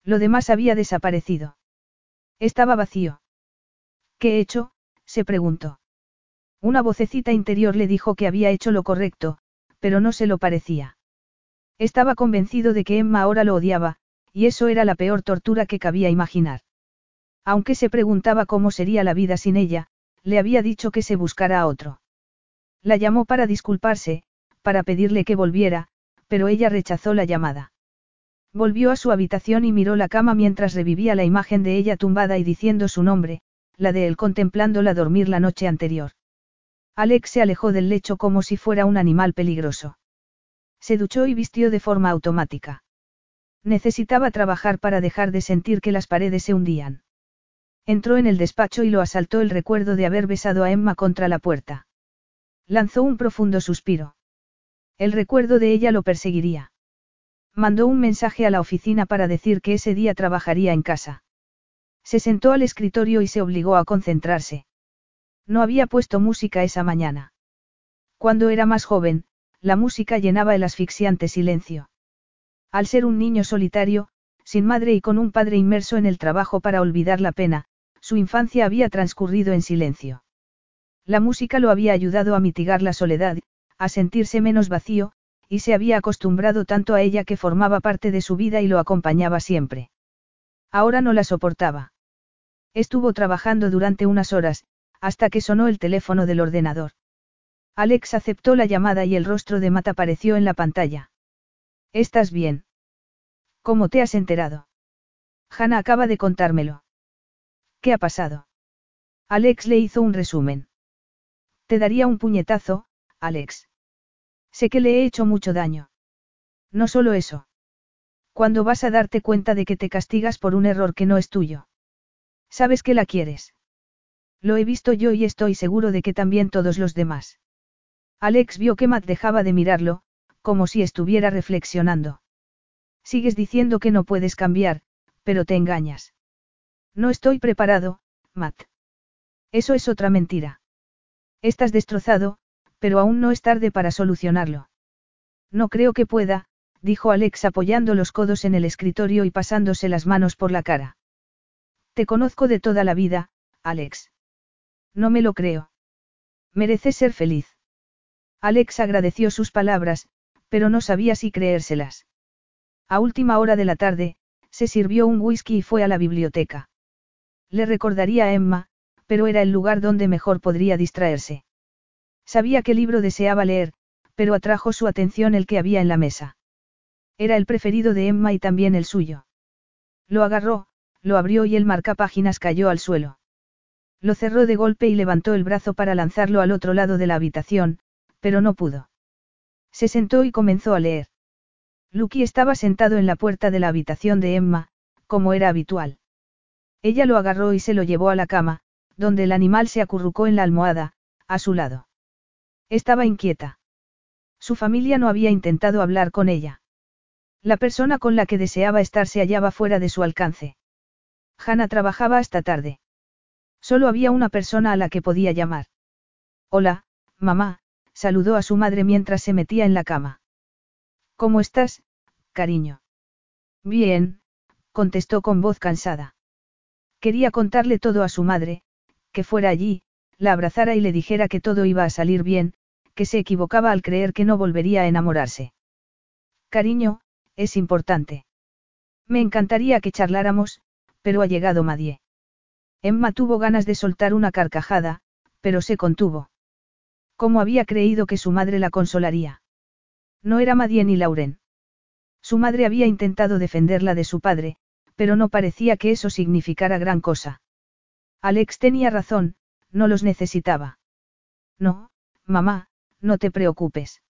Lo demás había desaparecido. Estaba vacío. ¿Qué he hecho? se preguntó. Una vocecita interior le dijo que había hecho lo correcto, pero no se lo parecía. Estaba convencido de que Emma ahora lo odiaba, y eso era la peor tortura que cabía imaginar. Aunque se preguntaba cómo sería la vida sin ella, le había dicho que se buscara a otro. La llamó para disculparse, para pedirle que volviera, pero ella rechazó la llamada. Volvió a su habitación y miró la cama mientras revivía la imagen de ella tumbada y diciendo su nombre, la de él contemplándola dormir la noche anterior. Alex se alejó del lecho como si fuera un animal peligroso. Se duchó y vistió de forma automática. Necesitaba trabajar para dejar de sentir que las paredes se hundían. Entró en el despacho y lo asaltó el recuerdo de haber besado a Emma contra la puerta. Lanzó un profundo suspiro. El recuerdo de ella lo perseguiría. Mandó un mensaje a la oficina para decir que ese día trabajaría en casa. Se sentó al escritorio y se obligó a concentrarse. No había puesto música esa mañana. Cuando era más joven, la música llenaba el asfixiante silencio. Al ser un niño solitario, sin madre y con un padre inmerso en el trabajo para olvidar la pena, su infancia había transcurrido en silencio. La música lo había ayudado a mitigar la soledad, a sentirse menos vacío, y se había acostumbrado tanto a ella que formaba parte de su vida y lo acompañaba siempre. Ahora no la soportaba. Estuvo trabajando durante unas horas, hasta que sonó el teléfono del ordenador. Alex aceptó la llamada y el rostro de Matt apareció en la pantalla. ¿Estás bien? ¿Cómo te has enterado? Hannah acaba de contármelo. ¿Qué ha pasado? Alex le hizo un resumen. Te daría un puñetazo, Alex. Sé que le he hecho mucho daño. No solo eso. Cuando vas a darte cuenta de que te castigas por un error que no es tuyo? Sabes que la quieres. Lo he visto yo y estoy seguro de que también todos los demás. Alex vio que Matt dejaba de mirarlo, como si estuviera reflexionando. Sigues diciendo que no puedes cambiar, pero te engañas. No estoy preparado, Matt. Eso es otra mentira. Estás destrozado, pero aún no es tarde para solucionarlo. No creo que pueda, dijo Alex apoyando los codos en el escritorio y pasándose las manos por la cara. Te conozco de toda la vida, Alex. No me lo creo. Mereces ser feliz. Alex agradeció sus palabras, pero no sabía si creérselas. A última hora de la tarde, se sirvió un whisky y fue a la biblioteca. Le recordaría a Emma, pero era el lugar donde mejor podría distraerse. Sabía qué libro deseaba leer, pero atrajo su atención el que había en la mesa. Era el preferido de Emma y también el suyo. Lo agarró, lo abrió y el marcapáginas cayó al suelo. Lo cerró de golpe y levantó el brazo para lanzarlo al otro lado de la habitación, pero no pudo. Se sentó y comenzó a leer. Lucky estaba sentado en la puerta de la habitación de Emma, como era habitual. Ella lo agarró y se lo llevó a la cama, donde el animal se acurrucó en la almohada, a su lado. Estaba inquieta. Su familia no había intentado hablar con ella. La persona con la que deseaba estar se hallaba fuera de su alcance. Hannah trabajaba hasta tarde. Solo había una persona a la que podía llamar. Hola, mamá, saludó a su madre mientras se metía en la cama. ¿Cómo estás, cariño? Bien, contestó con voz cansada. Quería contarle todo a su madre, que fuera allí, la abrazara y le dijera que todo iba a salir bien, que se equivocaba al creer que no volvería a enamorarse. Cariño, es importante. Me encantaría que charláramos, pero ha llegado Madie. Emma tuvo ganas de soltar una carcajada, pero se contuvo. ¿Cómo había creído que su madre la consolaría? No era Madie ni Lauren. Su madre había intentado defenderla de su padre, pero no parecía que eso significara gran cosa. Alex tenía razón, no los necesitaba. No, mamá, no te preocupes.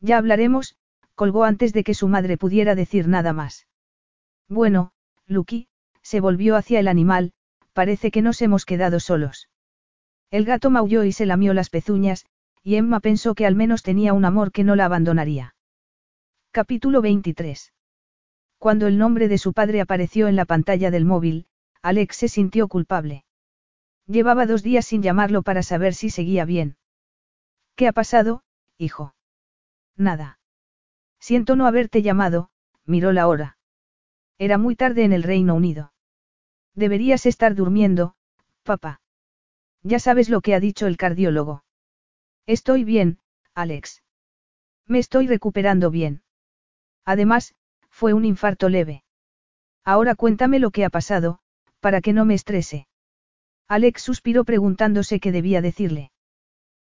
Ya hablaremos, colgó antes de que su madre pudiera decir nada más. Bueno, Lucky, se volvió hacia el animal, parece que nos hemos quedado solos. El gato maulló y se lamió las pezuñas, y Emma pensó que al menos tenía un amor que no la abandonaría. Capítulo 23. Cuando el nombre de su padre apareció en la pantalla del móvil, Alex se sintió culpable. Llevaba dos días sin llamarlo para saber si seguía bien. ¿Qué ha pasado, hijo? Nada. Siento no haberte llamado, miró la hora. Era muy tarde en el Reino Unido. Deberías estar durmiendo, papá. Ya sabes lo que ha dicho el cardiólogo. Estoy bien, Alex. Me estoy recuperando bien. Además, fue un infarto leve. Ahora cuéntame lo que ha pasado, para que no me estrese. Alex suspiró preguntándose qué debía decirle.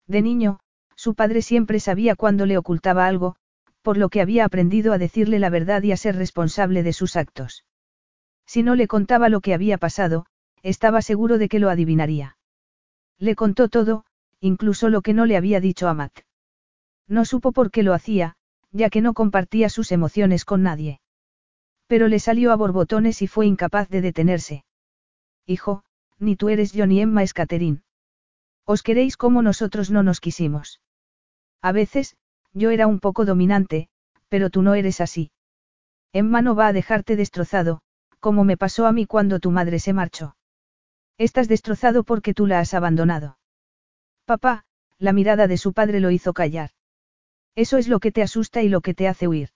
De niño, su padre siempre sabía cuándo le ocultaba algo, por lo que había aprendido a decirle la verdad y a ser responsable de sus actos. Si no le contaba lo que había pasado, estaba seguro de que lo adivinaría. Le contó todo, incluso lo que no le había dicho a Matt. No supo por qué lo hacía, ya que no compartía sus emociones con nadie. Pero le salió a borbotones y fue incapaz de detenerse. Hijo, ni tú eres yo ni Emma es Catherine. Os queréis como nosotros no nos quisimos. A veces, yo era un poco dominante, pero tú no eres así. Emma no va a dejarte destrozado, como me pasó a mí cuando tu madre se marchó. Estás destrozado porque tú la has abandonado. Papá, la mirada de su padre lo hizo callar. Eso es lo que te asusta y lo que te hace huir.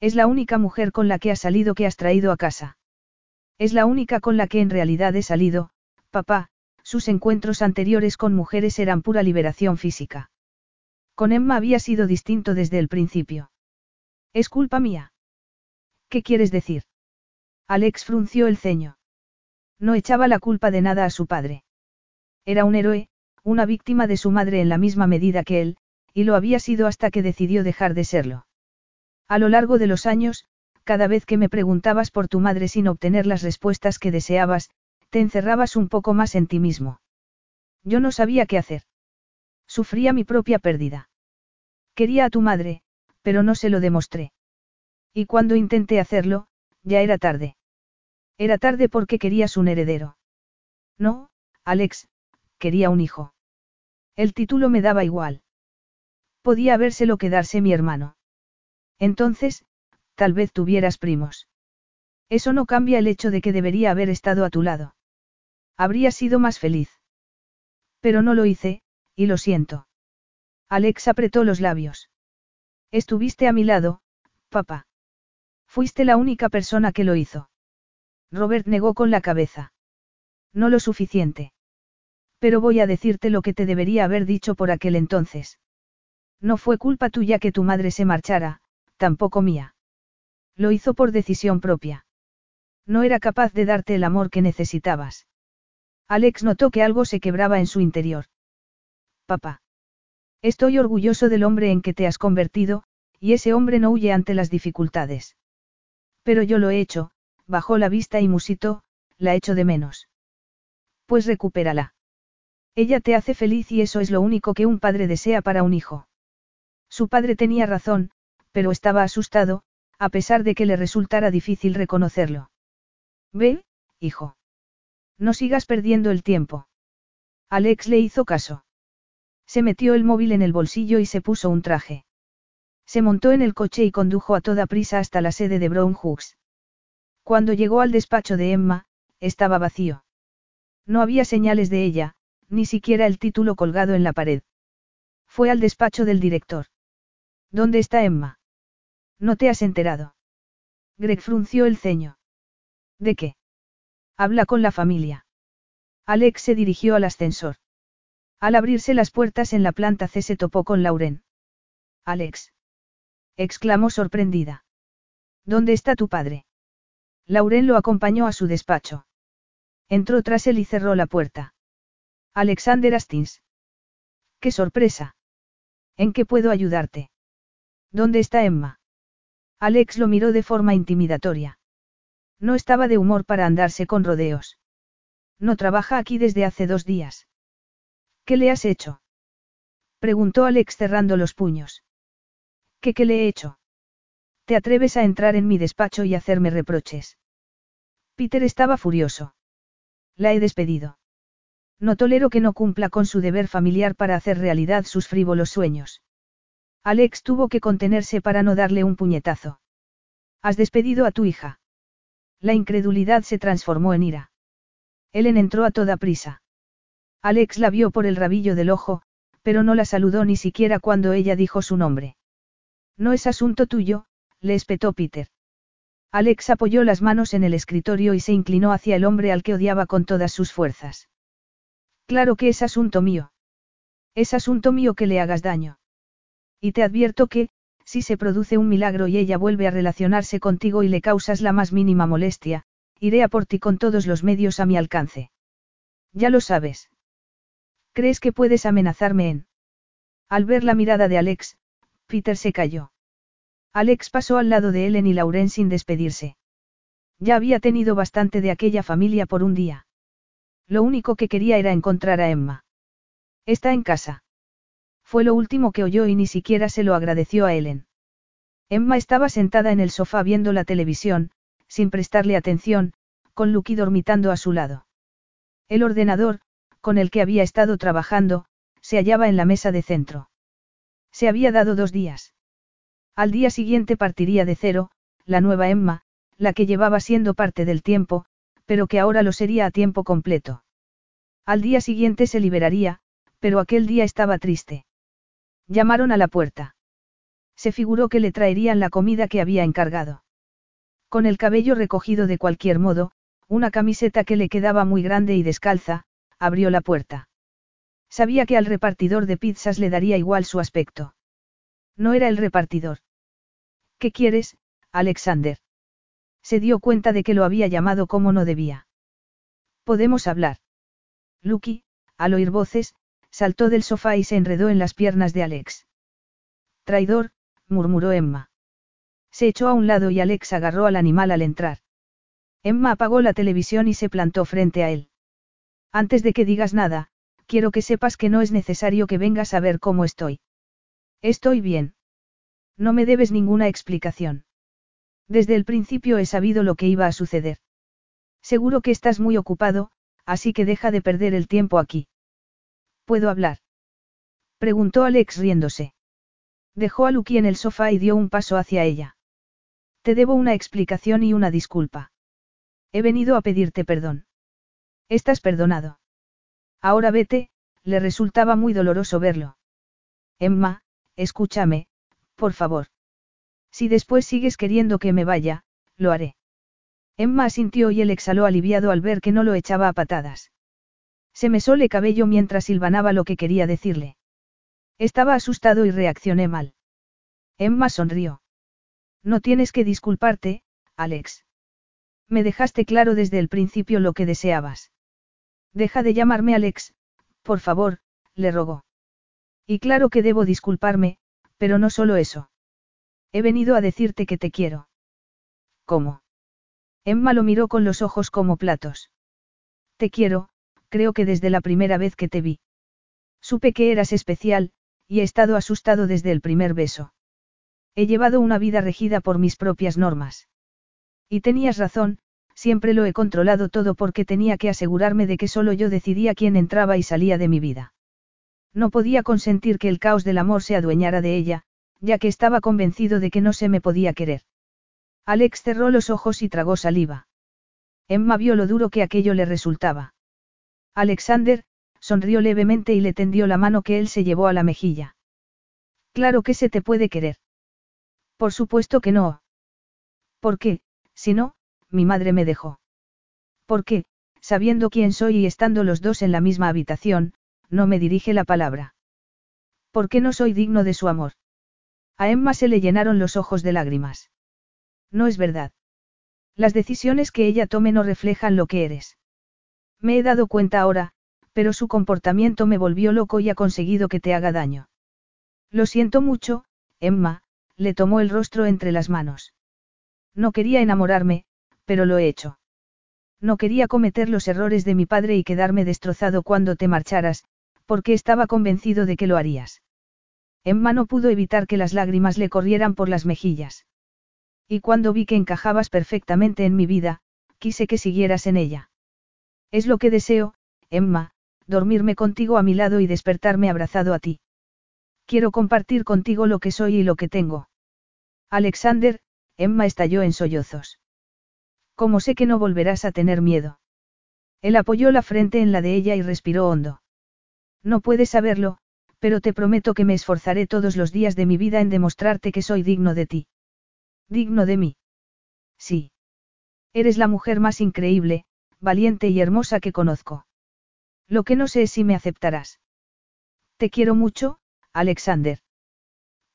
Es la única mujer con la que has salido que has traído a casa. Es la única con la que en realidad he salido, papá, sus encuentros anteriores con mujeres eran pura liberación física. Con Emma había sido distinto desde el principio. Es culpa mía. ¿Qué quieres decir? Alex frunció el ceño. No echaba la culpa de nada a su padre. Era un héroe, una víctima de su madre en la misma medida que él, y lo había sido hasta que decidió dejar de serlo. A lo largo de los años, cada vez que me preguntabas por tu madre sin obtener las respuestas que deseabas, te encerrabas un poco más en ti mismo. Yo no sabía qué hacer. Sufría mi propia pérdida. Quería a tu madre, pero no se lo demostré. Y cuando intenté hacerlo, ya era tarde. Era tarde porque querías un heredero. No, Alex, quería un hijo. El título me daba igual. Podía habérselo quedarse mi hermano. Entonces, tal vez tuvieras primos. Eso no cambia el hecho de que debería haber estado a tu lado. Habría sido más feliz. Pero no lo hice, y lo siento. Alex apretó los labios. Estuviste a mi lado, papá. Fuiste la única persona que lo hizo. Robert negó con la cabeza. No lo suficiente. Pero voy a decirte lo que te debería haber dicho por aquel entonces. No fue culpa tuya que tu madre se marchara, tampoco mía. Lo hizo por decisión propia. No era capaz de darte el amor que necesitabas. Alex notó que algo se quebraba en su interior. Papá. Estoy orgulloso del hombre en que te has convertido, y ese hombre no huye ante las dificultades. Pero yo lo he hecho, bajó la vista y musitó, la echo de menos. Pues recupérala. Ella te hace feliz y eso es lo único que un padre desea para un hijo. Su padre tenía razón, pero estaba asustado, a pesar de que le resultara difícil reconocerlo. Ve, hijo. No sigas perdiendo el tiempo. Alex le hizo caso. Se metió el móvil en el bolsillo y se puso un traje. Se montó en el coche y condujo a toda prisa hasta la sede de Brown Hooks. Cuando llegó al despacho de Emma, estaba vacío. No había señales de ella, ni siquiera el título colgado en la pared. Fue al despacho del director. ¿Dónde está Emma? ¿No te has enterado? Greg frunció el ceño. ¿De qué? Habla con la familia. Alex se dirigió al ascensor. Al abrirse las puertas en la planta C se topó con Lauren. Alex. exclamó sorprendida. ¿Dónde está tu padre? Lauren lo acompañó a su despacho. Entró tras él y cerró la puerta. Alexander Astins. ¡Qué sorpresa! ¿En qué puedo ayudarte? ¿Dónde está Emma? Alex lo miró de forma intimidatoria. No estaba de humor para andarse con rodeos. No trabaja aquí desde hace dos días. ¿Qué le has hecho? Preguntó Alex cerrando los puños. ¿Qué qué le he hecho? ¿Te atreves a entrar en mi despacho y hacerme reproches? Peter estaba furioso. La he despedido. No tolero que no cumpla con su deber familiar para hacer realidad sus frívolos sueños. Alex tuvo que contenerse para no darle un puñetazo. Has despedido a tu hija. La incredulidad se transformó en ira. Ellen entró a toda prisa. Alex la vio por el rabillo del ojo, pero no la saludó ni siquiera cuando ella dijo su nombre. No es asunto tuyo, le espetó Peter. Alex apoyó las manos en el escritorio y se inclinó hacia el hombre al que odiaba con todas sus fuerzas. Claro que es asunto mío. Es asunto mío que le hagas daño. Y te advierto que, si se produce un milagro y ella vuelve a relacionarse contigo y le causas la más mínima molestia, iré a por ti con todos los medios a mi alcance. Ya lo sabes. ¿Crees que puedes amenazarme en? Al ver la mirada de Alex, Peter se calló. Alex pasó al lado de Ellen y Lauren sin despedirse. Ya había tenido bastante de aquella familia por un día. Lo único que quería era encontrar a Emma. Está en casa. Fue lo último que oyó y ni siquiera se lo agradeció a Ellen. Emma estaba sentada en el sofá viendo la televisión, sin prestarle atención, con Lucky dormitando a su lado. El ordenador, con el que había estado trabajando, se hallaba en la mesa de centro. Se había dado dos días. Al día siguiente partiría de cero, la nueva Emma, la que llevaba siendo parte del tiempo, pero que ahora lo sería a tiempo completo. Al día siguiente se liberaría, pero aquel día estaba triste. Llamaron a la puerta. Se figuró que le traerían la comida que había encargado. Con el cabello recogido de cualquier modo, una camiseta que le quedaba muy grande y descalza, abrió la puerta. Sabía que al repartidor de pizzas le daría igual su aspecto. No era el repartidor. ¿Qué quieres, Alexander? Se dio cuenta de que lo había llamado como no debía. Podemos hablar. Lucky, al oír voces, saltó del sofá y se enredó en las piernas de Alex. Traidor, murmuró Emma. Se echó a un lado y Alex agarró al animal al entrar. Emma apagó la televisión y se plantó frente a él. Antes de que digas nada, quiero que sepas que no es necesario que vengas a ver cómo estoy. Estoy bien. No me debes ninguna explicación. Desde el principio he sabido lo que iba a suceder. Seguro que estás muy ocupado, así que deja de perder el tiempo aquí. ¿Puedo hablar? Preguntó Alex riéndose. Dejó a Lucky en el sofá y dio un paso hacia ella. Te debo una explicación y una disculpa. He venido a pedirte perdón. Estás perdonado. Ahora vete, le resultaba muy doloroso verlo. Emma, escúchame, por favor. Si después sigues queriendo que me vaya, lo haré. Emma asintió y él exhaló aliviado al ver que no lo echaba a patadas. Se mesó el cabello mientras silbanaba lo que quería decirle. Estaba asustado y reaccioné mal. Emma sonrió. No tienes que disculparte, Alex. Me dejaste claro desde el principio lo que deseabas. Deja de llamarme Alex, por favor, le rogó. Y claro que debo disculparme, pero no solo eso. He venido a decirte que te quiero. ¿Cómo? Emma lo miró con los ojos como platos. Te quiero, creo que desde la primera vez que te vi. Supe que eras especial, y he estado asustado desde el primer beso. He llevado una vida regida por mis propias normas. Y tenías razón, siempre lo he controlado todo porque tenía que asegurarme de que solo yo decidía quién entraba y salía de mi vida. No podía consentir que el caos del amor se adueñara de ella, ya que estaba convencido de que no se me podía querer. Alex cerró los ojos y tragó saliva. Emma vio lo duro que aquello le resultaba. Alexander, sonrió levemente y le tendió la mano que él se llevó a la mejilla. Claro que se te puede querer. Por supuesto que no. ¿Por qué? Si no, mi madre me dejó. ¿Por qué? Sabiendo quién soy y estando los dos en la misma habitación, no me dirige la palabra. ¿Por qué no soy digno de su amor? A Emma se le llenaron los ojos de lágrimas. No es verdad. Las decisiones que ella tome no reflejan lo que eres. Me he dado cuenta ahora, pero su comportamiento me volvió loco y ha conseguido que te haga daño. Lo siento mucho, Emma, le tomó el rostro entre las manos. No quería enamorarme, pero lo he hecho. No quería cometer los errores de mi padre y quedarme destrozado cuando te marcharas, porque estaba convencido de que lo harías. Emma no pudo evitar que las lágrimas le corrieran por las mejillas. Y cuando vi que encajabas perfectamente en mi vida, quise que siguieras en ella. Es lo que deseo, Emma, dormirme contigo a mi lado y despertarme abrazado a ti. Quiero compartir contigo lo que soy y lo que tengo. Alexander, Emma estalló en sollozos. ¿Cómo sé que no volverás a tener miedo? Él apoyó la frente en la de ella y respiró hondo. No puedes saberlo, pero te prometo que me esforzaré todos los días de mi vida en demostrarte que soy digno de ti. Digno de mí. Sí. Eres la mujer más increíble, valiente y hermosa que conozco. Lo que no sé es si me aceptarás. Te quiero mucho, Alexander.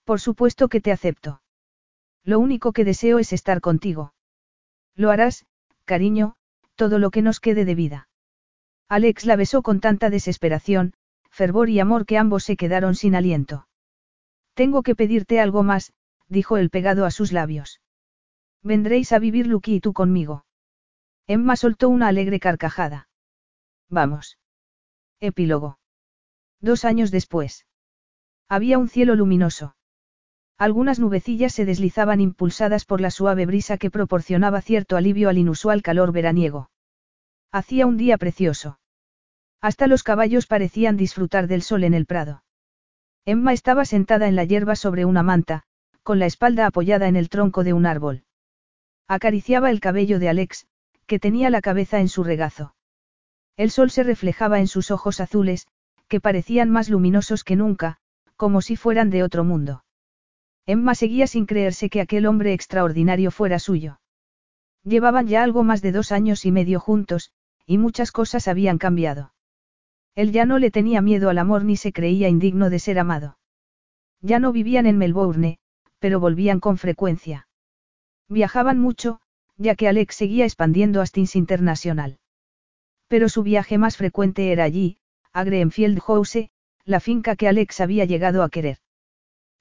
Por supuesto que te acepto. Lo único que deseo es estar contigo. Lo harás, cariño, todo lo que nos quede de vida. Alex la besó con tanta desesperación, fervor y amor que ambos se quedaron sin aliento. Tengo que pedirte algo más, dijo él pegado a sus labios. Vendréis a vivir Lucky y tú conmigo. Emma soltó una alegre carcajada. Vamos. Epílogo. Dos años después. Había un cielo luminoso. Algunas nubecillas se deslizaban impulsadas por la suave brisa que proporcionaba cierto alivio al inusual calor veraniego. Hacía un día precioso. Hasta los caballos parecían disfrutar del sol en el prado. Emma estaba sentada en la hierba sobre una manta, con la espalda apoyada en el tronco de un árbol. Acariciaba el cabello de Alex, que tenía la cabeza en su regazo. El sol se reflejaba en sus ojos azules, que parecían más luminosos que nunca, como si fueran de otro mundo. Emma seguía sin creerse que aquel hombre extraordinario fuera suyo. Llevaban ya algo más de dos años y medio juntos, y muchas cosas habían cambiado. Él ya no le tenía miedo al amor ni se creía indigno de ser amado. Ya no vivían en Melbourne, pero volvían con frecuencia. Viajaban mucho, ya que Alex seguía expandiendo Astins Internacional. Pero su viaje más frecuente era allí, a Greenfield House, la finca que Alex había llegado a querer.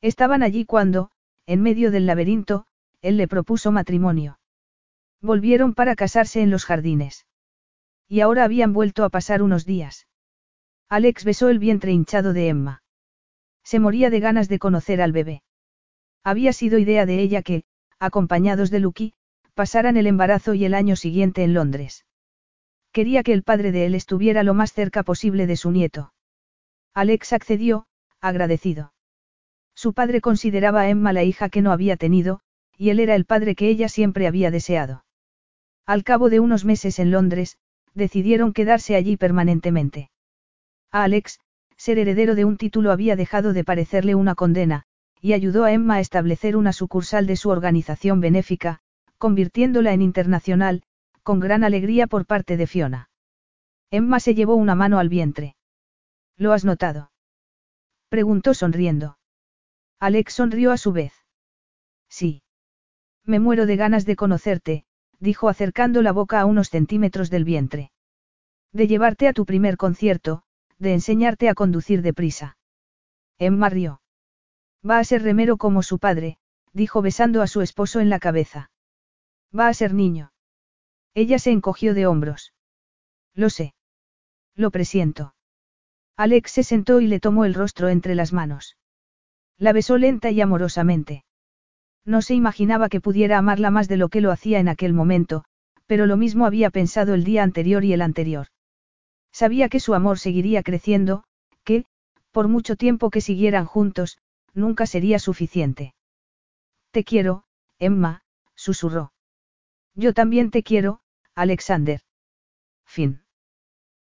Estaban allí cuando, en medio del laberinto, él le propuso matrimonio. Volvieron para casarse en los jardines. Y ahora habían vuelto a pasar unos días. Alex besó el vientre hinchado de Emma. Se moría de ganas de conocer al bebé. Había sido idea de ella que, acompañados de Lucky, pasaran el embarazo y el año siguiente en Londres. Quería que el padre de él estuviera lo más cerca posible de su nieto. Alex accedió, agradecido. Su padre consideraba a Emma la hija que no había tenido, y él era el padre que ella siempre había deseado. Al cabo de unos meses en Londres, decidieron quedarse allí permanentemente. A Alex, ser heredero de un título había dejado de parecerle una condena, y ayudó a Emma a establecer una sucursal de su organización benéfica, convirtiéndola en internacional, con gran alegría por parte de Fiona. Emma se llevó una mano al vientre. ¿Lo has notado? Preguntó sonriendo. Alex sonrió a su vez. Sí. Me muero de ganas de conocerte, dijo acercando la boca a unos centímetros del vientre. De llevarte a tu primer concierto, de enseñarte a conducir deprisa. Emma rió. Va a ser remero como su padre, dijo besando a su esposo en la cabeza. Va a ser niño. Ella se encogió de hombros. Lo sé. Lo presiento. Alex se sentó y le tomó el rostro entre las manos. La besó lenta y amorosamente. No se imaginaba que pudiera amarla más de lo que lo hacía en aquel momento, pero lo mismo había pensado el día anterior y el anterior. Sabía que su amor seguiría creciendo, que, por mucho tiempo que siguieran juntos, nunca sería suficiente. Te quiero, Emma, susurró. Yo también te quiero, Alexander. Fin.